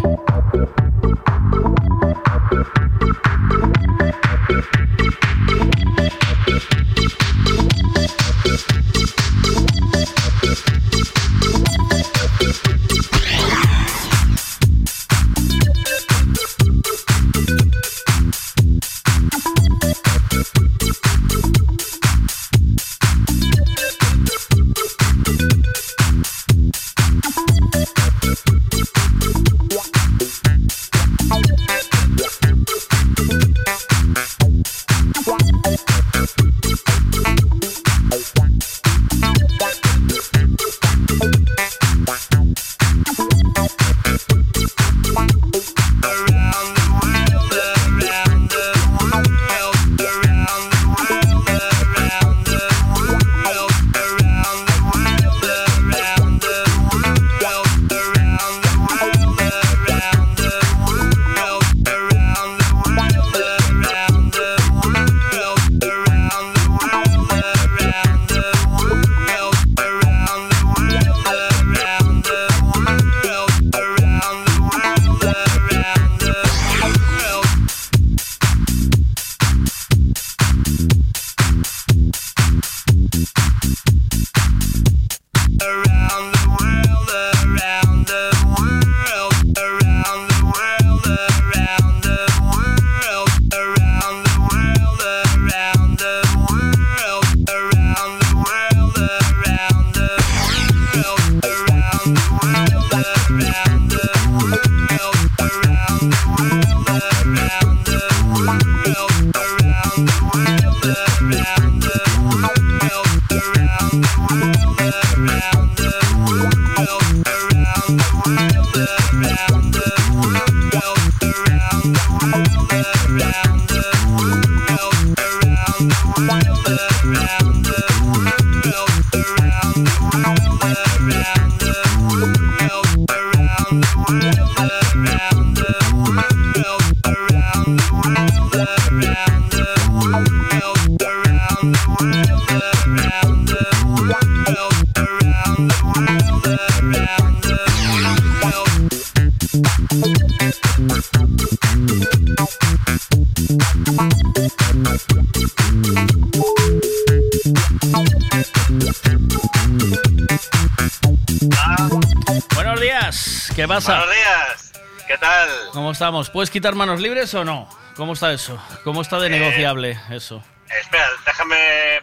¿Cómo estamos? ¿Puedes quitar manos libres o no? ¿Cómo está eso? ¿Cómo está de
Eh,
negociable eso?
Espera, déjame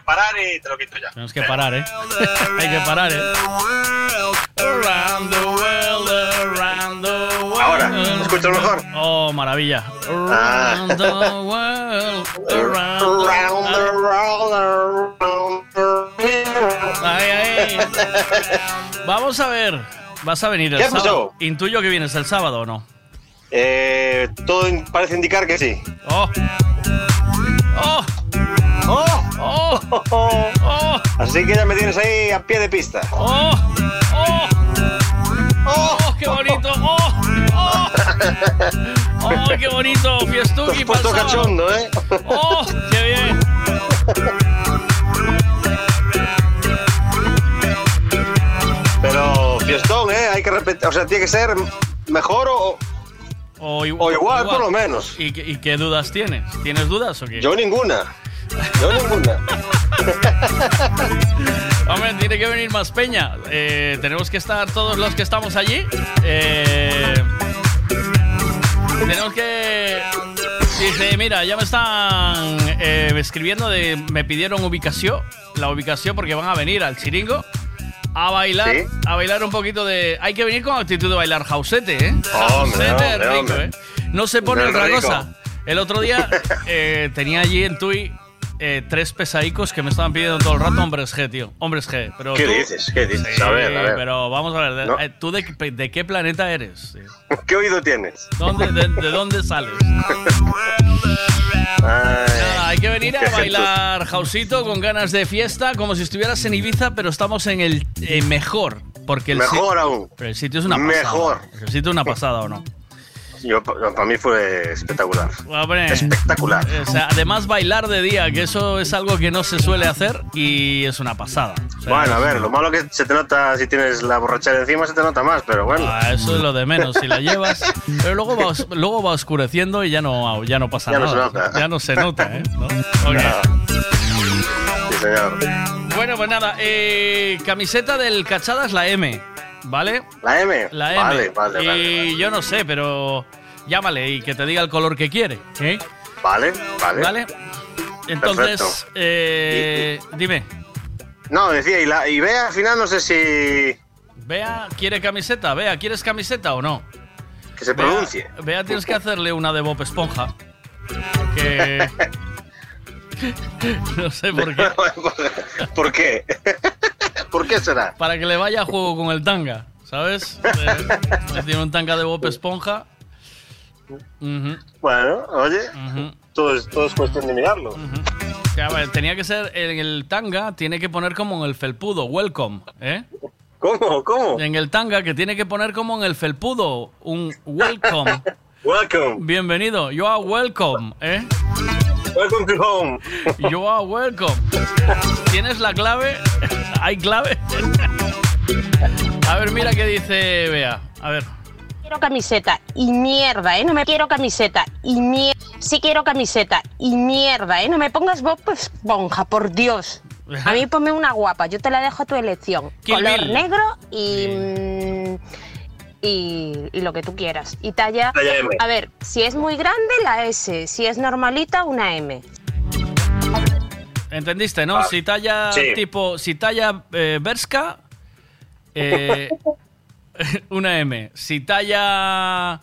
parar y te lo quito ya.
Tenemos que parar, ¿eh? Hay que parar, ¿eh?
Ahora, ¿me escuchas mejor?
Oh, maravilla.
Ah.
Around the world, around Ay, ay. Vamos a ver. ¿Vas a venir el
¿Qué
sábado?
pasó?
Intuyo que vienes el sábado o no.
Eh, todo parece indicar que sí.
¡Oh! ¡Oh!
¡Oh!
¡Oh! ¡Oh!
Así que ya me tienes ahí a pie de pista.
¡Oh! ¡Oh! ¡Oh! ¡Qué bonito! ¡Oh! ¡Oh! ¡Oh! ¡Qué bonito! Fiestuki para
cachondo, ¿eh?
¡Oh! ¡Qué bien!
Pero fiestón, ¿eh? Hay que repetir, o sea, tiene que ser mejor o,
O,
igual, por lo menos.
¿Y, qué- y qué dudas tienes? ¿Tienes dudas o qué?
Yo ninguna. Yo ninguna.
Hombre, tiene que venir más peña. Eh, tenemos que estar todos los que estamos allí. Eh, tenemos que. Dice, mira, ya me están eh, escribiendo de. Me pidieron ubicación. La ubicación porque van a venir al chiringo. A bailar,
¿Sí?
a bailar un poquito de. Hay que venir con actitud de bailar jausete, ¿eh?
Hombre,
Jausete
hombre,
rico,
hombre.
¿eh? No se pone otra
rico.
cosa. El otro día eh, tenía allí en Tui eh, tres pesaicos que me estaban pidiendo todo el rato hombres G, tío. Hombres G. Pero
¿Qué
tú-
dices? ¿Qué dices?
Sí,
A ver, a ver.
Pero vamos a ver,
No.
eh, ¿tú de, qué- de qué planeta eres? tío?
¿Qué oído tienes?
¿Dónde, de, de dónde sales?
Ay.
Nada, hay que venir a bailar jausito con ganas de fiesta, como si estuvieras en Ibiza, pero estamos en el eh, mejor. Porque el
Mejor aún.
Pero el sitio es una pasada.
Mejor.
El sitio es una pasada, ¿o no?
Yo, para mí fue espectacular.
Hombre.
Espectacular.
O sea, además bailar de día, que eso es algo que no se suele hacer y es una pasada. O sea,
Bueno, a ver, lo malo que se te nota si tienes la borrachera encima, se te nota más, pero bueno.
Ah, eso es lo de menos, si la llevas. Pero luego va, luego va oscureciendo y ya no, ya no pasa
Ya no
nada.
se nota.
Ya no se nota, ¿eh? ¿No?
Sí, señor.
Bueno, pues nada, eh, camiseta del Cachadas, la M, ¿vale?
¿La M?
La M.
Vale, vale,
y
vale.
yo no sé, pero llámale y que te diga el color que quiere. ¿eh?
Vale, vale.
¿Vale? Entonces, eh, dime,
No, decía, y, la, y Bea al final no sé si.
Bea, ¿quiere camiseta? Bea, ¿quieres camiseta o no?
Que se
Bea-
pronuncie.
Bea, tienes que hacerle una de Bob Esponja. Que. no sé por qué.
¿Por qué? ¿Por qué será?
Para que le vaya a juego con el tanga, ¿sabes? Eh, tiene un tanga de Bob Esponja.
Bueno, oye, todo, es, todo es cuestión de mirarlo.
A ver, tenía que ser en el tanga, tiene que poner como en el felpudo, welcome, ¿eh?
¿Cómo? ¿Cómo?
En el tanga que tiene que poner como en el felpudo, un welcome.
welcome.
Bienvenido, you are welcome, ¿eh?
Welcome to home.
You are welcome. ¿Tienes la clave? ¿Hay clave? A ver, mira qué dice Bea. A ver.
Quiero camiseta y mierda, ¿eh? No me quiero camiseta y mierda. Sí quiero camiseta y mierda, ¿eh? No me pongas Bob Esponja, por Dios. A mí ponme una guapa, yo te la dejo a tu elección.
Kill
Color
Bill.
negro y, y. y lo que tú quieras. Y talla.
Talla M.
A ver, si es muy grande, la S. Si es normalita, una M.
¿Entendiste, no?
Ah,
si talla
sí.
tipo, si talla eh, Berska, eh, una M. Si talla,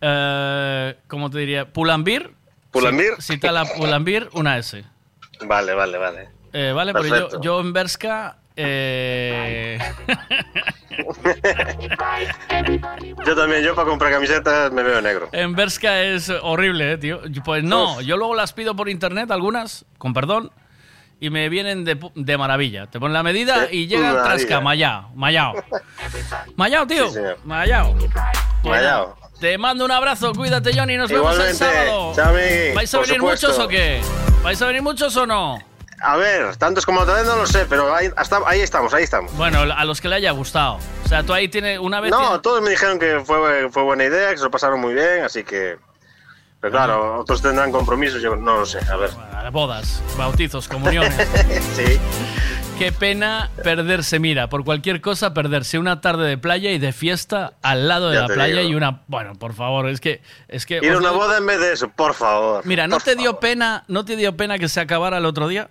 eh, ¿cómo te diría? Pulambir.
¿Pulambir?
Si, si talla Pulambir, una S.
Vale, vale, vale.
Eh, vale, porque yo, yo en Berska... eh,
Yo también, yo para comprar camisetas me veo negro.
En Berska es horrible, eh, tío. Pues no, yo luego las pido por internet, algunas, con perdón, y me vienen de, de maravilla. Te ponen la medida y llegan
maravilla.
trasca, mayao, mayao. Mayao, tío.
Sí,
mayao.
Mayao.
Te mando un abrazo, cuídate, Johnny. Nos vemos el sábado. ¿Vais a venir
supuesto.
muchos o qué? ¿Vais a venir muchos o no?
A ver, tantos como otra vez no lo sé, pero ahí, hasta, ahí estamos, ahí estamos.
Bueno, a los que le haya gustado. O sea, tú ahí tienes una vez.
No,
tienes-
todos me dijeron que fue, fue buena idea, que se lo pasaron muy bien, así que... Pero claro, otros tendrán compromisos, yo no lo sé, a ver.
Bodas, bautizos, comuniones.
sí.
Qué pena perderse, mira, por cualquier cosa perderse una tarde de playa y de fiesta al lado de
Ya
la playa
digo.
y una, bueno, por favor, es que es que
Ir a una boda en vez de eso, por favor.
Mira, ¿no te dio pena, no te dio pena que se acabara el otro día?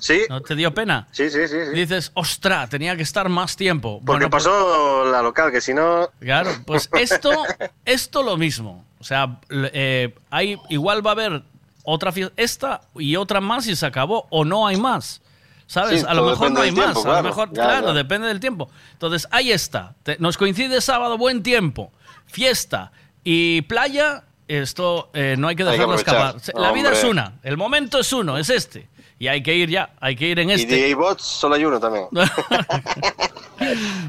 Sí.
¿No te dio pena?
Sí, sí, sí. sí.
Dices, "Ostra, tenía que estar más tiempo."
Porque
Bueno, pues-
pasó la local, que si no...
Claro, pues esto, esto lo mismo. O sea, eh, hay, igual va a haber otra fiesta, esta y otra más y se acabó, o no hay más. ¿Sabes?
Sí,
a lo mejor no hay más. a lo mejor,
Ya,
claro,
ya.
depende del tiempo. Entonces, ahí está. Te- nos coincide sábado, buen tiempo, fiesta y playa. Esto eh, no hay que
Hay que
dejarlo escapar. La vida es una, el momento es uno, es este. Y hay que ir ya, hay que ir en
Y
este.
DJ Bots solo hay uno también.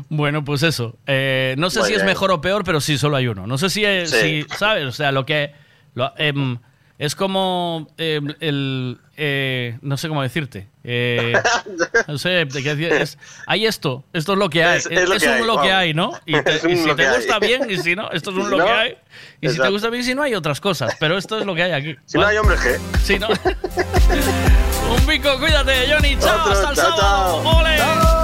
Bueno, pues eso. Eh, no sé
Muy
si es mejor o peor, pero sí, solo hay uno. No sé si, es,
Sí.
si ¿sabes? O sea, lo que... lo- em, es como em, el... eh, no sé cómo decirte. Eh, no sé, es- hay esto, esto es lo que hay.
Es-
Es,
es lo que
un
hay,
lo que
vamos.
hay, ¿no? Y, te- y si te
hay.
gusta bien, y si no, esto es
Y
un
si
lo que hay. Y si te gusta bien, si no, hay otras cosas. Pero esto es lo que hay aquí.
Si no hay hombre G.
Sí, ¿no? un pico, cuídate, Johnny. Chao,
Otro,
hasta el
chao,
sábado.
chao.
¡Ole! ¡Ole!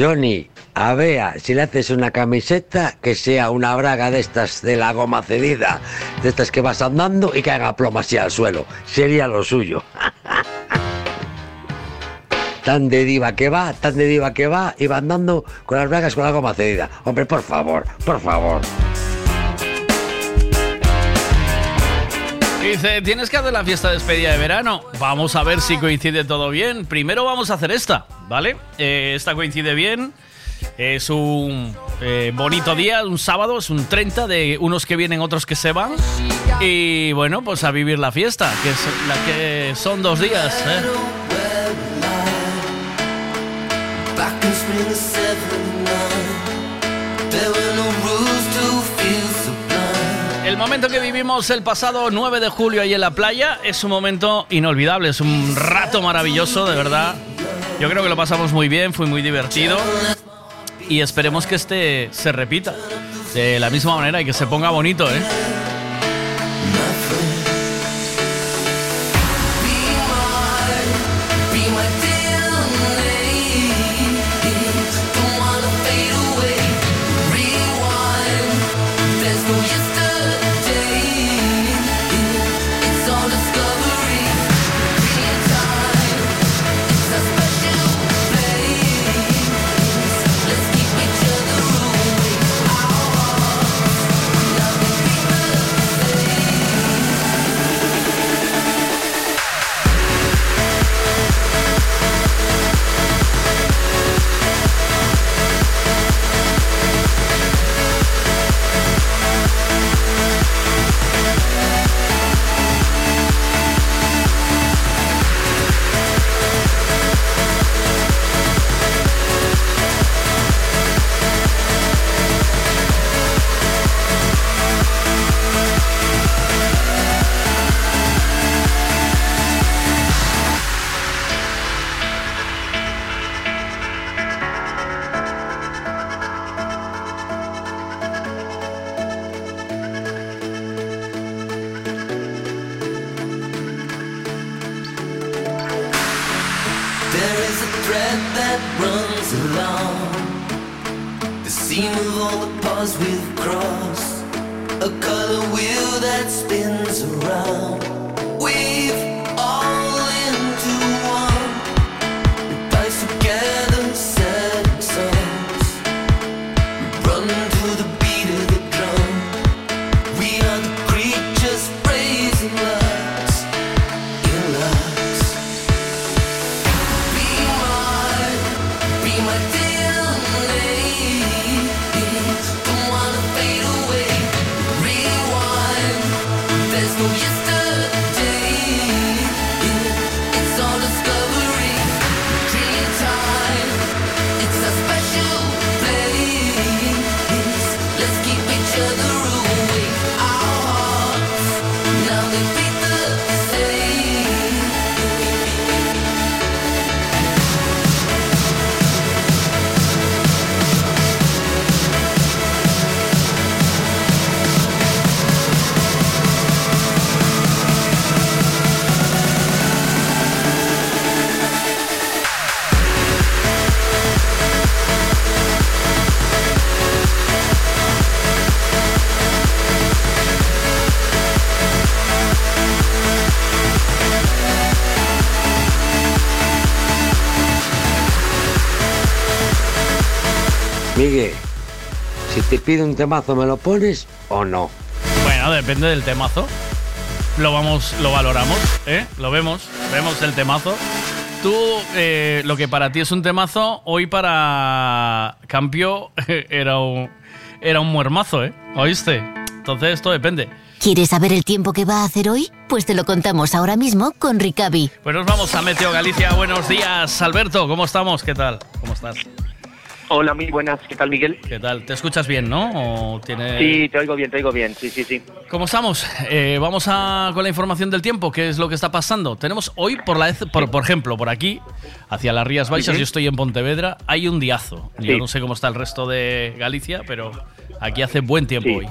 Johnny, a Bea, si le haces una camiseta, que sea una braga de estas de la goma cedida, de estas que vas andando y que haga plomo así al suelo. Sería lo suyo. tan de diva que va, tan de diva que va, y va andando con las bragas con la goma cedida. Hombre, por favor, por favor.
Dice, tienes que hacer la fiesta de despedida de verano. Vamos a ver si coincide todo bien. Primero vamos a hacer esta, ¿vale? Eh, esta coincide bien. Es un eh, bonito día, un sábado, es un 30 de unos que vienen, otros que se van. Y bueno, pues a vivir la fiesta, que son dos días. ¿eh? Momento que vivimos el pasado 9 de julio ahí en la playa es un momento inolvidable, es un rato maravilloso, de verdad. Yo creo que lo pasamos muy bien, fue muy divertido y esperemos que este se repita de la misma manera y que se ponga bonito, ¿eh?
Pido un temazo, ¿me lo pones o no?
Bueno, depende del temazo.
lo vamos, lo valoramos, ¿eh? Lo vemos, vemos el temazo. Tú, eh, lo que para ti es un temazo, hoy para Campio era un, era un muermazo, ¿eh? ¿Oíste? Entonces esto depende.
¿Quieres saber el tiempo que va a hacer hoy? Pues te lo contamos ahora mismo con Ricavi.
Pues nos vamos a Meteo Galicia. Buenos días, Alberto. ¿Cómo estamos? ¿Qué tal? ¿Cómo estás?
Hola, muy buenas. ¿Qué tal, Miguel?
¿Qué tal? ¿Te escuchas bien, no? ¿O tiene...
Sí, te oigo bien, te oigo bien. Sí, sí, sí.
¿Cómo estamos? Eh, vamos a, con la información del tiempo. ¿Qué es lo que está pasando? Tenemos hoy, por, la, por, por ejemplo, por aquí, hacia las Rías Baixas, yo estoy en Pontevedra, hay un diazo. Yo
Sí.
no sé cómo está el resto de Galicia, pero aquí hace buen tiempo hoy.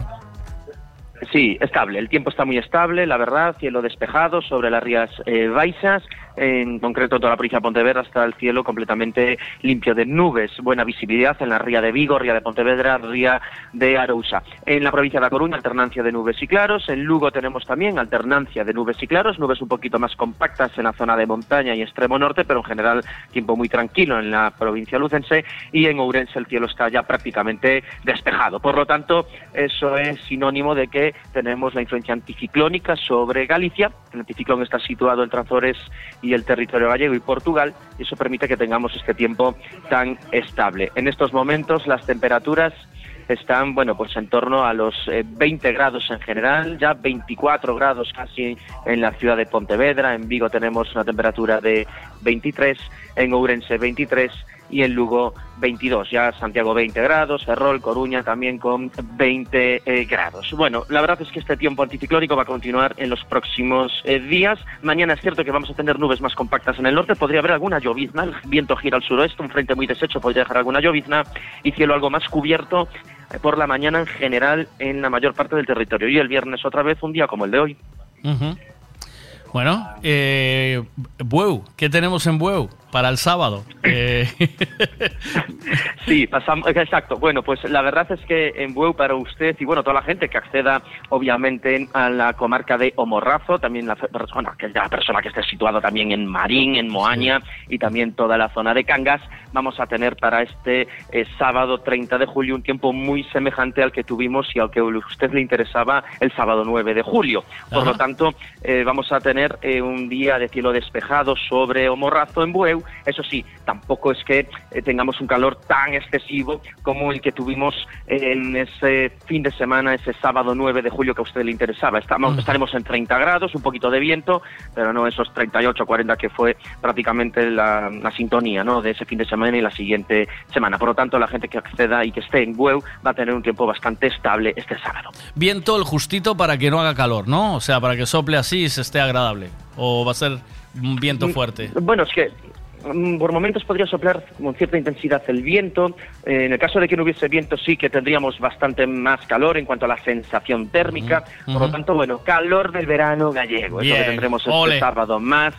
Sí, estable. El tiempo está muy estable, la verdad. Cielo despejado sobre las Rías eh, Baixas. En concreto, toda la provincia de Pontevedra está el cielo completamente limpio de nubes. Buena visibilidad en la Ría de Vigo, Ría de Pontevedra, Ría de Arousa. En la provincia de La Coruña, alternancia de nubes y claros. En Lugo tenemos también alternancia de nubes y claros. Nubes un poquito más compactas en la zona de montaña y extremo norte, pero en general tiempo muy tranquilo en la provincia lucense. Y en Ourense el cielo está ya prácticamente despejado. Por lo tanto, eso es sinónimo de que tenemos la influencia anticiclónica sobre Galicia. El anticiclón está situado entre Azores y el territorio gallego y Portugal, y eso permite que tengamos este tiempo tan estable. En estos momentos las temperaturas están, bueno, pues en torno a los eh, 20 grados en general, ya 24 grados casi en la ciudad de Pontevedra, en Vigo tenemos una temperatura de 23, en Ourense 23 y en Lugo 22, ya Santiago 20 grados, Ferrol, Coruña también con 20 eh, grados. Bueno, la verdad es que este tiempo anticiclónico va a continuar en los próximos eh, días. Mañana es cierto que vamos a tener nubes más compactas en el norte, podría haber alguna llovizna, el viento gira al suroeste, un frente muy deshecho podría dejar alguna llovizna y cielo algo más cubierto eh, por la mañana en general en la mayor parte del territorio. Y el viernes otra vez un día como el de hoy.
Bueno, eh, Bueu, ¿qué tenemos en Bueu para el sábado? Eh,
Sí, pasamos, exacto. Bueno, pues la verdad es que en Bueu para usted y bueno, toda la gente que acceda obviamente a la comarca de Omorrazo, también la persona, que la persona que esté situado también en Marín, en Moaña y también toda la zona de Cangas, vamos a tener para este eh, sábado 30 de julio un tiempo muy semejante al que tuvimos y al que a usted le interesaba el sábado 9 de julio. Por
Ajá.
lo tanto, eh, vamos a tener un día de cielo despejado sobre Omorrazo en Bueu. Eso sí, tampoco es que eh, tengamos un calor tan excesivo como el que tuvimos en ese fin de semana, ese sábado 9 de julio que a usted le interesaba. Estamos,
Mm.
Estaremos en 30 grados, un poquito de viento, pero no esos 38 40 que fue prácticamente la, la sintonía ¿no? de ese fin de semana y la siguiente semana. Por lo tanto, la gente que acceda y que esté en Bueu va a tener un tiempo bastante estable este sábado.
viento el justito para que no haga calor, ¿no? O sea, para que sople así y se esté agradable. O va a ser un viento
Mm,
fuerte.
Bueno, es que por momentos podría soplar con cierta intensidad el viento. Eh, en el caso de que no hubiese viento, sí que tendríamos bastante más calor en cuanto a la sensación térmica. Por lo tanto, bueno, calor del verano gallego. Es lo
Bien,
que tendremos este
ole.
sábado. Más,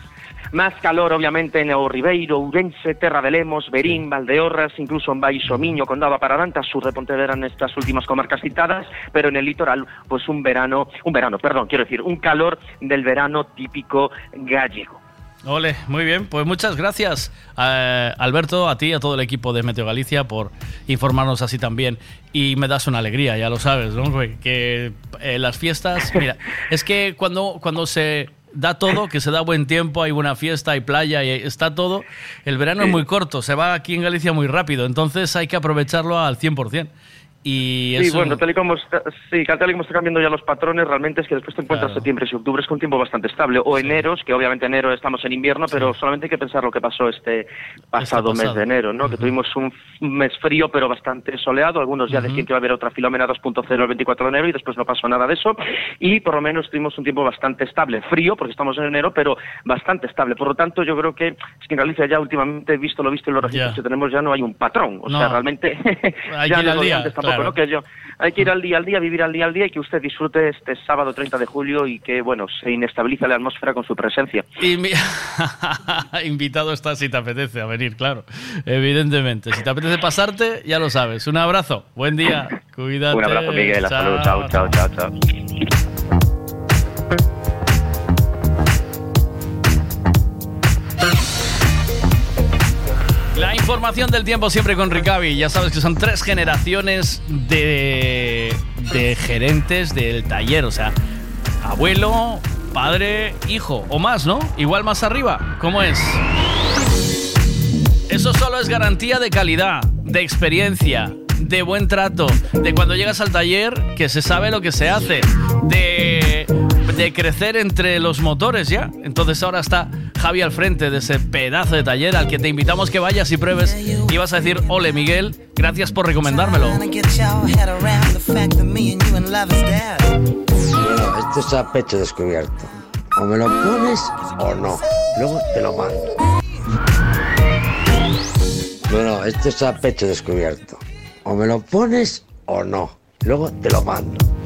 más calor, obviamente, en o Ribeiro, Ourense, Terra de Lemos, Berín, Valdeorras, incluso en Baixo Miño, Condado Paradantas, sur de Pontevedra, en estas últimas comarcas citadas, pero en el litoral, pues un verano, un verano, perdón, quiero decir, un calor del verano típico gallego.
Ole, muy bien. Pues muchas gracias, eh, Alberto, a ti y a todo el equipo de Meteo Galicia por informarnos así también. Y me das una alegría, ya lo sabes. Que eh, las fiestas, mira, es que cuando, cuando se da todo, que se da buen tiempo, hay buena fiesta, hay playa, y está todo, el verano es muy corto, se va aquí en Galicia muy rápido, entonces hay que aprovecharlo al 100%. Y
Sí, bueno, tal y, como está, sí, tal y como está cambiando ya los patrones, realmente es que después te encuentras
Claro.
septiembre y octubre es un tiempo bastante estable. O enero, que obviamente enero estamos en invierno, pero solamente hay que pensar lo que pasó este pasado, mes
pasado.
de enero, ¿no? Que tuvimos un, mes frío pero bastante soleado. Algunos ya
Ujú.
decían que iba a haber otra Filomena 2.0 el 24 de enero y después no pasó nada de eso. Y por lo menos tuvimos un tiempo bastante estable. Frío, porque estamos en enero, pero bastante estable. Por lo tanto, yo creo que es que en Galicia ya últimamente, visto lo visto en los registros
Ya.
que tenemos, ya no hay un patrón. O
No.
sea, realmente ya no
día, claro.
¿no? Que yo, hay que ir al día al día, vivir al día al día y que usted disfrute este sábado 30 de julio y que, bueno, se inestabilice la atmósfera con su presencia.
Invitado está si te apetece a venir, claro. Evidentemente. Si te apetece pasarte, ya lo sabes. Un abrazo. Buen día. Cuídate.
Un abrazo, Miguel. Hasta luego. Chao, chao, chao, chao.
Información del tiempo siempre con Ricavi. Ya sabes que son tres generaciones de, de gerentes del taller. O sea, abuelo, padre, hijo o más, ¿no? Igual más arriba. ¿Cómo es? Eso solo es garantía de calidad, de experiencia, de buen trato, de cuando llegas al taller que se sabe lo que se hace, de, de crecer entre los motores ya. Entonces ahora está Javi al frente de ese pedazo de taller al que te invitamos que vayas y pruebes y vas a decir, ole Miguel, gracias por recomendármelo.
Bueno, esto es a pecho descubierto. O me lo pones o no. Luego te lo mando. Bueno, esto es a pecho descubierto. O me lo pones o no. Luego te lo mando.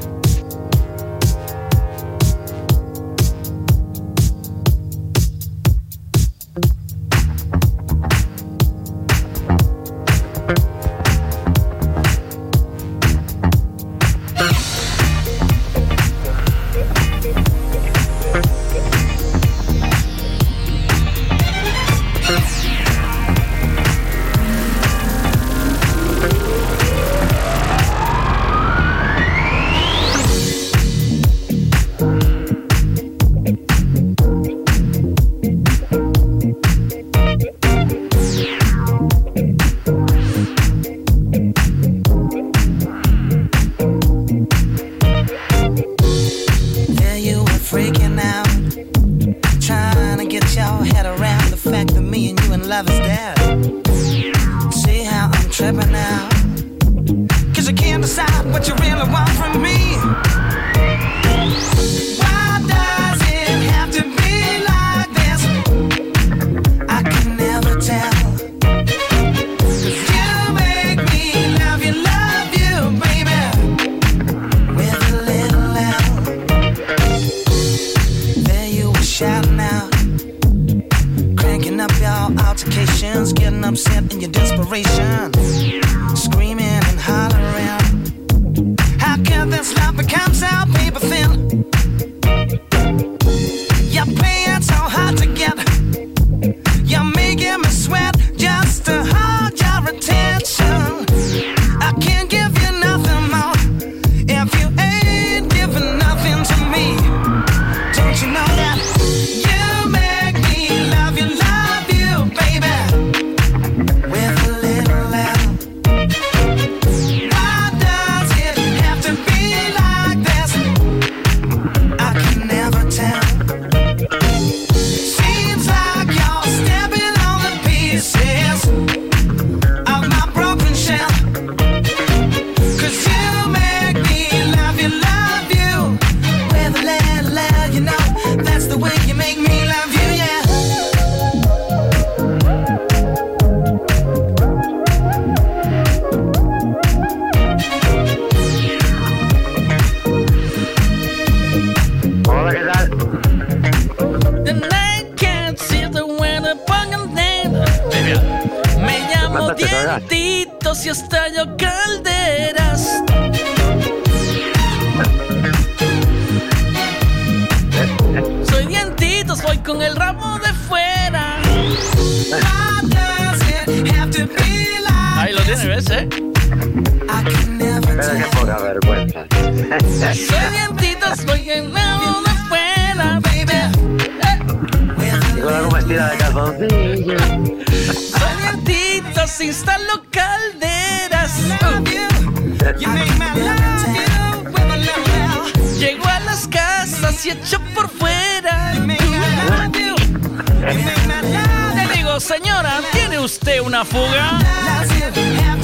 Señora, ¿tiene usted una fuga?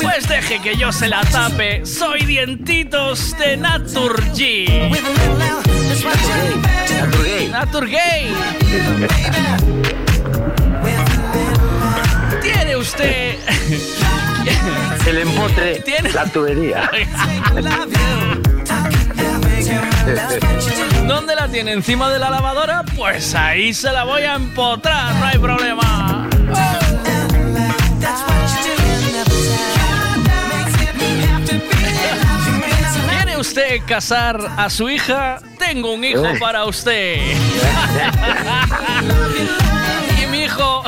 Pues deje que yo se la tape. Soy dientitos de Naturgy. Naturgay. ¿Tiene usted
El empotre,
¿Tiene?
la tubería.
¿Dónde la tiene? ¿Encima de la lavadora? Pues ahí se la voy a empotrar, no hay problema. ¿Quiere usted casar a su hija? Tengo un hijo para usted. y mi hijo,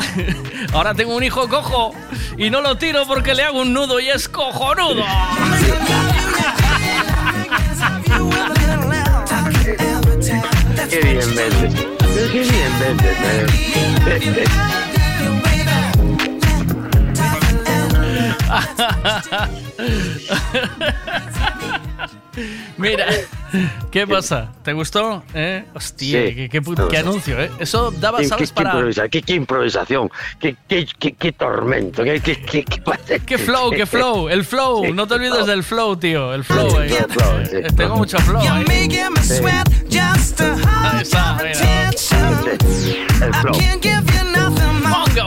ahora tengo un hijo cojo y no lo tiro porque le hago un nudo y es cojonudo.
Qué bien vendes. Qué bien vendes,
Mira, ¿qué pasa? ¿Te gustó? ¿Eh? Hostia,
Sí.
qué, qué pu- qué anuncio, ¿eh? Eso daba, ¿sabes?
qué- qué
Para...
improvisa- qué, qué improvisación, qué, qué, qué, qué tormento, qué, qué, qué, qué,
¡Qué flow, qué flow! El flow, no te olvides del flow, tío. El flow, eh.
El flow, sí.
Eh, Tengo mucho flow. ahí.
Sí.
Ahí está, mira.
El flow.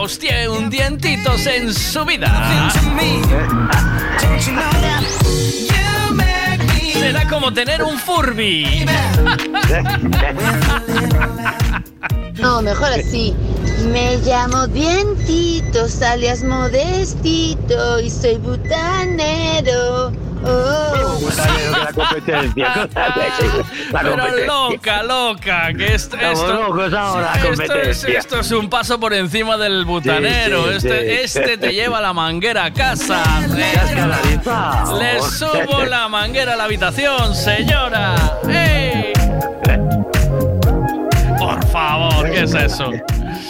Usted un dientitos en su vida. Será como tener un Furby.
No, mejor así. Me llamo Dientitos, alias Modestito, y soy butanero. Oh.
la competencia. La
Pero
competencia.
loca, loca, que esto,
locos ahora,
Sí, esto, es,
competencia.
esto es un paso por encima del butanero.
Sí, sí,
este,
sí.
este te lleva la manguera a casa.
escalarizado.
Le subo la manguera a la habitación, señora. ¡Ey! Por favor, ¿qué es eso?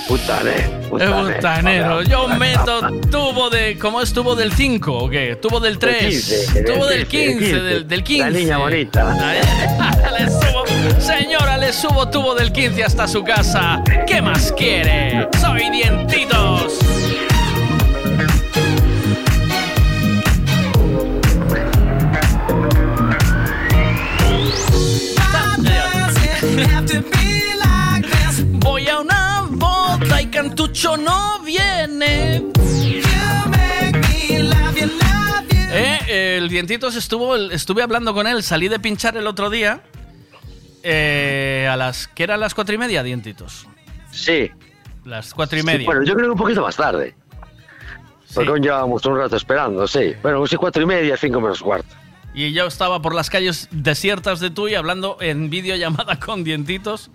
Butanero.
Butanero. Yo meto tubo de. ¿Cómo es tubo del 5 o qué? Tubo del 3.
15,
tubo
del
del
15,
15, del, del 15.
La niña bonita.
Le subo- señora, le subo tubo del 15 hasta su casa. ¿Qué más quiere? Soy dientitos. Y Cantucho no viene. Eh, el Dientitos estuvo, estuve hablando con él, salí de pinchar el otro día. eh, a las. ¿Qué eran las cuatro y media, Dientitos?
Sí.
Las cuatro y
Sí,
media.
bueno, yo creo que un poquito más tarde. Porque aún llevábamos un rato esperando, sí. Bueno, sí, cuatro y media, cinco menos cuarto.
Y yo estaba por las calles desiertas de Tui hablando en videollamada con Dientitos,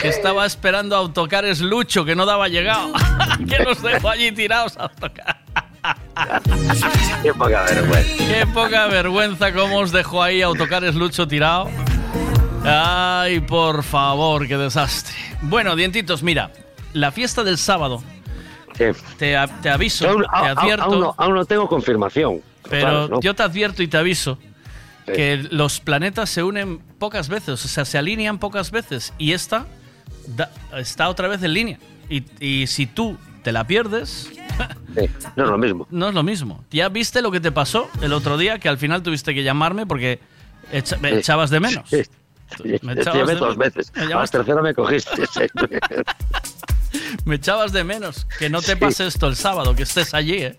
que estaba esperando autocares Lucho, que no daba llegado. que nos dejó allí tirados a tocar.
Qué poca vergüenza.
Qué poca vergüenza cómo os dejó ahí autocares Lucho tirado. Ay, por favor, qué desastre. Bueno, Dientitos, mira, la fiesta del sábado. Te, a- te aviso,
Aún,
te advierto.
aún no, aún no tengo confirmación.
Pero
Claro, ¿no?
yo te advierto y te aviso que los planetas se unen pocas veces, o sea, se alinean pocas veces y esta da- está otra vez en línea. Y, y si tú te la pierdes,
Sí, no es lo mismo.
no es lo mismo. ¿Ya viste lo que te pasó el otro día? Que al final tuviste que llamarme porque echa- me echabas de menos.
Sí.
Me
Te
echabas
llamé
de
dos
menos.
veces.
Me
A la tercera me cogiste.
Me echabas de menos. Que no te pase esto el sábado, que estés allí, ¿eh?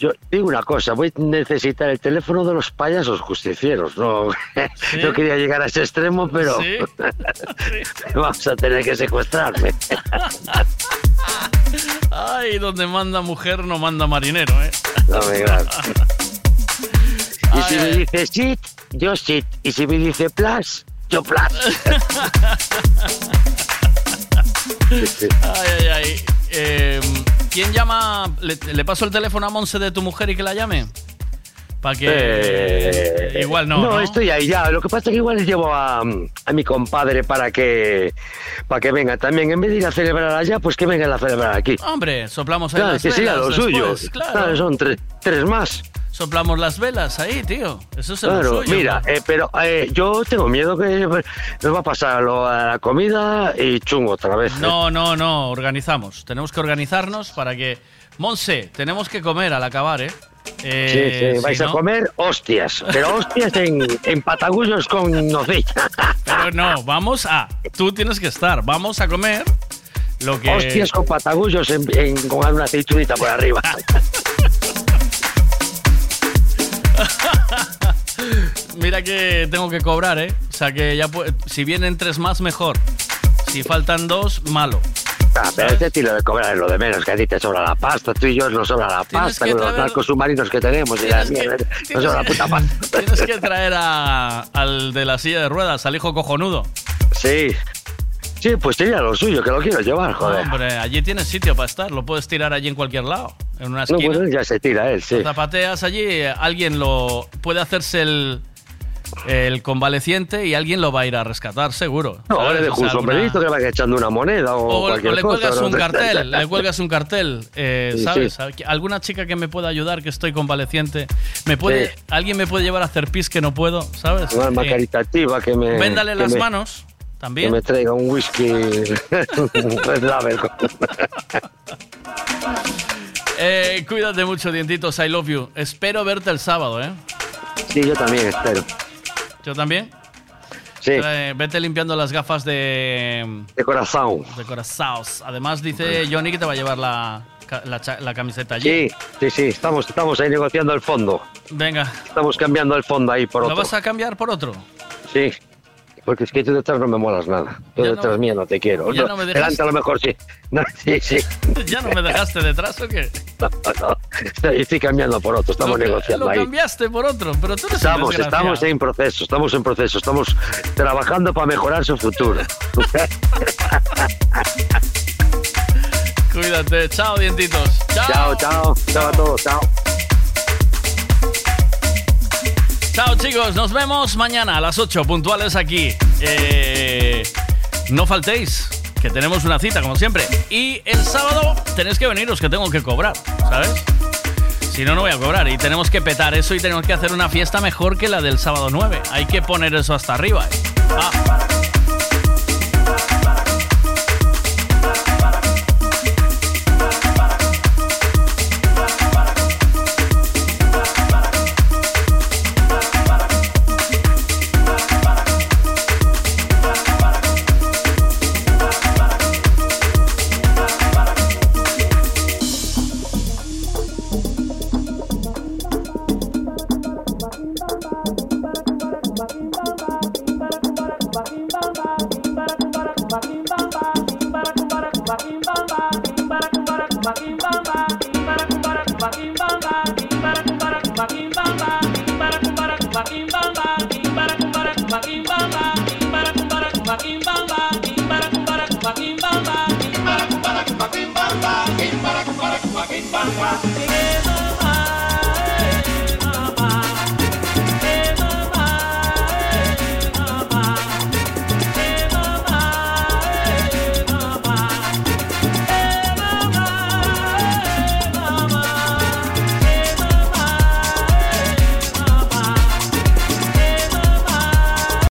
Yo digo una cosa, voy a necesitar el teléfono de los payasos justicieros. No, no quería llegar a ese extremo, pero
Sí.
vamos a tener que secuestrarme.
Ay, donde manda mujer no manda marinero, ¿eh?
No me. Y si me dice sit, yo sit. Y si me dice plus, yo plus.
Ay, ay, ay. Eh, ¿Quién llama? ¿Le, le paso el teléfono a Monse de tu mujer y que la llame? Para que.
Eh,
igual no. No,
estoy ahí ya. Lo que pasa es que igual les llevo a, a mi compadre para que para que venga también. En vez de ir a celebrar allá, pues que vengan a celebrar aquí.
Hombre, soplamos ahí
Claro,
las
que siga lo suyo.
Claro.
Claro, son tres, tres más.
Soplamos las velas ahí, tío. Eso es lo
Claro,
suyo.
mira, eh, pero eh, yo tengo miedo que nos va a pasar lo a la comida y chungo otra vez. ¿eh?
No, no, no. Organizamos. Tenemos que organizarnos para que. Monse, tenemos que comer al acabar, ¿eh? Eh,
sí, vais a
no-
comer hostias, pero hostias en, en patagullos con nocilla.
Pero no, vamos a. Tú tienes que estar. Vamos a comer lo que.
Hostias con patagullos en, en- con una aceitunita por arriba.
Mira que tengo que cobrar, ¿eh? O sea que ya si vienen tres más, mejor. Si faltan dos, malo.
Ah, pero este tiro de cobrar es lo de menos, que a ti te sobra la pasta, tú y yo nos sobra la
Tienes
pasta con los narcos submarinos que tenemos y la mierda, nos sobra la puta pasta.
Tienes que traer a- al de la silla de ruedas, al hijo cojonudo.
Sí. Sí, pues sería lo suyo, que lo quiero llevar, joder.
Hombre, allí tienes sitio para estar. Lo puedes tirar allí en cualquier lado. En una
No,
esquina.
bueno, ya se tira él, sí.
Zapateas allí, alguien lo puede hacerse el, el convaleciente y alguien lo va a ir a rescatar, seguro.
No,
¿sabes?
le
O
dejo un
sea, alguna-
sombrerito que vaya echando una moneda o,
O, o
cualquier
le
cosa.
cuelgas
¿no?
un cartel, le cuelgas un cartel, eh,
Sí,
¿sabes?
sí.
Alguna chica que me pueda ayudar, que estoy convaleciente, me puede,
Sí.
alguien me puede llevar a hacer pis que no puedo, ¿sabes?
Una alma
Eh,
caritativa que me.
véndale
que
las
me-
manos,
Que
también.
me traiga un whisky.
Eh, cuídate mucho, dientitos, I love you. Espero verte el sábado, ¿eh?
sí, yo también espero.
¿Yo también?
Sí.
Eh, vete limpiando las gafas de,
De corazón.
de corazaos. Además, dice Johnny que te va a llevar la, la camiseta allí.
Sí, sí, sí, estamos, estamos ahí negociando el fondo.
Venga,
Estamos cambiando el fondo ahí por
¿lo
otro.
vas a cambiar por otro?
Sí. Porque es que tú detrás no me molas nada. Tú
Ya
detrás
no-
mía no te quiero.
ya
No,
no me
delante a lo mejor sí. No, sí, sí.
¿Ya no me dejaste detrás o qué?
No, no. Estoy, cambiando por otro. Estamos
Lo-
negociando
Lo
ahí.
cambiaste por otro, pero tú eres
Estamos, estamos en proceso, estamos en proceso, estamos trabajando para mejorar su futuro.
Cuídate, chao, dientitos.
chao, chao, chao a todos, chao.
Chao chicos, nos vemos mañana a las 8 puntuales aquí. Eh, no faltéis, que tenemos una cita como siempre. Y el sábado tenéis que veniros, que tengo que cobrar, ¿sabes? Si no, no voy a cobrar. Y tenemos que petar eso y tenemos que hacer una fiesta mejor que la del sábado 9. Hay que poner eso hasta arriba. ¿eh? Ah.